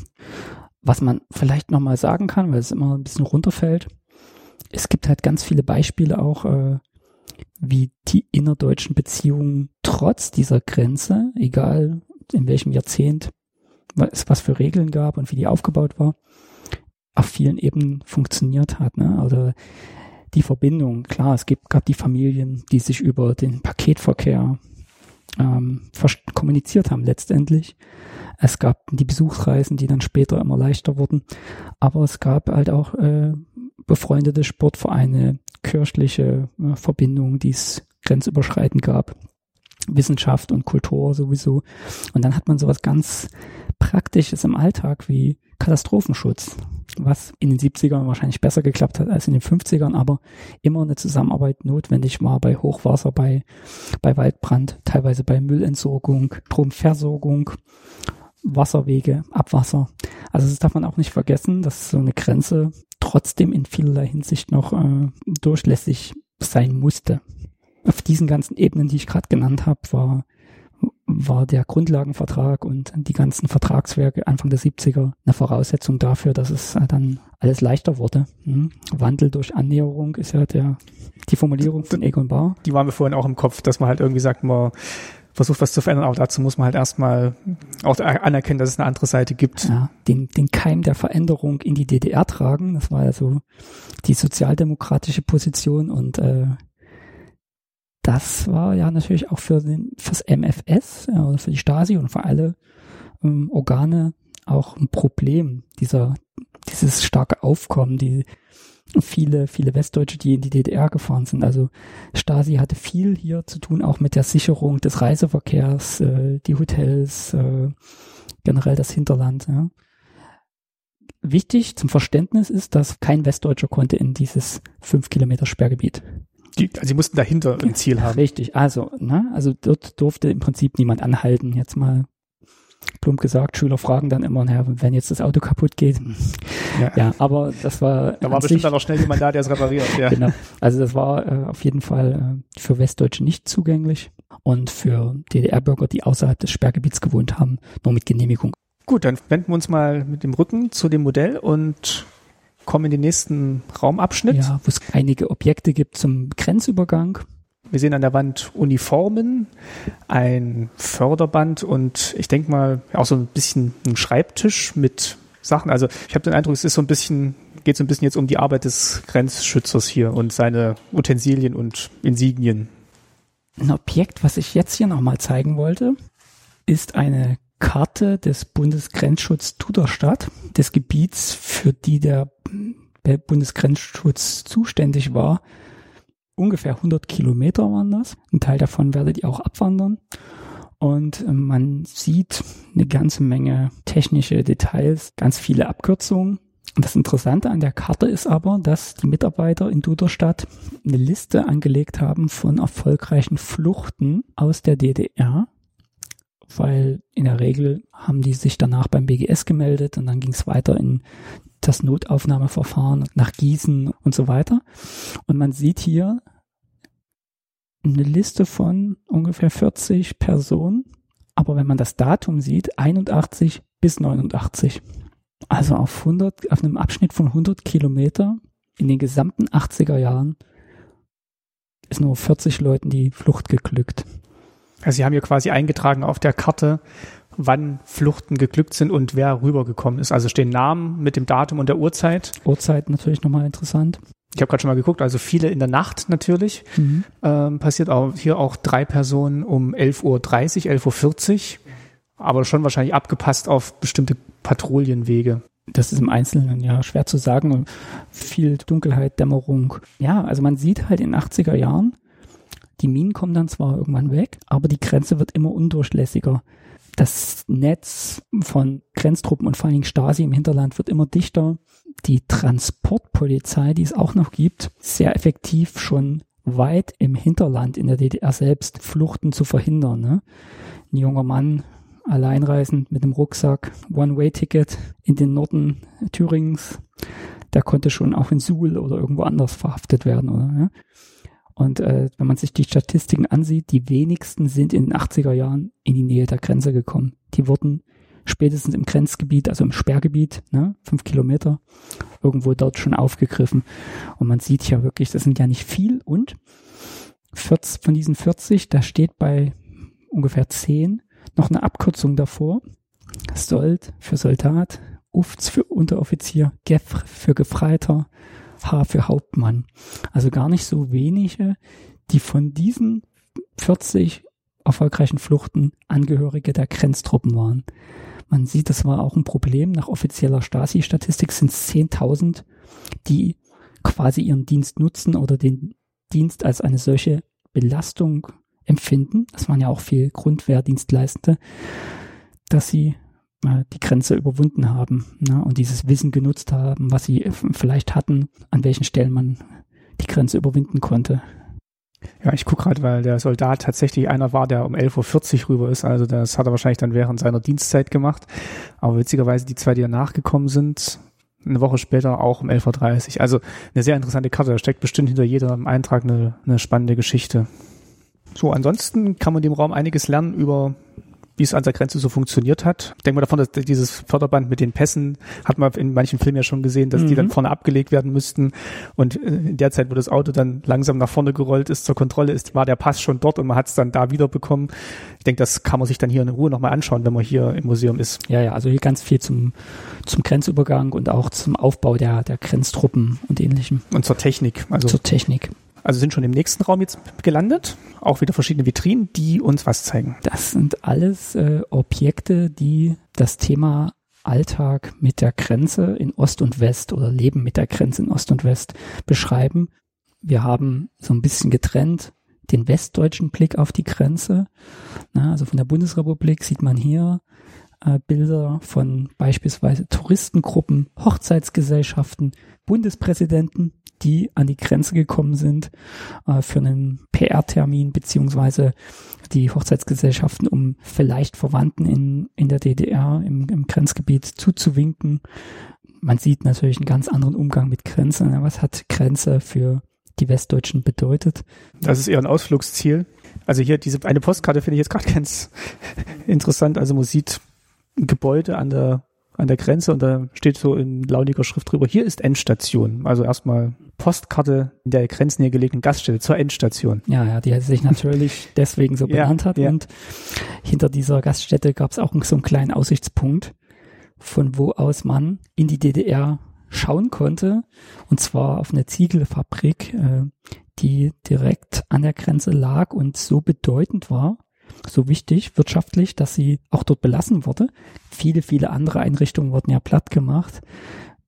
Was man vielleicht nochmal sagen kann, weil es immer ein bisschen runterfällt, es gibt halt ganz viele Beispiele auch, äh, wie die innerdeutschen Beziehungen trotz dieser Grenze, egal in welchem Jahrzehnt es was für Regeln gab und wie die aufgebaut war, auf vielen Ebenen funktioniert hat. Ne? Oder die Verbindung, klar, es gibt, gab die Familien, die sich über den Paketverkehr ähm, kommuniziert haben letztendlich. Es gab die Besuchsreisen, die dann später immer leichter wurden. Aber es gab halt auch äh, befreundete Sportvereine, kirchliche äh, Verbindungen, die es grenzüberschreitend gab. Wissenschaft und Kultur sowieso. Und dann hat man sowas ganz Praktisches im Alltag wie Katastrophenschutz, was in den 70ern wahrscheinlich besser geklappt hat als in den 50ern, aber immer eine Zusammenarbeit notwendig war bei Hochwasser, bei, bei Waldbrand, teilweise bei Müllentsorgung, Stromversorgung, Wasserwege, Abwasser. Also das darf man auch nicht vergessen, dass so eine Grenze trotzdem in vielerlei Hinsicht noch äh, durchlässig sein musste. Auf diesen ganzen Ebenen, die ich gerade genannt habe, war war der Grundlagenvertrag und die ganzen Vertragswerke Anfang der 70er eine Voraussetzung dafür, dass es äh, dann alles leichter wurde. Hm? Wandel durch Annäherung ist ja der, die Formulierung von Egon Barr. Die waren wir vorhin auch im Kopf, dass man halt irgendwie sagt, man versucht was zu verändern, aber dazu muss man halt erstmal auch anerkennen, dass es eine andere Seite gibt. Ja, den, den Keim der Veränderung in die DDR tragen, das war ja so die sozialdemokratische Position und äh, das war ja natürlich auch für den, fürs MFS, ja, für die Stasi und für alle ähm, Organe auch ein Problem, dieser, dieses starke Aufkommen, die viele, viele Westdeutsche, die in die DDR gefahren sind. Also Stasi hatte viel hier zu tun, auch mit der Sicherung des Reiseverkehrs, äh, die Hotels, äh, generell das Hinterland. Ja. Wichtig zum Verständnis ist, dass kein Westdeutscher konnte in dieses fünf Kilometer Sperrgebiet. Die, also sie mussten dahinter ein Ziel haben. Richtig, also, ne, also dort durfte im Prinzip niemand anhalten. Jetzt mal plump gesagt, Schüler fragen dann immer, naja, wenn jetzt das Auto kaputt geht. Ja, <laughs> ja aber das war. Da war bestimmt dann auch schnell jemand da, der es repariert. Ja. Genau. Also das war äh, auf jeden Fall äh, für Westdeutsche nicht zugänglich und für DDR-Bürger, die außerhalb des Sperrgebiets gewohnt haben, nur mit Genehmigung. Gut, dann wenden wir uns mal mit dem Rücken zu dem Modell und kommen in den nächsten Raumabschnitt. Ja, wo es einige Objekte gibt zum Grenzübergang. Wir sehen an der Wand Uniformen, ein Förderband und ich denke mal auch so ein bisschen ein Schreibtisch mit Sachen. Also ich habe den Eindruck, es ist so ein bisschen, geht so ein bisschen jetzt um die Arbeit des Grenzschützers hier und seine Utensilien und Insignien. Ein Objekt, was ich jetzt hier nochmal zeigen wollte, ist eine Karte des Bundesgrenzschutz Tuderstadt, des Gebiets, für die der Bundesgrenzschutz zuständig war. Ungefähr 100 Kilometer waren das. Ein Teil davon werdet ihr auch abwandern. Und äh, man sieht eine ganze Menge technische Details, ganz viele Abkürzungen. Und das Interessante an der Karte ist aber, dass die Mitarbeiter in Duderstadt eine Liste angelegt haben von erfolgreichen Fluchten aus der DDR weil in der Regel haben die sich danach beim BGS gemeldet und dann ging es weiter in das Notaufnahmeverfahren nach Gießen und so weiter. Und man sieht hier eine Liste von ungefähr 40 Personen, aber wenn man das Datum sieht, 81 bis 89. Also auf 100, auf einem Abschnitt von 100 Kilometer in den gesamten 80er Jahren ist nur 40 Leuten die Flucht geglückt. Also Sie haben hier quasi eingetragen auf der Karte, wann Fluchten geglückt sind und wer rübergekommen ist. Also stehen Namen mit dem Datum und der Uhrzeit. Uhrzeit natürlich nochmal interessant. Ich habe gerade schon mal geguckt, also viele in der Nacht natürlich. Mhm. Ähm, passiert auch hier auch drei Personen um 11.30 Uhr, 11.40 Uhr, aber schon wahrscheinlich abgepasst auf bestimmte Patrouillenwege. Das ist im Einzelnen ja schwer zu sagen. Viel Dunkelheit, Dämmerung. Ja, also man sieht halt in den 80er Jahren, die Minen kommen dann zwar irgendwann weg, aber die Grenze wird immer undurchlässiger. Das Netz von Grenztruppen und vor allen Dingen Stasi im Hinterland wird immer dichter. Die Transportpolizei, die es auch noch gibt, sehr effektiv schon weit im Hinterland in der DDR selbst Fluchten zu verhindern. Ne? Ein junger Mann alleinreisend mit einem Rucksack, One-Way-Ticket in den Norden Thüringens, der konnte schon auch in Suhl oder irgendwo anders verhaftet werden, oder? Ja? Und äh, wenn man sich die Statistiken ansieht, die wenigsten sind in den 80er Jahren in die Nähe der Grenze gekommen. Die wurden spätestens im Grenzgebiet, also im Sperrgebiet, ne, fünf Kilometer, irgendwo dort schon aufgegriffen. Und man sieht ja wirklich, das sind ja nicht viel und 40, von diesen 40, da steht bei ungefähr 10 noch eine Abkürzung davor. Sold für Soldat, Ufts für Unteroffizier, Gef für Gefreiter, H für Hauptmann. Also gar nicht so wenige, die von diesen 40 erfolgreichen Fluchten Angehörige der Grenztruppen waren. Man sieht, das war auch ein Problem. Nach offizieller Stasi-Statistik sind es 10.000, die quasi ihren Dienst nutzen oder den Dienst als eine solche Belastung empfinden. Das waren ja auch viel Grundwehrdienstleistende, dass sie die Grenze überwunden haben ne, und dieses Wissen genutzt haben, was sie vielleicht hatten, an welchen Stellen man die Grenze überwinden konnte. Ja, ich gucke gerade, weil der Soldat tatsächlich einer war, der um 11.40 Uhr rüber ist. Also das hat er wahrscheinlich dann während seiner Dienstzeit gemacht. Aber witzigerweise die zwei, die danach gekommen sind, eine Woche später auch um 11.30 Uhr. Also eine sehr interessante Karte. Da steckt bestimmt hinter jedem Eintrag eine, eine spannende Geschichte. So, ansonsten kann man dem Raum einiges lernen über wie es an der Grenze so funktioniert hat. Ich denke mal davon, dass dieses Förderband mit den Pässen hat man in manchen Filmen ja schon gesehen, dass mhm. die dann vorne abgelegt werden müssten. Und äh, in der Zeit, wo das Auto dann langsam nach vorne gerollt ist zur Kontrolle ist, war der Pass schon dort und man hat es dann da wieder bekommen. Ich denke, das kann man sich dann hier in Ruhe nochmal anschauen, wenn man hier im Museum ist. Ja, ja, also hier ganz viel zum, zum Grenzübergang und auch zum Aufbau der, der Grenztruppen und ähnlichem. Und zur Technik. Also zur Technik. Also sind schon im nächsten Raum jetzt gelandet. Auch wieder verschiedene Vitrinen, die uns was zeigen. Das sind alles äh, Objekte, die das Thema Alltag mit der Grenze in Ost und West oder Leben mit der Grenze in Ost und West beschreiben. Wir haben so ein bisschen getrennt den westdeutschen Blick auf die Grenze. Na, also von der Bundesrepublik sieht man hier äh, Bilder von beispielsweise Touristengruppen, Hochzeitsgesellschaften, Bundespräsidenten, die an die Grenze gekommen sind äh, für einen PR-Termin beziehungsweise die Hochzeitsgesellschaften, um vielleicht Verwandten in, in der DDR im, im Grenzgebiet zuzuwinken. Man sieht natürlich einen ganz anderen Umgang mit Grenzen. Was hat Grenze für die Westdeutschen bedeutet? Das ist eher ein Ausflugsziel. Also hier diese eine Postkarte finde ich jetzt gerade <laughs> ganz interessant. Also man sieht ein Gebäude an der an der Grenze und da steht so in launiger Schrift drüber, hier ist Endstation. Also erstmal Postkarte in der grenznähe gelegenen Gaststätte zur Endstation. Ja, ja, die sich natürlich <laughs> deswegen so benannt ja, hat. Ja. Und hinter dieser Gaststätte gab es auch so einen kleinen Aussichtspunkt, von wo aus man in die DDR schauen konnte. Und zwar auf eine Ziegelfabrik, äh, die direkt an der Grenze lag und so bedeutend war, so wichtig wirtschaftlich, dass sie auch dort belassen wurde. Viele, viele andere Einrichtungen wurden ja platt gemacht.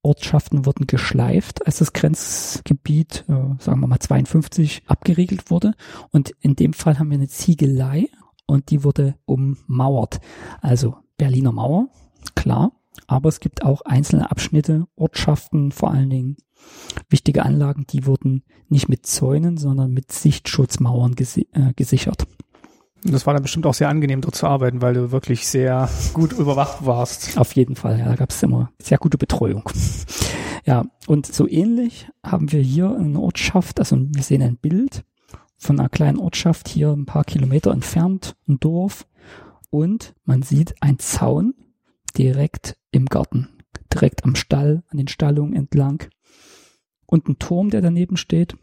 Ortschaften wurden geschleift, als das Grenzgebiet, äh, sagen wir mal 52, abgeriegelt wurde. Und in dem Fall haben wir eine Ziegelei und die wurde ummauert. Also Berliner Mauer, klar. Aber es gibt auch einzelne Abschnitte, Ortschaften, vor allen Dingen wichtige Anlagen, die wurden nicht mit Zäunen, sondern mit Sichtschutzmauern gesi äh, gesichert. Das war dann bestimmt auch sehr angenehm, dort zu arbeiten, weil du wirklich sehr gut überwacht warst. Auf jeden Fall, ja, da gab es immer sehr gute Betreuung. Ja, und so ähnlich haben wir hier eine Ortschaft, also wir sehen ein Bild von einer kleinen Ortschaft hier ein paar Kilometer entfernt, ein Dorf, und man sieht ein Zaun direkt im Garten, direkt am Stall, an den Stallungen entlang und ein Turm, der daneben steht.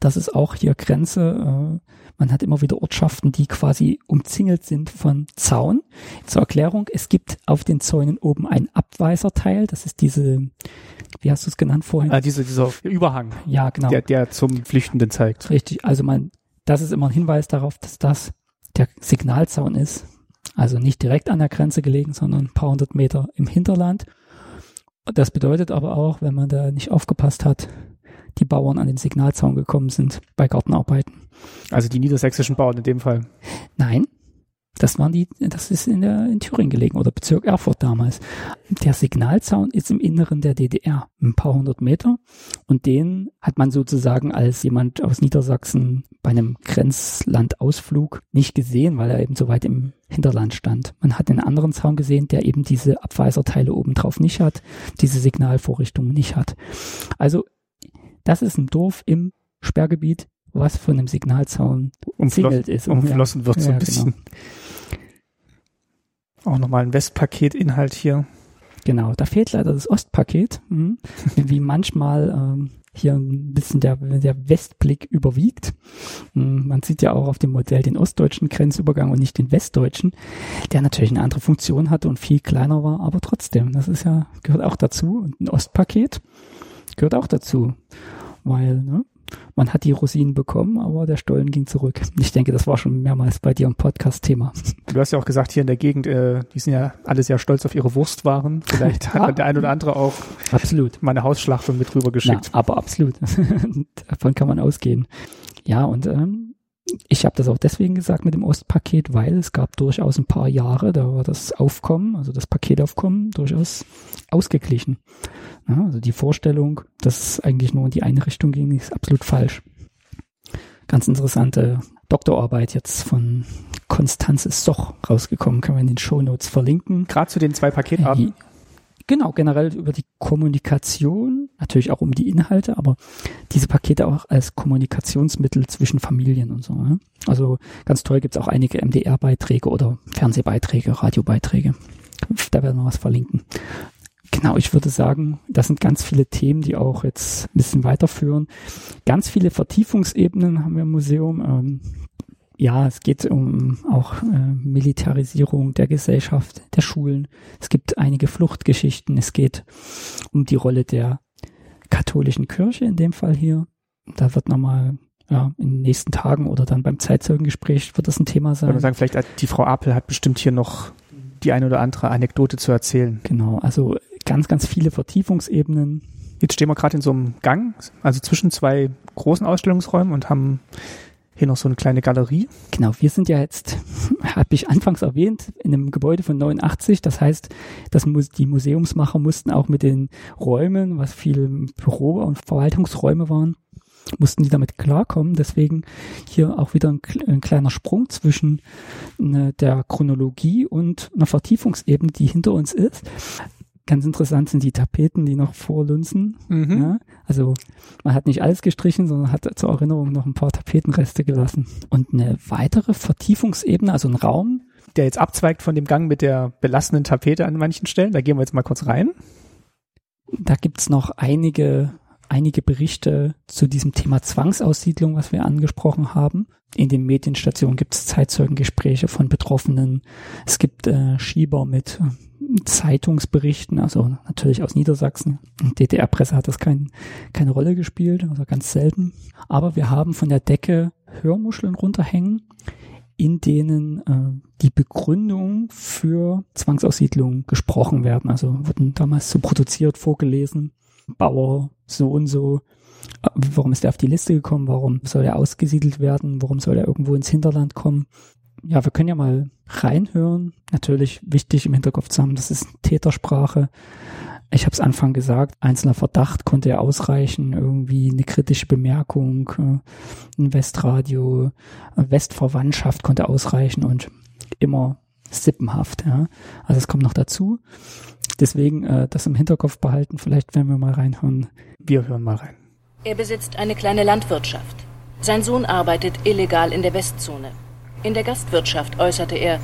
Das ist auch hier Grenze. Äh, man hat immer wieder Ortschaften, die quasi umzingelt sind von Zaun. Zur Erklärung, es gibt auf den Zäunen oben ein Abweiserteil. Das ist diese, wie hast du es genannt vorhin? Ah, diese, dieser Überhang. Ja, genau. Der, der zum Flüchtenden zeigt. Richtig. Also man, das ist immer ein Hinweis darauf, dass das der Signalzaun ist. Also nicht direkt an der Grenze gelegen, sondern ein paar hundert Meter im Hinterland. Das bedeutet aber auch, wenn man da nicht aufgepasst hat, die Bauern an den Signalzaun gekommen sind bei Gartenarbeiten. Also die niedersächsischen Bauern in dem Fall? Nein, Das waren die, das ist in der in Thüringen gelegen oder Bezirk Erfurt damals. Der Signalzaun ist im Inneren der DDR, ein paar hundert Meter. Und den hat man sozusagen als jemand aus Niedersachsen bei einem Grenzlandausflug nicht gesehen, weil er eben so weit im Hinterland stand. Man hat einen anderen Zaun gesehen, der eben diese Abweiserteile obendrauf nicht hat, diese Signalvorrichtungen nicht hat. Also das ist ein Dorf im Sperrgebiet, was von einem Signalzaun umzingelt ist. Umflossen wird so ein bisschen. Auch nochmal ein Westpaket-Inhalt hier. Genau, da fehlt leider das Ostpaket, mhm. wie manchmal ähm, hier ein bisschen der, der Westblick überwiegt. Mhm, Man sieht ja auch auf dem Modell den ostdeutschen Grenzübergang und nicht den westdeutschen, der natürlich eine andere Funktion hatte und viel kleiner war, aber trotzdem, das ist ja, gehört auch dazu. Und ein Ostpaket gehört auch dazu, weil ne, man hat die Rosinen bekommen, aber der Stollen ging zurück. Ich denke, das war schon mehrmals bei dir im Podcast-Thema. Du hast ja auch gesagt, hier in der Gegend, äh, die sind ja alle sehr stolz auf ihre Wurstwaren. Vielleicht <laughs> hat der ein oder andere auch Absolut. mal eine Hausschlachtung mit Na, rübergeschickt. aber absolut. <laughs> Davon kann man ausgehen. Ja, und ähm, ich habe das auch deswegen gesagt mit dem Ostpaket, weil es gab durchaus ein paar Jahre, da war das Aufkommen, also das Paketaufkommen, durchaus ausgeglichen. Ja, also die Vorstellung, dass es eigentlich nur in die eine Richtung ging, ist absolut falsch. Ganz interessante Doktorarbeit jetzt von Konstanze Soch rausgekommen, kann man in den Shownotes verlinken. Gerade zu den zwei Paketarten. Genau, generell über die Kommunikation, natürlich auch um die Inhalte, aber diese Pakete auch als Kommunikationsmittel zwischen Familien und so. Ne? Also ganz toll gibt's auch einige MDR-Beiträge oder Fernsehbeiträge, Radiobeiträge. Da werden wir was verlinken. Genau, ich würde sagen, das sind ganz viele Themen, die auch jetzt ein bisschen weiterführen. Ganz viele Vertiefungsebenen haben wir im Museum. Ähm, ja, es geht um auch äh, Militarisierung der Gesellschaft, der Schulen. Es gibt einige Fluchtgeschichten. Es geht um die Rolle der katholischen Kirche in dem Fall hier. Da wird nochmal ja, in den nächsten Tagen oder dann beim Zeitzeugengespräch wird das ein Thema Würde man sein. sagen, vielleicht die Frau Apel hat bestimmt hier noch die eine oder andere Anekdote zu erzählen. Genau, also ganz, ganz viele Vertiefungsebenen. Jetzt stehen wir gerade in so einem Gang, also zwischen zwei großen Ausstellungsräumen und haben hier noch so eine kleine Galerie. Genau, wir sind ja jetzt, <laughs> habe ich anfangs erwähnt, in einem Gebäude von 89. Das heißt, das die Museumsmacher mussten auch mit den Räumen, was viele Büro- und Verwaltungsräume waren, mussten die damit klarkommen. Deswegen hier auch wieder ein, ein kleiner Sprung zwischen ne, der Chronologie und einer Vertiefungsebene, die hinter uns ist. Ganz interessant sind die Tapeten, die noch vorlunzen. Mhm. Ja, also man hat nicht alles gestrichen, sondern hat zur Erinnerung noch ein paar Tapetenreste gelassen. Und eine weitere Vertiefungsebene, also ein Raum, Der jetzt abzweigt von dem Gang mit der belastenden Tapete an manchen Stellen. Da gehen wir jetzt mal kurz rein. da gibt's noch einige, einige Berichte zu diesem Thema Zwangsaussiedlung, was wir angesprochen haben. In den Medienstationen gibt's Zeitzeugengespräche von Betroffenen. Es gibt äh, Schieber mit äh, Zeitungsberichten, also natürlich aus Niedersachsen. DDR-Presse hat das kein, keine Rolle gespielt, also ganz selten. Aber wir haben von der Decke Hörmuscheln runterhängen, in denen äh, die Begründung für Zwangsaussiedlung gesprochen werden. Also wurden damals so produziert, vorgelesen. Bauer so und so. Warum ist er auf die Liste gekommen? Warum soll er ausgesiedelt werden? Warum soll er irgendwo ins Hinterland kommen? Ja, wir können ja mal reinhören. Natürlich wichtig im Hinterkopf zu haben, das ist Tätersprache. Ich habe es Anfang gesagt, einzelner Verdacht konnte ja ausreichen, irgendwie eine kritische Bemerkung, äh, ein Westradio, Westverwandtschaft konnte ausreichen und immer sippenhaft. Ja. Also es kommt noch dazu. Deswegen äh, das im Hinterkopf behalten. Vielleicht werden wir mal reinhören. Wir hören mal rein. Er besitzt eine kleine Landwirtschaft. Sein Sohn arbeitet illegal in der Westzone. In der Gastwirtschaft äußerte er,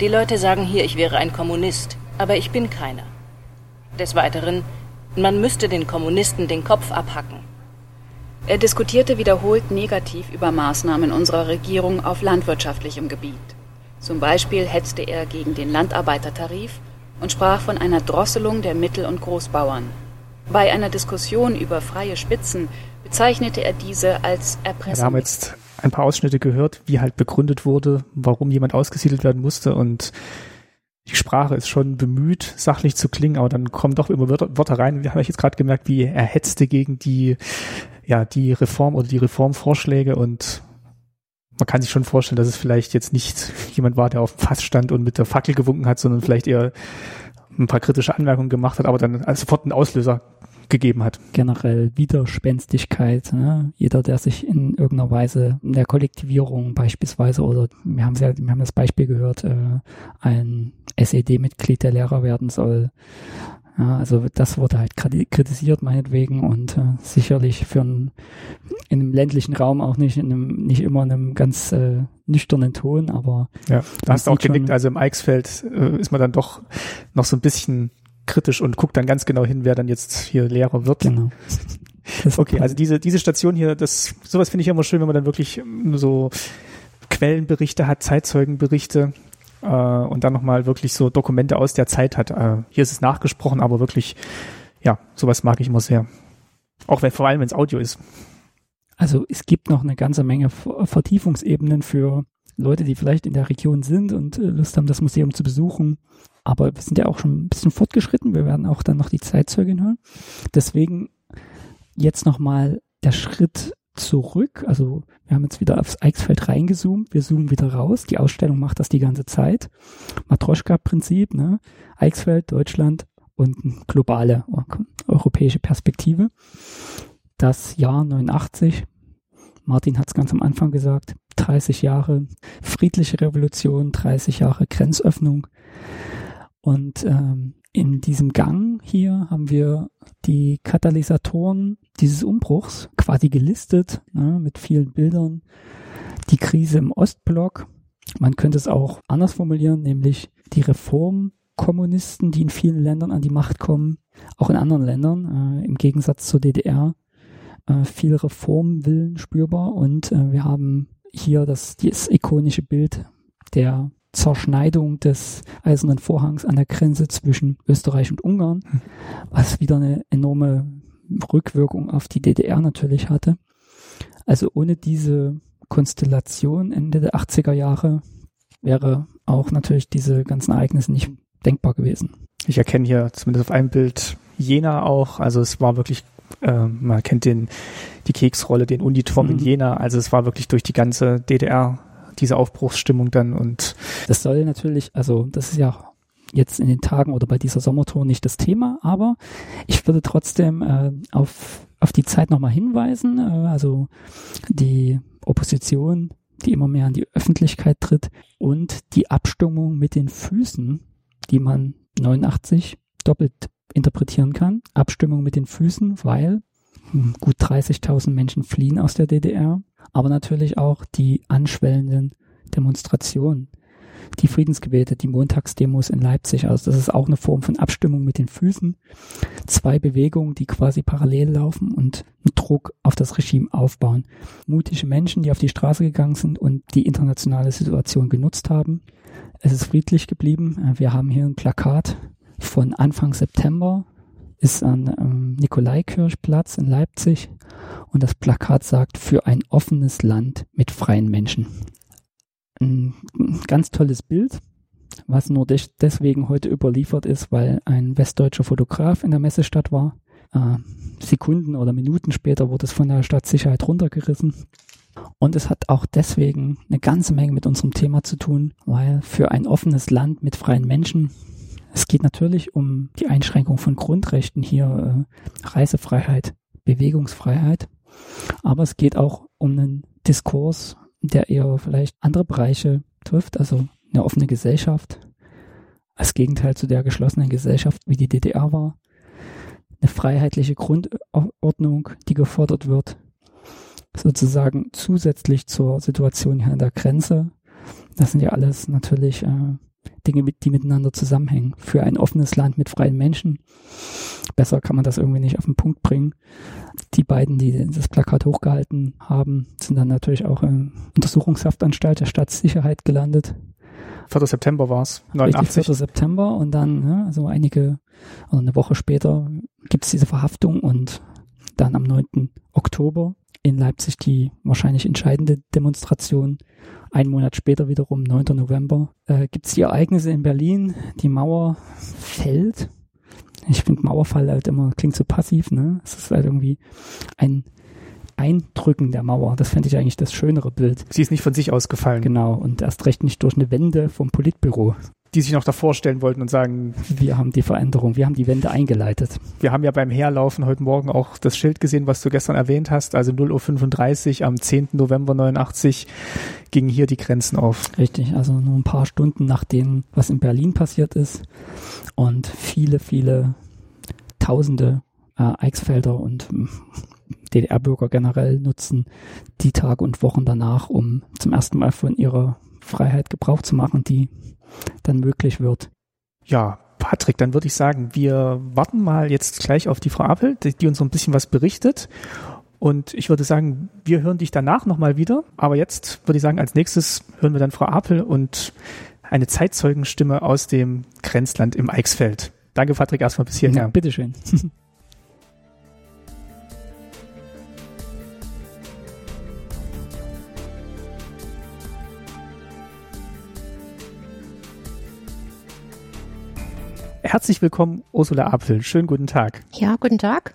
die Leute sagen hier, ich wäre ein Kommunist, aber ich bin keiner. Des Weiteren, man müsste den Kommunisten den Kopf abhacken. Er diskutierte wiederholt negativ über Maßnahmen unserer Regierung auf landwirtschaftlichem Gebiet. Zum Beispiel hetzte er gegen den Landarbeitertarif und sprach von einer Drosselung der Mittel- und Großbauern. Bei einer Diskussion über freie Spitzen bezeichnete er diese als Ja, Erpressung. wir haben jetzt ein paar Ausschnitte gehört, wie halt begründet wurde, warum jemand ausgesiedelt werden musste und die Sprache ist schon bemüht, sachlich zu klingen, aber dann kommen doch immer Wörter, Wörter rein. Wir haben jetzt gerade gemerkt, wie er hetzte gegen die, ja, die Reform oder die Reformvorschläge und man kann sich schon vorstellen, dass es vielleicht jetzt nicht jemand war, der auf dem Fass stand und mit der Fackel gewunken hat, sondern vielleicht eher ein paar kritische Anmerkungen gemacht hat, aber dann sofort einen Auslöser gegeben hat. Generell Widerspenstigkeit. Ne? Jeder, der sich in irgendeiner Weise in der Kollektivierung beispielsweise oder wir haben ja, wir haben das Beispiel gehört, äh, ein SED-Mitglied, der Lehrer werden soll. Ja, also das wurde halt kritisiert meinetwegen und äh, sicherlich für einen, in einem ländlichen Raum auch nicht in einem nicht immer in einem ganz äh, nüchternen Ton, aber ja, da hast du auch genickt. Also im Eichsfeld äh, ist man dann doch noch so ein bisschen kritisch und guckt dann ganz genau hin, wer dann jetzt hier Lehrer wird. Genau. okay, also diese, diese Station hier, das, sowas finde ich immer schön, wenn man dann wirklich so Quellenberichte hat, Zeitzeugenberichte äh, und dann nochmal wirklich so Dokumente aus der Zeit hat. Äh, hier ist es nachgesprochen, aber wirklich, ja, sowas mag ich immer sehr. Auch wenn, vor allem, wenn es Audio ist. Also es gibt noch eine ganze Menge Vertiefungsebenen für Leute, die vielleicht in der Region sind und äh, Lust haben, das Museum zu besuchen. Aber wir sind ja auch schon ein bisschen fortgeschritten. Wir werden auch dann noch die Zeitzeugin hören. Deswegen jetzt nochmal der Schritt zurück. Also wir haben jetzt wieder aufs Eichsfeld reingezoomt. Wir zoomen wieder raus. Die Ausstellung macht das die ganze Zeit. Matroschka-Prinzip, ne? Eichsfeld, Deutschland und globale europäische Perspektive. Das Jahr 89. Martin hat es ganz am Anfang gesagt. 30 Jahre friedliche Revolution, 30 Jahre Grenzöffnung. Und ähm, in diesem Gang hier haben wir die Katalysatoren dieses Umbruchs quasi gelistet, ne, mit vielen Bildern. Die Krise im Ostblock. Man könnte es auch anders formulieren, nämlich die Reformkommunisten, die in vielen Ländern an die Macht kommen, auch in anderen Ländern, äh, im Gegensatz zur DDR, äh, viel Reformwillen spürbar. Und äh, wir haben hier das, das ikonische Bild der Zerschneidung des Eisernen Vorhangs an der Grenze zwischen Österreich und Ungarn, was wieder eine enorme Rückwirkung auf die DDR natürlich hatte. Also ohne diese Konstellation Ende der 80er Jahre wäre auch natürlich diese ganzen Ereignisse nicht denkbar gewesen. Ich erkenne hier zumindest auf einem Bild Jena auch. Also es war wirklich, äh, man kennt den, die Keksrolle, den Uniturm mhm. in Jena. Also es war wirklich durch die ganze DDR diese Aufbruchsstimmung dann und das soll natürlich, also das ist ja jetzt in den Tagen oder bei dieser Sommertour nicht das Thema, aber ich würde trotzdem äh, auf, auf die Zeit nochmal hinweisen. Äh, also die Opposition, die immer mehr an die Öffentlichkeit tritt und die Abstimmung mit den Füßen, die man 89 doppelt interpretieren kann. Abstimmung mit den Füßen, weil hm, gut 30.000 Menschen fliehen aus der DDR aber natürlich auch die anschwellenden Demonstrationen, die Friedensgebete, die Montagsdemos in Leipzig. Also das ist auch eine Form von Abstimmung mit den Füßen. Zwei Bewegungen, die quasi parallel laufen und einen Druck auf das Regime aufbauen. Mutige Menschen, die auf die Straße gegangen sind und die internationale Situation genutzt haben. Es ist friedlich geblieben. Wir haben hier ein Plakat von Anfang September ist an ähm, Nikolaikirchplatz in Leipzig und das Plakat sagt für ein offenes Land mit freien Menschen. Ein ganz tolles Bild, was nur des deswegen heute überliefert ist, weil ein westdeutscher Fotograf in der Messestadt war. Äh, Sekunden oder Minuten später wurde es von der Stadtsicherheit runtergerissen. Und es hat auch deswegen eine ganze Menge mit unserem Thema zu tun, weil für ein offenes Land mit freien Menschen es geht natürlich um die Einschränkung von Grundrechten hier, äh, Reisefreiheit, Bewegungsfreiheit, aber es geht auch um einen Diskurs, der eher vielleicht andere Bereiche trifft, also eine offene Gesellschaft, als Gegenteil zu der geschlossenen Gesellschaft, wie die DDR war, eine freiheitliche Grundordnung, die gefordert wird, sozusagen zusätzlich zur Situation hier an der Grenze. Das sind ja alles natürlich äh, Dinge, die miteinander zusammenhängen. Für ein offenes Land mit freien Menschen. Besser kann man das irgendwie nicht auf den Punkt bringen. Die beiden, die das Plakat hochgehalten haben, sind dann natürlich auch in Untersuchungshaftanstalt der Staatssicherheit gelandet. 4. September war es, 89. Richtig, 4. September und dann, ja, also einige, also eine Woche später gibt es diese Verhaftung und dann am 9. Oktober in Leipzig die wahrscheinlich entscheidende Demonstration ein Monat später wiederum, 9. November, äh, gibt es die Ereignisse in Berlin. Die Mauer fällt. Ich finde Mauerfall halt immer, klingt so passiv, ne? Es ist halt irgendwie ein, Eindrücken der Mauer. Das fände ich eigentlich das schönere Bild. Sie ist nicht von sich aus gefallen. Genau, und erst recht nicht durch eine Wende vom Politbüro. Die sich noch davor stellen wollten und sagen, Wir haben die Veränderung, wir haben die Wende eingeleitet. wir haben ja beim Herlaufen heute Morgen auch das Schild gesehen, was du gestern erwähnt hast. Also 0.35 Uhr am 10. November 89 gingen hier die Grenzen auf. Richtig, also nur ein paar Stunden nach dem, was in Berlin passiert ist. Und viele, viele Tausende äh, Eichsfelder und ähm, DDR-Bürger generell nutzen die Tage und Wochen danach, um zum ersten Mal von ihrer Freiheit Gebrauch zu machen, die dann möglich wird. Ja, Patrick, dann würde ich sagen, wir warten mal jetzt gleich auf die Frau Appel, die, die uns so ein bisschen was berichtet. Und ich würde sagen, wir hören dich danach nochmal wieder. Aber jetzt würde ich sagen, als nächstes hören wir dann Frau Apel und eine Zeitzeugenstimme aus dem Grenzland im Eichsfeld. Danke, Patrick, erstmal bis hierher. Ja, bitteschön. <laughs> Herzlich willkommen, Ursula Apfel. Schönen guten Tag. Ja, guten Tag.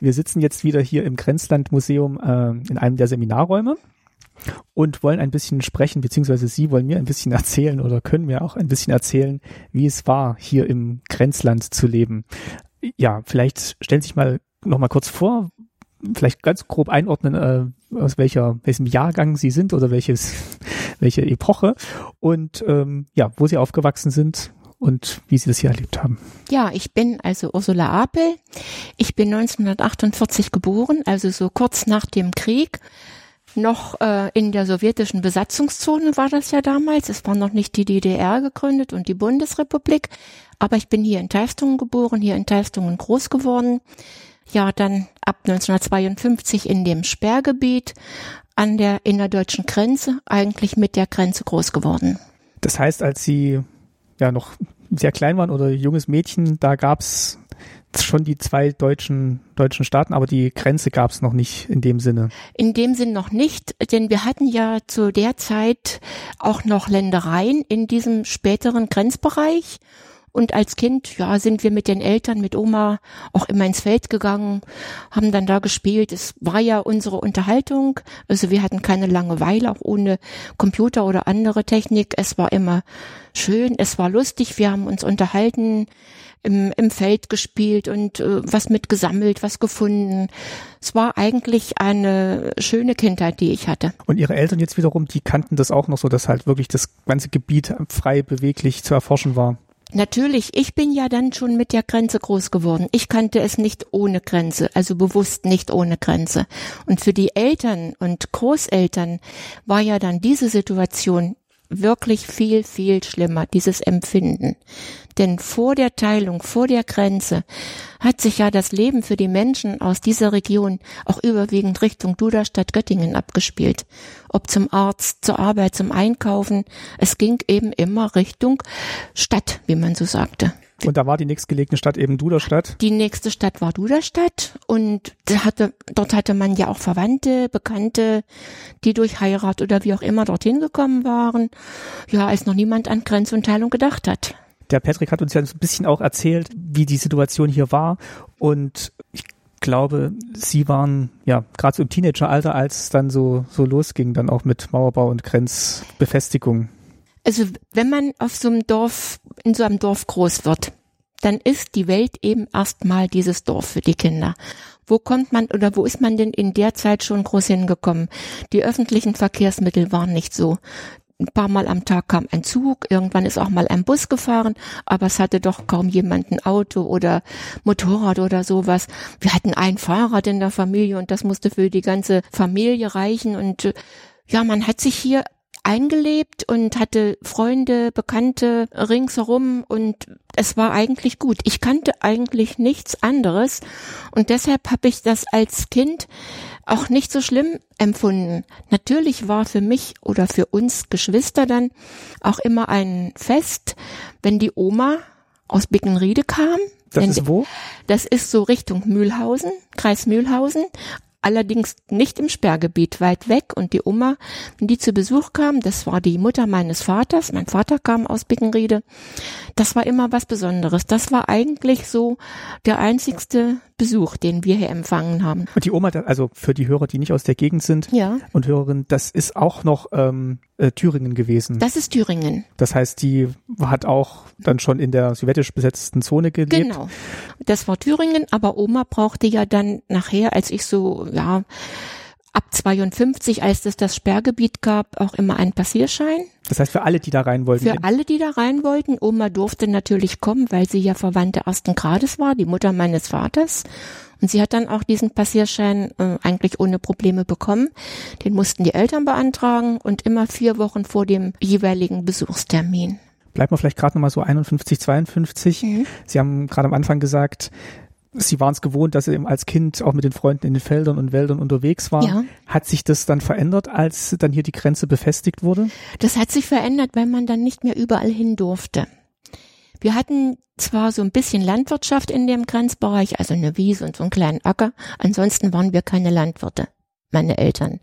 Wir sitzen jetzt wieder hier im Grenzlandmuseum äh, in einem der Seminarräume und wollen ein bisschen sprechen, beziehungsweise Sie wollen mir ein bisschen <laughs> erzählen oder können mir auch ein bisschen erzählen, wie es war, hier im Grenzland zu leben. Ja, vielleicht stellen Sie sich mal noch mal kurz vor, vielleicht ganz grob einordnen, äh, aus welcher, welchem Jahrgang Sie sind oder welches, <laughs> welche Epoche und ähm, ja, wo Sie aufgewachsen sind und wie Sie das hier erlebt haben. Ja, ich bin also Ursula Apel. Ich bin 1948 geboren, also so kurz nach dem Krieg. Noch äh, in der sowjetischen Besatzungszone war das ja damals. Es war noch nicht die DDR gegründet und die Bundesrepublik. Aber ich bin hier in Teistungen geboren, hier in Teistungen groß geworden. Ja, dann ab 1952 in dem Sperrgebiet an der innerdeutschen Grenze, eigentlich mit der Grenze groß geworden. Das heißt, als Sie ja noch sehr klein waren oder junges Mädchen, da gab's schon die zwei deutschen, deutschen Staaten, aber die Grenze gab's noch nicht in dem Sinne. In dem Sinn noch nicht, denn wir hatten ja zu der Zeit auch noch Ländereien in diesem späteren Grenzbereich. Und als Kind, ja, sind wir mit den Eltern, mit Oma auch immer ins Feld gegangen, haben dann da gespielt. Es war ja unsere Unterhaltung. Also wir hatten keine Langeweile, auch ohne Computer oder andere Technik. Es war immer schön, es war lustig. Wir haben uns unterhalten, im, im Feld gespielt und äh, was mitgesammelt, was gefunden. Es war eigentlich eine schöne Kindheit, die ich hatte. Und Ihre Eltern jetzt wiederum, die kannten das auch noch so, dass halt wirklich das ganze Gebiet frei beweglich zu erforschen war. Natürlich, ich bin ja dann schon mit der Grenze groß geworden. Ich kannte es nicht ohne Grenze, also bewusst nicht ohne Grenze. Und für die Eltern und Großeltern war ja dann diese Situation wirklich viel, viel schlimmer, dieses Empfinden. Denn vor der Teilung, vor der Grenze hat sich ja das Leben für die Menschen aus dieser Region auch überwiegend Richtung Duderstadt Göttingen abgespielt. Ob zum Arzt, zur Arbeit, zum Einkaufen. Es ging eben immer Richtung Stadt, wie man so sagte. Und da war die nächstgelegene Stadt eben Duderstadt. Die nächste Stadt war Duderstadt und hatte, dort hatte man ja auch Verwandte, Bekannte, die durch Heirat oder wie auch immer dorthin gekommen waren. Ja, als noch niemand an Grenz und Teilung gedacht hat. Der Patrick hat uns ja ein bisschen auch erzählt, wie die Situation hier war. Und ich glaube, Sie waren ja gerade so im Teenageralter, als es dann so, so losging, dann auch mit Mauerbau und Grenzbefestigung. Also wenn man auf so einem Dorf, in so einem Dorf groß wird, dann ist die Welt eben erstmal dieses Dorf für die Kinder. Wo kommt man oder wo ist man denn in der Zeit schon groß hingekommen? Die öffentlichen Verkehrsmittel waren nicht so. Ein paar Mal am Tag kam ein Zug, irgendwann ist auch mal ein Bus gefahren, aber es hatte doch kaum jemand ein Auto oder Motorrad oder sowas. Wir hatten ein Fahrrad in der Familie und das musste für die ganze Familie reichen und äh, ja, man hat sich hier eingelebt und hatte Freunde, Bekannte ringsherum und es war eigentlich gut. Ich kannte eigentlich nichts anderes und deshalb habe ich das als Kind auch nicht so schlimm empfunden. Natürlich war für mich oder für uns Geschwister dann auch immer ein Fest, wenn die Oma aus Bickenriede kam. Das Wenn ist wo? Das ist so Richtung Mühlhausen, Kreis Mühlhausen. Allerdings nicht im Sperrgebiet, weit weg. Und die Oma, die zu Besuch kam, das war die Mutter meines Vaters. Mein Vater kam aus Bickenriede. Das war immer was Besonderes. Das war eigentlich so der einzigste Besuch, den wir hier empfangen haben. Und die Oma, also für die Hörer, die nicht aus der Gegend sind Ja. und Hörerinnen, das ist auch noch ähm, äh, Thüringen gewesen. Das ist Thüringen. Das heißt, die hat auch dann schon in der sowjetisch besetzten Zone gelebt. Genau. Das war Thüringen, aber Oma brauchte ja dann nachher, als ich so, ja, ab 52, als es das Sperrgebiet gab, auch immer einen Passierschein. Das heißt, für alle, die da rein wollten. Für alle, die da rein wollten. Oma durfte natürlich kommen, weil sie ja Verwandte ersten Grades war, die Mutter meines Vaters. Und sie hat dann auch diesen Passierschein äh, eigentlich ohne Probleme bekommen. Den mussten die Eltern beantragen und immer vier Wochen vor dem jeweiligen Besuchstermin. Bleiben wir vielleicht gerade nochmal so 51, 52. Mhm. Sie haben gerade am Anfang gesagt, Sie waren es gewohnt, dass Sie eben als Kind auch mit den Freunden in den Feldern und Wäldern unterwegs waren. Ja. Hat sich das dann verändert, als dann hier die Grenze befestigt wurde? Das hat sich verändert, weil man dann nicht mehr überall hin durfte. Wir hatten zwar so ein bisschen Landwirtschaft in dem Grenzbereich, also eine Wiese und so einen kleinen Acker. Ansonsten waren wir keine Landwirte, meine Eltern.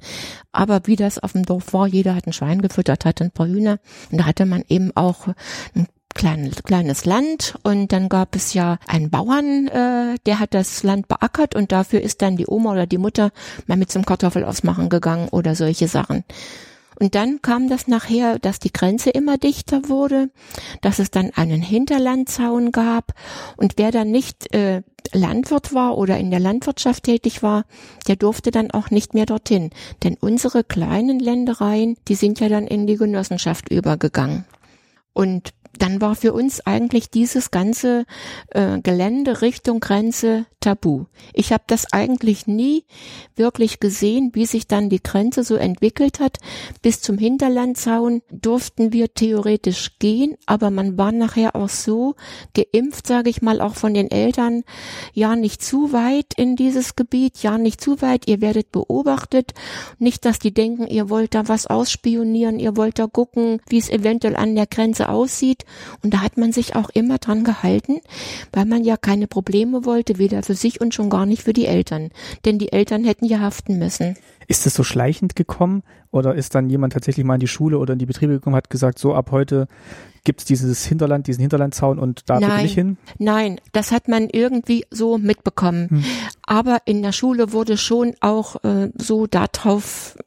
Aber wie das auf dem Dorf war, jeder hat ein Schwein gefüttert, hatte ein paar Hühner. Und da hatte man eben auch ein klein, kleines Land und dann gab es ja einen Bauern, äh, der hat das Land beackert und dafür ist dann die Oma oder die Mutter mal mit zum Kartoffelausmachen gegangen oder solche Sachen. Und dann kam das nachher, dass die Grenze immer dichter wurde, dass es dann einen Hinterlandzaun gab und wer dann nicht äh, Landwirt war oder in der Landwirtschaft tätig war, der durfte dann auch nicht mehr dorthin. Denn unsere kleinen Ländereien, die sind ja dann in die Genossenschaft übergegangen. Und dann war für uns eigentlich dieses ganze äh, Gelände Richtung Grenze tabu. Ich habe das eigentlich nie wirklich gesehen, wie sich dann die Grenze so entwickelt hat. Bis zum Hinterlandzaun durften wir theoretisch gehen, aber man war nachher auch so geimpft, sage ich mal, auch von den Eltern, ja nicht zu weit in dieses Gebiet, ja nicht zu weit, ihr werdet beobachtet. Nicht, dass die denken, ihr wollt da was ausspionieren, ihr wollt da gucken, wie es eventuell an der Grenze aussieht. Und da hat man sich auch immer dran gehalten, weil man ja keine Probleme wollte, weder für sich und schon gar nicht für die Eltern. Denn die Eltern hätten ja haften müssen. Ist das so schleichend gekommen oder ist dann jemand tatsächlich mal in die Schule oder in die Betriebe gekommen, hat gesagt, so ab heute gibt's dieses Hinterland, diesen Hinterlandzaun und da Nein, nicht hin? nein, das hat man irgendwie so mitbekommen. Hm. Aber in der Schule wurde schon auch äh, so darauf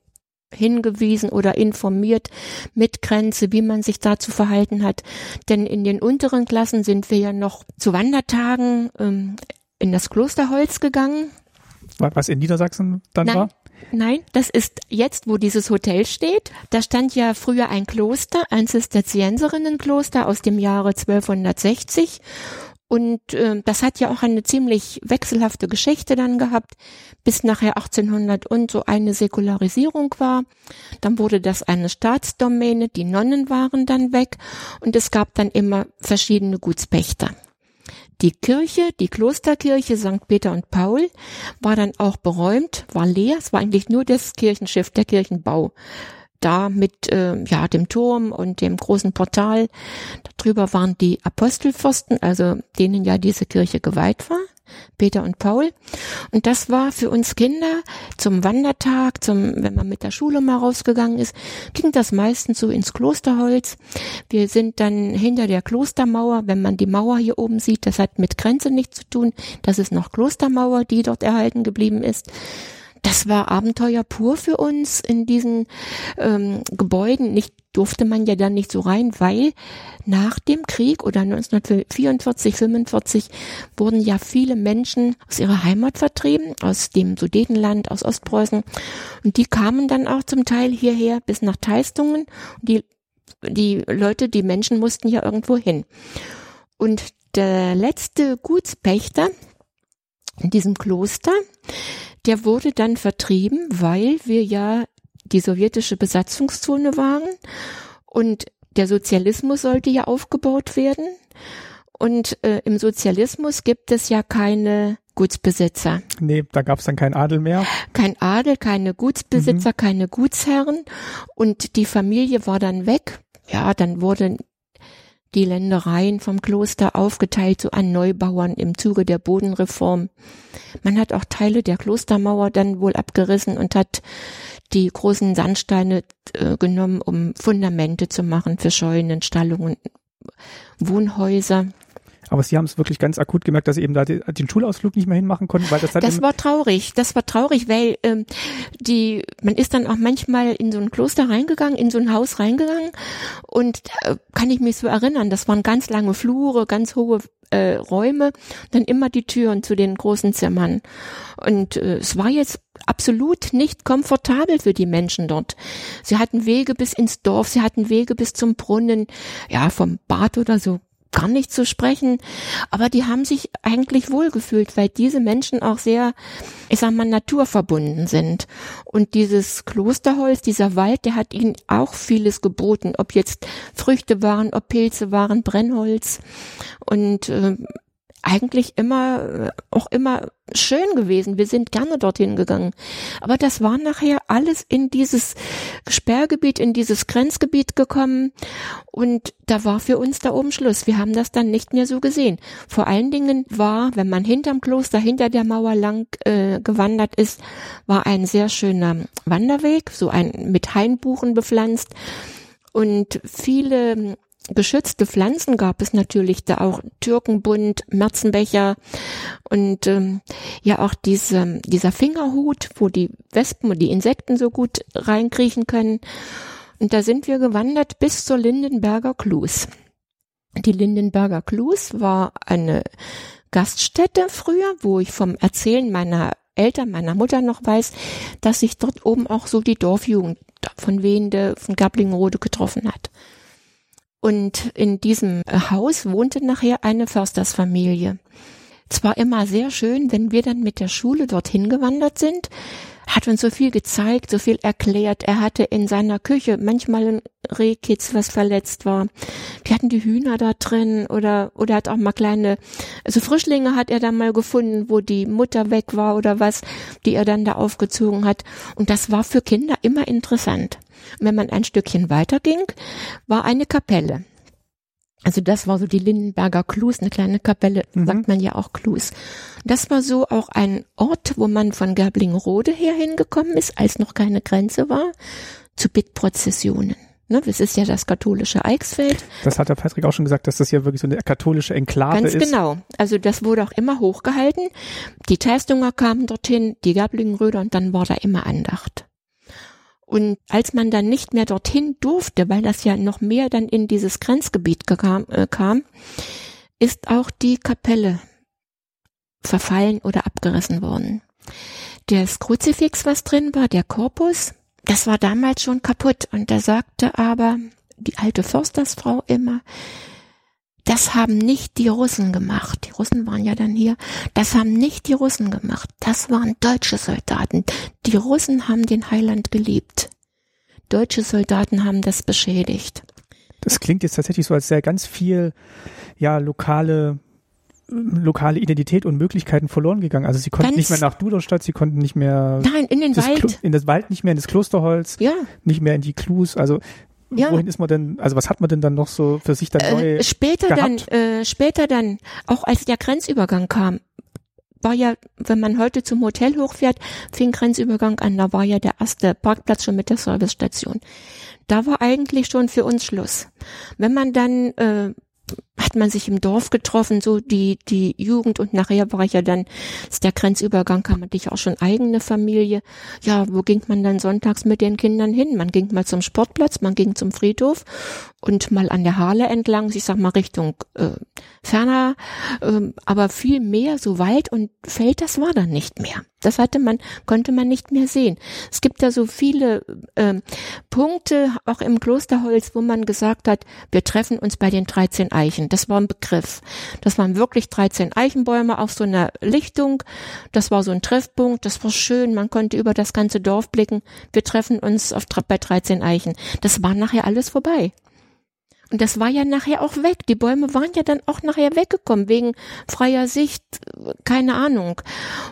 hingewiesen oder informiert mit Grenze, wie man sich dazu verhalten hat. Denn in den unteren Klassen sind wir ja noch zu Wandertagen ähm, in das Klosterholz gegangen. Wa- Was in Niedersachsen dann Nein. war? Nein, das ist jetzt, wo dieses Hotel steht. Da stand ja früher ein Kloster, ein Zisterzienserinnenkloster aus dem Jahre 1260. Und äh, das hat ja auch eine ziemlich wechselhafte Geschichte dann gehabt, bis nachher 1800 und so eine Säkularisierung war. Dann wurde das eine Staatsdomäne, die Nonnen waren dann weg und es gab dann immer verschiedene Gutspächter. Die Kirche, die Klosterkirche St. Peter und Paul, war dann auch beräumt, war leer. Es war eigentlich nur das Kirchenschiff, der Kirchenbau. Da mit äh, ja, dem Turm und dem großen Portal. Darüber waren die Apostelpfosten, also denen ja diese Kirche geweiht war. Peter und Paul. Und das war für uns Kinder zum Wandertag, zum, wenn man mit der Schule mal rausgegangen ist, ging das meistens so ins Klosterholz. Wir sind dann hinter der Klostermauer, wenn man die Mauer hier oben sieht, das hat mit Grenze nichts zu tun. Das ist noch Klostermauer, die dort erhalten geblieben ist. Das war Abenteuer pur für uns in diesen ähm, Gebäuden. Nicht durfte man ja dann nicht so rein, weil nach dem Krieg oder 1944, 45 wurden ja viele Menschen aus ihrer Heimat vertrieben, aus dem Sudetenland, aus Ostpreußen. Und die kamen dann auch zum Teil hierher bis nach Teistungen. Die, die Leute, die Menschen mussten ja irgendwo hin. Und der letzte Gutspächter in diesem Kloster, der wurde dann vertrieben, weil wir ja die sowjetische Besatzungszone waren und der Sozialismus sollte ja aufgebaut werden. Und äh, im Sozialismus gibt es ja keine Gutsbesitzer. Nee, da gab's dann keinen Adel mehr. Kein Adel, keine Gutsbesitzer, keine Gutsherren. Und die Familie war dann weg. Ja, dann wurden die Ländereien vom Kloster aufgeteilt so an Neubauern im Zuge der Bodenreform. Man hat auch Teile der Klostermauer dann wohl abgerissen und hat die großen Sandsteine äh, genommen, um Fundamente zu machen für Scheunen, Stallungen, Wohnhäuser. Aber Sie haben es wirklich ganz akut gemerkt, dass Sie eben da den Schulausflug nicht mehr hinmachen konnten, weil das hat Das war traurig. Das war traurig, weil ähm, die, man ist dann auch manchmal in so ein Kloster reingegangen, in so ein Haus reingegangen und äh, kann ich mich so erinnern, das waren ganz lange Flure, ganz hohe äh, Räume, dann immer die Türen zu den großen Zimmern. Und äh, es war jetzt absolut nicht komfortabel für die Menschen dort. Sie hatten Wege bis ins Dorf, sie hatten Wege bis zum Brunnen, ja, vom Bad oder so gar nicht zu sprechen, aber die haben sich eigentlich wohlgefühlt, weil diese Menschen auch sehr, ich sag mal, naturverbunden sind. Und dieses Klosterholz, dieser Wald, der hat ihnen auch vieles geboten, ob jetzt Früchte waren, ob Pilze waren, Brennholz. Und äh, eigentlich immer, äh, auch immer schön gewesen. Wir sind gerne dorthin gegangen. Aber das war nachher alles in dieses Sperrgebiet, in dieses Grenzgebiet gekommen. Und da war für uns da oben Schluss. Wir haben das dann nicht mehr so gesehen. Vor allen Dingen war, wenn man hinterm Kloster, hinter der Mauer lang äh, gewandert ist, war ein sehr schöner Wanderweg, so ein mit Hainbuchen bepflanzt. Und viele geschützte Pflanzen gab es natürlich da auch Türkenbund, Märzenbecher und ähm, ja auch diese, dieser Fingerhut, wo die Wespen und die Insekten so gut reinkriechen können. Und da sind wir gewandert bis zur Lindenberger Klus. Die Lindenberger Klus war eine Gaststätte früher, wo ich vom Erzählen meiner Eltern, meiner Mutter noch weiß, dass sich dort oben auch so die Dorfjugend von Wende, von Gablingrode getroffen hat. Und in diesem Haus wohnte nachher eine Förstersfamilie. Es war immer sehr schön, wenn wir dann mit der Schule dorthin gewandert sind, hat uns so viel gezeigt, so viel erklärt. Er hatte in seiner Küche manchmal ein Rehkitz, was verletzt war. Die hatten die Hühner da drin oder, oder hat auch mal kleine, also Frischlinge hat er dann mal gefunden, wo die Mutter weg war oder was, die er dann da aufgezogen hat. Und das war für Kinder immer interessant. Und wenn man ein Stückchen weiter ging, war eine Kapelle. Also das war so die Lindenberger Klus, eine kleine Kapelle, mhm. sagt man ja auch Klus. Das war so auch ein Ort, wo man von Gerblingrode her hingekommen ist, als noch keine Grenze war, zu Bittprozessionen. Ne, das ist ja das katholische Eichsfeld. Das hat der Patrick auch schon gesagt, dass das ja wirklich so eine katholische Enklave Ganz ist. Ganz genau. Also das wurde auch immer hochgehalten. Die Teistunger kamen dorthin, die Gerblingröder und dann war da immer Andacht. Und als man dann nicht mehr dorthin durfte, weil das ja noch mehr dann in dieses Grenzgebiet kam, äh, kam ist auch die Kapelle verfallen oder abgerissen worden. Das Kruzifix, was drin war, der Korpus, das war damals schon kaputt. Und da sagte aber die alte Förstersfrau immer, das haben nicht die Russen gemacht. Die Russen waren ja dann hier. Das haben nicht die Russen gemacht. Das waren deutsche Soldaten. Die Russen haben den Heiland geliebt. Deutsche Soldaten haben das beschädigt. Das klingt jetzt tatsächlich so, als sei ganz viel, ja, lokale lokale Identität und Möglichkeiten verloren gegangen. Also sie konnten Ganz nicht mehr nach Duderstadt, sie konnten nicht mehr Nein, in den Wald. Klo in das Wald nicht mehr in das Klosterholz, ja. nicht mehr in die Klus. Also ja. wohin ist man denn, also was hat man denn dann noch so für sich dann neu äh, Später gehabt? dann, äh, später dann, auch als der Grenzübergang kam, war ja, wenn man heute zum Hotel hochfährt, fing Grenzübergang an, da war ja der erste Parkplatz schon mit der Servicestation. Da war eigentlich schon für uns Schluss. Wenn man dann äh, hat man sich im Dorf getroffen, so die, die Jugend und nachher war ich ja dann, ist der Grenzübergang, kam dich auch schon eigene Familie. Ja, wo ging man dann sonntags mit den Kindern hin? Man ging mal zum Sportplatz, man ging zum Friedhof und mal an der Hahle entlang, ich sag mal Richtung äh, ferner, äh, aber viel mehr so Wald und Feld, das war dann nicht mehr. Das hatte man, konnte man nicht mehr sehen. Es gibt da so viele äh, Punkte, auch im Klosterholz, wo man gesagt hat, wir treffen uns bei den 13 Eichen. Das war ein Begriff. Das waren wirklich 13 Eichenbäume auf so einer Lichtung. Das war so ein Treffpunkt. Das war schön. Man konnte über das ganze Dorf blicken. Wir treffen uns auf, bei 13 Eichen. Das war nachher alles vorbei. Und das war ja nachher auch weg. Die Bäume waren ja dann auch nachher weggekommen, wegen freier Sicht, keine Ahnung.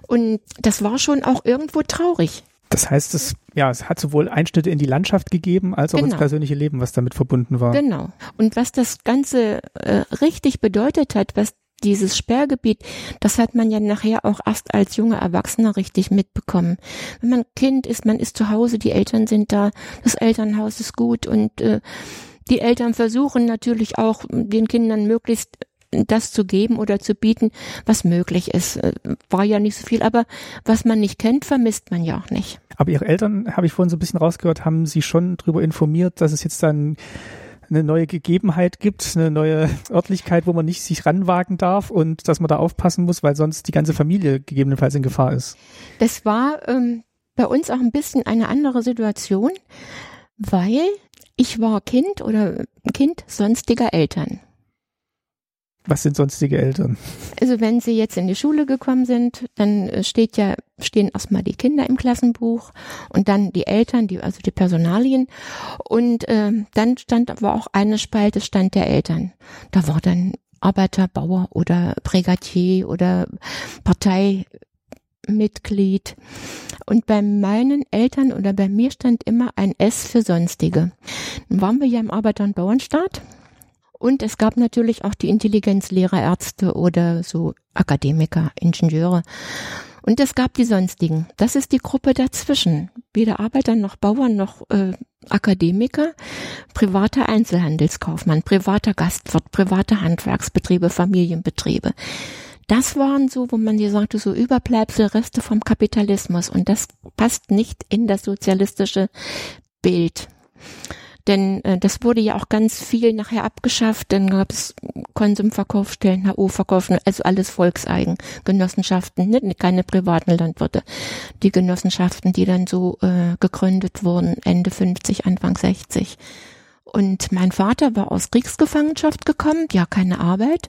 Und das war schon auch irgendwo traurig. Das heißt, es, ja, es hat sowohl Einschnitte in die Landschaft gegeben, als auch genau. ins persönliche Leben, was damit verbunden war. Genau. Und was das Ganze äh, richtig bedeutet hat, was dieses Sperrgebiet, das hat man ja nachher auch erst als junger Erwachsener richtig mitbekommen. Wenn man Kind ist, man ist zu Hause, die Eltern sind da, das Elternhaus ist gut und äh, die Eltern versuchen natürlich auch den Kindern möglichst das zu geben oder zu bieten, was möglich ist. Äh, War ja nicht so viel, aber was man nicht kennt, vermisst man ja auch nicht. Aber Ihre Eltern, habe ich vorhin so ein bisschen rausgehört, haben Sie schon darüber informiert, dass es jetzt dann eine neue Gegebenheit gibt, eine neue Örtlichkeit, wo man nicht sich ranwagen darf und dass man da aufpassen muss, weil sonst die ganze Familie gegebenenfalls in Gefahr ist. Das war ähm, bei uns auch ein bisschen eine andere Situation, weil ich war Kind oder Kind sonstiger Eltern. Was sind sonstige Eltern? Also wenn sie jetzt in die Schule gekommen sind, dann äh, steht ja, stehen erstmal die Kinder im Klassenbuch und dann die Eltern, die, also die Personalien. Und äh, dann stand aber auch eine Spalte Stand der Eltern. Da war dann Arbeiter, Bauer oder Brigadier oder Parteimitglied. Und bei meinen Eltern oder bei mir stand immer ein S für Sonstige. Dann waren wir ja im Arbeiter- und Bauernstaat. Und es gab natürlich auch die Intelligenzlehrer, Ärzte oder so Akademiker, Ingenieure. Und es gab die Sonstigen. Das ist die Gruppe dazwischen. Weder Arbeiter noch Bauern noch äh, Akademiker, privater Einzelhandelskaufmann, privater Gastwirt, private Handwerksbetriebe, Familienbetriebe. Das waren so, wo man dir sagte, so Überbleibsel, Reste vom Kapitalismus. Und das passt nicht in das sozialistische Bild. Denn äh, das wurde ja auch ganz viel nachher abgeschafft. Dann gab es Konsumverkaufsstellen, HO-Verkaufen, also alles Volkseigen, Genossenschaften, nicht, keine privaten Landwirte. Die Genossenschaften, die dann so äh, gegründet wurden, Ende 50, Anfang 60. Und mein Vater war aus Kriegsgefangenschaft gekommen, ja keine Arbeit.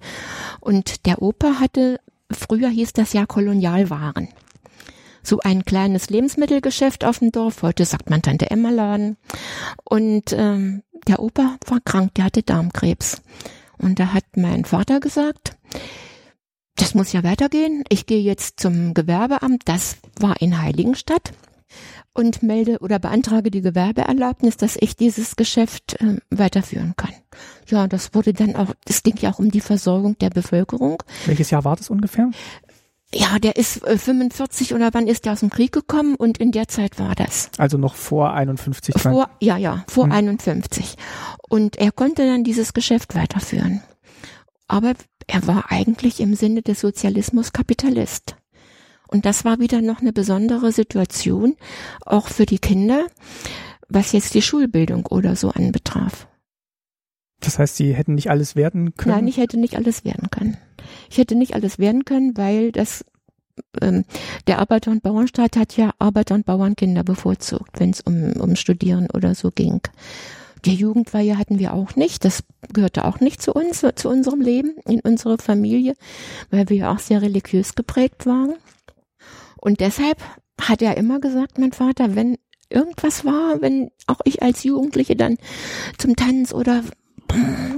Und der Opa hatte, früher hieß das ja Kolonialwaren so ein kleines Lebensmittelgeschäft auf dem Dorf. Heute sagt man Tante Emma Laden. Und ähm, der Opa war krank, der hatte Darmkrebs. Und da hat mein Vater gesagt, das muss ja weitergehen. Ich gehe jetzt zum Gewerbeamt. Das war in Heiligenstadt und melde oder beantrage die Gewerbeerlaubnis, dass ich dieses Geschäft äh, weiterführen kann. Ja, das wurde dann auch, das ging ja auch um die Versorgung der Bevölkerung. Welches Jahr war das ungefähr? Ja, der ist äh, 45 oder wann ist der aus dem Krieg gekommen und in der Zeit war das. Also noch vor 51. Vor, ja, ja, vor hm. 51. Und er konnte dann dieses Geschäft weiterführen. Aber er war eigentlich im Sinne des Sozialismus Kapitalist. Und das war wieder noch eine besondere Situation, auch für die Kinder, was jetzt die Schulbildung oder so anbetraf. Das heißt, sie hätten nicht alles werden können? Nein, ich hätte nicht alles werden können. Ich hätte nicht alles werden können, weil das ähm, der Arbeiter- und Bauernstaat hat ja Arbeiter- und Bauernkinder bevorzugt, wenn es um, um Studieren oder so ging. Die Jugendweihe hatten wir auch nicht. Das gehörte auch nicht zu uns, zu unserem Leben, in unsere Familie, weil wir ja auch sehr religiös geprägt waren. Und deshalb hat er immer gesagt, mein Vater, wenn irgendwas war, wenn auch ich als Jugendliche dann zum Tanz oder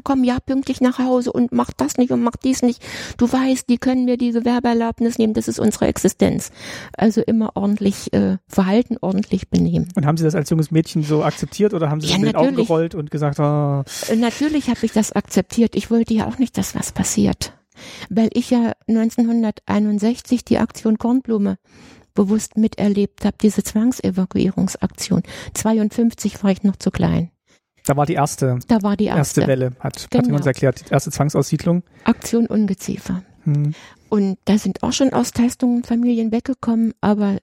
komm ja pünktlich nach Hause und mach das nicht und mach dies nicht. Du weißt, die können mir die Gewerbeerlaubnis nehmen, das ist unsere Existenz. Also immer ordentlich äh, verhalten, ordentlich benehmen. Und haben Sie das als junges Mädchen so akziktiert oder haben Sie ja, mit den Augen gerollt und gesagt, oh. Natürlich habe ich das akzeptiert. Ich wollte ja auch nicht, dass was passiert. Weil ich ja 1961 die Aktion Kornblume bewusst miterlebt habe, diese Zwangsevakuierungsaktion. 52 war ich noch zu klein. Da war die erste, da war die erste. erste Welle, hat Katrin genau. uns erklärt, die erste Zwangsaussiedlung. Aktion Ungeziefer. Hm. Und da sind auch schon aus Testungen Familien weggekommen, aber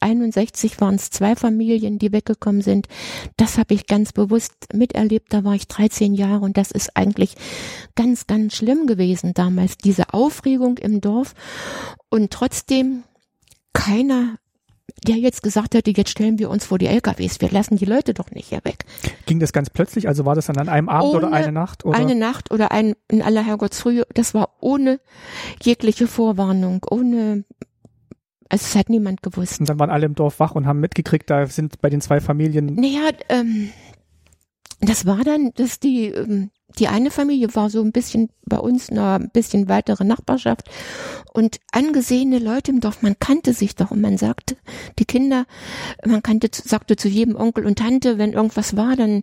61 waren es zwei Familien, die weggekommen sind. Das habe ich ganz bewusst miterlebt. Da war ich 13 Jahre und das ist eigentlich ganz, ganz schlimm gewesen damals, diese Aufregung im Dorf. Und trotzdem keiner der jetzt gesagt hätte, jetzt stellen wir uns vor die LKWs, wir lassen die Leute doch nicht hier weg. Ging das ganz plötzlich? Also war das dann an einem Abend ohne oder eine Nacht? Oder? Eine Nacht oder ein, in aller Herrgottsfrühe. Das war ohne jegliche Vorwarnung, ohne, also es hat niemand gewusst. Und dann waren alle im Dorf wach und haben mitgekriegt, da sind bei den zwei Familien. Naja, ähm, das war dann, dass die, ähm, die eine Familie war so ein bisschen bei uns eine ein bisschen weitere Nachbarschaft. Und angesehene Leute im Dorf, man kannte sich doch. Und man sagte, die Kinder, man kannte, sagte zu jedem Onkel und Tante, wenn irgendwas war, dann,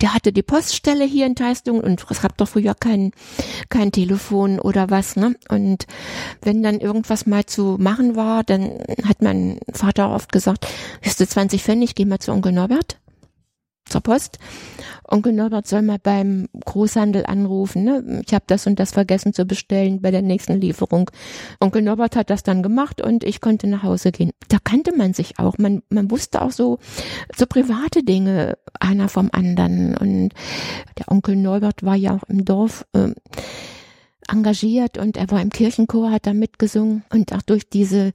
der hatte die Poststelle hier in Teistung und es gab doch früher kein, kein Telefon oder was, ne? Und wenn dann irgendwas mal zu machen war, dann hat mein Vater oft gesagt, hast du 20 Pfennig, geh mal zu Onkel Norbert zur Post. Onkel Norbert soll mal beim Großhandel anrufen. Ne? Ich habe das und das vergessen zu bestellen bei der nächsten Lieferung. Onkel Norbert hat das dann gemacht und ich konnte nach Hause gehen. Da kannte man sich auch. Man, man wusste auch so, so private Dinge einer vom anderen. Und der Onkel Norbert war ja auch im Dorf. Äh, engagiert und er war im Kirchenchor, hat da mitgesungen und auch durch diese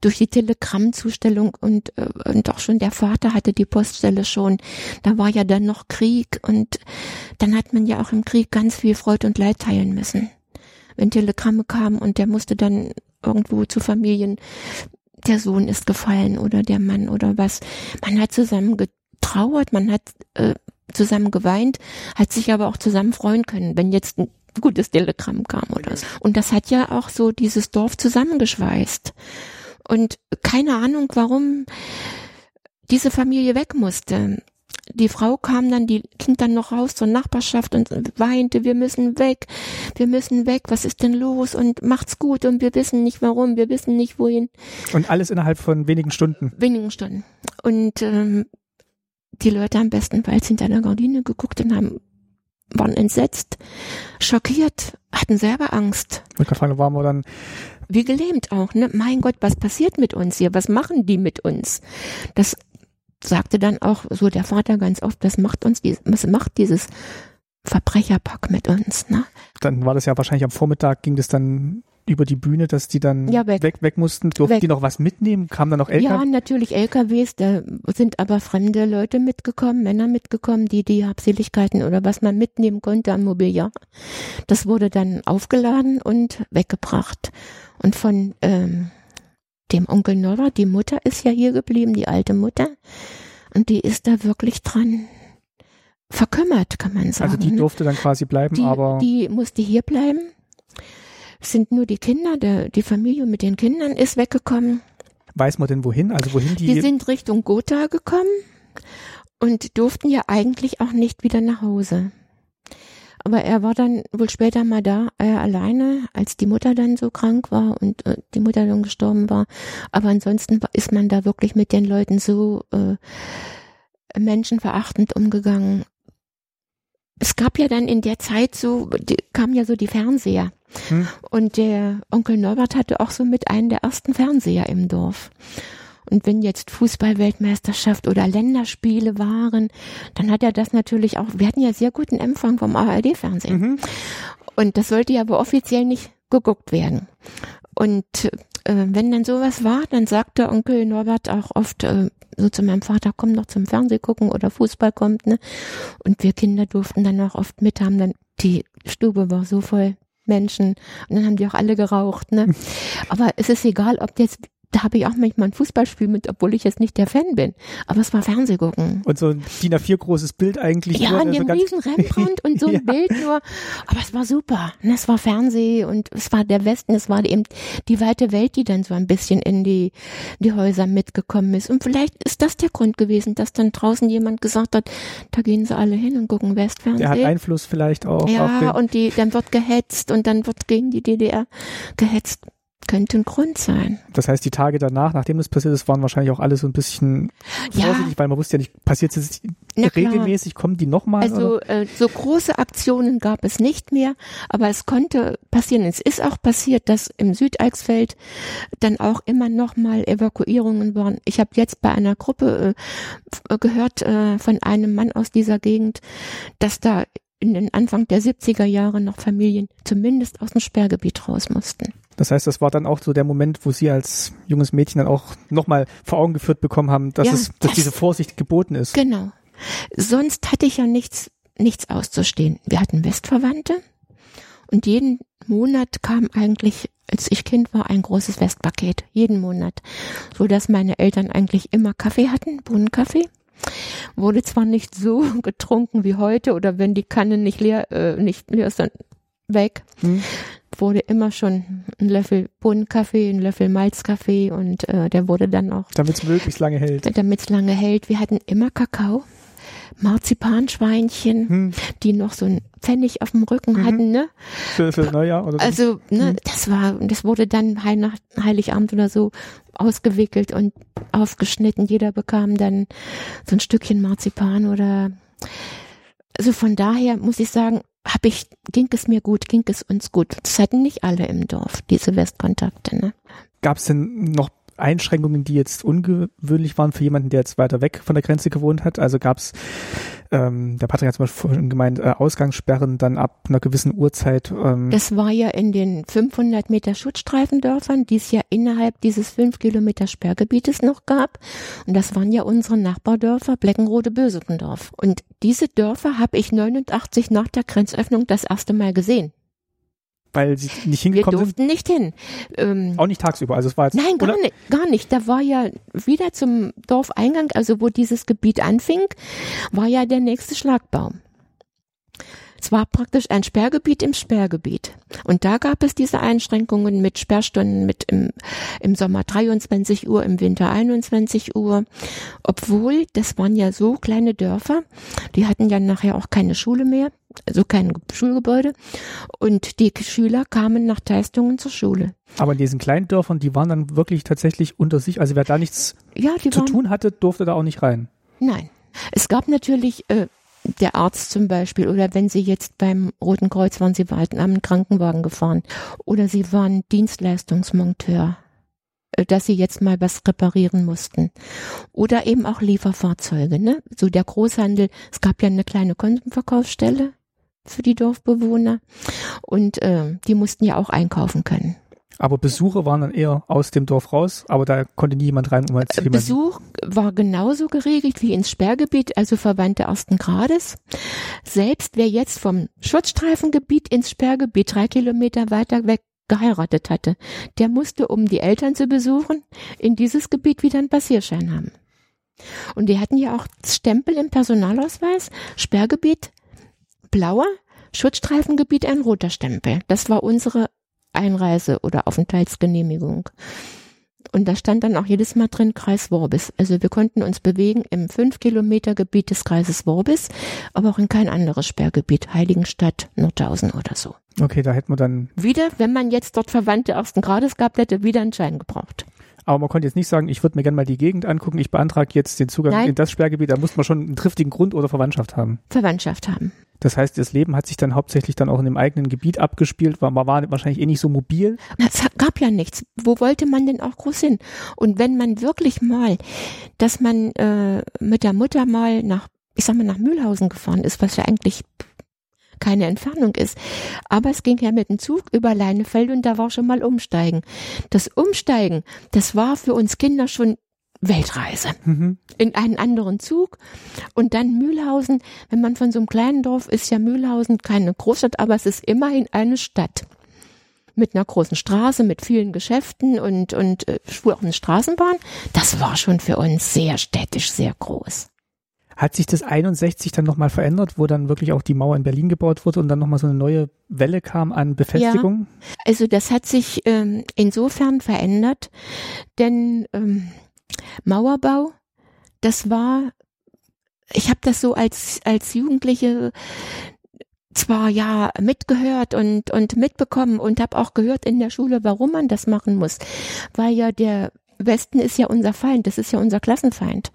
durch die Telegrammzustellung und, äh, und auch schon der Vater hatte die Poststelle schon. Da war ja dann noch Krieg und dann hat man ja auch im Krieg ganz viel Freude und Leid teilen müssen. Wenn Telegramme kamen und der musste dann irgendwo zu Familien, der Sohn ist gefallen oder der Mann oder was. Man hat zusammen getrauert, man hat äh, zusammen geweint, hat sich aber auch zusammen freuen können. Wenn jetzt gutes Telegramm kam oder so. Und das hat ja auch so dieses Dorf zusammengeschweißt. Und keine Ahnung, warum diese Familie weg musste. Die Frau kam dann, die ging dann noch raus zur Nachbarschaft und weinte, wir müssen weg, wir müssen weg, was ist denn los und macht's gut und wir wissen nicht warum, wir wissen nicht wohin. Und alles innerhalb von wenigen Stunden. Wenigen Stunden. Und ähm, die Leute am besten weil sie hinter der Gardine geguckt und haben waren entsetzt, schockiert, hatten selber Angst. Ich kann fragen, waren wir dann wie gelähmt auch, ne? Mein Gott, was passiert mit uns hier? Was machen die mit uns? Das sagte dann auch so der Vater ganz oft, was macht uns, was macht dieses Verbrecherpack mit uns, ne? Dann war das ja wahrscheinlich am Vormittag ging das dann über die Bühne, dass die dann ja, weg. weg. weg mussten. Durften weg. die noch was mitnehmen? Kamen da noch LKW? Ja, natürlich LKWs. Da sind aber fremde Leute mitgekommen, Männer mitgekommen, die die Habseligkeiten oder was man mitnehmen konnte am Mobiliar. Das wurde dann aufgeladen und weggebracht. Und von ähm, dem Onkel Nora, die Mutter ist ja hier geblieben, die alte Mutter. Und die ist da wirklich dran verkümmert, kann man sagen. Also die durfte dann quasi bleiben, die, aber. Die musste hier bleiben. Sind nur die Kinder, der, die Familie mit den Kindern ist weggekommen. Weiß man denn wohin? Also wohin die? Die sind Richtung Gotha gekommen und durften ja eigentlich auch nicht wieder nach Hause. Aber er war dann wohl später mal da, äh, alleine, als die Mutter dann so krank war und äh, die Mutter dann gestorben war. Aber ansonsten ist man da wirklich mit den Leuten so äh, menschenverachtend umgegangen. Es gab ja dann in der Zeit so, die, kamen ja so die Fernseher. Hm. Und der Onkel Norbert hatte auch so mit einen der ersten Fernseher im Dorf. Und wenn jetzt Fußballweltmeisterschaft oder Länderspiele waren, dann hat er das natürlich auch, wir hatten ja sehr guten Empfang vom ARD-Fernsehen. Mhm. Und das sollte ja aber offiziell nicht geguckt werden. Und äh, wenn dann sowas war, dann sagte Onkel Norbert auch oft äh, so zu meinem Vater, komm noch zum Fernseh gucken oder Fußball kommt, ne? Und wir Kinder durften dann auch oft mit haben, dann die Stube war so voll Menschen und dann haben die auch alle geraucht, ne? <laughs> Aber es ist egal, ob jetzt da habe ich auch manchmal ein Fußballspiel mit, obwohl ich jetzt nicht der Fan bin. Aber es war Fernsehgucken. Und so ein DIN A4 großes Bild eigentlich. Ja, also dem ganz- riesen <laughs> Rembrandt und so ein Ja. Bild nur. Aber es war super. Und Es war Fernseh und es war der Westen, es war eben die weite Welt, die dann so ein bisschen in die, die Häuser mitgekommen ist. Und vielleicht ist das der Grund gewesen, dass dann draußen jemand gesagt hat, da gehen sie alle hin und gucken Westfernsehen. Der hat Einfluss vielleicht auch Ja, und die, dann wird gehetzt und dann wird gegen die DDR gehetzt. Könnte ein Grund sein. Das heißt, die Tage danach, nachdem das passiert ist, waren wahrscheinlich auch alle so ein bisschen Ja. vorsichtig, weil man wusste ja nicht, passiert es regelmäßig, kommen die nochmal? Also äh, so große Aktionen gab es nicht mehr, aber es konnte passieren. Es ist auch passiert, dass im Südeichsfeld dann auch immer noch mal Evakuierungen waren. Ich habe jetzt bei einer Gruppe äh, gehört äh, von einem Mann aus dieser Gegend, dass da in den Anfang der 70er Jahre noch Familien zumindest aus dem Sperrgebiet raus mussten. Das heißt, das war dann auch so der Moment, wo Sie als junges Mädchen dann auch nochmal vor Augen geführt bekommen haben, dass Ja, es, dass das- diese Vorsicht geboten ist. Genau. Sonst hatte ich ja nichts, nichts auszustehen. Wir hatten Westverwandte und jeden Monat kam eigentlich, als ich Kind war, ein großes Westpaket. Jeden Monat. So dass meine Eltern eigentlich immer Kaffee hatten, Bohnenkaffee. Wurde zwar nicht so <laughs> getrunken wie heute oder wenn die Kanne nicht leer, äh, nicht leer ist, dann weg. Hm. Wurde immer schon ein Löffel Bohnenkaffee, ein Löffel Malzkaffee und äh, der wurde dann auch Damit es möglichst lange hält. damit es lange hält. Wir hatten immer Kakao. Marzipanschweinchen, Hm. die noch so ein Pfennig auf dem Rücken Mhm. hatten, ne? Für, für Neujahr oder so. Also, ne, Mhm. das war, das wurde dann Heil nach Heiligabend oder so ausgewickelt und aufgeschnitten. Jeder bekam dann so ein Stückchen Marzipan oder, also von daher muss ich sagen, hab ich, ging es mir gut, ging es uns gut. Das hatten nicht alle im Dorf, diese Westkontakte, ne? Gab es denn noch Einschränkungen, die jetzt ungewöhnlich waren für jemanden, der jetzt weiter weg von der Grenze gewohnt hat? Also gab es, ähm, der Patrick hat zum Beispiel vorhin gemeint, äh, Ausgangssperren dann ab einer gewissen Uhrzeit. Ähm, Das war ja in den 500 Meter Schutzstreifendörfern, die es ja innerhalb dieses 5 Kilometer Sperrgebietes noch gab. Und das waren ja unsere Nachbardörfer, Bleckenrode, Bösekendorf. Und diese Dörfer habe ich 89 nach der Grenzöffnung das erste Mal gesehen. Weil sie nicht Wir hingekommen sind. durften nicht hin. Ähm, Auch nicht tagsüber. Also es war jetzt. Nein, gar oder? nicht, gar nicht. Da war ja wieder zum Dorfeingang, also wo dieses Gebiet anfing, war ja der nächste Schlagbaum. Es war praktisch ein Sperrgebiet im Sperrgebiet. Und da gab es diese Einschränkungen mit Sperrstunden mit im, im Sommer 23 Uhr, im Winter 21 Uhr. Obwohl, das waren ja so kleine Dörfer, die hatten ja nachher auch keine Schule mehr, also kein Schulgebäude. Und die Schüler kamen nach Teistungen zur Schule. Aber in diesen kleinen Dörfern, die waren dann wirklich tatsächlich unter sich. Also wer da nichts Ja, zu waren, tun hatte, durfte da auch nicht rein. Nein. Es gab natürlich äh, der Arzt zum Beispiel oder wenn Sie jetzt beim Roten Kreuz waren, Sie waren am Krankenwagen gefahren oder Sie waren Dienstleistungsmonteur, äh, dass Sie jetzt mal was reparieren mussten oder eben auch Lieferfahrzeuge, ne? So der Großhandel. Es gab ja eine kleine Konsumverkaufsstelle für die Dorfbewohner und äh, die mussten ja auch einkaufen können. Aber Besucher waren dann eher aus dem Dorf raus, aber da konnte nie jemand rein, um als jemand. Besuch war genauso geregelt wie ins Sperrgebiet, also Verwandte ersten Grades. Selbst wer jetzt vom Schutzstreifengebiet ins Sperrgebiet drei Kilometer weiter weg geheiratet hatte, der musste, um die Eltern zu besuchen, in dieses Gebiet wieder einen Passierschein haben. Und die hatten ja auch Stempel im Personalausweis, Sperrgebiet blauer, Schutzstreifengebiet ein roter Stempel. Das war unsere Einreise- oder Aufenthaltsgenehmigung. Und da stand dann auch jedes Mal drin Kreis Worbis. Also wir konnten uns bewegen im 5 Kilometer Gebiet des Kreises Worbis, aber auch in kein anderes Sperrgebiet, Heiligenstadt, Nordhausen oder so. Okay, da hätte man dann. Wieder, wenn man jetzt dort Verwandte ersten Grades gehabt hätte, wieder einen Schein gebraucht. Aber man konnte jetzt nicht sagen, ich würde mir gerne mal die Gegend angucken, ich beantrage jetzt den Zugang Nein. in das Sperrgebiet. Da muss man schon einen triftigen Grund oder Verwandtschaft haben. Verwandtschaft haben. Das heißt, das Leben hat sich dann hauptsächlich dann auch in dem eigenen Gebiet abgespielt, weil man war wahrscheinlich eh nicht so mobil. Es gab ja nichts. Wo wollte man denn auch groß hin? Und wenn man wirklich mal, dass man äh, mit der Mutter mal nach, ich sag mal, nach Mühlhausen gefahren ist, was ja eigentlich keine Entfernung ist. Aber es ging ja mit dem Zug über Leinefeld und da war schon mal Umsteigen. Das Umsteigen, das war für uns Kinder schon Weltreise Mhm. in einen anderen Zug und dann Mühlhausen. Wenn man von so einem kleinen Dorf ist ja Mühlhausen keine Großstadt, aber es ist immerhin eine Stadt mit einer großen Straße, mit vielen Geschäften und und äh, fuhr auch eine Straßenbahn. Das war schon für uns sehr städtisch, sehr groß. Hat sich das 61 dann nochmal verändert, wo dann wirklich auch die Mauer in Berlin gebaut wurde und dann nochmal so eine neue Welle kam an Befestigung? Also das hat sich ähm, insofern verändert, denn ähm, Mauerbau, das war, ich habe das so als als Jugendliche zwar ja mitgehört und und mitbekommen und habe auch gehört in der Schule, warum man das machen muss, weil ja der Westen ist ja unser Feind, das ist ja unser Klassenfeind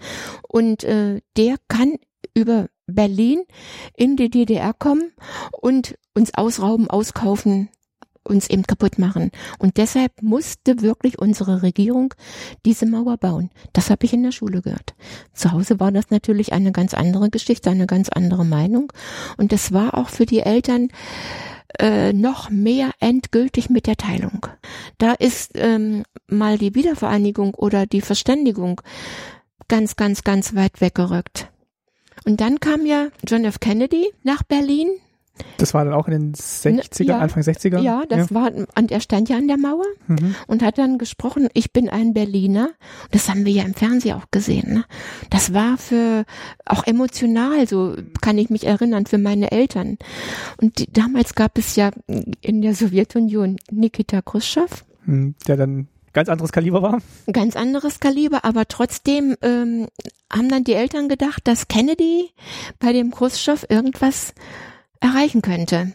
und äh, der kann über Berlin in die DDR kommen und uns ausrauben, auskaufen, uns eben kaputt machen. Und deshalb musste wirklich unsere Regierung diese Mauer bauen. Das habe ich in der Schule gehört. Zu Hause war das natürlich eine ganz andere Geschichte, eine ganz andere Meinung. Und das war auch für die Eltern äh, noch mehr endgültig mit der Teilung. Da ist ähm, mal die Wiedervereinigung oder die Verständigung ganz, ganz, ganz weit weggerückt. Und dann kam ja John F. Kennedy nach Berlin Das war dann auch in den 60er, Ja. Anfang 60er? ja, das war, und er stand ja an der Mauer Mhm. und hat dann gesprochen, ich bin ein Berliner. Das haben wir ja im Fernsehen auch gesehen. Ne? Das war für, auch emotional, so kann ich mich erinnern, für meine Eltern. Und die, damals gab es ja in der Sowjetunion Nikita Khrushchev. Hm, Der dann ganz anderes Kaliber war? Ganz anderes Kaliber, aber trotzdem ähm, haben dann die Eltern gedacht, dass Kennedy bei dem Khrushchev irgendwas erreichen könnte.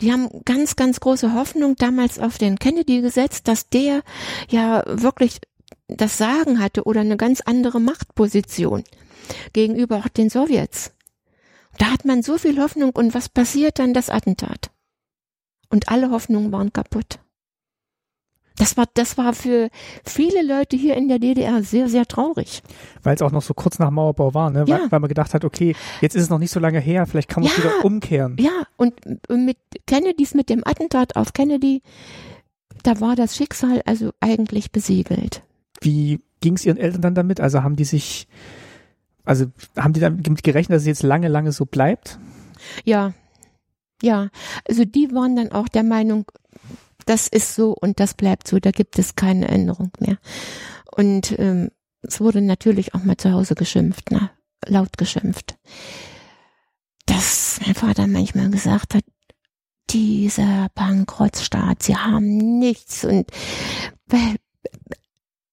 Die haben ganz, ganz große Hoffnung damals auf den Kennedy gesetzt, dass der ja wirklich das Sagen hatte oder eine ganz andere Machtposition gegenüber auch den Sowjets. Da hat man so viel Hoffnung und was passiert dann? Das Attentat. Und alle Hoffnungen waren kaputt. Das war, das war für viele Leute hier in der DDR sehr, sehr traurig. Weil es auch noch so kurz nach Mauerbau war, ne? Ja. Weil, weil man gedacht hat, okay, jetzt ist es noch nicht so lange her, vielleicht kann man es Ja. wieder umkehren. Ja, und mit Kennedys, mit dem Attentat auf Kennedy, da war das Schicksal also eigentlich besiegelt. Wie ging es Ihren Eltern dann damit? Also haben die sich, also haben die damit gerechnet, dass es jetzt lange, lange so bleibt? Ja, ja, also die waren dann auch der Meinung, das ist so und das bleibt so, da gibt es keine Änderung mehr. Und ähm, es wurde natürlich auch mal zu Hause geschimpft, ne? laut geschimpft. Dass mein Vater manchmal gesagt hat, dieser Bankrottstaat, sie haben nichts und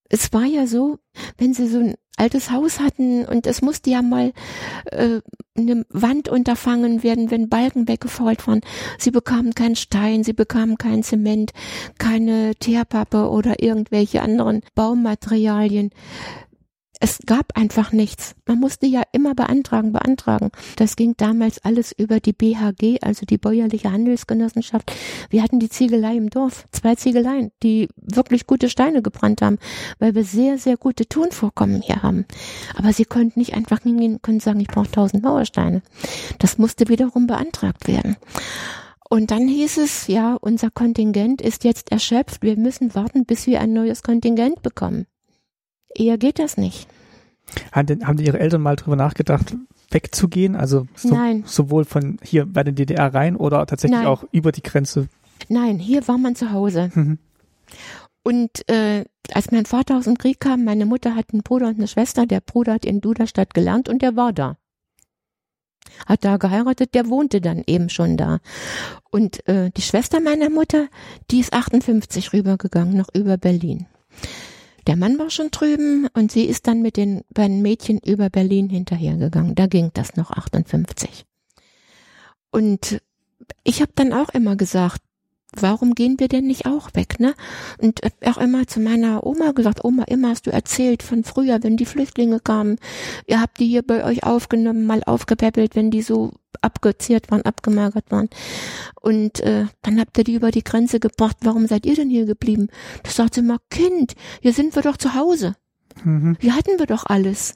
es war ja so, wenn sie so ein altes Haus hatten und es musste ja mal äh, eine Wand unterfangen werden, wenn Balken weggefault waren. Sie bekamen keinen Stein, sie bekamen kein Zement, keine Teerpappe oder irgendwelche anderen Baumaterialien. Es gab einfach nichts. Man musste ja immer beantragen, beantragen. Das ging damals alles über die BHG, also die bäuerliche Handelsgenossenschaft. Wir hatten die Ziegelei im Dorf, zwei Ziegeleien, die wirklich gute Steine gebrannt haben, weil wir sehr, sehr gute Tonvorkommen hier haben. Aber sie konnten nicht einfach hingehen, können sagen, ich brauche tausend Mauersteine. Das musste wiederum beantragt werden. Und dann hieß es, ja, unser Kontingent ist jetzt erschöpft. Wir müssen warten, bis wir ein neues Kontingent bekommen. Eher geht das nicht. Haben Ihre Eltern mal drüber nachgedacht, wegzugehen? Also so, Nein. sowohl von hier bei den DDR rein oder tatsächlich Nein. auch über die Grenze? Nein, hier war man zu Hause. Mhm. Und äh, als mein Vater aus dem Krieg kam, meine Mutter hat einen Bruder und eine Schwester. Der Bruder hat in Duderstadt gelernt und der war da. Hat da geheiratet, der wohnte dann eben schon da. Und äh, die Schwester meiner Mutter, die ist 58 rübergegangen, noch über Berlin. Der Mann war schon drüben und sie ist dann mit den beiden Mädchen über Berlin hinterhergegangen. Da ging das noch 58. Und ich habe dann auch immer gesagt, warum gehen wir denn nicht auch weg, ne? Und auch immer zu meiner Oma gesagt, Oma, immer hast du erzählt von früher, wenn die Flüchtlinge kamen, ihr habt die hier bei euch aufgenommen, mal aufgepäppelt, wenn die so abgezehrt waren, abgemagert waren. Und äh, dann habt ihr die über die Grenze gebracht, warum seid ihr denn hier geblieben? Da sagt sie immer, Kind, hier sind wir doch zu Hause. Mhm. Hier hatten wir doch alles.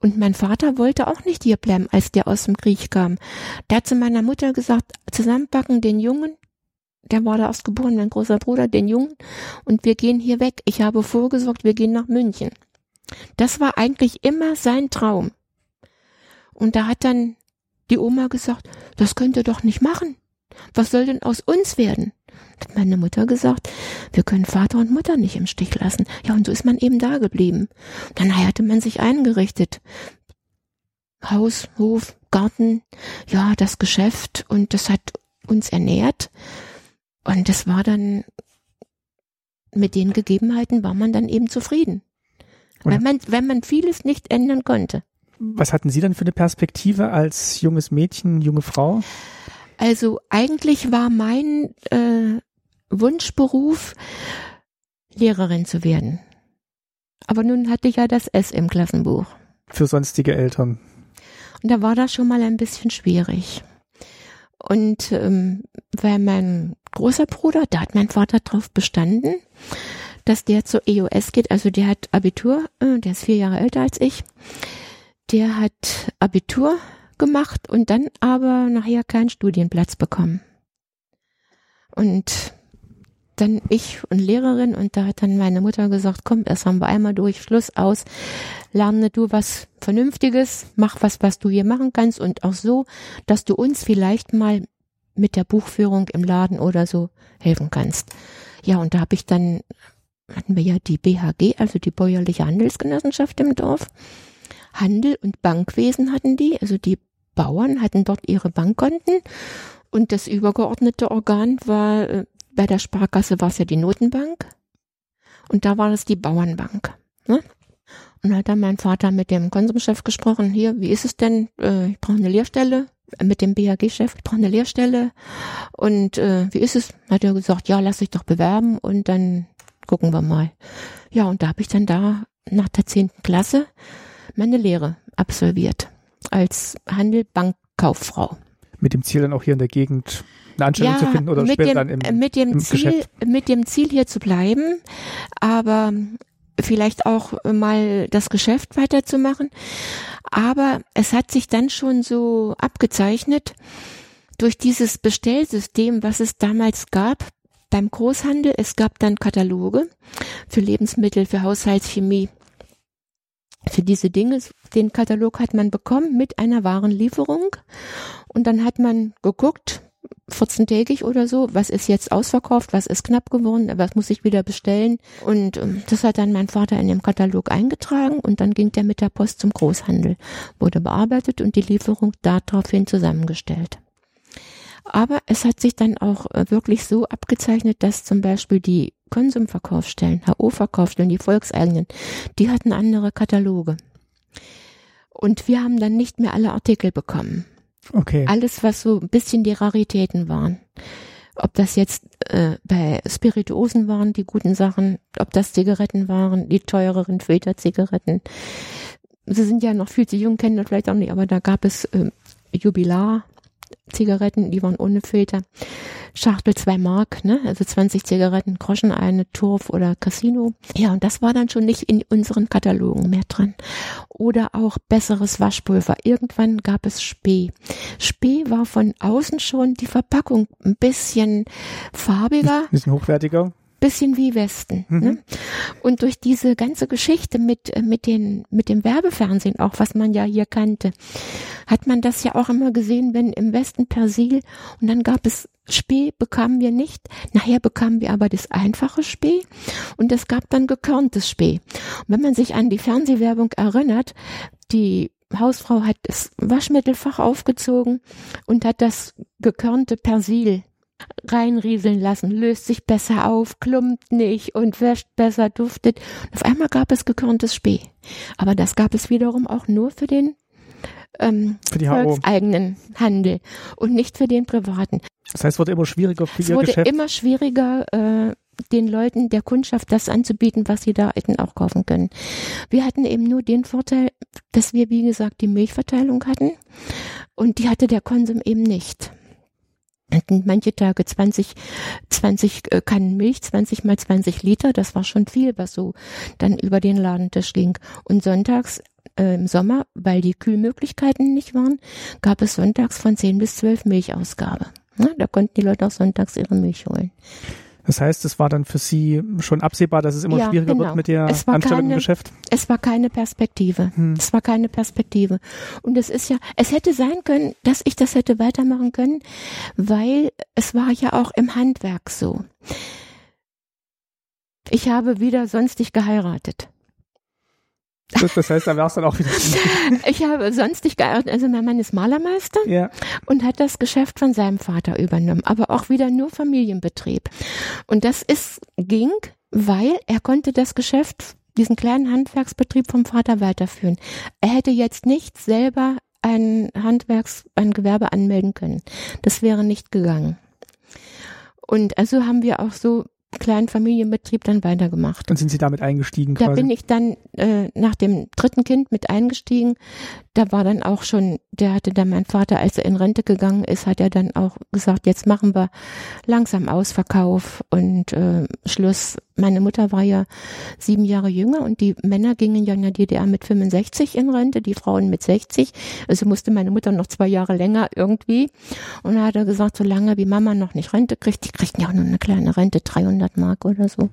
Und mein Vater wollte auch nicht hier bleiben, als der aus dem Krieg kam. Der hat zu meiner Mutter gesagt, zusammenpacken den Jungen, der war da ausgeboren, mein großer Bruder, den Jungen, und wir gehen hier weg. Ich habe vorgesorgt, wir gehen nach München. Das war eigentlich immer sein Traum. Und da hat dann die Oma gesagt, das könnt ihr doch nicht machen. Was soll denn aus uns werden? Hat meine Mutter gesagt, wir können Vater und Mutter nicht im Stich lassen. Ja, und so ist man eben da geblieben. Dann hatte man sich eingerichtet. Haus, Hof, Garten, ja, das Geschäft und das hat uns ernährt. Und das war dann, mit den Gegebenheiten war man dann eben zufrieden. Wenn man, wenn man vieles nicht ändern konnte. Was hatten Sie dann für eine Perspektive als junges Mädchen, junge Frau? Also eigentlich war mein äh, Wunschberuf, Lehrerin zu werden. Aber nun hatte ich ja das S im Klassenbuch. Für sonstige Eltern. Und da war das schon mal ein bisschen schwierig. Und ähm, weil mein großer Bruder, da hat mein Vater drauf bestanden, dass der zur EOS geht, also der hat Abitur, äh, der ist vier Jahre älter als ich, der hat Abitur gemacht und dann aber nachher keinen Studienplatz bekommen. Und dann ich und Lehrerin und da hat dann meine Mutter gesagt, komm, das haben wir einmal durch, Schluss aus, lerne du was Vernünftiges, mach was, was du hier machen kannst und auch so, dass du uns vielleicht mal mit der Buchführung im Laden oder so helfen kannst. Ja, und da habe ich dann, hatten wir ja die BHG, also die bäuerliche Handelsgenossenschaft im Dorf. Handel und Bankwesen hatten die, also die Bauern hatten dort ihre Bankkonten und das übergeordnete Organ war, äh, bei der Sparkasse war es ja die Notenbank Und da war das die Bauernbank. Ne? Und hat dann mein Vater mit dem Konsumchef gesprochen, hier, wie ist es denn? Äh, ich brauche eine Lehrstelle. Äh, Mit dem BAG-Chef, ich brauche eine Lehrstelle. Und äh, wie ist es? Hat er gesagt, ja, lass dich doch bewerben und dann gucken wir mal. Ja, und da habe ich dann da nach der zehnten Klasse meine Lehre absolviert als Handelbankkauffrau. Mit dem Ziel dann auch hier in der Gegend eine Anstellung zu finden oder mit später dem, dann im, mit dem im Ziel, Geschäft. mit dem Ziel hier zu bleiben, aber vielleicht auch mal das Geschäft weiterzumachen. Aber es hat sich dann schon so abgezeichnet durch dieses Bestellsystem, was es damals gab beim Großhandel. Es gab dann Kataloge für Lebensmittel, für Haushaltschemie, für diese Dinge. Den Katalog hat man bekommen mit einer Warenlieferung. Und dann hat man geguckt, 14-tägig oder so, was ist jetzt ausverkauft, was ist knapp geworden, was muss ich wieder bestellen. Und ähm, das hat dann mein Vater in dem Katalog eingetragen und dann ging der mit der Post zum Großhandel, wurde bearbeitet und die Lieferung daraufhin zusammengestellt. Aber es hat sich dann auch äh, wirklich so abgezeichnet, dass zum Beispiel die Konsumverkaufsstellen, HO-Verkaufsstellen, die volkseigenen, die hatten andere Kataloge. Und wir haben dann nicht mehr alle Artikel bekommen. Okay. Alles, was so ein bisschen die Raritäten waren. Ob das jetzt äh, bei Spirituosen waren, die guten Sachen, ob das Zigaretten waren, die teureren Filterzigaretten. Sie sind ja noch viel zu jung, kennen das vielleicht auch nicht, aber da gab es äh, Jubilar. Zigaretten, die waren ohne Filter. Schachtel zwei Mark, ne? Also 20 Zigaretten, Groschen eine, Turf oder Casino. Ja, und das war dann schon nicht in unseren Katalogen mehr drin. Oder auch besseres Waschpulver. Irgendwann gab es Spee. Spee war von außen schon die Verpackung ein bisschen farbiger Bisschen hochwertiger. Bisschen wie Westen. Mhm. Ne? Und durch diese ganze Geschichte mit, äh, mit, den, mit dem Werbefernsehen, auch was man ja hier kannte, hat man das ja auch immer gesehen, wenn im Westen Persil und dann gab es Spee bekamen wir nicht. Nachher bekamen wir aber das einfache Spee und es gab dann gekörntes Spee. Und wenn man sich an die Fernsehwerbung erinnert, die Hausfrau hat das Waschmittelfach aufgezogen und hat das gekörnte Persil reinrieseln lassen, löst sich besser auf, klumpt nicht und wäscht besser, duftet. Und auf einmal gab es gekörntes Spee. Aber das gab es wiederum auch nur für den ähm, Für die volkseigenen Handel und nicht für den privaten. Das heißt, es wurde immer schwieriger für Es ihr wurde Geschäft. immer schwieriger, äh, den Leuten, der Kundschaft das anzubieten, was sie da hätten auch kaufen können. Wir hatten eben nur den Vorteil, dass wir, wie gesagt, die Milchverteilung hatten und die hatte der Konsum eben nicht. Hatten manche Tage 20, 20 äh, Kannen Milch, 20 mal 20 Liter, das war schon viel, was so dann über den Ladentisch ging. Und sonntags äh, im Sommer, weil die Kühlmöglichkeiten nicht waren, gab es sonntags von 10 bis 12 Milchausgabe. Ja, da konnten die Leute auch sonntags ihre Milch holen. Das heißt, es war dann für Sie schon absehbar, dass es immer Ja, schwieriger genau. wird mit der Anstellung im Geschäft. Es war keine Perspektive. Hm. Es war keine Perspektive. Und es ist ja, es hätte sein können, dass ich das hätte weitermachen können, weil es war ja auch im Handwerk so. Ich habe wieder sonstig geheiratet. Das, das heißt, da wäre es dann auch wieder. <laughs> Ich habe sonstig geheiratet. Also mein Mann ist Malermeister ja. und hat das Geschäft von seinem Vater übernommen, aber auch wieder nur Familienbetrieb. Und das ist, ging, weil er konnte das Geschäft, diesen kleinen Handwerksbetrieb vom Vater weiterführen. Er hätte jetzt nicht selber ein Handwerks, ein Gewerbe anmelden können. Das wäre nicht gegangen. Und also haben wir auch so kleinen Familienbetrieb dann weitergemacht. Und sind Sie damit eingestiegen Da quasi? bin ich dann äh, nach dem dritten Kind mit eingestiegen. Da war dann auch schon, der hatte dann mein Vater, als er in Rente gegangen ist, hat er dann auch gesagt, jetzt machen wir langsam Ausverkauf und äh, Schluss. Meine Mutter war ja sieben Jahre jünger und die Männer gingen ja in der DDR mit 65 in Rente, die Frauen mit 60. Also musste meine Mutter noch zwei Jahre länger irgendwie. Und da hat er gesagt, solange wie Mama noch nicht Rente kriegt, die kriegt ja auch nur eine kleine Rente, 300 Mark oder so,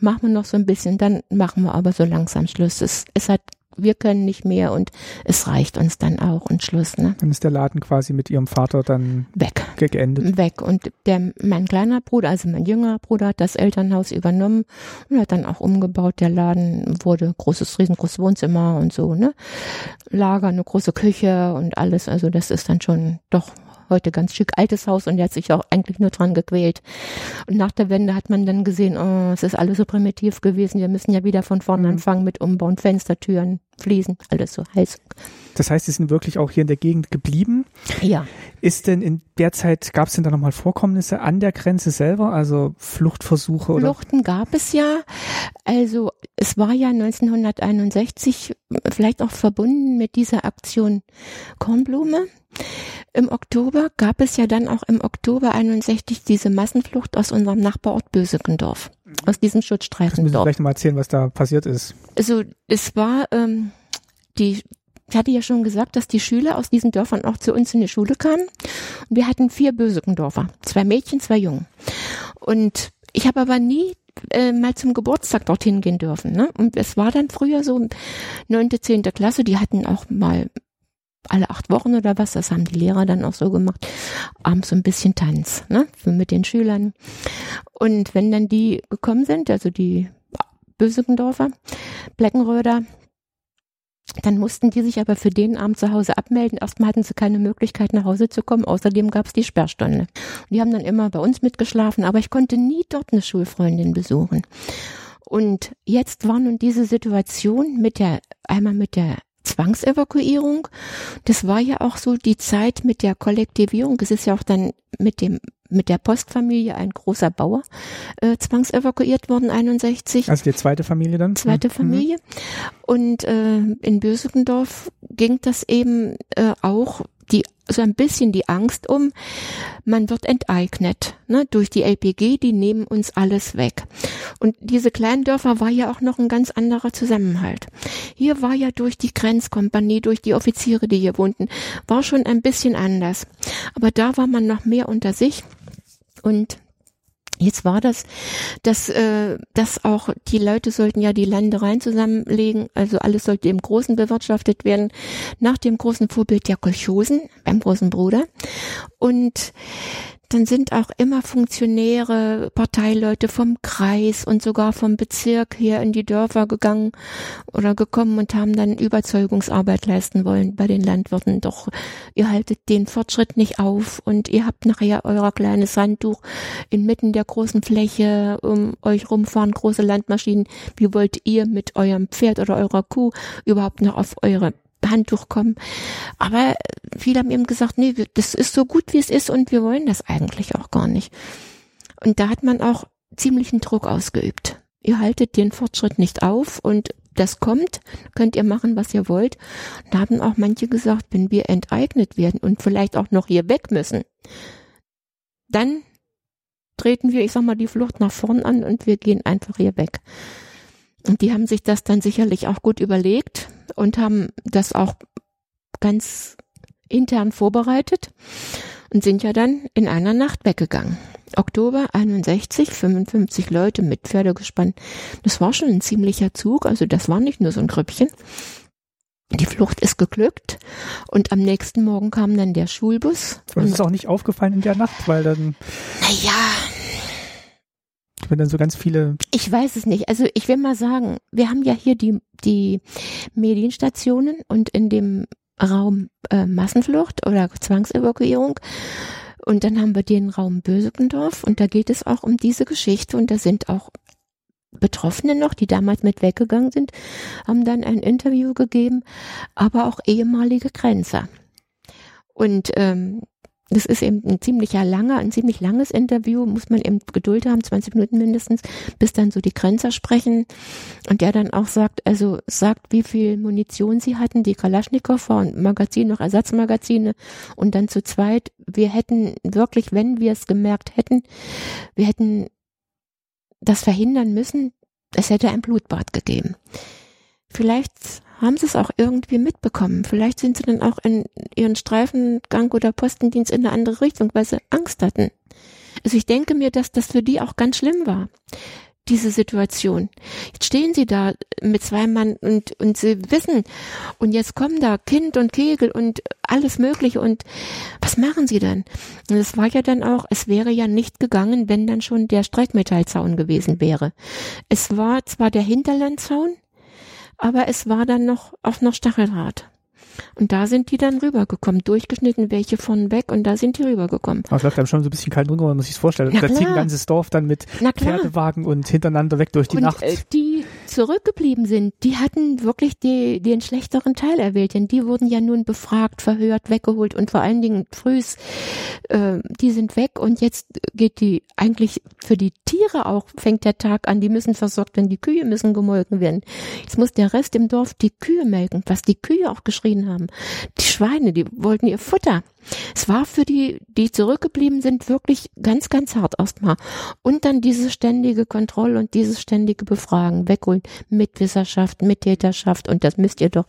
machen wir noch so ein bisschen, dann machen wir aber so langsam Schluss. Es, es hat, wir können nicht mehr und es reicht uns dann auch und Schluss, ne? Dann ist der Laden quasi mit Ihrem Vater dann Weg. Ge- geendet. Weg. Und der, mein kleiner Bruder, also mein jüngerer Bruder, hat das Elternhaus übernommen und hat dann auch umgebaut. Der Laden wurde großes, riesengroßes Wohnzimmer und so, ne? Lager, eine große Küche und alles. Also das ist dann schon doch heute ganz schick altes Haus und der hat sich auch eigentlich nur dran gequält. Und nach der Wende hat man dann gesehen, oh, es ist alles so primitiv gewesen. Wir müssen ja wieder von vorne Mhm. anfangen mit Umbauen, Fenstertüren, Fliesen, alles so Heizung. Das heißt, Sie sind wirklich auch hier in der Gegend geblieben. Ja. Ist denn in der Zeit, gab es denn da nochmal Vorkommnisse an der Grenze selber, also Fluchtversuche oder? Fluchten gab es ja. Also es war ja 1961 vielleicht auch verbunden mit dieser Aktion Kornblume. Im Oktober gab es ja dann auch im Oktober 61 diese Massenflucht aus unserem Nachbarort Bösekendorf, aus diesem Das müssen Sie Schutzstreifendorf. vielleicht nochmal erzählen, was da passiert ist. Also es war ähm, die ich hatte ja schon gesagt, dass die Schüler aus diesen Dörfern auch zu uns in die Schule kamen. Und wir hatten vier Bösekendorfer. Zwei Mädchen, zwei Jungen. Und ich habe aber nie äh, mal zum Geburtstag dorthin gehen dürfen. Ne? Und es war dann früher so neunte, zehnte Klasse, die hatten auch mal alle acht Wochen oder was, das haben die Lehrer dann auch so gemacht, abends so ein bisschen Tanz, ne, mit den Schülern. Und wenn dann die gekommen sind, also die Bösekendorfer, Bleckenröder, dann mussten die sich aber für den Abend zu Hause abmelden. Erstmal hatten sie keine Möglichkeit, nach Hause zu kommen. Außerdem gab es die Sperrstunde. Und die haben dann immer bei uns mitgeschlafen, aber ich konnte nie dort eine Schulfreundin besuchen. Und jetzt war nun diese Situation mit der, einmal mit der Zwangsevakuierung. Das war ja auch so die Zeit mit der Kollektivierung. Es ist ja auch dann mit dem mit der Postfamilie ein großer Bauer äh, zwangsevakuiert worden 61 Also die zweite Familie dann? zweite Mhm. Familie. Und äh, in Bösekendorf ging das eben äh, auch die so ein bisschen die Angst um, man wird enteignet ne, durch die LPG, die nehmen uns alles weg. Und diese kleinen Dörfer war ja auch noch ein ganz anderer Zusammenhalt. Hier war ja durch die Grenzkompanie, durch die Offiziere, die hier wohnten, war schon ein bisschen anders. Aber da war man noch mehr unter sich und Jetzt war das, dass, äh, dass auch die Leute sollten ja die Ländereien zusammenlegen, also alles sollte im Großen bewirtschaftet werden, nach dem großen Vorbild der Kolchosen beim großen Bruder. Und dann sind auch immer Funktionäre, Parteileute vom Kreis und sogar vom Bezirk hier in die Dörfer gegangen oder gekommen und haben dann Überzeugungsarbeit leisten wollen bei den Landwirten. Doch ihr haltet den Fortschritt nicht auf und ihr habt nachher euer kleines Handtuch inmitten der großen Fläche um euch rumfahren, große Landmaschinen. Wie wollt ihr mit eurem Pferd oder eurer Kuh überhaupt noch auf eure Handtuch kommen. Aber viele haben eben gesagt, nee, das ist so gut, wie es ist und wir wollen das eigentlich auch gar nicht. Und da hat man auch ziemlichen Druck ausgeübt. Ihr haltet den Fortschritt nicht auf und das kommt, könnt ihr machen, was ihr wollt. Da haben auch manche gesagt, wenn wir enteignet werden und vielleicht auch noch hier weg müssen, dann treten wir, ich sag mal, die Flucht nach vorn an und wir gehen einfach hier weg. Und die haben sich das dann sicherlich auch gut überlegt und haben das auch ganz intern vorbereitet und sind ja dann in einer Nacht weggegangen. Oktober 61, 55 Leute mit Pferdegespann. Das war schon ein ziemlicher Zug, also das war nicht nur so ein Grüppchen. Die Flucht ist geglückt und am nächsten Morgen kam dann der Schulbus. Und es ist auch nicht aufgefallen in der Nacht, weil dann, Naja, wenn dann so ganz viele, Ich weiß es nicht. Also ich will mal sagen, wir haben ja hier die, die Medienstationen und in dem Raum äh, Massenflucht oder Zwangsevakuierung. Und dann haben wir den Raum Bösekendorf und da geht es auch um diese Geschichte und da sind auch Betroffene noch, die damals mit weggegangen sind, haben dann ein Interview gegeben, aber auch ehemalige Grenzer. Und ähm, das ist eben ein ziemlicher langer, ein ziemlich langes Interview, muss man eben Geduld haben, 20 Minuten mindestens, bis dann so die Grenzer sprechen und der dann auch sagt, also sagt, wie viel Munition sie hatten, die Kalaschnikow und Magazin, noch Ersatzmagazine und dann zu zweit, wir hätten wirklich, wenn wir es gemerkt hätten, wir hätten das verhindern müssen, es hätte ein Blutbad gegeben. Vielleicht haben sie es auch irgendwie mitbekommen. Vielleicht sind sie dann auch in ihren Streifengang oder Postendienst in eine andere Richtung, weil sie Angst hatten. Also ich denke mir, dass das für die auch ganz schlimm war, diese Situation. Jetzt stehen sie da mit zwei Mann und, und sie wissen, und jetzt kommen da Kind und Kegel und alles Mögliche und was machen sie dann? Und es war ja dann auch, es wäre ja nicht gegangen, wenn dann schon der Streckmetallzaun gewesen wäre. Es war zwar der Hinterlandzaun, aber es war dann noch auch noch Stacheldraht. Und da sind die dann rübergekommen, durchgeschnitten, welche von weg und da sind die rübergekommen. Aber es läuft einem schon so ein bisschen kalt runter, wenn man sich das vorstellt. Na da zieht ein klar. ganzes Dorf dann mit klar. Pferdewagen und hintereinander weg durch die und Nacht. Äh, die zurückgeblieben sind, die hatten wirklich die, den schlechteren Teil erwählt, denn die wurden ja nun befragt, verhört, weggeholt und vor allen Dingen frühs, äh, die sind weg und jetzt geht die eigentlich für die Tiere auch, fängt der Tag an, die müssen versorgt werden, die Kühe müssen gemolken werden. Jetzt muss der Rest im Dorf die Kühe melken, was die Kühe auch geschrien haben. Die Schweine, die wollten ihr Futter. Es war für die, die zurückgeblieben sind, wirklich ganz, ganz hart erstmal. Und dann diese ständige Kontrolle und dieses ständige Befragen, wegholen, Mitwisserschaft, Mittäterschaft und das müsst ihr doch,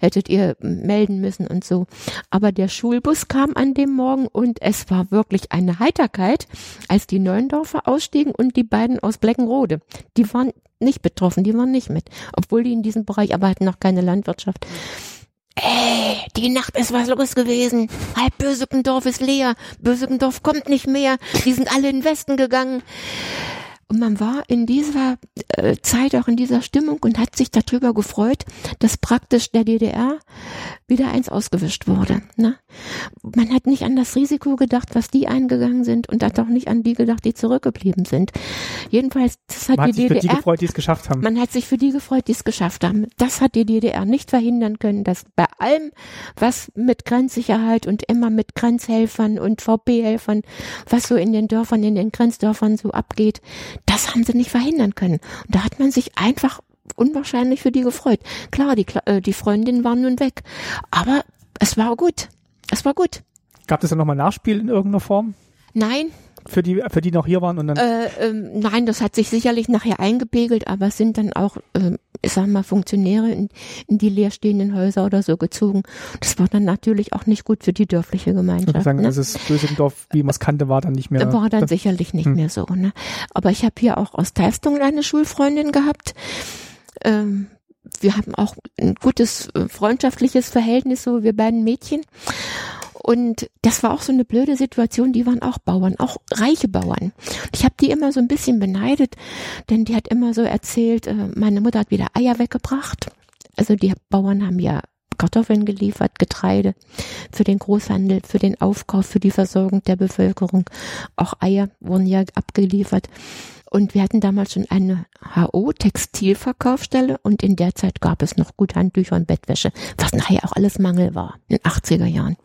hättet ihr melden müssen und so. Aber der Schulbus kam an dem Morgen und es war wirklich eine Heiterkeit, als die Neuendorfer ausstiegen und die beiden aus Bleckenrode. Die waren nicht betroffen, die waren nicht mit, obwohl die in diesem Bereich, aber hatten noch keine Landwirtschaft. Ey, die Nacht ist was los gewesen. Halb Bösekendorf ist leer. Bösekendorf kommt nicht mehr. Die sind alle in den Westen gegangen. Und man war in dieser äh, Zeit auch in dieser Stimmung und hat sich darüber gefreut, dass praktisch der DDR wieder eins ausgewischt wurde. Ne? Man hat nicht an das Risiko gedacht, was die eingegangen sind und hat auch nicht an die gedacht, die zurückgeblieben sind. Jedenfalls, das hat man hat die sich für die DDR gefreut, die es geschafft haben. man hat sich für die gefreut, die es geschafft haben. Das hat die DDR nicht verhindern können, dass bei allem, was mit Grenzsicherheit und immer mit Grenzhelfern und VP-Helfern, was so in den Dörfern, in den Grenzdörfern so abgeht, das haben sie nicht verhindern können. Und da hat man sich einfach unwahrscheinlich für die gefreut. Klar, die, äh, die Freundinnen waren nun weg. Aber es war gut. Es war gut. Gab es dann nochmal Nachspiel in irgendeiner Form? Nein, Für die, für die noch hier waren und dann. Äh, ähm, nein, das hat sich sicherlich nachher eingepegelt, aber es sind dann auch, ähm, ich sag mal, Funktionäre in, in die leerstehenden Häuser oder so gezogen. Das war dann natürlich auch nicht gut für die dörfliche ich Gemeinschaft. sagen, ne? also das Bösendorf, wie man es kannte, war dann nicht mehr. war dann sicherlich nicht Hm. mehr so. Ne? Aber ich habe hier auch aus Teiftung eine Schulfreundin gehabt. Ähm, wir haben auch ein gutes äh, freundschaftliches Verhältnis, so wir beiden Mädchen. Und das war auch so eine blöde Situation, die waren auch Bauern, auch reiche Bauern. Ich habe die immer so ein bisschen beneidet, denn die hat immer so erzählt, äh, meine Mutter hat wieder Eier weggebracht. Also die Bauern haben ja Kartoffeln geliefert, Getreide für den Großhandel, für den Aufkauf, für die Versorgung der Bevölkerung. Auch Eier wurden ja abgeliefert. Und wir hatten damals schon eine HO-Textilverkaufsstelle und in der Zeit gab es noch gut Handtücher und Bettwäsche, was nachher auch alles Mangel war, in den 80er Jahren.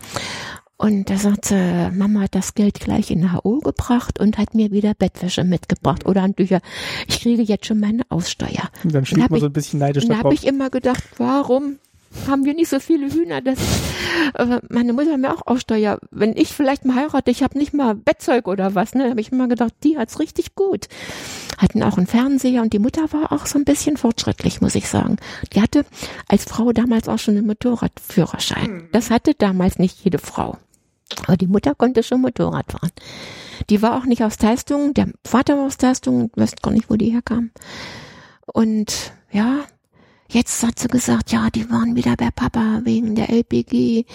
Und da sagte, Mama hat das Geld gleich in HO gebracht und hat mir wieder Bettwäsche mitgebracht oder Handtücher. Ich kriege jetzt schon meine Aussteuer. und dann schrieb man so ein bisschen neidisch Und da habe ich immer gedacht, warum haben wir nicht so viele Hühner? Das, äh, meine Mutter hat mir auch Aussteuer. Wenn ich vielleicht mal heirate, ich habe nicht mal Bettzeug oder was, ne? habe ich immer gedacht, die hat's richtig gut. Hatten auch einen Fernseher und die Mutter war auch so ein bisschen fortschrittlich, muss ich sagen. Die hatte als Frau damals auch schon einen Motorradführerschein. Das hatte damals nicht jede Frau. Aber die Mutter konnte schon Motorrad fahren. Die war auch nicht aus Teistungen, der Vater war aus Teistungen, weiß gar nicht, wo die herkam. Und ja, jetzt hat sie gesagt, ja, die waren wieder bei Papa wegen der LPG.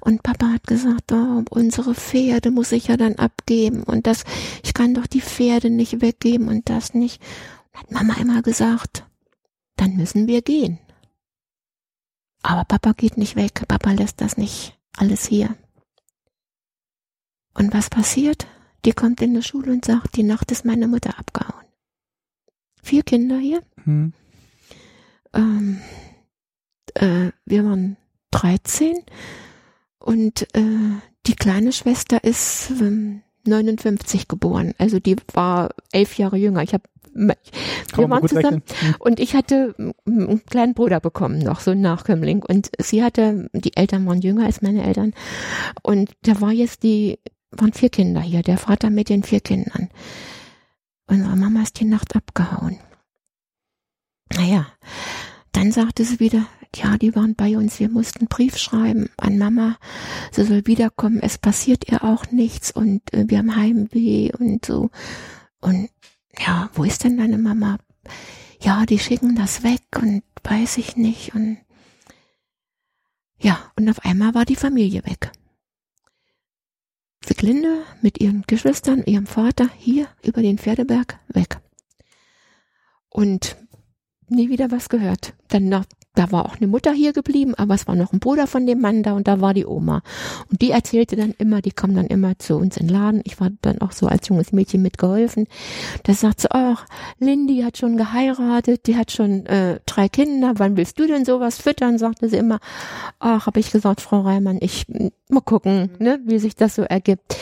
Und Papa hat gesagt, oh, unsere Pferde muss ich ja dann abgeben. Und das, ich kann doch die Pferde nicht weggeben und das nicht. Hat Mama immer gesagt, dann müssen wir gehen. Aber Papa geht nicht weg. Papa lässt das nicht alles hier. Und was passiert? Die kommt in die Schule und sagt, die Nacht ist meine Mutter abgehauen. Vier Kinder hier. Hm. Ähm, äh, wir waren 13 und äh, die kleine Schwester ist ähm, 59 geboren. Also die war elf Jahre jünger. Ich habe wir waren zusammen rechnen. Hm. und ich hatte einen kleinen Bruder bekommen, noch so einen Nachkömmling. Und sie hatte, die Eltern waren jünger als meine Eltern. Und da war jetzt die, waren vier Kinder hier, der Vater mit den vier Kindern. Unsere Mama ist die Nacht abgehauen. Naja, dann sagte sie wieder, ja, die waren bei uns, wir mussten einen Brief schreiben an Mama, sie soll wiederkommen, es passiert ihr auch nichts und äh, wir haben Heimweh und so. Und ja, wo ist denn deine Mama? Ja, die schicken das weg und weiß ich nicht und ja, und auf einmal war die Familie weg. Siglinde mit ihren Geschwistern, ihrem Vater hier über den Pferdeberg weg. Und nie wieder was gehört. Dann nach da war auch eine Mutter hier geblieben, aber es war noch ein Bruder von dem Mann da und da war die Oma. Und die erzählte dann immer, die kam dann immer zu uns in den Laden. Ich war dann auch so als junges Mädchen mitgeholfen. Da sagt sie, ach, Lindy hat schon geheiratet, die hat schon äh, drei Kinder, wann willst du denn sowas füttern? sagte sie immer. Ach, habe ich gesagt, Frau Reimann, ich mal gucken, ne, wie sich das so ergibt.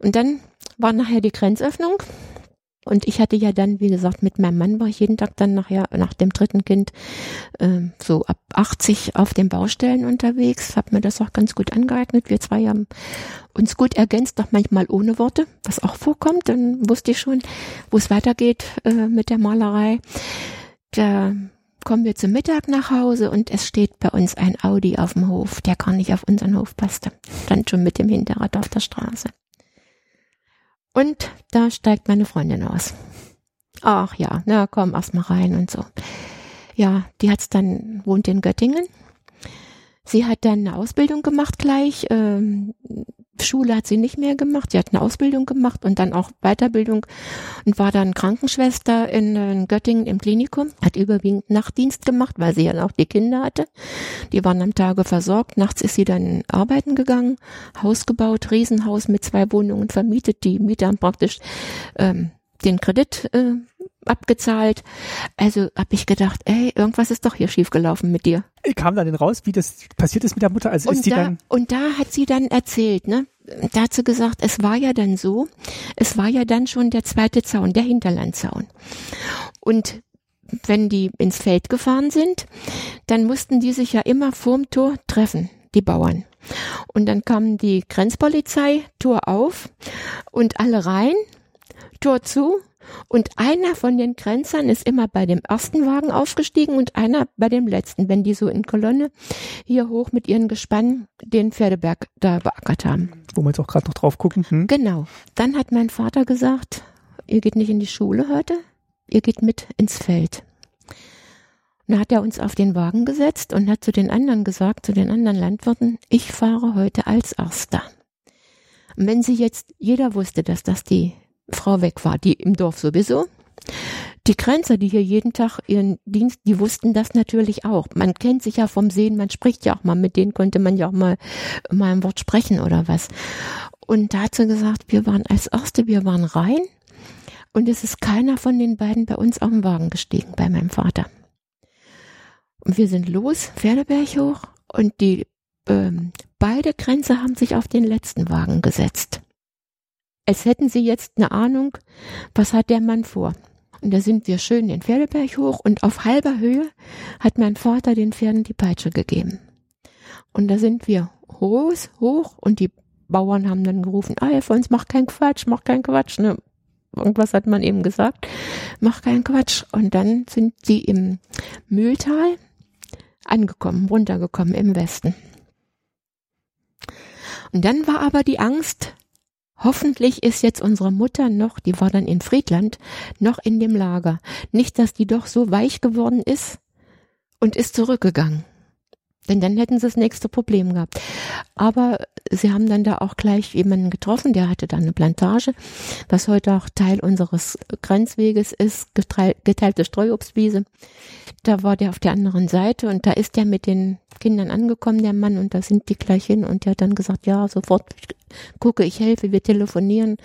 Und dann war nachher die Grenzöffnung und ich hatte ja dann, wie gesagt, mit meinem Mann war ich jeden Tag dann nachher, nach dem dritten Kind, ähm, so ab 80 auf den Baustellen unterwegs. Hab mir das auch ganz gut angeeignet. Wir zwei haben uns gut ergänzt, auch manchmal ohne Worte, was auch vorkommt. Dann wusste ich schon, wo es weitergeht äh, mit der Malerei. Da kommen wir zum Mittag nach Hause und es steht bei uns ein Audi auf dem Hof, der gar nicht auf unseren Hof passte. Stand schon mit dem Hinterrad auf der Straße. Und da steigt meine Freundin aus. Ach ja, na komm, erst mal rein und so. Ja, die hat's dann, wohnt in Göttingen. Sie hat dann eine Ausbildung gemacht gleich. Ähm, Schule hat sie nicht mehr gemacht. Sie hat eine Ausbildung gemacht und dann auch Weiterbildung und war dann Krankenschwester in, in Göttingen im Klinikum. Hat überwiegend Nachtdienst gemacht, weil sie ja auch die Kinder hatte. Die waren am Tage versorgt. Nachts ist sie dann arbeiten gegangen, Haus gebaut, Riesenhaus mit zwei Wohnungen vermietet. Die Mieter haben praktisch ähm, den Kredit äh, abgezahlt. Also habe ich gedacht, ey, irgendwas ist doch hier schiefgelaufen mit dir. Kam dann raus, wie das passiert ist mit der Mutter? Also ist und, sie da, dann und da hat sie dann erzählt, ne? Da hat sie gesagt, es war ja dann so, es war ja dann schon der zweite Zaun, der Hinterlandzaun. Und wenn die ins Feld gefahren sind, dann mussten die sich ja immer vorm Tor treffen, die Bauern. Und dann kam die Grenzpolizei, Tor auf und alle rein, Tor zu und einer von den Grenzern ist immer bei dem ersten Wagen aufgestiegen und einer bei dem letzten, wenn die so in Kolonne hier hoch mit ihren Gespannen den Pferdeberg da beackert haben. wo wir jetzt auch gerade noch drauf gucken? Hm? Genau. Dann hat mein Vater gesagt, ihr geht nicht in die Schule heute, ihr geht mit ins Feld. Und dann hat er uns auf den Wagen gesetzt und hat zu den anderen gesagt, zu den anderen Landwirten, ich fahre heute als Erster. Und wenn sie jetzt, jeder wusste, dass das die Frau weg war, die im Dorf sowieso. Die Grenzer, die hier jeden Tag ihren Dienst, die wussten das natürlich auch. Man kennt sich ja vom Sehen, man spricht ja auch mal, mit denen konnte man ja auch mal, mal ein Wort sprechen oder was. Und da hat sie gesagt, wir waren als Erste, wir waren rein und es ist keiner von den beiden bei uns auf den Wagen gestiegen, bei meinem Vater. Und wir sind los, Pferdeberg hoch und die ähm, beide Grenzer haben sich auf den letzten Wagen gesetzt als hätten sie jetzt eine Ahnung, was hat der Mann vor. Und da sind wir schön den Pferdeberg hoch und auf halber Höhe hat mein Vater den Pferden die Peitsche gegeben. Und da sind wir hoch, hoch und die Bauern haben dann gerufen, Alfons, mach keinen Quatsch, mach keinen Quatsch. Ne? Irgendwas hat man eben gesagt, mach keinen Quatsch. Und dann sind sie im Mühltal angekommen, runtergekommen im Westen. Und dann war aber die Angst, Hoffentlich ist jetzt unsere Mutter noch, die war dann in Friedland, noch in dem Lager. Nicht, dass die doch so weich geworden ist und ist zurückgegangen. Denn dann hätten sie das nächste Problem gehabt. Aber sie haben dann da auch gleich jemanden getroffen, der hatte da eine Plantage, was heute auch Teil unseres Grenzweges ist, geteilte Streuobstwiese. Da war der auf der anderen Seite und da ist der mit den Kindern angekommen, der Mann, und da sind die gleich hin und der hat dann gesagt, ja, sofort gucke, ich helfe, wir telefonieren.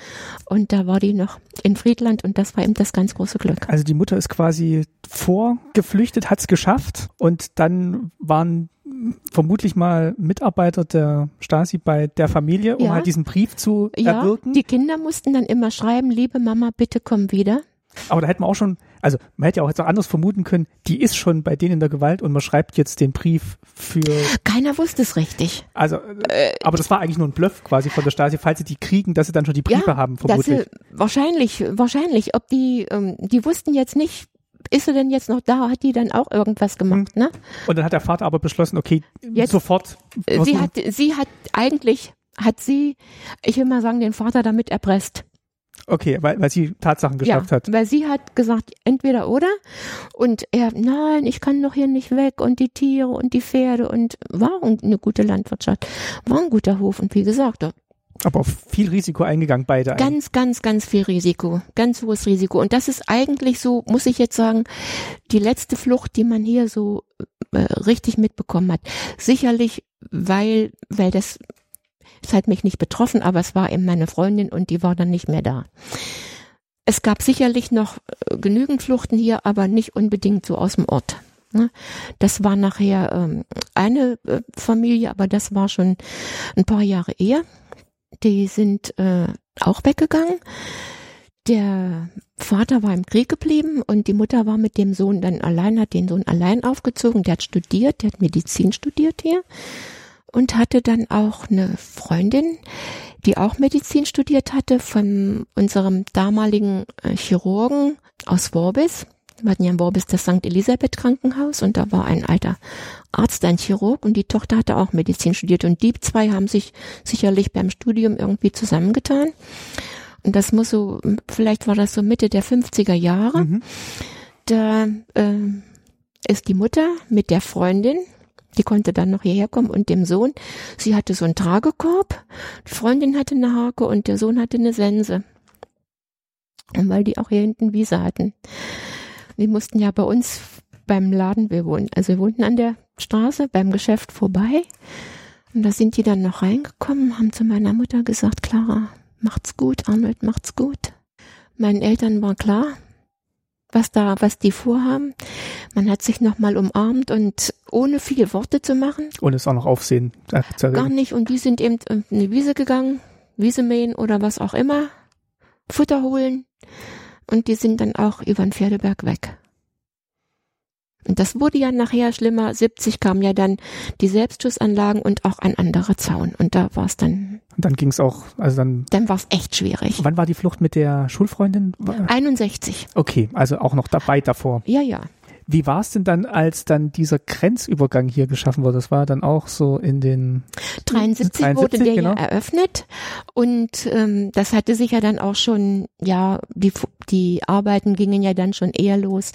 Und da war die noch in Friedland und das war eben das ganz große Glück. Also die Mutter ist quasi vorgeflüchtet, hat es geschafft und dann waren vermutlich mal Mitarbeiter der Stasi bei der Familie, um Ja. halt diesen Brief zu Ja, erwirken. die Kinder mussten dann immer schreiben, liebe Mama, bitte komm wieder. Aber da hätte man auch schon, also man hätte ja auch jetzt auch anders vermuten können, die ist schon bei denen in der Gewalt und man schreibt jetzt den Brief für, Keiner wusste es richtig. also, äh, aber das war eigentlich nur ein Bluff quasi von der Stasi, falls sie die kriegen, dass sie dann schon die Briefe haben, dass vermutlich. sie, wahrscheinlich, wahrscheinlich, ob die, ähm, die wussten jetzt nicht, ist sie denn jetzt noch da, hat die dann auch irgendwas gemacht, ne? Und dann hat der Vater aber beschlossen, okay, Jetzt- sofort. Sie versuchen- hat, sie hat eigentlich, hat sie, ich will mal sagen, den Vater damit erpresst. Okay, weil, weil sie Tatsachen geschafft ja, hat. Weil sie hat gesagt, entweder oder. Und er, nein, ich kann doch hier nicht weg und die Tiere und die Pferde und war eine gute Landwirtschaft, war ein guter Hof und wie gesagt, Aber auf viel Risiko eingegangen, beide. Ganz, ganz, ganz viel Risiko. Ganz hohes Risiko. Und das ist eigentlich so, muss ich jetzt sagen, die letzte Flucht, die man hier so äh, richtig mitbekommen hat. Sicherlich, weil, weil das, es hat mich nicht betroffen, aber es war eben meine Freundin und die war dann nicht mehr da. Es gab sicherlich noch äh, genügend Fluchten hier, aber nicht unbedingt so aus dem Ort. Ne? Das war nachher ähm, eine äh, Familie, aber das war schon ein paar Jahre eher. Die sind äh, auch weggegangen. Der Vater war im Krieg geblieben und die Mutter war mit dem Sohn dann allein, hat den Sohn allein aufgezogen. Der hat studiert, der hat Medizin studiert hier und hatte dann auch eine Freundin, die auch Medizin studiert hatte, von unserem damaligen äh, Chirurgen aus Worbis. Wir hatten ja in Worbis das St. Elisabeth Krankenhaus und da war ein alter Arzt, ein Chirurg und die Tochter hatte auch Medizin studiert und die zwei haben sich sicherlich beim Studium irgendwie zusammengetan. Und das muss so, vielleicht war das so Mitte der 50er Jahre. Mhm. Da äh, ist die Mutter mit der Freundin, die konnte dann noch hierher kommen und dem Sohn. Sie hatte so einen Tragekorb, die Freundin hatte eine Hake und der Sohn hatte eine Sense. Und weil die auch hier hinten Wiese hatten. Die mussten ja bei uns beim Laden, wir wohnen, also wir wohnten an der Straße beim Geschäft vorbei. Und da sind die dann noch reingekommen, haben zu meiner Mutter gesagt, Clara, macht's gut, Arnold, macht's gut. Meinen Eltern war klar, was da, was die vorhaben. Man hat sich nochmal umarmt und ohne viele Worte zu machen. Und es auch noch Aufsehen. Äh, Gar nicht. Und die sind eben in die Wiese gegangen, Wiese mähen oder was auch immer, Futter holen. Und die sind dann auch über den Pferdeberg weg. Und das wurde ja nachher schlimmer. 70 kamen ja dann die Selbstschussanlagen und auch ein anderer Zaun. Und da war es dann. Und dann ging es auch, also dann. Dann war es echt schwierig. Wann war die Flucht mit der Schulfreundin? 61. Okay, also auch noch dabei davor. Ja, ja. Wie war es denn dann, als dann dieser Grenzübergang hier geschaffen wurde? Das war dann auch so in den 73, 73 wurde der genau. ja eröffnet und ähm, das hatte sich ja dann auch schon, ja, die die Arbeiten gingen ja dann schon eher los,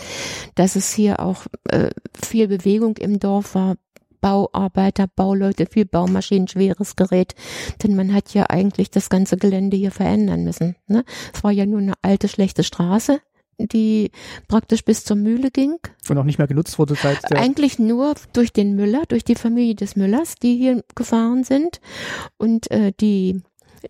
dass es hier auch äh, viel Bewegung im Dorf war. Bauarbeiter, Bauleute, viel Baumaschinen, schweres Gerät. Denn man hat ja eigentlich das ganze Gelände hier verändern müssen. Ne? Es war ja nur eine alte, schlechte Straße die praktisch bis zur Mühle ging. Und auch nicht mehr genutzt wurde seit der Eigentlich nur durch den Müller, durch die Familie des Müllers, die hier gefahren sind. Und äh, die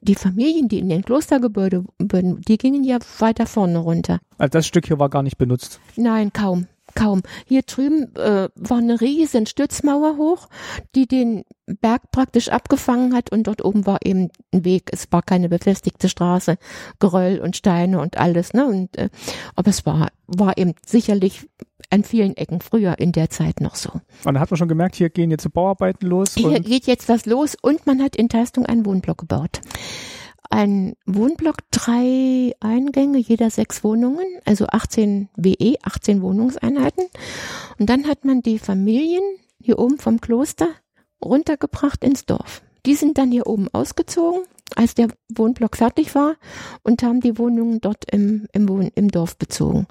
die Familien, die in den Klostergebäude, die gingen ja weiter vorne runter. Also das Stück hier war gar nicht benutzt? Nein, kaum kaum. Hier drüben äh, war eine riesen Stützmauer hoch, die den Berg praktisch abgefangen hat und dort oben war eben ein Weg. Es war keine befestigte Straße, Geröll und Steine und alles. Ne? Und, äh, aber es war, war eben sicherlich an vielen Ecken früher in der Zeit noch so. Und da hat man schon gemerkt, hier gehen jetzt Bauarbeiten los. Hier geht jetzt was los und man hat in Teistung einen Wohnblock gebaut ein Wohnblock, drei Eingänge, jeder sechs Wohnungen, also 18 WE, 18 Wohnungseinheiten. Und dann hat man die Familien hier oben vom Kloster runtergebracht ins Dorf. Die sind dann hier oben ausgezogen, als der Wohnblock fertig war und haben die Wohnungen dort im, im, Wohn im Dorf bezogen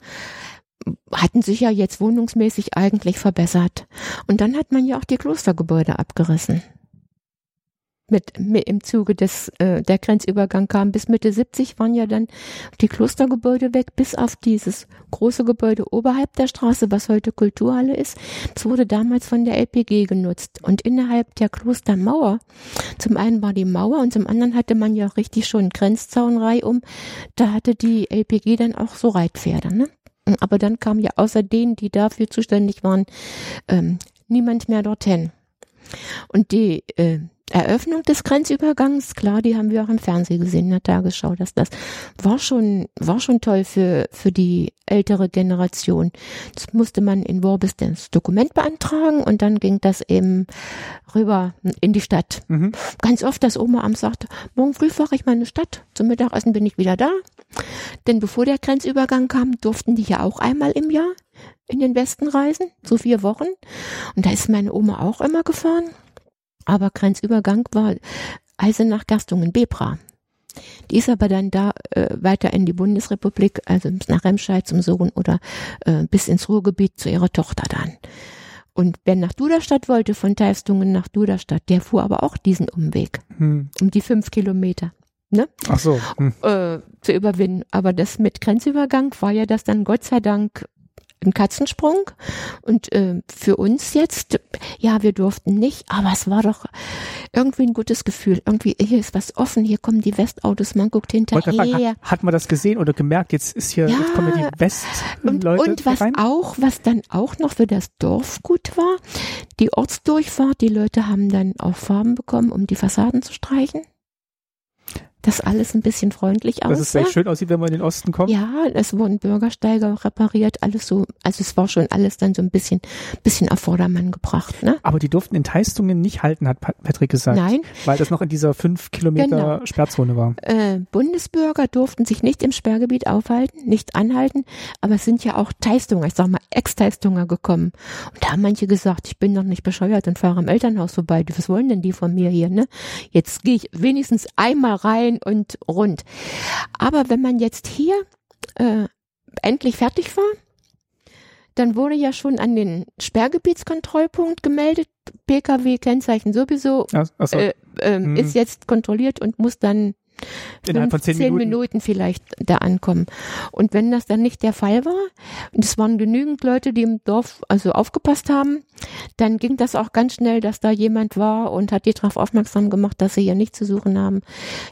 hatten sich ja jetzt wohnungsmäßig eigentlich verbessert. Und dann hat man ja auch die Klostergebäude abgerissen mit, mit im Zuge des äh, der Grenzübergang kam. Bis Mitte 70 waren ja dann die Klostergebäude weg, bis auf dieses große Gebäude oberhalb der Straße, was heute Kulturhalle ist. Das wurde damals von der LPG genutzt. Und innerhalb der Klostermauer, zum einen war die Mauer und zum anderen hatte man ja richtig schon Grenzzaunrei um. Da hatte die LPG dann auch so Reitpferde. Ne? Aber dann kam ja außer denen, die dafür zuständig waren, ähm, niemand mehr dorthin. Und die äh, Eröffnung des Grenzübergangs, klar, die haben wir auch im Fernsehen gesehen, in der Tagesschau, dass das war schon, war schon toll für, für die ältere Generation. Das musste man in Worbis das Dokument beantragen und dann ging das eben rüber in die Stadt. Mhm. Ganz oft, dass Oma am sagte, morgen früh fahre ich mal in die Stadt, zum Mittagessen bin ich wieder da. Denn bevor der Grenzübergang kam, durften die ja auch einmal im Jahr in den Westen reisen, so vier Wochen. Und da ist meine Oma auch immer gefahren. Aber Grenzübergang war Eisenach Gerstungen, Bebra. Die ist aber dann da äh, weiter in die Bundesrepublik, also nach Remscheid zum Sohn oder äh, bis ins Ruhrgebiet zu ihrer Tochter dann. Und wer nach Duderstadt wollte, von Teistungen nach Duderstadt, der fuhr aber auch diesen Umweg. Hm. Um die fünf Kilometer. Ne? Ach so. Hm. Äh, zu überwinden. Aber das mit Grenzübergang war ja das dann Gott sei Dank ein Katzensprung. Und äh, für uns jetzt, ja, wir durften nicht, aber es war doch irgendwie ein gutes Gefühl. Irgendwie, hier ist was offen, hier kommen die Westautos, man guckt hinterher. fragen, hat, hat man das gesehen oder gemerkt, jetzt ist hier, Ja. jetzt kommen die Und, Westleute und was rein? auch, was dann auch noch für das Dorf gut war, die Ortsdurchfahrt, die Leute haben dann auch Farben bekommen, um die Fassaden zu streichen. Dass alles ein bisschen freundlich Dass es gleich schön aussieht, wenn man in den Osten kommt. Ja, es wurden Bürgersteige auch repariert, alles so, also es war schon alles dann so ein bisschen, bisschen auf Vordermann gebracht, ne? Aber die durften in Teistungen nicht halten, hat Pa- Patrick gesagt. Nein. Weil das noch in dieser fünf Kilometer Genau. Sperrzone war. Äh, Bundesbürger durften sich nicht im Sperrgebiet aufhalten, nicht anhalten, aber es sind ja auch Teistunger, ich sag mal Ex-Teistunger gekommen. Und da haben manche gesagt, ich bin doch nicht bescheuert und fahre am Elternhaus vorbei. Was wollen denn die von mir hier, ne? Jetzt gehe ich wenigstens einmal rein und rund. Aber wenn man jetzt hier äh, endlich fertig war, dann wurde ja schon an den Sperrgebietskontrollpunkt gemeldet, Pkw-Kennzeichen sowieso, Ach, ach so. äh, ähm, Hm. ist jetzt kontrolliert und muss dann Innerhalb von zehn Minuten. vielleicht da ankommen. Und wenn das dann nicht der Fall war, und es waren genügend Leute, die im Dorf also aufgepasst haben, dann ging das auch ganz schnell, dass da jemand war und hat die darauf aufmerksam gemacht, dass sie hier nicht zu suchen haben.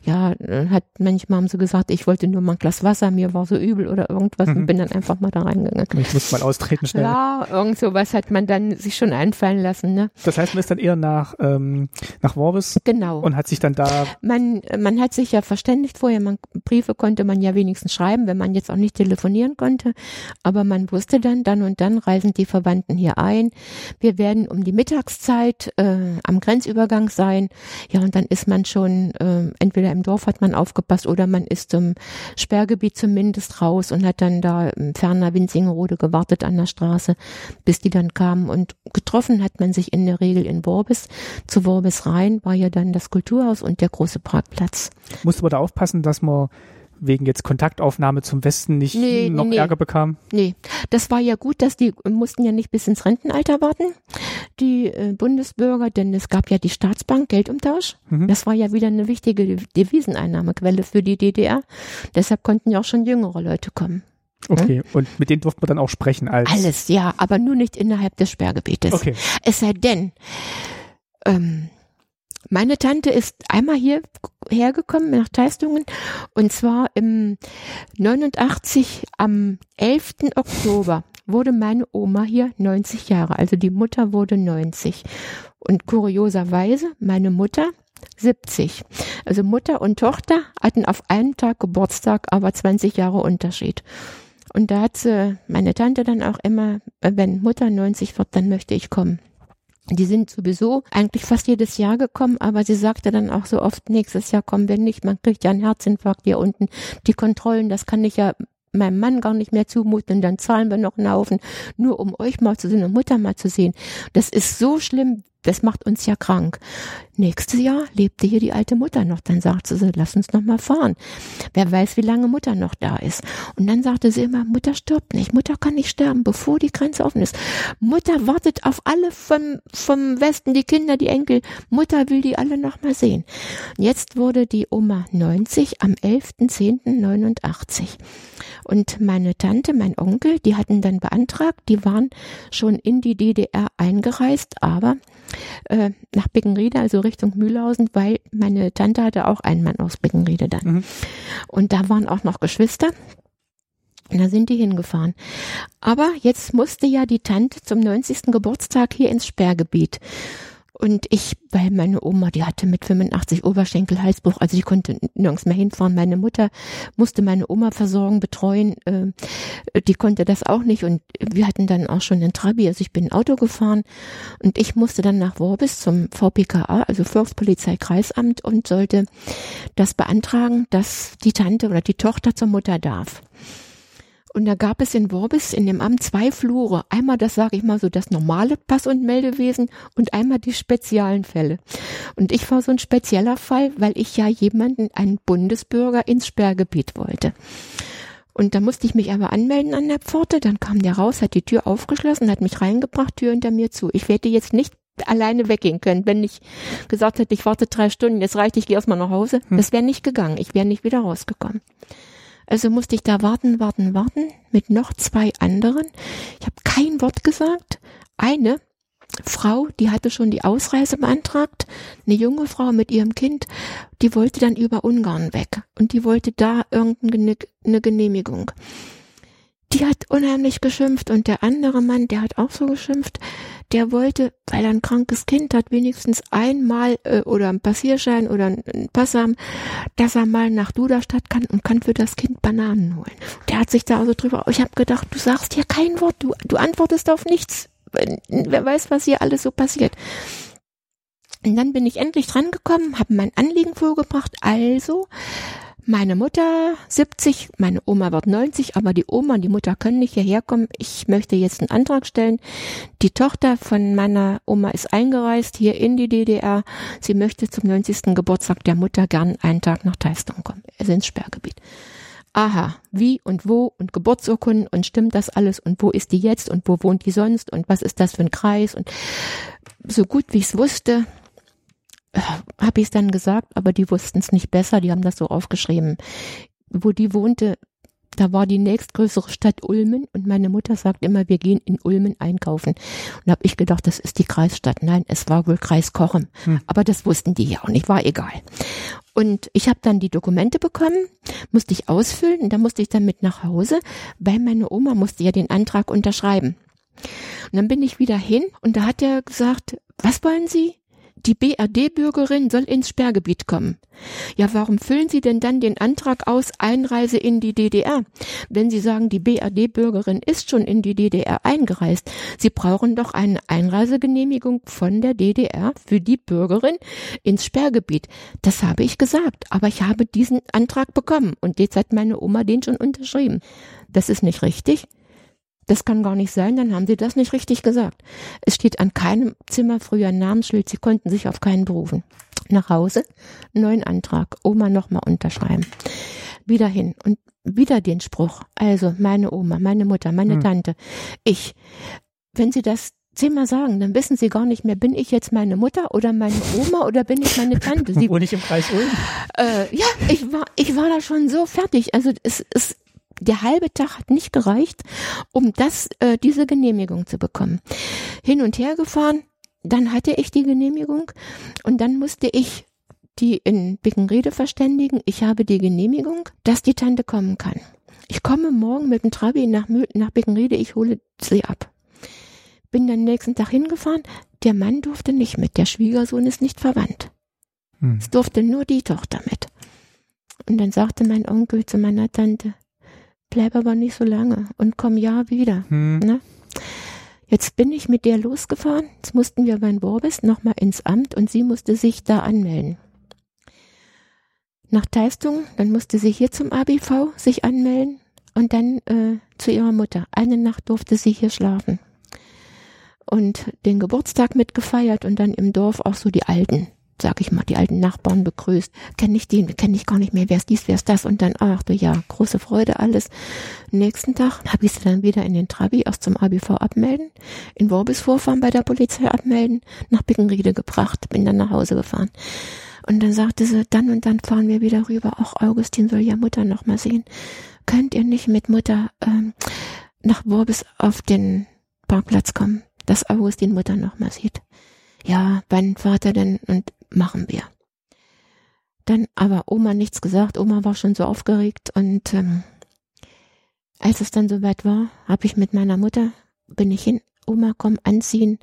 Ja, hat manchmal haben sie gesagt, ich wollte nur mal ein Glas Wasser, mir war so übel oder irgendwas Mhm. und bin dann einfach mal da reingegangen. Ich muss mal austreten schnell. Ja, irgend sowas hat man dann sich schon einfallen lassen, ne? Das heißt, man ist dann eher nach, ähm, nach Worbis Genau. und hat sich dann da, Man, man hat sich ja verständigt vorher, man, Briefe konnte man ja wenigstens schreiben, wenn man jetzt auch nicht telefonieren konnte. Aber man wusste dann, dann und dann reisen die Verwandten hier ein. Wir werden um die Mittagszeit äh, am Grenzübergang sein. Ja, und dann ist man schon, äh, entweder im Dorf hat man aufgepasst oder man ist zum Sperrgebiet zumindest raus und hat dann da im ferner Winzingerode gewartet an der Straße, bis die dann kamen. Und getroffen hat man sich in der Regel in Worbis. Zu Worbis rein war ja dann das Kulturhaus und der große Parkplatz. Musste man da aufpassen, dass man wegen jetzt Kontaktaufnahme zum Westen nicht Nee, noch nee. Ärger bekam. Nee, das war ja gut, dass die mussten ja nicht bis ins Rentenalter warten, die äh, Bundesbürger, denn es gab ja die Staatsbank, Geldumtausch. Mhm. Das war ja wieder eine wichtige Deviseneinnahmequelle für die DDR. Deshalb konnten ja auch schon jüngere Leute kommen. Okay, und mit denen durfte man dann auch sprechen als. Alles, ja, aber nur nicht innerhalb des Sperrgebietes. Okay. Es sei denn, ähm, meine Tante ist einmal hier hergekommen nach Teistungen und zwar im 89 am 11. Oktober wurde meine Oma hier 90 Jahre, also die Mutter wurde 90 und kurioserweise meine Mutter 70. Also Mutter und Tochter hatten auf einen Tag Geburtstag, aber 20 Jahre Unterschied. Und da hat meine Tante dann auch immer, äh, wenn Mutter 90 wird, dann möchte ich kommen. Die sind sowieso eigentlich fast jedes Jahr gekommen, aber sie sagte dann auch so oft, nächstes Jahr kommen wir nicht, man kriegt ja einen Herzinfarkt hier unten. Die Kontrollen, das kann ich ja meinem Mann gar nicht mehr zumuten, dann zahlen wir noch einen Haufen, nur um euch mal zu sehen und Mutter mal zu sehen. Das ist so schlimm, das macht uns ja krank. Nächstes Jahr lebte hier die alte Mutter noch. Dann sagte sie, lass uns noch mal fahren. Wer weiß, wie lange Mutter noch da ist. Und dann sagte sie immer, Mutter stirbt nicht. Mutter kann nicht sterben, bevor die Grenze offen ist. Mutter wartet auf alle vom, vom Westen, die Kinder, die Enkel. Mutter will die alle noch mal sehen. Jetzt wurde die Oma 90 am 11.10.89. Und meine Tante, mein Onkel, die hatten dann beantragt, die waren schon in die DDR eingereist, aber äh, nach Bickenriede, also Richtung Mühlhausen, weil meine Tante hatte auch einen Mann aus Bickenriede dann. Mhm. Und da waren auch noch Geschwister. Und da sind die hingefahren. Aber jetzt musste ja die Tante zum 90. Geburtstag hier ins Sperrgebiet. Und ich, weil meine Oma, die hatte mit 85 Oberschenkel Halsbruch, also die konnte nirgends mehr hinfahren. Meine Mutter musste meine Oma versorgen, betreuen. Äh, die konnte das auch nicht. Und wir hatten dann auch schon einen Trabi, also ich bin Auto gefahren. Und ich musste dann nach Worbis zum VPKA, also Volkspolizeikreisamt, und sollte das beantragen, dass die Tante oder die Tochter zur Mutter darf. Und da gab es in Worbis in dem Amt zwei Flure. Einmal das, sage ich mal so, das normale Pass- und Meldewesen und einmal die speziellen Fälle. Und ich war so ein spezieller Fall, weil ich ja jemanden, einen Bundesbürger, ins Sperrgebiet wollte. Und da musste ich mich aber anmelden an der Pforte. Dann kam der raus, hat die Tür aufgeschlossen, hat mich reingebracht, Tür hinter mir zu. Ich hätte jetzt nicht alleine weggehen können, wenn ich gesagt hätte, ich warte drei Stunden, jetzt reicht, ich gehe erstmal nach Hause. Hm. Das wäre nicht gegangen. Ich wäre nicht wieder rausgekommen. Also musste ich da warten, warten, warten mit noch zwei anderen. Ich habe kein Wort gesagt. Eine Frau, die hatte schon die Ausreise beantragt, eine junge Frau mit ihrem Kind, die wollte dann über Ungarn weg und die wollte da irgendeine eine Genehmigung. Die hat unheimlich geschimpft und der andere Mann, der hat auch so geschimpft, der wollte, weil er ein krankes Kind hat, wenigstens einmal äh, oder ein Passierschein oder ein Pass haben, dass er mal nach Duderstadt kann und kann für das Kind Bananen holen. Der hat sich da also drüber, ich habe gedacht, du sagst hier kein Wort, du, du antwortest auf nichts. Wer weiß, was hier alles so passiert. Und dann bin ich endlich dran gekommen, habe mein Anliegen vorgebracht. Also meine Mutter 70, meine Oma wird 90, aber die Oma und die Mutter können nicht hierher kommen. Ich möchte jetzt einen Antrag stellen. Die Tochter von meiner Oma ist eingereist hier in die DDR. Sie möchte zum 90. Geburtstag der Mutter gern einen Tag nach Teistung kommen, also ins Sperrgebiet. Aha, wie und wo und Geburtsurkunden und stimmt das alles und wo ist die jetzt und wo wohnt die sonst und was ist das für ein Kreis und so gut wie ich es wusste, habe ich es dann gesagt, aber die wussten es nicht besser, die haben das so aufgeschrieben. Wo die wohnte, da war die nächstgrößere Stadt Ulmen und meine Mutter sagt immer, wir gehen in Ulmen einkaufen. Und habe ich gedacht, das ist die Kreisstadt. Nein, es war wohl Kreis Kochem. Hm. Aber das wussten die ja auch nicht, war egal. Und ich habe dann die Dokumente bekommen, musste ich ausfüllen und da musste ich dann mit nach Hause, weil meine Oma musste ja den Antrag unterschreiben. Und dann bin ich wieder hin und da hat er gesagt, was wollen Sie? Die BRD-Bürgerin soll ins Sperrgebiet kommen. Ja, warum füllen Sie denn dann den Antrag aus Einreise in die DDR? Wenn Sie sagen, die BRD-Bürgerin ist schon in die DDR eingereist, Sie brauchen doch eine Einreisegenehmigung von der DDR für die Bürgerin ins Sperrgebiet. Das habe ich gesagt, aber ich habe diesen Antrag bekommen und jetzt hat meine Oma den schon unterschrieben. Das ist nicht richtig. Das kann gar nicht sein, dann haben sie das nicht richtig gesagt. Es steht an keinem Zimmer früher ein Namensschild, sie konnten sich auf keinen berufen. Nach Hause, neuen Antrag, Oma nochmal unterschreiben. Wieder hin und wieder den Spruch. Also meine Oma, meine Mutter, meine hm. Tante, ich. Wenn sie das zehnmal sagen, dann wissen sie gar nicht mehr, bin ich jetzt meine Mutter oder meine Oma oder bin ich meine Tante? Sie, <laughs> Wohne ich im Kreis Ulm? Äh, ja, ich war, ich war da schon so fertig. Also es, es der halbe Tag hat nicht gereicht, um das, äh, diese Genehmigung zu bekommen. Hin und her gefahren, dann hatte ich die Genehmigung und dann musste ich die in Bickenriede verständigen. Ich habe die Genehmigung, dass die Tante kommen kann. Ich komme morgen mit dem Trabi nach, nach Bickenriede, ich hole sie ab. Bin dann nächsten Tag hingefahren. Der Mann durfte nicht mit, der Schwiegersohn ist nicht verwandt. Hm. Es durfte nur die Tochter mit. Und dann sagte mein Onkel zu meiner Tante, bleib aber nicht so lange und komm ja wieder. Hm. Ne? Jetzt bin ich mit der losgefahren. Jetzt mussten wir bei Borbis nochmal ins Amt und sie musste sich da anmelden. Nach Teistung, dann musste sie hier zum ABV sich anmelden und dann äh, zu ihrer Mutter. Eine Nacht durfte sie hier schlafen. Und den Geburtstag mitgefeiert und dann im Dorf auch so die Alten sag ich mal, die alten Nachbarn begrüßt. Kenne ich den, kenne ich gar nicht mehr, wer ist dies, wer ist das und dann, ach du ja, große Freude alles. Nächsten Tag habe ich sie dann wieder in den Trabi erst zum ABV abmelden, in Worbis vorfahren bei der Polizei abmelden, nach Bickenriede gebracht, bin dann nach Hause gefahren. Und dann sagte sie, dann und dann fahren wir wieder rüber. Auch Augustin soll ja Mutter noch mal sehen. Könnt ihr nicht mit Mutter ähm, nach Worbis auf den Parkplatz kommen, dass Augustin Mutter noch mal sieht? Ja, wann Vater denn? Und machen wir. Dann aber Oma nichts gesagt. Oma war schon so aufgeregt und ähm, als es dann soweit war, habe ich mit meiner Mutter, bin ich hin, Oma, komm, anziehen.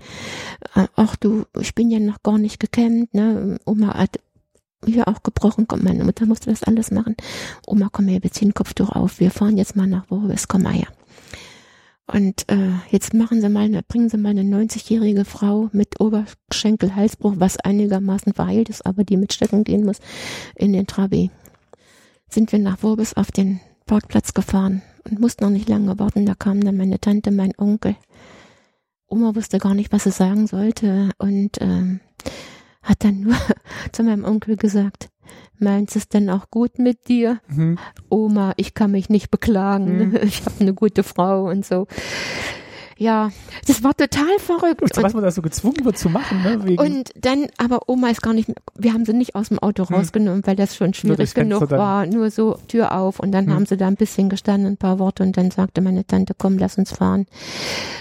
Äh, ach du, ich bin ja noch gar nicht gekämmt, ne? Oma hat hier auch gebrochen, komm, meine Mutter musste das alles machen. Oma, komm her, wir ziehen Kopftuch auf, wir fahren jetzt mal nach Worbis, komm mal her. Und äh, jetzt machen sie mal, eine, bringen sie mal eine 90-jährige Frau mit Oberschenkel-Halsbruch, was einigermaßen verheilt ist, aber die mit Stöcken gehen muss, in den Trabi. Sind wir nach Worbis auf den Parkplatz gefahren und mussten noch nicht lange warten. Da kamen dann meine Tante, mein Onkel. Oma wusste gar nicht, was sie sagen sollte und ähm, hat dann nur <laughs> zu meinem Onkel gesagt, Meinst es denn auch gut mit dir? Mhm. Oma, ich kann mich nicht beklagen. Mhm. <laughs> Ich habe eine gute Frau und so. Ja, das war total verrückt. Und was man da so gezwungen wird zu machen, ne? Wegen Und dann, aber Oma ist gar nicht, wir haben sie nicht aus dem Auto Hm. rausgenommen, weil das schon schwierig genug dann. war. Nur so Tür auf und dann Hm. haben sie da ein bisschen gestanden, ein paar Worte und dann sagte meine Tante, komm, lass uns fahren.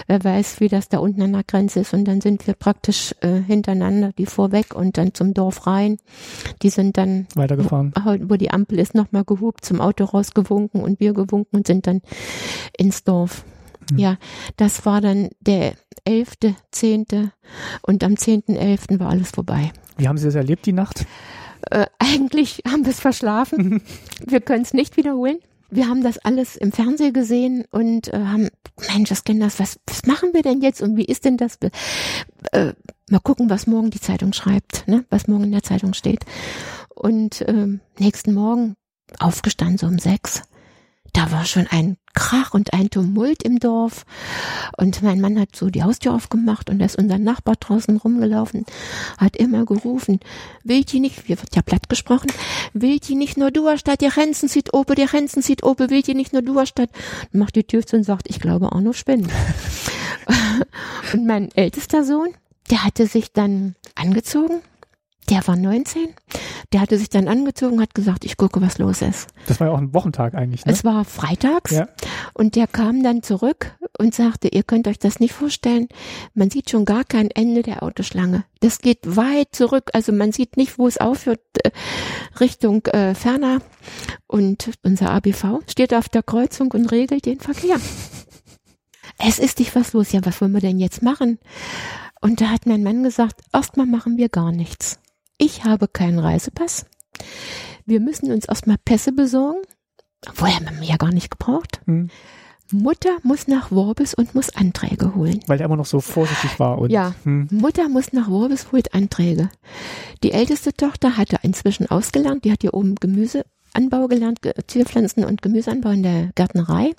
Wer weiß, wie das da unten an der Grenze ist. Und dann sind wir praktisch äh, hintereinander, die vorweg und dann zum Dorf rein. Die sind dann weitergefahren. wo die Ampel ist, nochmal gehupt, zum Auto rausgewunken und wir gewunken und sind dann ins Dorf. Hm. Ja, das war dann der 11., 10. und am 10.11. war alles vorbei. Wie haben Sie das erlebt, die Nacht? Äh, eigentlich <laughs> haben wir es verschlafen. wir können es nicht wiederholen. Wir haben das alles im Fernsehen gesehen und äh, haben, Mensch, das kennen das, was, was machen wir denn jetzt und wie ist denn das? Äh, mal gucken, was morgen die Zeitung schreibt, ne? was morgen in der Zeitung steht. Und ähm, nächsten Morgen aufgestanden, so um sechs. Da war schon ein Krach und ein Tumult im Dorf. Und mein Mann hat so die Haustür aufgemacht und da ist unser Nachbar draußen rumgelaufen, hat immer gerufen, will die nicht, hier wird ja platt gesprochen, will die nicht nur Duerstadt, die Renzen zieht oben, die Renzen zieht oben, will die nicht nur Duerstadt. Macht die Tür zu und sagt, ich glaube Arno spinnt. <laughs> und mein ältester Sohn, der hatte sich dann angezogen, der war 19, der hatte sich dann angezogen, hat gesagt, ich gucke, was los ist. Das war ja auch ein Wochentag eigentlich, ne? Es war freitags Ja. und der kam dann zurück und sagte, ihr könnt euch das nicht vorstellen, man sieht schon gar kein Ende der Autoschlange. Das geht weit zurück, also man sieht nicht, wo es aufhört, äh, Richtung äh, Ferner. Und unser ABV steht auf der Kreuzung und regelt den Verkehr. Es ist nicht was los, ja, was wollen wir denn jetzt machen? Und da hat mein Mann gesagt, erstmal machen wir gar nichts. Ich habe keinen Reisepass. Wir müssen uns erstmal Pässe besorgen. Vorher haben wir ja gar nicht gebraucht. Hm. Mutter muss nach Worbis und muss Anträge holen. Weil der immer noch so vorsichtig war. Und, Ja, Hm. Mutter muss nach Worbis, holt Anträge. Die älteste Tochter hatte inzwischen ausgelernt, die hat hier oben Gemüseanbau gelernt, Ge- Zierpflanzen und Gemüseanbau in der Gärtnerei.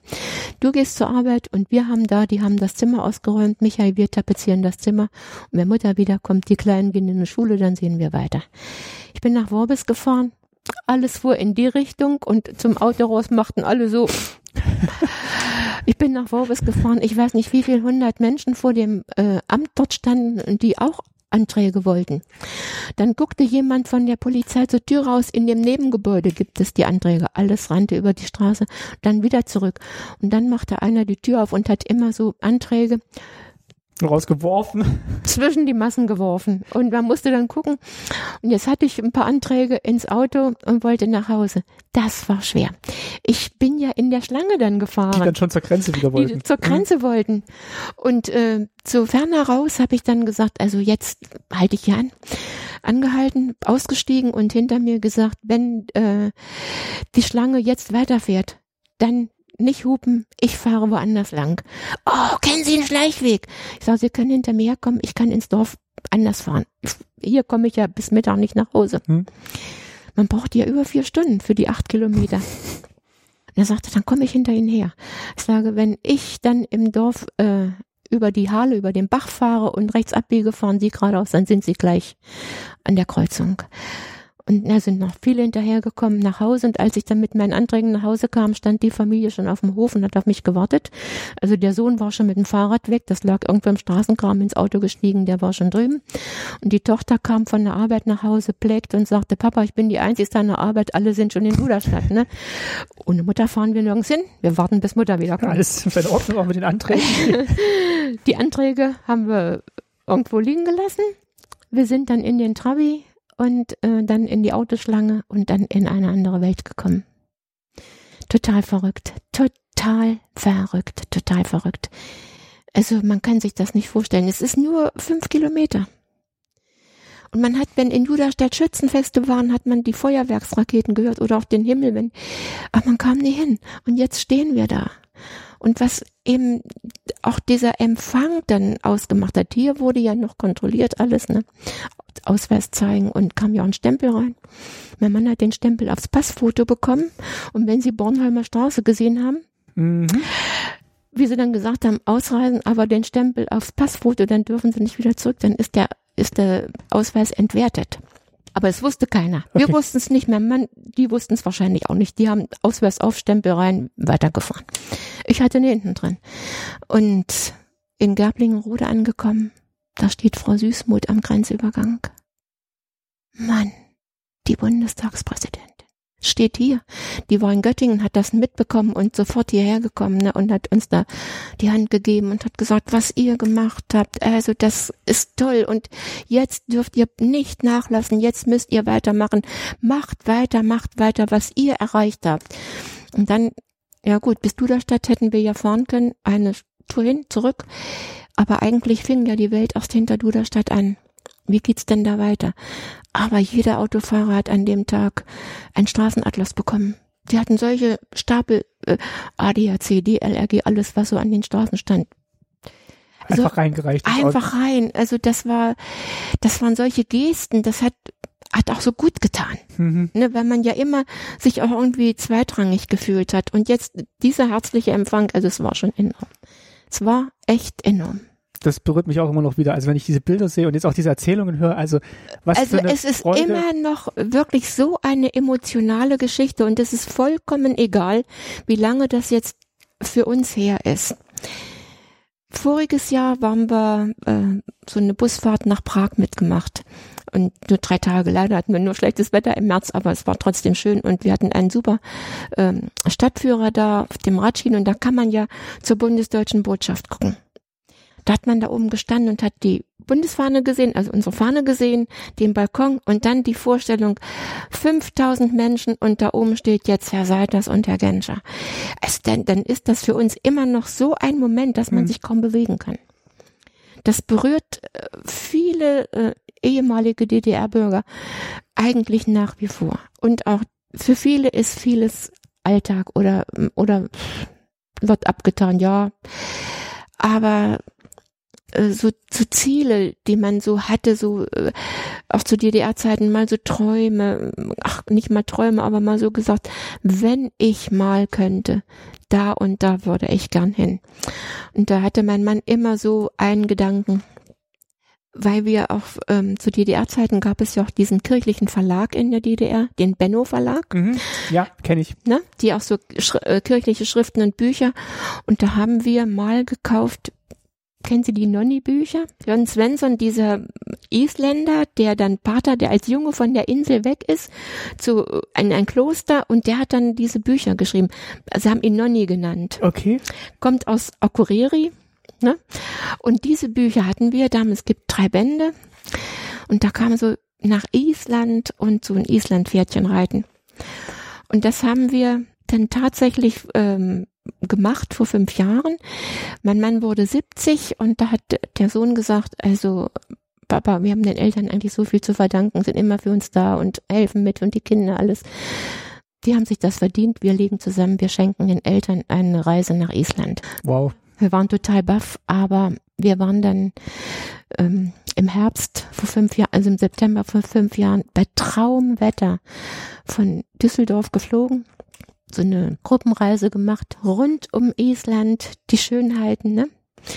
Du gehst zur Arbeit und wir haben da, die haben das Zimmer ausgeräumt. Michael, wir tapezieren das Zimmer. Und wenn Mutter wiederkommt, die Kleinen gehen in die Schule, dann sehen wir weiter. Ich bin nach Worbis gefahren. Alles fuhr in die Richtung und zum Auto raus machten alle so. Ich bin nach Worbis gefahren. Ich weiß nicht, wie viel hundert Menschen vor dem äh, Amt dort standen und die auch Anträge wollten. Dann guckte jemand von der Polizei zur Tür raus. In dem Nebengebäude gibt es die Anträge. Alles rannte über die Straße, dann wieder zurück. Und dann machte einer die Tür auf und hat immer so Anträge Rausgeworfen. zwischen die Massen geworfen. Und man musste dann gucken. Und jetzt hatte ich ein paar Anträge ins Auto und wollte nach Hause. Das war schwer. Ich bin ja in der Schlange dann gefahren Die dann schon zur Grenze wieder die wollten. zur Grenze wollten. Und äh, zu ferner raus habe ich dann gesagt, also jetzt halte ich hier an, angehalten, ausgestiegen und hinter mir gesagt, wenn äh, die Schlange jetzt weiterfährt, dann nicht hupen, ich fahre woanders lang. Oh, kennen Sie den Schleichweg? Ich sage, Sie können hinter mir herkommen, ich kann ins Dorf anders fahren. Hier komme ich ja bis Mittag nicht nach Hause. Hm. Man braucht ja über vier Stunden für die acht Kilometer. Und er sagte, dann komme ich hinter Ihnen her. Ich sage, wenn ich dann im Dorf äh, über die Hahle, über den Bach fahre und rechts abbiege, fahren Sie geradeaus, dann sind Sie gleich an der Kreuzung. Und da sind noch viele hinterhergekommen nach Hause. Und als ich dann mit meinen Anträgen nach Hause kam, stand die Familie schon auf dem Hof und hat auf mich gewartet. Also der Sohn war schon mit dem Fahrrad weg. Das lag irgendwo im Straßenkram ins Auto gestiegen. Der war schon drüben. Und die Tochter kam von der Arbeit nach Hause, plägte und sagte, Papa, ich bin die Einzige an der Arbeit. Alle sind schon in Duderstadt, ne? Ohne Mutter fahren wir nirgends hin. Wir warten, bis Mutter wiederkommt. Alles in Ordnung auch mit den Anträgen. <laughs> Die Anträge haben wir irgendwo liegen gelassen. Wir sind dann in den Trabi und äh, dann in die Autoschlange und dann in eine andere Welt gekommen. Total verrückt, total verrückt, total verrückt. Also man kann sich das nicht vorstellen. Es ist nur fünf Kilometer. Und man hat, wenn in Judastadt Schützenfeste waren, hat man die Feuerwerksraketen gehört oder auch den Himmel, wenn, aber man kam nie hin. Und jetzt stehen wir da. Und was eben auch dieser Empfang dann ausgemacht hat, hier wurde ja noch kontrolliert alles, ne? Ausweis zeigen und kam ja auch ein Stempel rein. Mein Mann hat den Stempel aufs Passfoto bekommen. Und wenn Sie Bornholmer Straße gesehen haben, Mhm. wie sie dann gesagt haben, ausreisen, aber den Stempel aufs Passfoto, dann dürfen sie nicht wieder zurück, dann ist der, ist der Ausweis entwertet. Aber es wusste keiner. Wir Okay. wussten es nicht, mein Mann, die wussten es wahrscheinlich auch nicht. Die haben Ausweis auf, Stempel rein, weitergefahren. Ich hatte ihn hinten drin. Und in Gerblingenrode angekommen. Da steht Frau Süßmuth am Grenzübergang. Mann, die Bundestagspräsidentin steht hier. Die war in Göttingen, hat das mitbekommen und sofort hierher gekommen ne, und hat uns da die Hand gegeben und hat gesagt, was ihr gemacht habt. Also das ist toll und jetzt dürft ihr nicht nachlassen. Jetzt müsst ihr weitermachen. Macht weiter, macht weiter, was ihr erreicht habt. Und dann, ja gut, bis Duderstadt hätten wir ja fahren können, eine Tour hin, zurück. Aber eigentlich fing ja die Welt erst hinter Duderstadt an. Wie geht's denn da weiter? Aber jeder Autofahrer hat an dem Tag einen Straßenatlas bekommen. Die hatten solche Stapel äh, ADAC, DLRG, alles, was so an den Straßen stand. Also einfach reingereicht. Einfach rein. Also das war, das waren solche Gesten, das hat hat auch so gut getan, mhm. ne, weil man ja immer sich auch irgendwie zweitrangig gefühlt hat. Und jetzt dieser herzliche Empfang, also es war schon enorm. Es war echt enorm das berührt mich auch immer noch wieder. Also wenn ich diese Bilder sehe und jetzt auch diese Erzählungen höre, also was also für eine es ist Freude. immer noch wirklich so eine emotionale Geschichte und es ist vollkommen egal, wie lange das jetzt für uns her ist. Voriges Jahr waren wir äh, so eine Busfahrt nach Prag mitgemacht und nur drei Tage. Leider hatten wir nur schlechtes Wetter im März, aber es war trotzdem schön und wir hatten einen super ähm, Stadtführer da auf dem Radschienen und da kann man ja zur bundesdeutschen Botschaft gucken. Da hat man da oben gestanden und hat die Bundesfahne gesehen, also unsere Fahne gesehen, den Balkon und dann die Vorstellung, 5000 Menschen und da oben steht jetzt Herr Seiters und Herr Genscher. Es, dann, dann ist das für uns immer noch so ein Moment, dass man mhm. sich kaum bewegen kann. Das berührt äh, viele äh, ehemalige DDR-Bürger eigentlich nach wie vor. Und auch für viele ist vieles Alltag oder, oder wird abgetan, ja. Aber so, so Ziele, die man so hatte, so äh, auch zu DDR-Zeiten mal so Träume, ach nicht mal Träume, aber mal so gesagt, wenn ich mal könnte, da und da würde ich gern hin. Und da hatte mein Mann immer so einen Gedanken, weil wir auch ähm, zu DDR-Zeiten gab es ja auch diesen kirchlichen Verlag in der DDR, den Benno Verlag. Mhm. Ja, kenne ich. Ne? Die auch so sch äh, kirchliche Schriften und Bücher. Und da haben wir mal gekauft kennen Sie die Nonni-Bücher? John Svensson, dieser Isländer, der dann Pater, der als Junge von der Insel weg ist, zu ein, ein Kloster und der hat dann diese Bücher geschrieben. Sie haben ihn Nonni genannt. Okay. Kommt aus Akureyri, ne? Und diese Bücher hatten wir damals, es gibt drei Bände und da kam so nach Island und so ein Island-Pferdchen reiten. Und das haben wir dann tatsächlich ähm, gemacht vor fünf Jahren. Mein Mann wurde 70 und da hat der Sohn gesagt, also Papa, wir haben den Eltern eigentlich so viel zu verdanken, sind immer für uns da und helfen mit und die Kinder alles. Die haben sich das verdient. Wir legen zusammen, wir schenken den Eltern eine Reise nach Island. Wow. Wir waren total baff, aber wir waren dann ähm, im Herbst vor fünf Jahren, also im September vor fünf Jahren bei Traumwetter von Düsseldorf geflogen so eine Gruppenreise gemacht rund um Island, die Schönheiten, ne?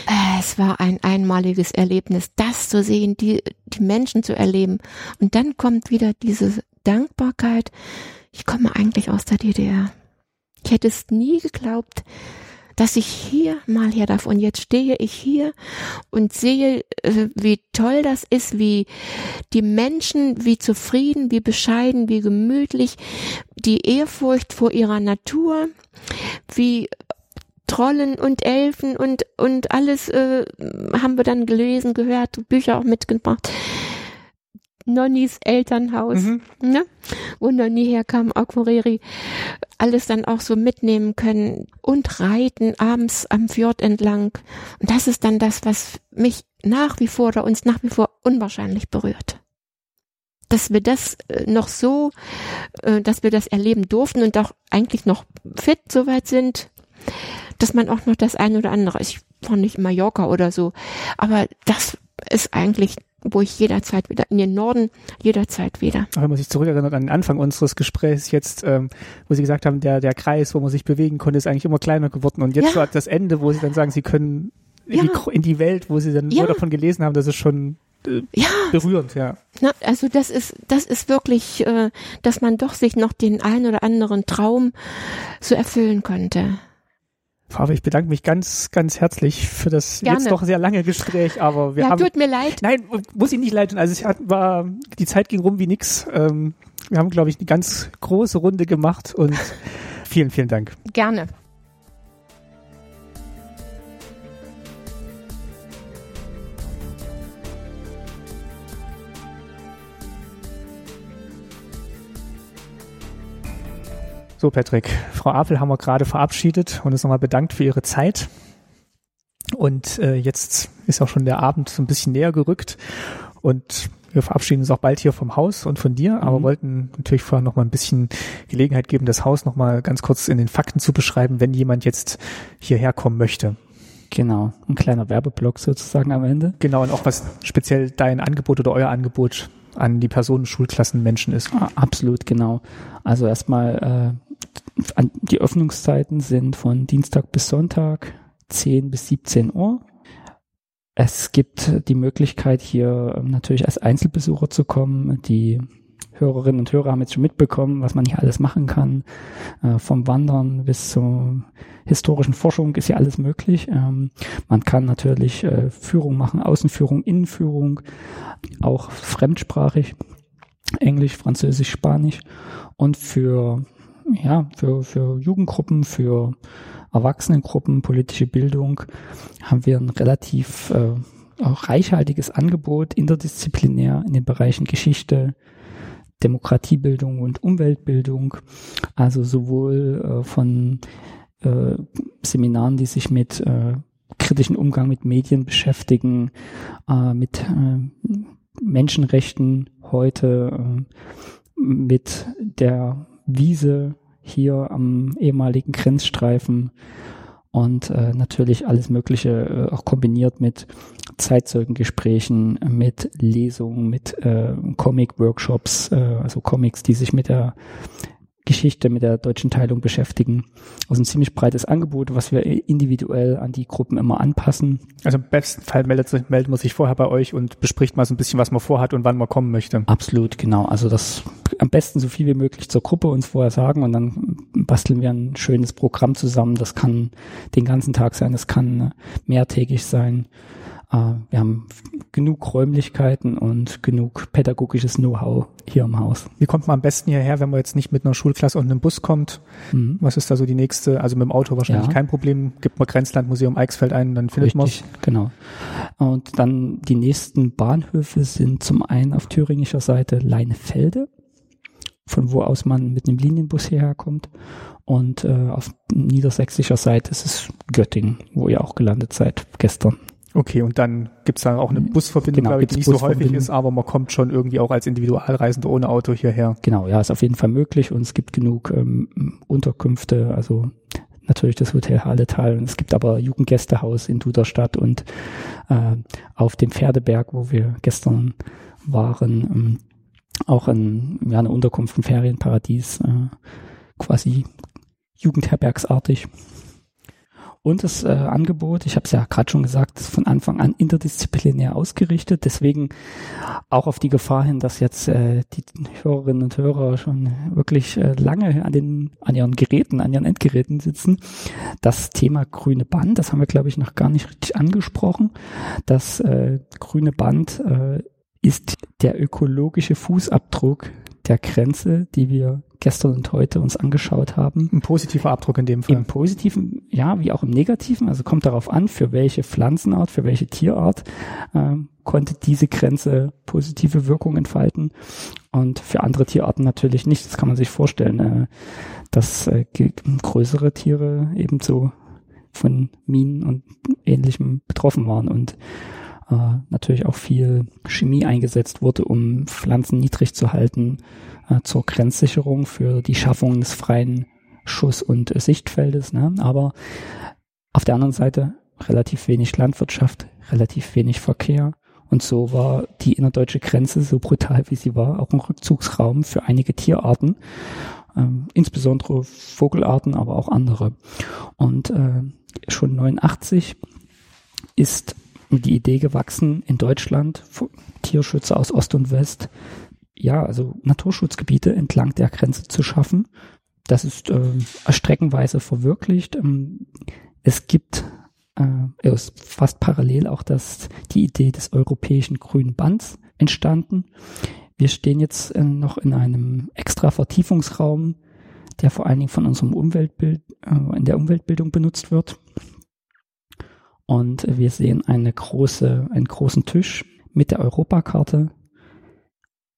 Äh, es war ein einmaliges Erlebnis, das zu sehen, die, die Menschen zu erleben. Und dann kommt wieder diese Dankbarkeit. Ich komme eigentlich aus der DDR. Ich hätte es nie geglaubt, dass ich hier mal her darf. Und jetzt stehe ich hier und sehe, äh, wie toll das ist, wie die Menschen, wie zufrieden, wie bescheiden, wie gemütlich, die Ehrfurcht vor ihrer Natur, wie Trollen und Elfen und und alles äh, haben wir dann gelesen, gehört, Bücher auch mitgebracht. Nonnis Elternhaus, mhm. ne? wo Nonni herkam, Akureyri, alles dann auch so mitnehmen können und reiten abends am Fjord entlang. Und das ist dann das, was mich nach wie vor oder uns nach wie vor unwahrscheinlich berührt. Dass wir das äh, noch so, äh, dass wir das erleben durften und auch eigentlich noch fit soweit sind, dass man auch noch das eine oder andere, ich war nicht in Mallorca oder so, aber das ist eigentlich wo ich jederzeit wieder in den Norden, jederzeit wieder. Wenn man sich zurückerinnert an den Anfang unseres Gesprächs jetzt, ähm, wo Sie gesagt haben, der, der Kreis, wo man sich bewegen konnte, ist eigentlich immer kleiner geworden und jetzt ja. so das Ende, wo Sie dann sagen, Sie können in, ja. die, in die Welt, wo Sie dann ja. nur davon gelesen haben, das ist schon äh, ja. berührend, ja. Na, also das ist, das ist wirklich, äh, dass man doch sich noch den einen oder anderen Traum so erfüllen könnte. Frau, ich bedanke mich ganz, ganz herzlich für das Gerne. jetzt doch sehr lange Gespräch, aber wir ja, haben. tut mir leid. Nein, muss ich nicht leid tun. Also es hat, war, die Zeit ging rum wie nix. Ähm, wir haben, glaube ich, eine ganz große Runde gemacht und <laughs> vielen, vielen Dank. Gerne. So, Patrick, Frau Apel haben wir gerade verabschiedet und uns nochmal bedankt für Ihre Zeit. Und äh, jetzt ist auch schon der Abend so ein bisschen näher gerückt und wir verabschieden uns auch bald hier vom Haus und von dir, aber Mhm. wollten natürlich vorher noch mal ein bisschen Gelegenheit geben, das Haus noch mal ganz kurz in den Fakten zu beschreiben, wenn jemand jetzt hierher kommen möchte. Genau, ein kleiner Werbeblock sozusagen am Ende. Genau, und auch was speziell dein Angebot oder euer Angebot an die Personen, Schulklassen, Menschen ist. Ah, Absolut, genau. Also erstmal, äh, die Öffnungszeiten sind von Dienstag bis Sonntag, 10 bis 17 Uhr. Es gibt die Möglichkeit, hier ähm, natürlich als Einzelbesucher zu kommen. Die Hörerinnen und Hörer haben jetzt schon mitbekommen, was man hier alles machen kann. Äh, vom Wandern bis zur historischen Forschung ist hier alles möglich. Ähm, man kann natürlich äh, Führung machen, Außenführung, Innenführung, auch fremdsprachig. Englisch, Französisch, Spanisch und für ja für für Jugendgruppen, für Erwachsenengruppen, politische Bildung haben wir ein relativ äh, reichhaltiges Angebot interdisziplinär in den Bereichen Geschichte, Demokratiebildung und Umweltbildung, also sowohl äh, von äh, Seminaren, die sich mit äh, kritischen Umgang mit Medien beschäftigen, äh, mit äh, Menschenrechten heute, äh, mit der Wiese hier am ehemaligen Grenzstreifen und äh, natürlich alles Mögliche äh, auch kombiniert mit Zeitzeugengesprächen, mit Lesungen, mit äh, Comic-Workshops, äh, also Comics, die sich mit der Geschichte, mit der deutschen Teilung beschäftigen. Also ein ziemlich breites Angebot, was wir individuell an die Gruppen immer anpassen. Also im besten Fall meldet, sich- meldet man sich vorher bei euch und bespricht mal so ein bisschen, was man vorhat und wann man kommen möchte. Absolut, genau. Also das am besten so viel wie möglich zur Gruppe uns vorher sagen und dann basteln wir ein schönes Programm zusammen. Das kann den ganzen Tag sein, das kann mehrtägig sein. Äh, Wir haben genug Räumlichkeiten und genug pädagogisches Know-how hier im Haus. Wie kommt man am besten hierher, wenn man jetzt nicht mit einer Schulklasse und einem Bus kommt? Mhm. Was ist da so die nächste? Also mit dem Auto wahrscheinlich Ja. kein Problem. Gibt man Grenzlandmuseum Eichsfeld ein, dann findet man genau. Und dann die nächsten Bahnhöfe sind zum einen auf thüringischer Seite Leinefelde, von wo aus man mit einem Linienbus hierher kommt. Und äh, auf niedersächsischer Seite ist es Göttingen, wo ihr auch gelandet seid gestern. Okay, und dann gibt's da auch eine Busverbindung, Genau, glaube ich, die nicht so häufig ist, aber man kommt schon irgendwie auch als Individualreisender ohne Auto hierher. Genau, ja, ist auf jeden Fall möglich und es gibt genug ähm, Unterkünfte, also natürlich das Hotel Halletal und es gibt aber Jugendgästehaus in Duderstadt und äh, auf dem Pferdeberg, wo wir gestern waren, ähm, auch ein, ja, eine Unterkunft, ein Ferienparadies, äh, quasi jugendherbergsartig. Und das äh, Angebot, ich habe es ja gerade schon gesagt, ist von Anfang an interdisziplinär ausgerichtet. Deswegen auch auf die Gefahr hin, dass jetzt äh, die Hörerinnen und Hörer schon wirklich äh, lange an den an ihren Geräten, an ihren Endgeräten sitzen. Das Thema grüne Band, das haben wir glaube ich noch gar nicht richtig angesprochen. Das äh, grüne Band äh, ist der ökologische Fußabdruck der Grenze, die wir gestern und heute uns angeschaut haben. Ein positiver Abdruck in dem Fall. Im positiven, ja, wie auch im negativen. Also kommt darauf an, für welche Pflanzenart, für welche Tierart ähm, konnte diese Grenze positive Wirkung entfalten und für andere Tierarten natürlich nicht. Das kann man sich vorstellen, äh, dass äh, größere Tiere ebenso von Minen und Ähnlichem betroffen waren und äh, natürlich auch viel Chemie eingesetzt wurde, um Pflanzen niedrig zu halten äh, zur Grenzsicherung für die Schaffung des freien Schuss- und äh, Sichtfeldes. Ne? Aber auf der anderen Seite relativ wenig Landwirtschaft, relativ wenig Verkehr. Und so war die innerdeutsche Grenze, so brutal wie sie war, auch ein Rückzugsraum für einige Tierarten, ähm, insbesondere Vogelarten, aber auch andere. Und äh, schon 89 ist die Idee gewachsen, in Deutschland Tierschützer aus Ost und West, ja, also Naturschutzgebiete entlang der Grenze zu schaffen. Das ist äh, streckenweise verwirklicht. Ähm, es gibt äh, ist fast parallel auch das, die Idee des europäischen grünen Bands entstanden. Wir stehen jetzt äh, noch in einem extra Vertiefungsraum, der vor allen Dingen von unserem Umweltbild, äh, in der Umweltbildung benutzt wird. Und wir sehen eine große, einen großen Tisch mit der Europakarte.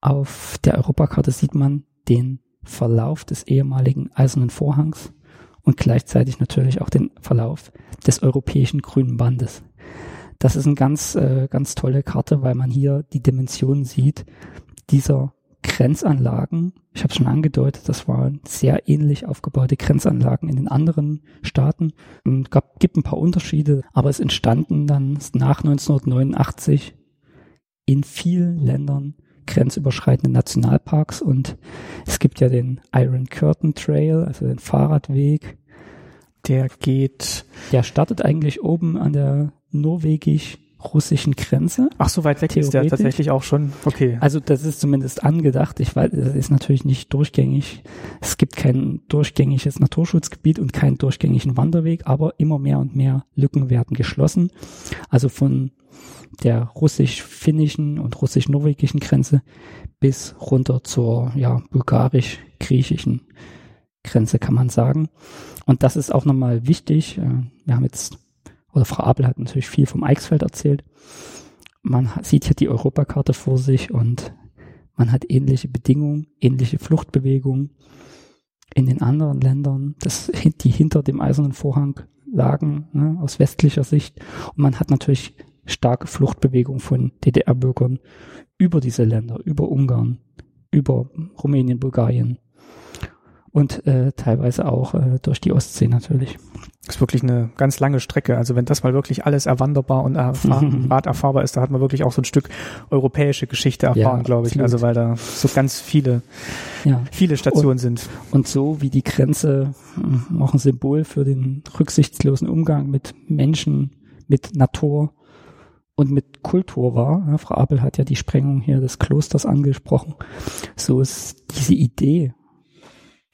Auf der Europakarte sieht man den Verlauf des ehemaligen Eisernen Vorhangs und gleichzeitig natürlich auch den Verlauf des europäischen grünen Bandes. Das ist eine ganz, äh, ganz tolle Karte, weil man hier die Dimensionen sieht dieser Grenzanlagen. Ich habe schon angedeutet, das waren sehr ähnlich aufgebaute Grenzanlagen in den anderen Staaten. Es gab, gibt ein paar Unterschiede, aber es entstanden dann nach 1989 in vielen Ländern grenzüberschreitende Nationalparks und es gibt ja den Iron Curtain Trail, also den Fahrradweg. Der geht. Der startet eigentlich oben an der norwegisch-russischen Grenze. Ach, so weit weg ist der tatsächlich auch schon. Okay. Also das ist zumindest angedacht. Ich weiß, das ist natürlich nicht durchgängig. Es gibt kein durchgängiges Naturschutzgebiet und keinen durchgängigen Wanderweg, aber immer mehr und mehr Lücken werden geschlossen. Also von der russisch-finnischen und russisch-norwegischen Grenze bis runter zur ja, bulgarisch-griechischen Grenze, kann man sagen. Und das ist auch nochmal wichtig. Äh, wir haben jetzt, oder Frau Abel hat natürlich viel vom Eichsfeld erzählt. Man sieht hier die Europakarte vor sich und man hat ähnliche Bedingungen, ähnliche Fluchtbewegungen in den anderen Ländern, das, <laughs> die hinter dem eisernen Vorhang lagen, ne, aus westlicher Sicht. Und man hat natürlich starke Fluchtbewegung von DDR-Bürgern über diese Länder, über Ungarn, über Rumänien, Bulgarien und äh, teilweise auch äh, durch die Ostsee natürlich. Das ist wirklich eine ganz lange Strecke. Also wenn das mal wirklich alles erwanderbar und erfahr <laughs> Rad erfahrbar ist, da hat man wirklich auch so ein Stück europäische Geschichte erfahren, ja, glaube ich. Also weil da so ganz viele, ja. viele Stationen und, sind. Und so wie die Grenze äh, auch ein Symbol für den rücksichtslosen Umgang mit Menschen, mit Natur, und mit Kultur war. Ja, Frau Abel hat ja die Sprengung hier des Klosters angesprochen. So ist diese Idee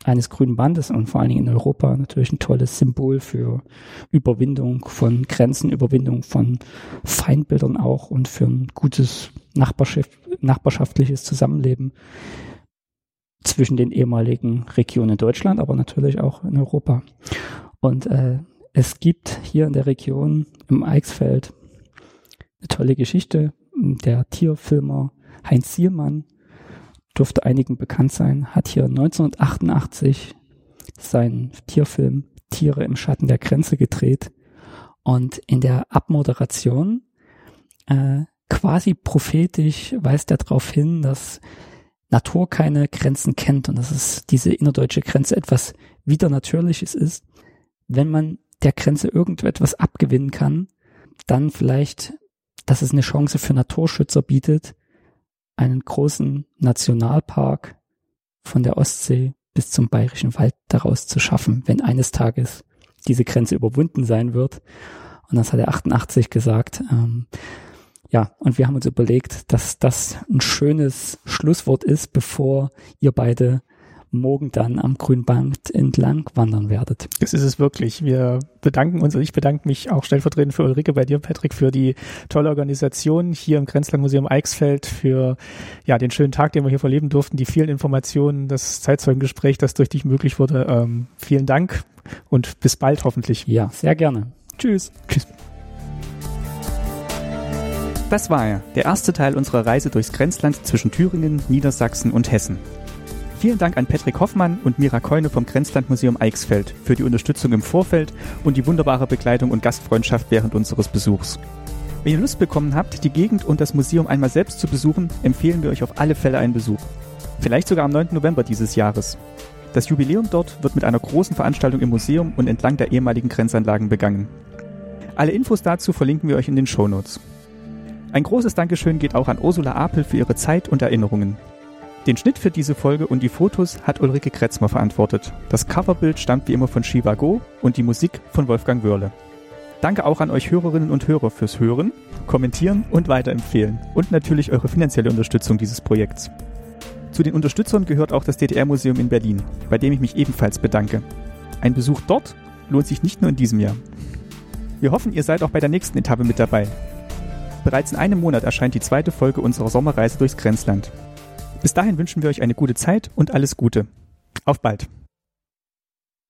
eines grünen Bandes und vor allen Dingen in Europa natürlich ein tolles Symbol für Überwindung von Grenzen, Überwindung von Feindbildern auch und für ein gutes Nachbarschaft, nachbarschaftliches Zusammenleben zwischen den ehemaligen Regionen Deutschland, aber natürlich auch in Europa. Und äh, es gibt hier in der Region im Eichsfeld eine tolle Geschichte. Der Tierfilmer Heinz Sielmann dürfte einigen bekannt sein, hat hier 1988 seinen Tierfilm Tiere im Schatten der Grenze gedreht und in der Abmoderation äh, quasi prophetisch weist er darauf hin, dass Natur keine Grenzen kennt und dass es diese innerdeutsche Grenze etwas wieder Natürliches ist. Wenn man der Grenze irgendetwas abgewinnen kann, dann vielleicht dass es eine Chance für Naturschützer bietet, einen großen Nationalpark von der Ostsee bis zum Bayerischen Wald daraus zu schaffen, wenn eines Tages diese Grenze überwunden sein wird. Und das hat er 88 gesagt. Ähm, ja, und wir haben uns überlegt, dass das ein schönes Schlusswort ist, bevor ihr beide morgen dann am Grünband entlang wandern werdet. Das ist es wirklich. Wir bedanken uns, also ich bedanke mich auch stellvertretend für Ulrike bei dir, Patrick, für die tolle Organisation hier im Grenzlandmuseum Eichsfeld, für ja den schönen Tag, den wir hier verleben durften, die vielen Informationen, das Zeitzeugengespräch, das durch dich möglich wurde. Ähm, vielen Dank und bis bald hoffentlich. Ja, sehr gerne. Tschüss. Tschüss. Das war er, der erste Teil unserer Reise durchs Grenzland zwischen Thüringen, Niedersachsen und Hessen. Vielen Dank an Patrick Hoffmann und Mira Keune vom Grenzlandmuseum Eichsfeld für die Unterstützung im Vorfeld und die wunderbare Begleitung und Gastfreundschaft während unseres Besuchs. Wenn ihr Lust bekommen habt, die Gegend und das Museum einmal selbst zu besuchen, empfehlen wir euch auf alle Fälle einen Besuch. Vielleicht sogar am 9. November dieses Jahres. Das Jubiläum dort wird mit einer großen Veranstaltung im Museum und entlang der ehemaligen Grenzanlagen begangen. Alle Infos dazu verlinken wir euch in den Shownotes. Ein großes Dankeschön geht auch an Ursula Apel für ihre Zeit und Erinnerungen. Den Schnitt für diese Folge und die Fotos hat Ulrike Kretzmer verantwortet. Das Coverbild stammt wie immer von Shiva Go und die Musik von Wolfgang Wörle. Danke auch an euch Hörerinnen und Hörer fürs Hören, Kommentieren und Weiterempfehlen und natürlich eure finanzielle Unterstützung dieses Projekts. Zu den Unterstützern gehört auch das DDR-Museum in Berlin, bei dem ich mich ebenfalls bedanke. Ein Besuch dort lohnt sich nicht nur in diesem Jahr. Wir hoffen, ihr seid auch bei der nächsten Etappe mit dabei. Bereits in einem Monat erscheint die zweite Folge unserer Sommerreise durchs Grenzland. Bis dahin wünschen wir euch eine gute Zeit und alles Gute. Auf bald!